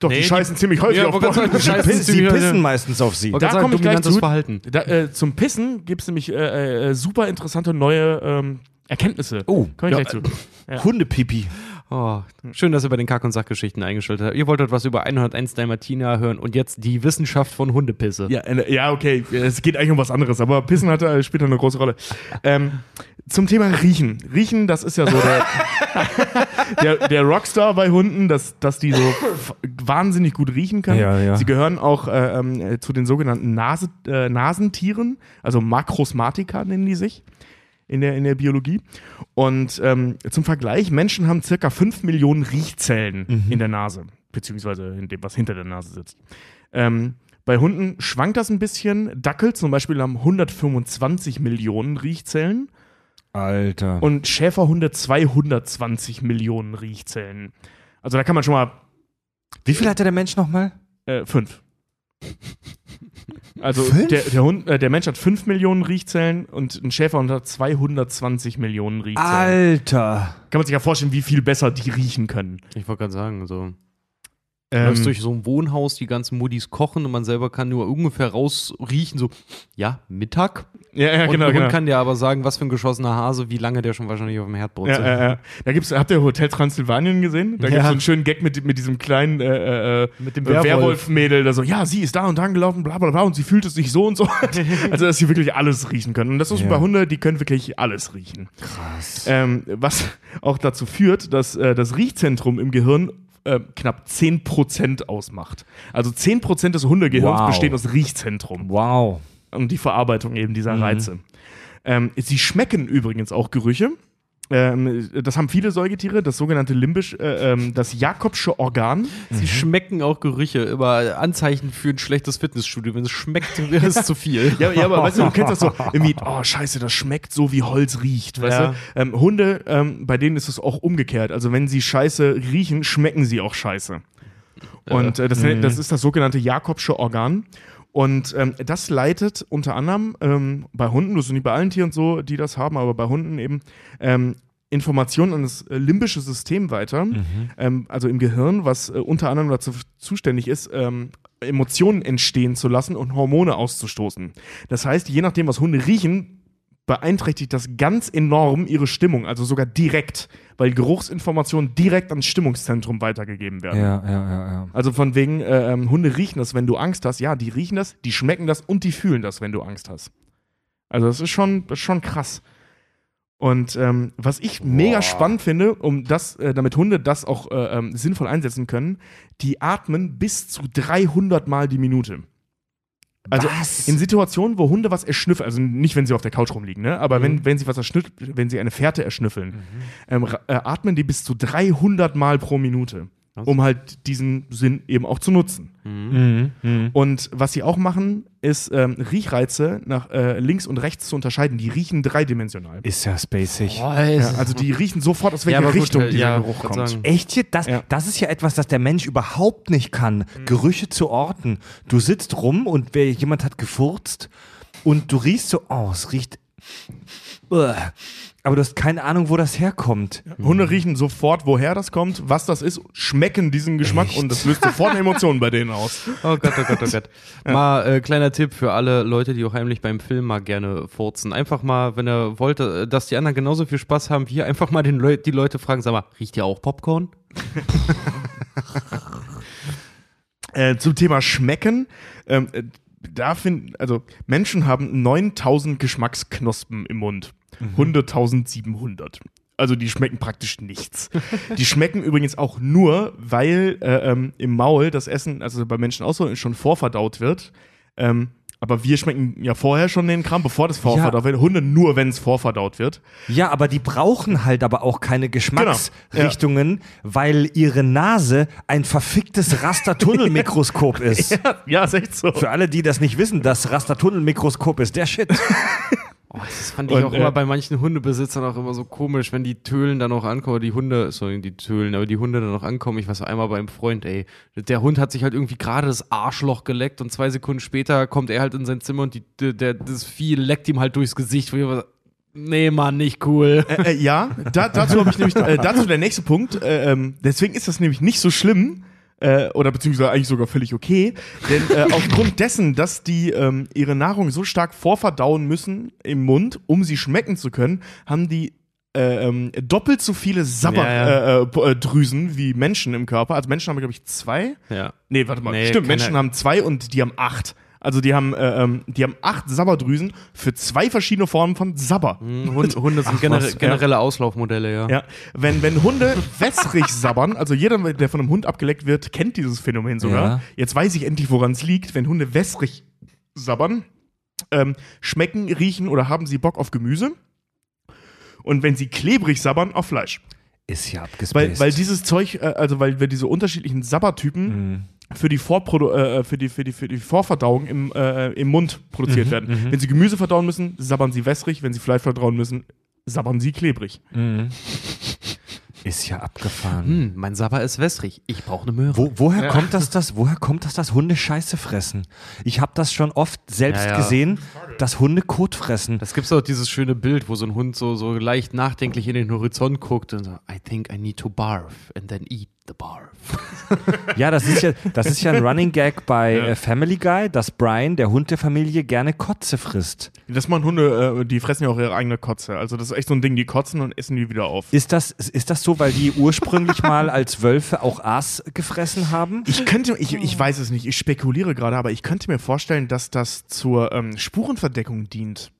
Doch, Nee, die die- scheißen ziemlich häufig Ja, auf Bäume. sagen, Sie, Scheißen pi- sie pissen meistens auf sie. Da gerade sagen, komm ich gleich zu. Verhalten. Da, äh, zum Pissen gibt es nämlich äh, äh, super interessante neue ähm, Erkenntnisse. Oh, Komm ich ja, gleich zu. Ja. Hundepipi. Oh, schön, dass ihr bei den Kack- und Sachgeschichten eingeschaltet habt. Ihr wolltet was über 101 Dalmatiner hören und jetzt die Wissenschaft von Hundepisse. Ja, äh, ja, okay. Es geht eigentlich um was anderes, aber Pissen hat, äh, spielt da eine große Rolle. Ähm, zum Thema Riechen. Riechen, das ist ja so der, *laughs* der, der Rockstar bei Hunden, dass, dass die so wahnsinnig gut riechen können. Ja, ja. Sie gehören auch äh, ähm, äh, zu den sogenannten Nase, äh, Nasentieren, also Makrosmatika nennen die sich in der, in der Biologie. Und ähm, zum Vergleich, Menschen haben circa 5 Millionen Riechzellen in der Nase, beziehungsweise in dem, was hinter der Nase sitzt. Ähm, bei Hunden schwankt das ein bisschen. Dackel zum Beispiel haben 125 Millionen Riechzellen Alter. und Schäferhunde 220 Millionen Riechzellen. Also da kann man schon mal Wie viel hatte der Mensch nochmal? äh, fünf. *laughs* Also der, der, Hund, äh, der Mensch hat 5 Millionen Riechzellen und ein Schäferhund hat 220 Millionen Riechzellen. Alter. Kann man sich ja vorstellen, wie viel besser die riechen können. Ich wollte gerade sagen, so. Ähm, läufst durch so ein Wohnhaus, die ganzen Muddis kochen und man selber kann nur ungefähr rausriechen, so, ja, Mittag. Ja, ja, und genau, Hund genau. kann dir aber sagen, was für ein geschossener Hase, wie lange der schon wahrscheinlich auf dem Herd Ja, brutzelt. ja, ja. Da gibt's, habt ihr Hotel Transsilvanien gesehen? Da Ja. gibt's so einen schönen Gag mit, mit diesem kleinen äh, äh, Mit dem äh, Werwolf. Werwolf-Mädel, da so, ja, sie ist da und da gelaufen, bla bla bla, und sie fühlt es sich so und so. *laughs* also, dass sie wirklich alles riechen können. Und das ist Ja. bei Hunden, die können wirklich alles riechen. Krass. Ähm, was auch dazu führt, dass äh, das Riechzentrum im Gehirn äh, knapp 10% ausmacht. Also 10% des Hundegehirns Wow. bestehen aus Riechzentrum Wow. Und die Verarbeitung eben dieser Mhm. Reize. Ähm, sie schmecken übrigens auch Gerüche. ähm, das haben viele Säugetiere, das sogenannte limbisch, äh, ähm, das Jakobsche Organ. Sie schmecken auch Gerüche, immer Anzeichen für ein schlechtes Fitnessstudio. Wenn es schmeckt, wäre es zu viel. *laughs* Ja, ja, aber weißt du, du kennst das so, irgendwie, oh scheiße, das schmeckt so, wie Holz riecht, weißt Ja. du? Ähm, Hunde, ähm, bei denen ist es auch umgekehrt. Also wenn sie scheiße riechen, schmecken sie auch scheiße. Und äh, das, das ist das sogenannte Jakobsche Organ. Und ähm, das leitet unter anderem ähm, bei Hunden, das ist nicht bei allen Tieren so, die das haben, aber bei Hunden eben, ähm, Informationen an das äh, limbische System weiter, ähm, also im Gehirn, was äh, unter anderem dazu zuständig ist, ähm, Emotionen entstehen zu lassen und Hormone auszustoßen. Das heißt, je nachdem, was Hunde riechen, beeinträchtigt das ganz enorm ihre Stimmung, also sogar direkt, weil Geruchsinformationen direkt ans Stimmungszentrum weitergegeben werden. Ja, ja, ja, ja. Also von wegen, äh, ähm, Hunde riechen das, wenn du Angst hast. Ja, die riechen das, die schmecken das und die fühlen das, wenn du Angst hast. Also das ist schon, das ist schon krass. Und ähm, was ich mega spannend finde, um das, äh, damit Hunde das auch äh, ähm, sinnvoll einsetzen können, die atmen bis zu 300 Mal die Minute. Also Was? in Situationen, wo Hunde was erschnüffeln, also nicht, wenn sie auf der Couch rumliegen, ne? aber wenn, wenn sie was erschnüffeln, wenn sie eine Fährte erschnüffeln, ähm, ra- äh, atmen die bis zu 300 Mal pro Minute, um halt diesen Sinn eben auch zu nutzen. Mhm. Mhm. Und was sie auch machen, ist ähm, Riechreize nach äh, links und rechts zu unterscheiden. Die riechen dreidimensional. Ist ja spacig. Ja, also die riechen sofort, aus welcher gut, Richtung äh, dieser ja, Geruch kommt. sagen. Echt jetzt? Das, Ja. das ist ja etwas, das der Mensch überhaupt nicht kann. Gerüche zu orten. Du sitzt rum und wer, jemand hat gefurzt und du riechst so, oh, es riecht. Uah. Aber du hast keine Ahnung, wo das herkommt. Hunde riechen sofort, woher das kommt, was das ist, schmecken diesen Geschmack und das löst sofort eine Emotion bei denen aus. Oh Gott, oh Gott, oh Gott. Mal äh, kleiner Tipp für alle Leute, die auch heimlich beim Film mal gerne furzen. Einfach mal, wenn ihr wollt, äh, dass die anderen genauso viel Spaß haben wie ihr, einfach mal den Leu die Leute fragen, sag mal, riecht ihr auch Popcorn? *laughs* Äh, zum Thema Schmecken. Ähm, äh, da finden, also Menschen haben 9000 Geschmacksknospen im Mund. Hunde 1700. Also die schmecken praktisch nichts. *laughs* Die schmecken übrigens auch nur, weil äh, ähm, im Maul das Essen, also bei Menschen auch so, schon vorverdaut wird. Ähm, aber wir schmecken ja vorher schon den Kram, bevor das vorverdaut wird. Hunde nur, wenn es vorverdaut wird. Ja, aber die brauchen halt aber auch keine Geschmacksrichtungen, Genau. weil ihre Nase ein verficktes Rastertunnelmikroskop *laughs* ist. Ja, ist echt so. Für alle, die das nicht wissen, das Rastertunnelmikroskop ist der Shit. *laughs* Oh, das fand ich Und, auch äh, immer bei manchen Hundebesitzern auch immer so komisch, wenn die Tölen dann auch ankommen, die Hunde, sorry, die Tölen, aber die Hunde dann auch ankommen. Ich war so einmal beim Freund, ey, der Hund hat sich halt irgendwie gerade das Arschloch geleckt und zwei Sekunden später kommt er halt in sein Zimmer und die, der, das Vieh leckt ihm halt durchs Gesicht. Wo ich so, nee, Mann, nicht cool. Äh, äh, ja, da, dazu habe ich nämlich, äh, dazu der nächste Punkt. Äh, ähm, deswegen ist das nämlich nicht so schlimm. Äh, oder beziehungsweise eigentlich sogar völlig okay. Denn äh, *laughs* aufgrund dessen, dass die ähm, ihre Nahrung so stark vorverdauen müssen im Mund, um sie schmecken zu können, haben die äh, ähm, doppelt so viele Sabberdrüsen Ja, Äh, äh, äh, Drüsen wie Menschen im Körper. Also Menschen haben, glaube ich, zwei. Ja. Nee, warte mal. Nee, Stimmt, Menschen haben zwei und die haben acht. Also die haben, äh, ähm, die haben acht Sabberdrüsen für zwei verschiedene Formen von Sabber. Hunde, *laughs* Hunde sind gener was, ja. generelle Auslaufmodelle, ja. Ja, wenn, wenn Hunde wässrig sabbern, also jeder, der von einem Hund abgeleckt wird, kennt dieses Phänomen sogar. Ja. Jetzt weiß ich endlich, woran es liegt. Wenn Hunde wässrig sabbern, ähm, schmecken, riechen oder haben sie Bock auf Gemüse. Und wenn sie klebrig sabbern, auf Fleisch. Ist ja abgespaced. Weil, weil dieses Zeug, äh, also weil wir diese unterschiedlichen Sabbertypen für, die Vorprodu äh, für, die, für, die, für die Vorverdauung im, äh, im Mund produziert werden. Wenn sie Gemüse verdauen müssen, sabbern sie wässrig. Wenn sie Fleisch verdauen müssen, sabbern sie klebrig. Ist ja abgefahren. Hm, mein Sabber ist wässrig. Ich brauche eine Möhre. Wo, woher kommt das, das? Woher kommt das, dass Hunde Scheiße fressen? Ich habe das schon oft selbst Ja, ja. gesehen, dass Hunde Kot fressen. Das gibt's auch dieses schöne Bild, wo so ein Hund so, so leicht nachdenklich in den Horizont guckt und so, I think I need to barf and then eat the barf. *laughs* Ja, das ist ja, das ist ja ein Running Gag bei äh, Family Guy, dass Brian, der Hund der Familie, gerne Kotze frisst. Das machen Hunde, äh, die fressen ja auch ihre eigene Kotze. Also das ist echt so ein Ding, die kotzen und essen die wieder auf. Ist das, ist das so, weil die ursprünglich mal als Wölfe auch Aas gefressen haben? Ich könnte, ich, ich weiß es nicht, ich spekuliere gerade, aber ich könnte mir vorstellen, dass das zur ähm, Spurenverdeckung dient.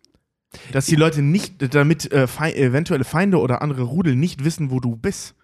Dass die Leute nicht, damit äh, fei eventuelle Feinde oder andere Rudel nicht wissen, wo du bist.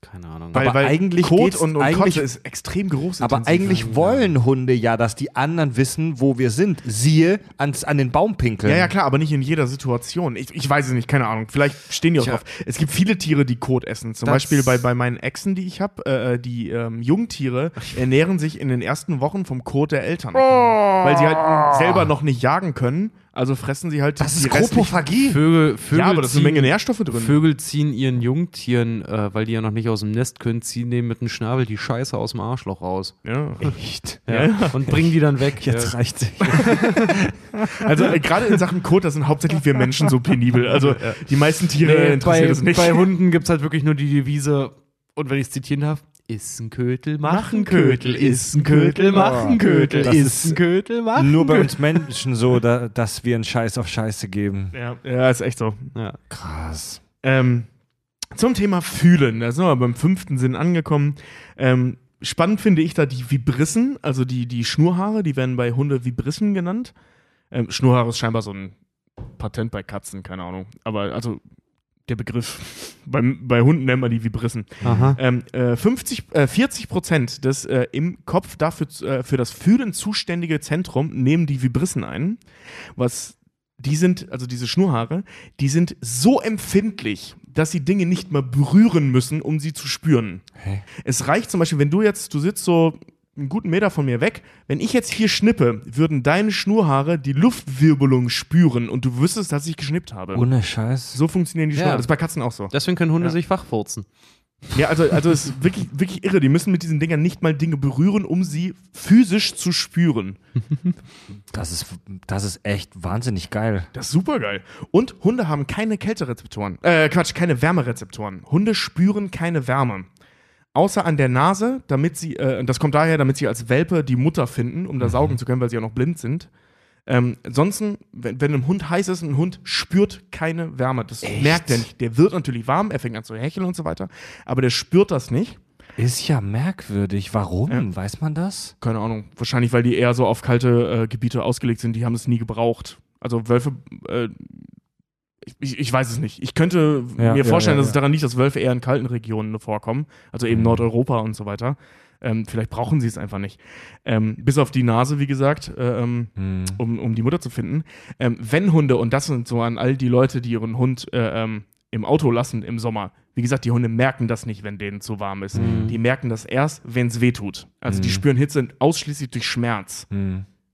Keine Ahnung. Weil, Aber weil eigentlich Kot und, und eigentlich- Kotze ist extrem groß. Aber eigentlich wollen Hunde ja, dass die anderen wissen, wo wir sind. Siehe ans, an den Baumpinkeln. Ja, ja, klar, aber nicht in jeder Situation. Ich, ich weiß es nicht, keine Ahnung. Vielleicht stehen die auch Tja. drauf. Es gibt viele Tiere, die Kot essen. Zum Das- Beispiel bei, bei meinen Echsen, die ich habe, äh, die ähm, Jungtiere ernähren sich in den ersten Wochen vom Kot der Eltern. Weil sie halt selber noch nicht jagen können. Also fressen sie halt Das die ist Kropophagie. Vögel, Vögel Ja, aber da ist eine Menge Nährstoffe drin. Vögel ziehen ihren Jungtieren, äh, weil die ja noch nicht aus dem Nest können, ziehen denen mit dem Schnabel die Scheiße aus dem Arschloch raus. Ja. Echt. Ja. Und bringen die dann weg. Jetzt ja. reicht sich. *laughs* Also äh, gerade in Sachen Kot, da sind hauptsächlich wir Menschen so penibel. Also die meisten Tiere Nee, interessiert bei, es nicht. bei Hunden gibt es halt wirklich nur die Devise, und wenn ich es zitieren darf, ist ein Kötel, mach ein Kötel, ist ein Kötel, mach ein Kötel, Das ist ist ein Kötel, mach Nur bei Kötel. uns Menschen so, da, dass wir einen Scheiß auf Scheiße geben. ja, ja, ist echt so. Ja. Krass. Ähm, zum Thema Fühlen, da sind wir beim fünften Sinn angekommen. Ähm, spannend finde ich da die Vibrissen, also die, die Schnurhaare, die werden bei Hunde Vibrissen genannt. Ähm, Schnurhaare ist scheinbar so ein Patent bei Katzen, keine Ahnung. Aber also der Begriff, beim, bei Hunden nennt man die Vibrissen. Ähm, äh, 50, äh, 40 Prozent des äh, im Kopf dafür äh, für das Fühlen zuständige Zentrum nehmen die Vibrissen ein. Was die sind, also diese Schnurhaare, die sind so empfindlich, dass sie Dinge nicht mal berühren müssen, um sie zu spüren. Hey. Es reicht zum Beispiel, wenn du jetzt, du sitzt so einen guten Meter von mir weg, wenn ich jetzt hier schnippe, würden deine Schnurhaare die Luftwirbelung spüren und du wüsstest, dass ich geschnippt habe. Ohne Scheiß. so funktionieren die Ja. Schnurhaare. Das ist bei Katzen auch so. Deswegen können Hunde Ja. sich wachfurzen. Ja, also, also es ist wirklich, wirklich irre. Die müssen mit diesen Dingern nicht mal Dinge berühren, um sie physisch zu spüren. Das ist, das ist echt wahnsinnig geil. Das ist super geil. Und Hunde haben keine Kälterezeptoren. Äh, Quatsch, keine Wärmerezeptoren. Hunde spüren keine Wärme. Außer an der Nase, damit sie, äh, das kommt daher, damit sie als Welpe die Mutter finden, um da saugen zu können, weil sie ja noch blind sind. Ähm, ansonsten, wenn, wenn einem Hund heiß ist, ein Hund spürt keine Wärme. Das Echt? merkt er nicht. Der wird natürlich warm, er fängt an zu hecheln und so weiter, aber der spürt das nicht. Ist ja merkwürdig. Warum? Ja. Weiß man das? keine Ahnung, wahrscheinlich, weil die eher so auf kalte äh, Gebiete ausgelegt sind, die haben es nie gebraucht. Also Wölfe, äh, ich, ich, weiß es nicht. Ich könnte Ja, mir ja, vorstellen, ja, dass es ja. daran liegt, dass Wölfe eher in kalten Regionen vorkommen, also eben Mhm. Nordeuropa und so weiter. Ähm, vielleicht brauchen sie es einfach nicht. Ähm, bis auf die Nase, wie gesagt, äh, ähm, Hm. um, um die Mutter zu finden. Ähm, wenn Hunde, und das sind so an all die Leute, die ihren Hund äh, ähm, im Auto lassen im Sommer, wie gesagt, die Hunde merken das nicht, wenn denen zu warm ist. Mhm. Die merken das erst, wenn es weh tut. Also die Mhm. spüren Hitze ausschließlich durch Schmerz.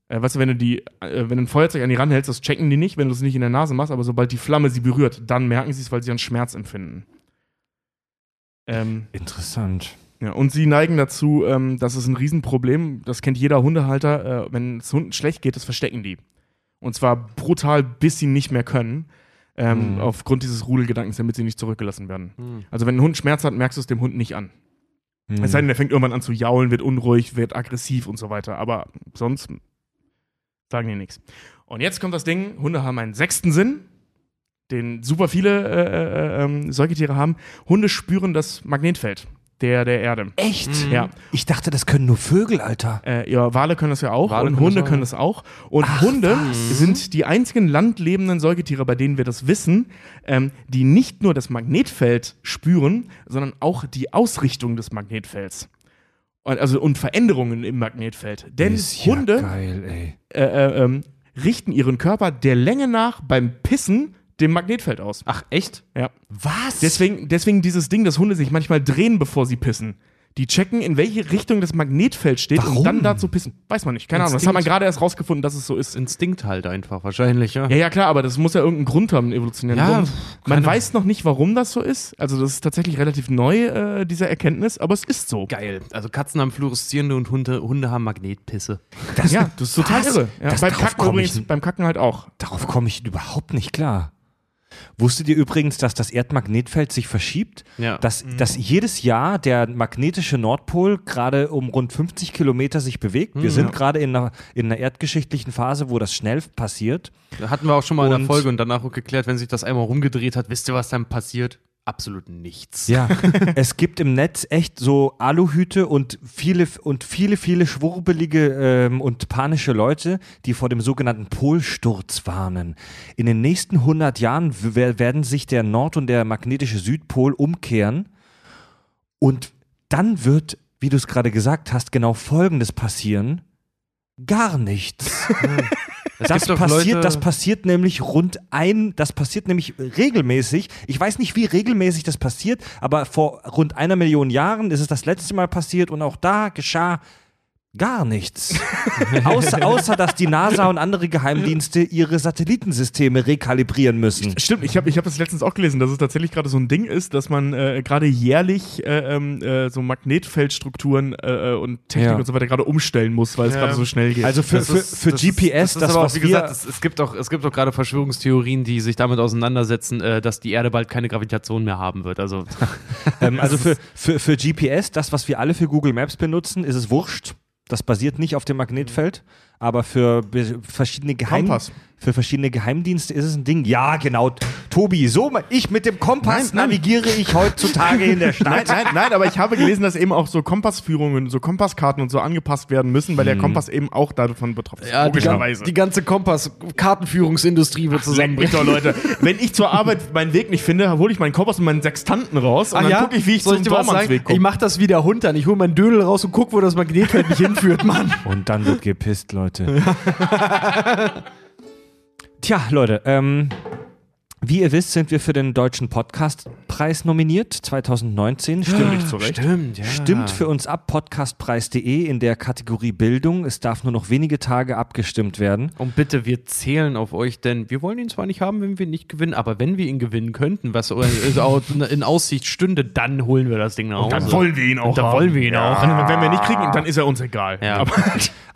Äh, weißt du, wenn du die, äh, wenn du ein Feuerzeug an die ranhältst, das checken die nicht, wenn du es nicht in der Nase machst, aber sobald die Flamme sie berührt, dann merken sie es, weil sie einen Schmerz empfinden. Ähm, Interessant. ja, und sie neigen dazu, ähm, das ist ein Riesenproblem, das kennt jeder Hundehalter, äh, wenn es Hunden schlecht geht, das verstecken die. Und zwar brutal, bis sie nicht mehr können, ähm, Mhm. aufgrund dieses Rudelgedankens, damit sie nicht zurückgelassen werden. Hm. Also wenn ein Hund Schmerz hat, merkst du es dem Hund nicht an. Hm. Es sei denn, der fängt irgendwann an zu jaulen, wird unruhig, wird aggressiv und so weiter. Aber sonst sagen die nichts. Und jetzt kommt das Ding, Hunde haben einen sechsten Sinn, den super viele äh, äh, ähm, Säugetiere haben. Hunde spüren das Magnetfeld der, der Erde. Echt? Mhm. Ja, Ich dachte, das können nur Vögel, Alter. äh, ja, Wale können das ja auch Wale und können Hunde das auch. können das auch. Und Ach, Hunde was? sind die einzigen landlebenden Säugetiere, bei denen wir das wissen, ähm, die nicht nur das Magnetfeld spüren, sondern auch die Ausrichtung des Magnetfelds. Und, also, und Veränderungen im Magnetfeld. Denn ja Hunde geil, äh, äh, ähm, richten ihren Körper der Länge nach beim Pissen dem Magnetfeld aus. Ach, echt? Ja. Was? Deswegen, deswegen dieses Ding, dass Hunde sich manchmal drehen, bevor sie pissen. Die checken, in welche Richtung das Magnetfeld steht, um Warum? dann da zu pissen. Weiß man nicht. Keine Ahnung. Das Instinkt. hat man gerade erst rausgefunden, dass es so ist. Instinkt halt einfach, wahrscheinlich, ja. Ja, ja, klar, aber das muss ja irgendeinen Grund haben, einen evolutionären Ja, Grund. Man weiß noch nicht, warum das so ist. Also, das ist tatsächlich relativ neu, äh, diese Erkenntnis, aber es ist so. Geil. Also Katzen haben fluoreszierende und Hunde, Hunde haben Magnetpisse. das, Ja, das ist total Was? irre. Ja, Das- beim Kacken übrigens, beim Kacken halt auch. Darauf komme ich überhaupt nicht klar. Wusstet ihr übrigens, dass das Erdmagnetfeld sich verschiebt? Ja. Dass, dass jedes Jahr der magnetische Nordpol gerade um rund 50 Kilometer sich bewegt. Wir sind ja. gerade in einer, in einer erdgeschichtlichen Phase, wo das schnell passiert. Da hatten wir auch schon mal in Und- der Folge und danach auch geklärt, wenn sich das einmal rumgedreht hat, wisst ihr, was dann passiert? Absolut nichts. Ja, *laughs* es gibt im Netz echt so Aluhüte und viele und viele, viele schwurbelige ähm, und panische Leute, die vor dem sogenannten Polsturz warnen. In den nächsten 100 Jahren werden sich der Nord- und der magnetische Südpol umkehren Und dann wird, wie du es gerade gesagt hast, genau Folgendes passieren. Gar nichts. *laughs* Das passiert, das passiert nämlich rund ein, das passiert nämlich regelmäßig. Ich weiß nicht, wie regelmäßig das passiert, aber vor rund einer Million Jahren ist es das letzte Mal passiert und auch da geschah gar nichts. außer, außer, dass die NASA und andere Geheimdienste ihre Satellitensysteme rekalibrieren müssen. Stimmt, ich habe ich hab das letztens auch gelesen, dass es tatsächlich gerade so ein Ding ist, dass man äh, gerade jährlich äh, ähm, äh, so Magnetfeldstrukturen äh, äh, und Technik Ja. und so weiter gerade umstellen muss, weil es Ja. gerade so schnell geht. Also für, Das für, ist- für das GPS, ist, das, das, ist aber was auch, wie wir, gesagt, es, es gibt auch, es gibt auch gerade Verschwörungstheorien, die sich damit auseinandersetzen, äh, dass die Erde bald keine Gravitation mehr haben wird. Also *laughs* Ähm, also für, für, für GPS, das, was wir alle für Google Maps benutzen, ist es wurscht. Das basiert nicht auf dem Magnetfeld, aber für verschiedene Geheim Kompass. für verschiedene Geheimdienste ist es ein Ding. Ja, genau. Tobi, so ich mit dem Kompass Nein, nein. navigiere ich heutzutage in der *laughs* Stadt. Nein, nein, nein, aber ich habe gelesen, dass eben auch so Kompassführungen, so Kompasskarten und so angepasst werden müssen, weil der Kompass eben auch davon betroffen ist. logischerweise. ganze Kompass-Kartenführungsindustrie wird mich doch, Leute. Wenn ich zur Arbeit meinen Weg nicht finde, hole ich meinen Kompass und meinen Sextanten raus und dann gucke ich, wie ich Soll zum sagen? Dormansweg Ich komme. mach das wie der Hund dann. Ich hole meinen Dödel raus und guck, wo das Magnetfeld mich hinführt, Mann. Und dann wird gepisst, Leute. *laughs* Tja, Leute, ähm, wie ihr wisst, sind wir für den Deutschen Podcastpreis nominiert 2019. Stimmt. Nicht zurecht. Stimmt, ja. Stimmt für uns ab podcastpreis.de in der Kategorie Bildung. Es darf nur noch wenige Tage abgestimmt werden. Und bitte, wir zählen auf euch, denn wir wollen ihn zwar nicht haben, wenn wir ihn nicht gewinnen, aber wenn wir ihn gewinnen könnten, was in Aussicht stünde, dann holen wir das Ding nach Hause. Dann wollen wir ihn auch. Dann haben. wollen wir ihn auch. Und wenn wir ihn nicht kriegen, dann ist er uns egal. Ja. Aber, *laughs*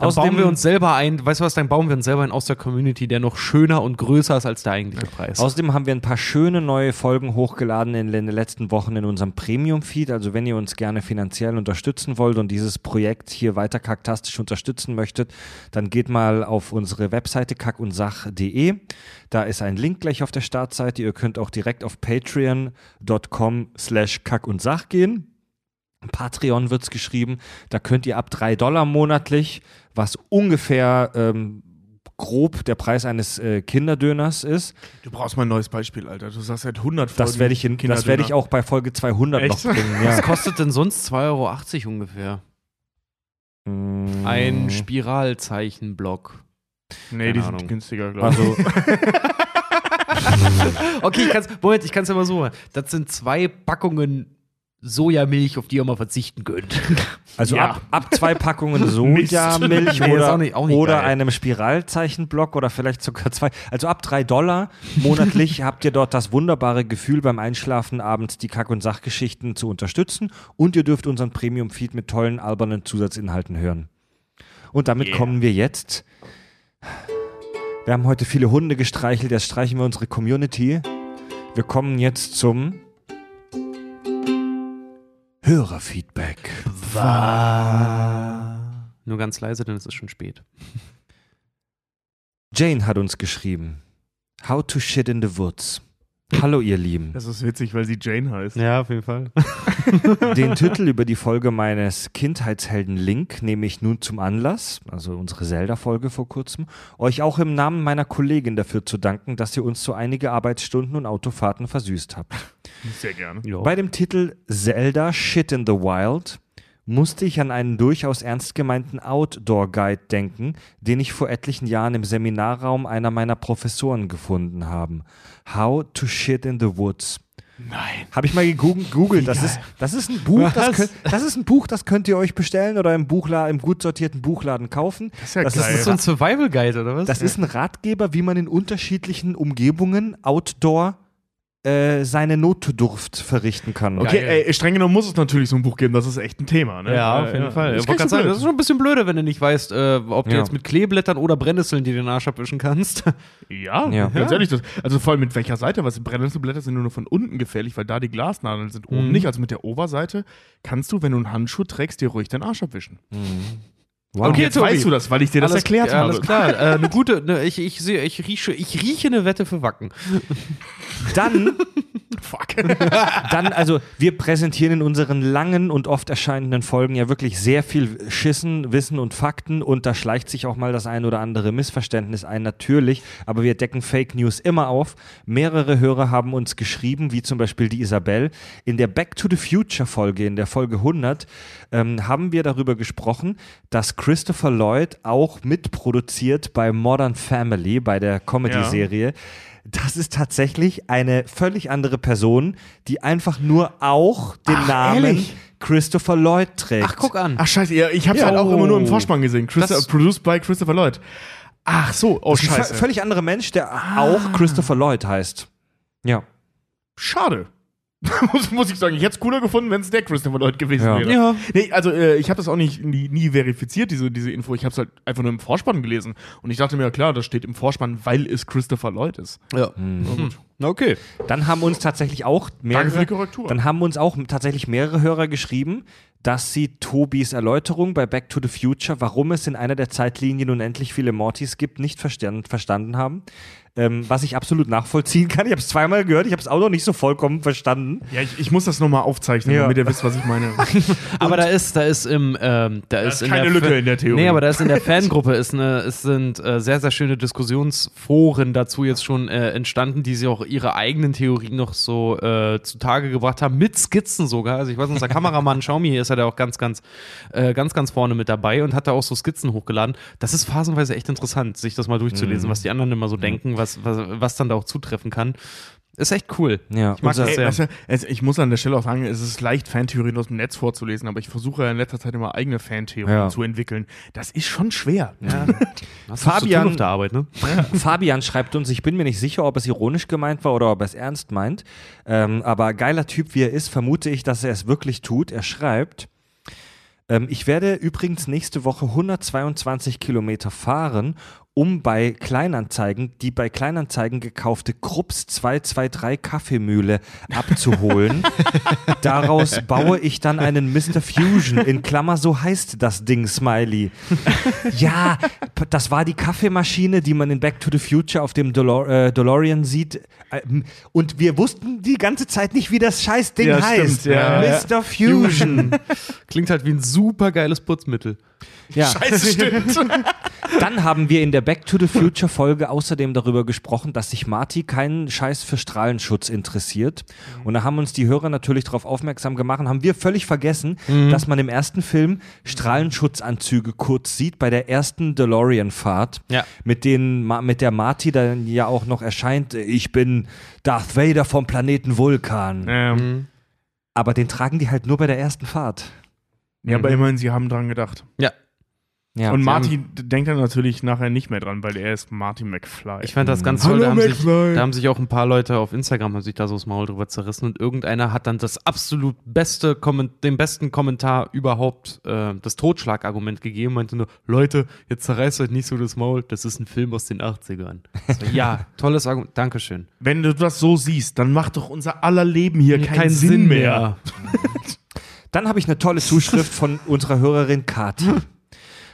Dann Außerdem- bauen wir uns selber ein, weißt du was, dann bauen wir uns selber einen aus der Community, der noch schöner und größer ist als der eigentliche Preis. Außerdem haben wir ein paar schöne neue Folgen hochgeladen in den letzten Wochen in unserem Premium-Feed. Also wenn ihr uns gerne finanziell unterstützen wollt und dieses Projekt hier weiter kaktastisch unterstützen möchtet, dann geht mal auf unsere Webseite kackundsach.de. Da ist ein Link gleich auf der Startseite. Ihr könnt auch direkt auf patreon.com slash kackundsach gehen. Patreon wird es geschrieben. Da könnt ihr ab 3 Dollar monatlich, was ungefähr ähm, grob der Preis eines äh, Kinderdöners ist. du brauchst mal ein neues Beispiel, Alter. Du sagst seit 100 Folgen. Das werde ich, in- das werde ich auch bei Folge 200 Echt? noch bringen. *laughs* Was Ja. kostet denn sonst 2,80 Euro ungefähr? Mm. Ein Spiralzeichenblock. Nee, die Keine sind Ahnung. günstiger, glaube ich. Also, *laughs* Okay, ich kann's, Moment, ich kann es ja mal so machen. Das sind zwei Packungen Sojamilch, auf die ihr mal verzichten könnt. *laughs* also Ja. ab, ab zwei Packungen. *laughs* Sojamilch Nee, oder, auch nicht- auch nicht oder einem Spiralzeichenblock oder vielleicht sogar zwei. Also ab drei Dollar monatlich *laughs* habt ihr dort das wunderbare Gefühl, beim Einschlafen abends die Kack- und Sachgeschichten zu unterstützen und ihr dürft unseren Premium-Feed mit tollen, albernen Zusatzinhalten hören. Und damit Yeah. kommen wir jetzt. Wir haben heute viele Hunde gestreichelt, jetzt streichen wir unsere Community. Wir kommen jetzt zum Hörerfeedback. Nur ganz leise, denn es ist schon spät. Jane hat uns geschrieben. How to shit in the woods. Hallo ihr Lieben. Das ist witzig, weil sie Jane heißt. Ja, auf jeden Fall. *laughs* Den Titel über die Folge meines Kindheitshelden Link nehme ich nun zum Anlass, also unsere Zelda-Folge vor kurzem, euch auch im Namen meiner Kollegin dafür zu danken, dass ihr uns so einige Arbeitsstunden und Autofahrten versüßt habt. Sehr gerne. Bei dem Titel Zelda Shit in the Wild musste ich an einen durchaus ernst gemeinten Outdoor-Guide denken, den ich vor etlichen Jahren im Seminarraum einer meiner Professoren gefunden habe. How to Shit in the Woods. Nein. Habe ich mal gegoogelt. Das ist, das ist ein Buch, das, könnt, das ist ein Buch, das könnt ihr euch bestellen oder im, Buchla im gut sortierten Buchladen kaufen. Das ist ja Das geil. Ist so ein Survival Guide, oder was? Das ist ein Ratgeber, wie man in unterschiedlichen Umgebungen outdoor äh, seine Notdurft verrichten kann. Okay, Geil. ey, streng genommen muss es natürlich so ein Buch geben, das ist echt ein Thema, ne? ja, auf jeden Fall. Wollte nicht gerade so sagen, das ist schon ein bisschen blöder, wenn du nicht weißt, äh, ob du Ja. jetzt mit Kleeblättern oder Brennnesseln dir den Arsch abwischen kannst. Ja, Ja. ganz ehrlich. Das, also vor allem mit welcher Seite? Was Brennnesselblätter sind nur von unten gefährlich, weil da die Glasnadeln sind, oben Mhm. nicht. Also mit der Oberseite kannst du, wenn du einen Handschuh trägst, dir ruhig den Arsch abwischen. Wow. Und jetzt Tobi. weißt du das, weil ich dir das alles, erklärt ja, habe. Alles klar. *laughs* äh, eine gute, ne, ich, ich sehe, ich rieche, ich rieche eine Wette für Wacken. Dann *laughs* Fuck. Dann, also, wir präsentieren in unseren langen und oft erscheinenden Folgen ja wirklich sehr viel Schissen, Wissen und Fakten und da schleicht sich auch mal das ein oder andere Missverständnis ein, natürlich, aber wir decken Fake News immer auf. Mehrere Hörer haben uns geschrieben, wie zum Beispiel die Isabel. In der Back to the Future Folge, in der Folge 100, ähm, haben wir darüber gesprochen, dass Christopher Lloyd auch mitproduziert bei Modern Family, bei der Comedy-Serie. Das ist tatsächlich eine völlig andere Person, die einfach nur auch den Ach, Namen ehrlich? Christopher Lloyd trägt. Ach, guck an. Ach scheiße, ja, ich hab's Ja. halt auch immer nur im Oh. Vorspann gesehen. Christa Das- produced by Christopher Lloyd. Ach so, oh Das ist ein scheiße. vö- völlig anderer Mensch, der Ah. auch Christopher Lloyd heißt. Ja. Schade. *laughs* muss, muss ich sagen, ich hätte es cooler gefunden, wenn es der Christopher Lloyd gewesen Ja. wäre. Ja. Nee, also äh, ich habe das auch nicht nie, nie verifiziert, diese, diese Info. Ich habe es halt einfach nur im Vorspann gelesen. Und ich dachte mir, ja klar, das steht im Vorspann, weil es Christopher Lloyd ist. Ja. Na gut. Okay. Dann haben uns tatsächlich auch Danke für mehrere, die Korrektur. dann haben uns auch tatsächlich mehrere Hörer geschrieben, dass sie Tobis Erläuterung bei Back to the Future, warum es in einer der Zeitlinien unendlich viele Mortys gibt, nicht verstanden haben. Ähm, was ich absolut nachvollziehen kann. Ich habe es zweimal gehört, ich habe es auch noch nicht so vollkommen verstanden. ja, ich, ich muss das nochmal aufzeichnen, Ja. damit ihr wisst, was ich meine. *laughs* Aber da ist, da ist im, ähm, da ist, ist in keine der Lücke Fa- in der Theorie. Nee, aber da ist in der *laughs* Fangruppe ist eine, es sind äh, sehr, sehr schöne Diskussionsforen dazu jetzt schon äh, entstanden, die sie auch ihre eigenen Theorien noch so äh, zutage gebracht haben, mit Skizzen sogar. Also ich weiß, unser Kameramann Xiaomi ist ja da auch ganz, ganz, äh, ganz, ganz vorne mit dabei und hat da auch so Skizzen hochgeladen. Das ist phasenweise echt interessant, sich das mal durchzulesen, Mhm. was die anderen immer so denken, was, was, was dann da auch zutreffen kann. Ist echt cool. Ja, ich mag das Ey, sehr. weißt du, es, ich muss an der Stelle auch sagen, es ist leicht, Fantheorien aus dem Netz vorzulesen, aber ich versuche ja in letzter Zeit immer eigene Fantheorien Ja. zu entwickeln. Das ist schon schwer. ja. *laughs* Fabian- auf der Arbeit, ne? Fabian schreibt uns, ich bin mir nicht sicher, ob es ironisch gemeint war oder ob er es ernst meint. Ähm, aber geiler Typ wie er ist, vermute ich, dass er es wirklich tut. Er schreibt, ähm, ich werde übrigens nächste Woche 122 Kilometer fahren, um bei Kleinanzeigen die bei Kleinanzeigen gekaufte Krups 223 Kaffeemühle abzuholen. *laughs* Daraus baue ich dann einen Mr. Fusion, in Klammer, so heißt das Ding, Smiley. Ja, das war die Kaffeemaschine, die man in Back to the Future auf dem Delor äh, DeLorean sieht. Ähm, Und wir wussten die ganze Zeit nicht, wie das Scheißding Ja, heißt. stimmt, ja, ja. Mr. Fusion. Klingt halt wie ein super geiles Putzmittel. Ja. *laughs* Scheiße, stimmt. *laughs* Dann haben wir in der Back to the Future Folge außerdem darüber gesprochen, dass sich Marty keinen Scheiß für Strahlenschutz interessiert. Und da haben uns die Hörer natürlich darauf aufmerksam gemacht haben wir völlig vergessen, dass man im ersten Film Strahlenschutzanzüge kurz sieht bei der ersten DeLorean-Fahrt, Ja. mit, denen, mit der Marty dann ja auch noch erscheint, ich bin Darth Vader vom Planeten Vulkan. ähm, Aber den tragen die halt nur bei der ersten Fahrt. Ja, aber immerhin, sie haben dran gedacht. Ja. Ja. Und Marty d- denkt dann natürlich nachher nicht mehr dran, weil er ist Marty McFly. Ich fand das ganz Hallo, toll. Da haben, sich, McFly. da haben sich auch ein paar Leute auf Instagram haben sich da so das Maul drüber zerrissen und irgendeiner hat dann das absolut beste, Komment- den besten Kommentar überhaupt, äh, das Totschlagargument gegeben, meinte nur, Leute, jetzt zerreißt euch nicht so das Maul, das ist ein Film aus den 80ern. So, ja, *laughs* tolles Argument, Dankeschön. Wenn du das so siehst, dann macht doch unser aller Leben hier keinen, Sinn, mehr. *laughs* Dann habe ich eine tolle Zuschrift von unserer Hörerin Kati.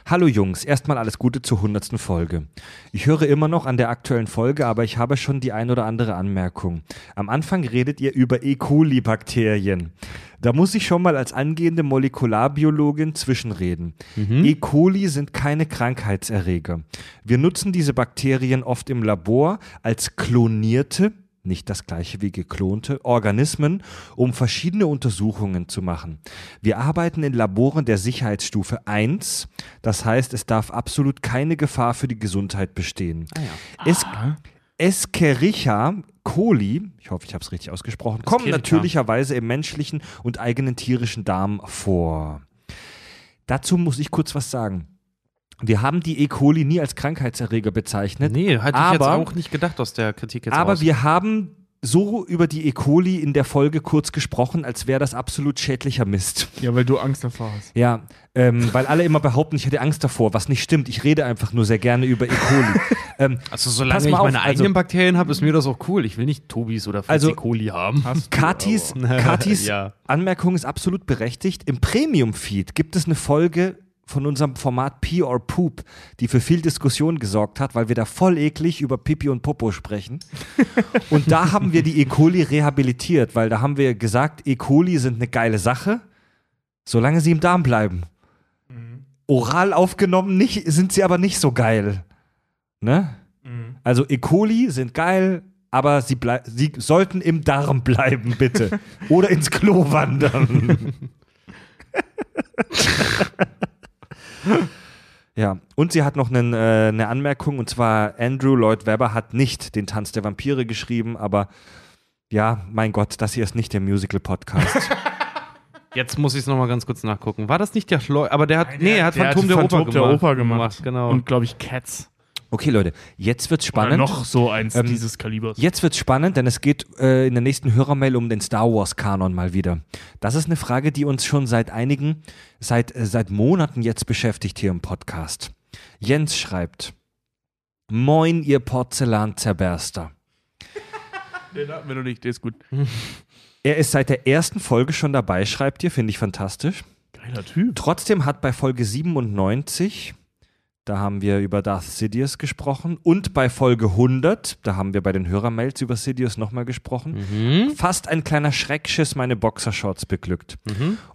Hallo Jungs, erstmal alles Gute zur hundertsten Folge. Ich höre immer noch an der aktuellen Folge, aber ich habe schon die ein oder andere Anmerkung. Am Anfang redet ihr über E. coli-Bakterien. Da muss ich schon mal als angehende Molekularbiologin zwischenreden. E. coli sind keine Krankheitserreger. Wir nutzen diese Bakterien oft im Labor als klonierte, nicht das gleiche wie geklonte, Organismen, um verschiedene Untersuchungen zu machen. Wir arbeiten in Laboren der Sicherheitsstufe 1, das heißt, es darf absolut keine Gefahr für die Gesundheit bestehen. Es, Escherichia coli, ich hoffe, ich habe es richtig ausgesprochen, kommen Escherichia. natürlicherweise im menschlichen und eigenen tierischen Darm vor. Dazu muss ich kurz was sagen. Wir haben die E. coli nie als Krankheitserreger bezeichnet. Nee, hatte ich jetzt aber- auch nicht gedacht aus der Kritik jetzt Aber raus. wir haben so über die E. coli in der Folge kurz gesprochen, als wäre das absolut schädlicher Mist. Ja, weil du Angst davor hast. Ja, ähm, weil alle immer behaupten, ich hätte Angst davor, was nicht stimmt. Ich rede einfach nur sehr gerne über E. coli. *laughs* ähm, also solange mal ich auf, meine also- eigenen Bakterien habe, ist mir das auch cool. Ich will nicht Tobis oder Also- Fritzi Coli haben. Katis, *laughs* Katis Ja. Anmerkung ist absolut berechtigt. Im Premium-Feed gibt es eine Folge von unserem Format Pee or Poop, die für viel Diskussion gesorgt hat, weil wir da voll eklig über Pipi und Popo sprechen. *laughs* und da haben wir die E. coli rehabilitiert, weil da haben wir gesagt, E. coli sind eine geile Sache, solange sie im Darm bleiben. Oral aufgenommen nicht, sind sie aber nicht so geil. Ne? Also E. coli sind geil, aber sie, sie sollten im Darm bleiben, bitte. *laughs* Oder ins Klo wandern. *laughs* *laughs* ja, und sie hat noch einen, äh, eine Anmerkung, und zwar Andrew Lloyd Webber hat nicht den Tanz der Vampire geschrieben, aber ja, mein Gott, das hier ist nicht der Musical-Podcast. *laughs* Jetzt muss ich es nochmal ganz kurz nachgucken. War das nicht der Schleu... Aber der hat... nee, er hat Der Phantom, der, Phantom Oper der gemacht. Oper gemacht. Genau. Und glaube ich Cats. Okay, Leute, jetzt wird's Oder spannend. noch so eins Ähm, dieses Kalibers. Jetzt wird's spannend, denn es geht äh, in der nächsten Hörermail um den Star Wars Kanon mal wieder. Das ist eine Frage, die uns schon seit einigen, seit, äh, seit Monaten jetzt beschäftigt hier im Podcast. Jens schreibt: Moin, ihr Porzellanzerberster. *laughs* Den hatten wir noch nicht, der ist gut. Er ist seit der ersten Folge schon dabei, schreibt ihr, finde ich fantastisch. Geiler Typ. Trotzdem hat bei Folge 97, da haben wir über Darth Sidious gesprochen, und bei Folge 100, da haben wir bei den Hörermails über Sidious nochmal gesprochen, Mhm. fast ein kleiner Schreckschiss meine Boxershorts beglückt.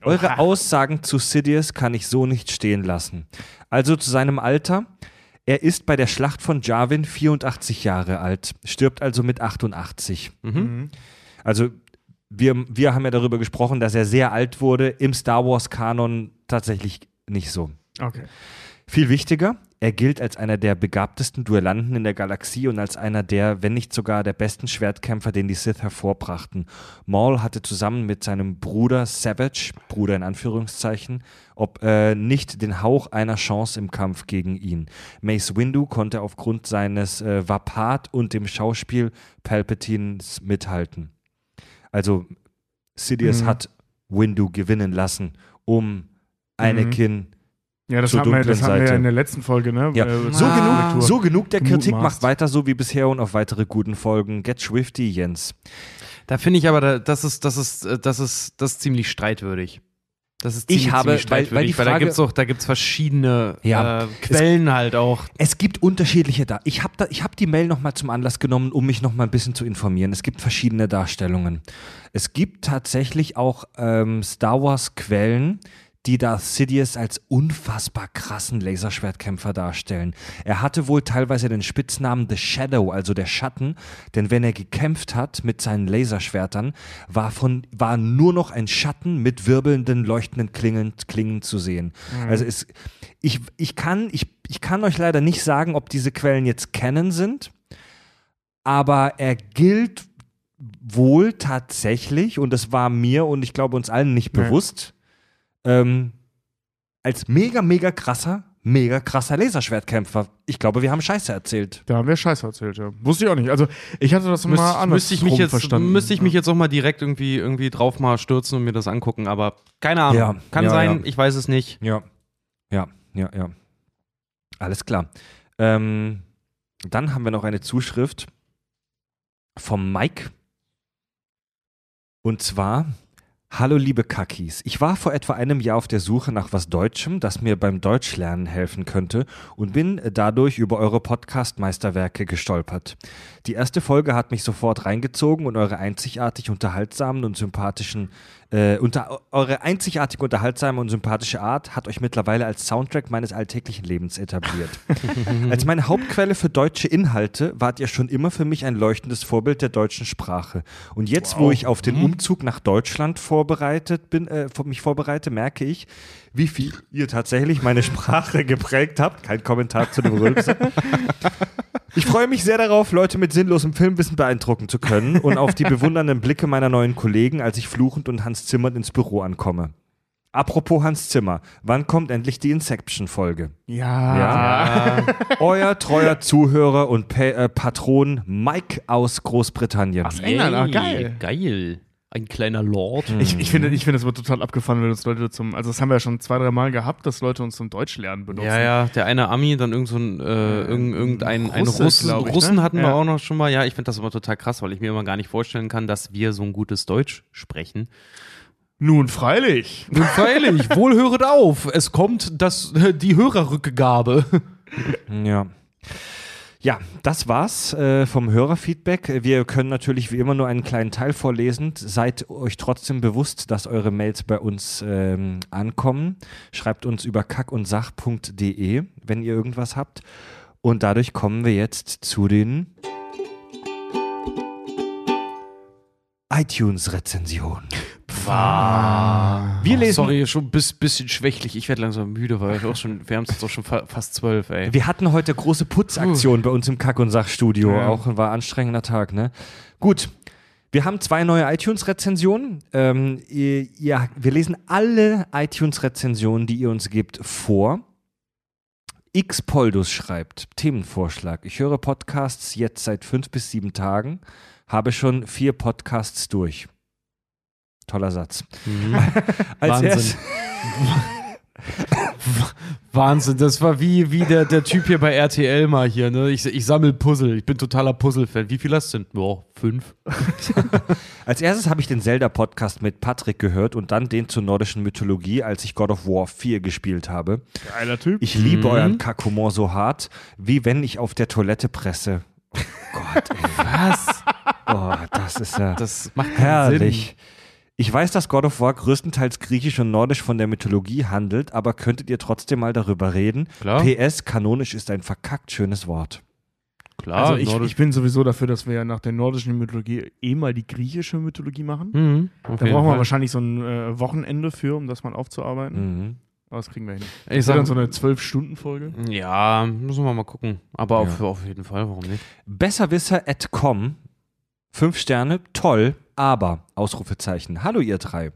Eure Aussagen zu Sidious kann ich so nicht stehen lassen. Also zu seinem Alter. Er ist bei der Schlacht von Jarvin 84 Jahre alt, stirbt also mit 88. Mhm. Also wir, wir haben ja darüber gesprochen, dass er sehr alt wurde, im Star Wars-Kanon tatsächlich nicht so. Okay. Viel wichtiger, er gilt als einer der begabtesten Duellanten in der Galaxie und als einer der, wenn nicht sogar der besten Schwertkämpfer, den die Sith hervorbrachten. Maul hatte zusammen mit seinem Bruder Savage, Bruder in Anführungszeichen, ob äh, nicht den Hauch einer Chance im Kampf gegen ihn. Mace Windu konnte aufgrund seines äh, Vapat und dem Schauspiel Palpatines mithalten. Also Sidious Mhm. hat Windu gewinnen lassen, um Anakin Ja, das, haben wir, das haben wir ja in der letzten Folge, ne? Ja, Äh, so, Ah. genug, so genug der Kritik. Macht weiter so wie bisher und auf weitere guten Folgen. Get Swifty, Jens. Da finde ich aber, da- das ist, das ist, äh, das ist, das ist ziemlich streitwürdig. Das ist Ich ziemlich, habe- ziemlich weil- weil streitwürdig, die weil, da Frage- gibt's auch, da gibt's verschiedene Ja. äh, Quellen halt auch. Es gibt unterschiedliche da. Ich habe da, ich hab die Mail nochmal zum Anlass genommen, um mich nochmal ein bisschen zu informieren. Es gibt verschiedene Darstellungen. Es gibt tatsächlich auch ähm, Star Wars-Quellen, die Darth Sidious als unfassbar krassen Laserschwertkämpfer darstellen. Er hatte wohl teilweise den Spitznamen The Shadow, also der Schatten, denn wenn er gekämpft hat mit seinen Laserschwertern, war, von, war nur noch ein Schatten mit wirbelnden, leuchtenden Klingen, Klingen zu sehen. Also es, ich, ich, kann, ich, ich kann euch leider nicht sagen, ob diese Quellen jetzt kennen sind, aber er gilt wohl tatsächlich, und das war mir und ich glaube uns allen nicht bewusst, ähm, als mega, mega krasser, mega krasser Laserschwertkämpfer. Ich glaube, wir haben Scheiße erzählt. Da haben wir Scheiße erzählt, ja. Wusste ich auch nicht. Also, ich hatte das mal Müsste, anders müsste ich mich jetzt, verstanden. müsste ich mich jetzt auch mal direkt irgendwie, irgendwie drauf mal stürzen und mir das angucken, aber keine Ahnung. Ja, Kann ja, sein, ja. ich weiß es nicht. Ja, ja, ja, ja. Alles klar. Ähm, dann haben wir noch eine Zuschrift vom Mike. Und zwar, Hallo liebe Kakis, ich war vor etwa einem Jahr auf der Suche nach was Deutschem, das mir beim Deutschlernen helfen könnte und bin dadurch über eure Podcast-Meisterwerke gestolpert. Die erste Folge hat mich sofort reingezogen und eure einzigartig unterhaltsamen und sympathischen äh, unter, eure einzigartig unterhaltsame und sympathische Art hat euch mittlerweile als Soundtrack meines alltäglichen Lebens etabliert. *laughs* als meine Hauptquelle für deutsche Inhalte wart ihr schon immer für mich ein leuchtendes Vorbild der deutschen Sprache. Und jetzt, wo ich auf den Umzug nach Deutschland vorbereitet bin, äh, mich vorbereite, merke ich, wie viel ihr tatsächlich meine Sprache geprägt habt. Kein Kommentar zu dem Rülpser. *laughs* Ich freue mich sehr darauf, Leute mit sinnlosem Filmwissen beeindrucken zu können und auf die bewundernden Blicke meiner neuen Kollegen, als ich fluchend und Hans Zimmer ins Büro ankomme. Apropos Hans Zimmer, wann kommt endlich die Inception-Folge? Ja. Ja. Euer treuer Zuhörer und pa äh, Patron Mike aus Großbritannien. Aus England, ah, geil. Geil. Ein kleiner Lord. Ich, ich finde, ich finde, es wird total abgefahren, wenn uns Leute zum, also das haben wir ja schon zwei, drei Mal gehabt, dass Leute uns zum Deutschlernen benutzen. Ja, ja, der eine Ami, dann irgend so ein, äh, irgend, irgendein ein Russe, Russen, glaub ich, Russen ne? hatten wir Ja. auch noch schon mal. Ja, ich finde das immer total krass, weil ich mir immer gar nicht vorstellen kann, dass wir so ein gutes Deutsch sprechen. Nun freilich. Nun freilich, *laughs* wohl höret auf. Es kommt das, die Hörerrückgabe. Ja. *laughs* Ja, das war's äh, vom Hörerfeedback. Wir können natürlich wie immer nur einen kleinen Teil vorlesen. Seid euch trotzdem bewusst, dass eure Mails bei uns ähm, ankommen. Schreibt uns über kackundsach.de, wenn ihr irgendwas habt. Und dadurch kommen wir jetzt zu den iTunes-Rezensionen. Wir lesen Sorry, schon ein bis, bisschen schwächlich. Ich werde langsam müde, weil ich auch schon, wir haben es jetzt auch schon fa fast zwölf, ey. Wir hatten heute große Putzaktion bei uns im Kack- und Sachstudio. Ja. Auch war ein anstrengender Tag, ne? Gut. Wir haben zwei neue iTunes-Rezensionen. Ähm, ihr, ja, wir lesen alle iTunes-Rezensionen, die ihr uns gebt, vor. X Poldus schreibt, Themenvorschlag. Ich höre Podcasts jetzt seit fünf bis sieben Tagen, habe schon vier Podcasts durch. Toller Satz. *laughs* Als Wahnsinn. *laughs* Wahnsinn, das war wie, wie der, der Typ hier bei RTL mal hier, ne? Ich, ich sammle Puzzle, ich bin totaler Puzzle-Fan. Wie viel hast du denn? Ja, fünf. *laughs* Als erstes habe ich den Zelda-Podcast mit Patrick gehört und dann den zur nordischen Mythologie, als ich God of War 4 gespielt habe. Geiler Typ. Ich liebe euren Kackhumor so hart, wie wenn ich auf der Toilette presse. Gott, ey. Was? Oh, das ist ja Das macht keinen herrlich. Sinn. Ich weiß, dass God of War größtenteils griechisch und nordisch von der Mythologie handelt, aber könntet ihr trotzdem mal darüber reden? Klar. PS, kanonisch ist ein verkackt schönes Wort. Klar, also ich, ich bin sowieso dafür, dass wir nach der nordischen Mythologie eh mal die griechische Mythologie machen. Mhm, auf Da brauchen wir Fall. wahrscheinlich so ein äh, Wochenende für, um das mal aufzuarbeiten. Mhm. Aber das kriegen wir hin. Ich Ist ja dann so eine Zwölf-Stunden-Folge. ja, müssen wir mal gucken. Aber auf, Ja. auf jeden Fall, warum nicht? Besserwisser.com. Fünf Sterne, toll, aber, Ausrufezeichen. Hallo ihr drei.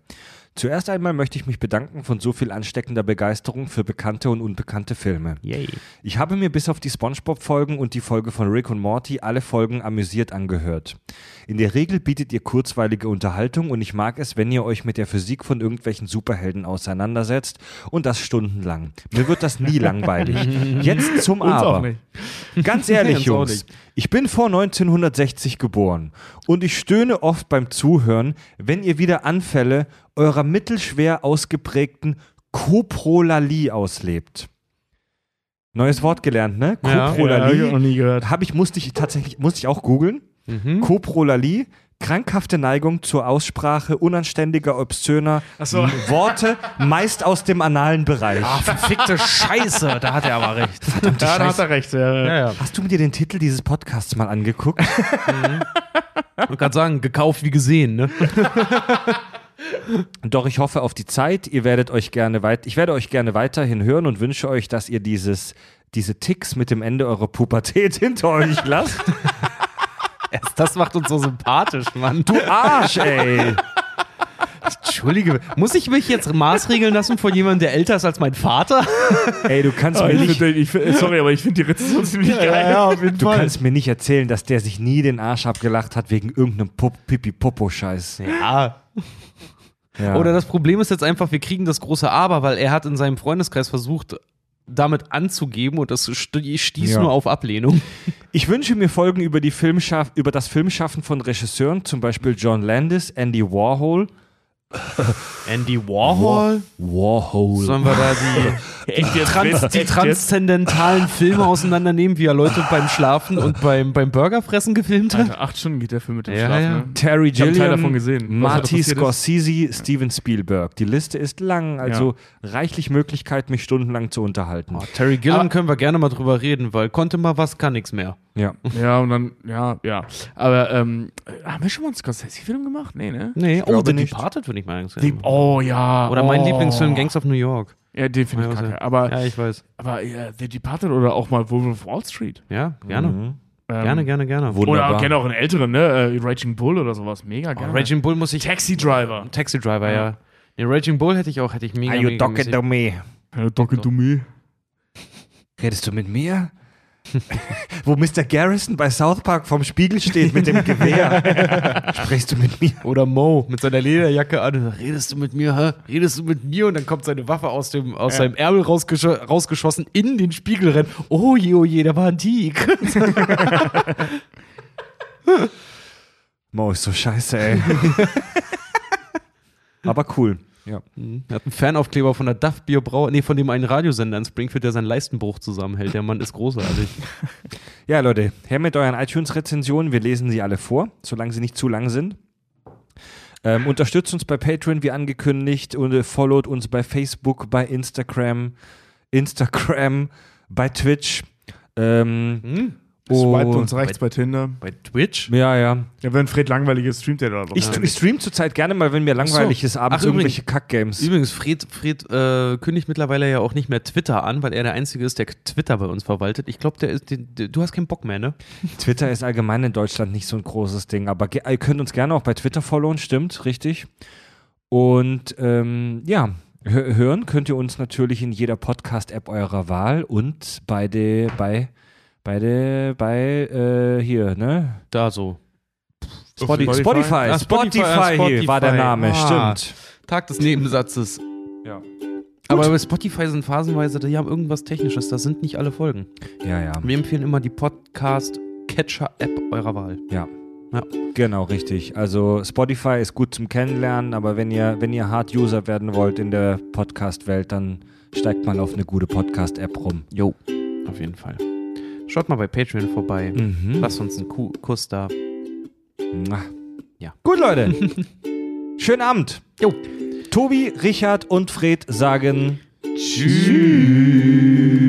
Zuerst einmal möchte ich mich bedanken von so viel ansteckender Begeisterung für bekannte und unbekannte Filme. Yay. Ich habe mir bis auf die SpongeBob-Folgen und die Folge von Rick und Morty alle Folgen amüsiert angehört. In der Regel bietet ihr kurzweilige Unterhaltung und ich mag es, wenn ihr euch mit der Physik von irgendwelchen Superhelden auseinandersetzt und das stundenlang. Mir wird das nie *laughs* langweilig. Jetzt *laughs* zum Uns Aber. Ganz *laughs* ehrlich, Jungs, ich bin vor 1960 geboren und ich stöhne oft beim Zuhören, wenn ihr wieder Anfälle eurer mittelschwer ausgeprägten Koprolalie auslebt. Neues Wort gelernt, ne? Ja. Ja, hab Koprolalie. noch nie gehört. Habe ich, musste ich tatsächlich, musste ich auch googeln. Mhm. Koprolalie, krankhafte Neigung zur Aussprache unanständiger, obszöner so. *laughs* Worte, meist aus dem analen Bereich. Ah, verfickte Scheiße, da hat er aber recht. Ja, da hat er recht. Ja. Ja, ja. Hast du mir den Titel dieses Podcasts mal angeguckt? Ich kann gerade sagen, gekauft wie gesehen, ne? *laughs* Doch ich hoffe auf die Zeit. Ihr werdet euch gerne weit, ich werde euch gerne weiterhin hören und wünsche euch, dass ihr dieses, diese Ticks mit dem Ende eurer Pubertät *laughs* hinter euch lasst. Das macht uns so sympathisch, Mann. Du Arsch, ey. Entschuldige, muss ich mich jetzt maßregeln lassen von jemandem, der älter ist als mein Vater? Ey, du kannst Ah, mir ich nicht, find, ich sorry, aber ich finde die Rezension ziemlich geil. auf jeden du kannst mir nicht erzählen, dass der sich nie den Arsch abgelacht hat wegen irgendeinem Pipi-Popo-Scheiß. Ja. Ja. Oder das Problem ist jetzt einfach, wir kriegen das große Aber, weil er hat in seinem Freundeskreis versucht, damit anzugeben und das sti- stieß Ja. nur auf Ablehnung. Ich wünsche mir Folgen über, die Filmschaff über das Filmschaffen von Regisseuren, zum Beispiel John Landis, Andy Warhol. *laughs* Andy Warhol? Warhol. Sollen wir da die, *laughs* die, trans, die transzendentalen Filme auseinandernehmen, wie er Leute beim Schlafen und beim, beim Burgerfressen gefilmt hat? Alter, acht Stunden geht der Film mit dem Ja, Schlaf, ja. ne? Terry Ich Gilliam, Teil davon gesehen. Marty passiert ist. Scorsese, Steven Spielberg. Die Liste ist lang, also reichlich Möglichkeit, mich stundenlang zu unterhalten. Oh, Terry Gilliam Aber- können wir gerne mal drüber reden, weil konnte mal was, kann nichts mehr. Ja. *laughs* Ja, und dann, ja, ja. Aber, ähm, haben wir schon mal einen Scorsese-Film gemacht? Nee, ne? Nee, oh, The. Departed würde ich mal sagen. Die, oh, ja. Oder mein oh. Lieblingsfilm, Gangs of New York. Ja, den finde ich Ja, kacke. Aber, Ja, ich weiß. aber ja, The Departed oder auch mal Wolf of Wall Street. Ja, gerne. Mhm. Ähm, Gerne, gerne, gerne. Wunderbar. Oder gerne auch einen älteren, ne? Äh, Raging Bull oder sowas. Mega Oh, gerne. Raging Bull muss ich. Taxi Driver. Taxi Driver, ja. Ja. Nee, Raging Bull hätte ich auch, hätte ich mega, Are you talking to me? Ja, Talking to me. Redest du mit mir? *laughs* Wo Mr. Garrison bei South Park vorm Spiegel steht mit dem Gewehr. *laughs* Sprichst du mit mir? Oder Mo mit seiner Lederjacke an. Redest du mit mir, hä? Redest du mit mir? Und dann kommt seine Waffe aus, dem, aus Ja. seinem Ärmel rausgesch rausgeschossen, in den Spiegel rennt. Oh je, oh je, der war antik. *laughs* Mo ist so scheiße, ey. Aber cool. Ja. Mhm. Er hat einen Fanaufkleber von der Duff Bierbrau, nee, von dem einen Radiosender in Springfield, der seinen Leistenbruch zusammenhält. Der Mann ist großartig. *laughs* Ja, Leute, her mit euren iTunes-Rezensionen. Wir lesen sie alle vor, solange sie nicht zu lang sind. Ähm, unterstützt uns bei Patreon, wie angekündigt, und äh, followt uns bei Facebook, bei Instagram, Instagram, bei Twitch. Ähm, Hm? Swipe uns rechts bei Tinder. Bei Twitch? Ja, ja. Ja, wenn Fred langweilig ist, streamt er da. Ich, ich stream zurzeit gerne mal, wenn mir langweilig ist, abends Ach, irgendwelche Kack-Games. Übrigens, Fred, Fred äh, kündigt mittlerweile ja auch nicht mehr Twitter an, weil er der Einzige ist, der Twitter bei uns verwaltet. Ich glaube, der ist, den, der, du hast keinen Bock mehr, ne? *laughs* Twitter ist allgemein in Deutschland nicht so ein großes Ding, aber ge- ihr könnt uns gerne auch bei Twitter followen, stimmt, richtig. Und ähm, ja, hö- hören könnt ihr uns natürlich in jeder Podcast-App eurer Wahl und bei der, bei, bei der, bei, äh, hier, ne? Da so. Spotify, Spotify? Spotify, Ah, Spotify, Spotify, ah, hier war der Spotify. Name, Ah. stimmt. Tag des Nebensatzes. Ja. Aber bei Spotify sind phasenweise, die haben irgendwas Technisches, das sind nicht alle Folgen. Ja, ja, Wir empfehlen immer die Podcast-Catcher-App eurer Wahl. ja. Ja. Genau, richtig. Also Spotify ist gut zum Kennenlernen, aber wenn ihr, wenn ihr Hard-User werden wollt in der Podcast-Welt, dann steigt mal auf eine gute Podcast-App rum. Jo, auf jeden Fall. Schaut mal bei Patreon vorbei. Mhm. Lasst uns einen Ku Kuss da. Ja. Gut, Leute. *laughs* Schönen Abend. Jo. Tobi, Richard und Fred sagen Tschüss.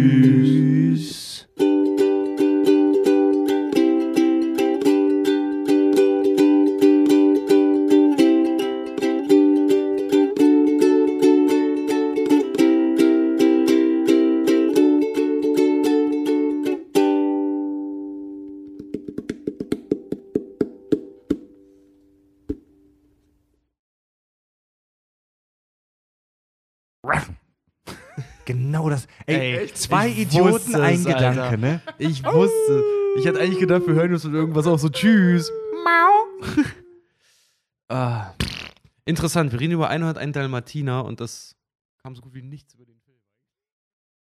Genau das. Ey, Ey, zwei Idioten, ein Gedanke, Alter. ne? Ich wusste. Ich hätte eigentlich gedacht, wir hören uns mit irgendwas auf so Tschüss. Mau. *laughs* ah. Interessant, wir reden über 101 Dalmatiner und das kam so gut wie nichts über den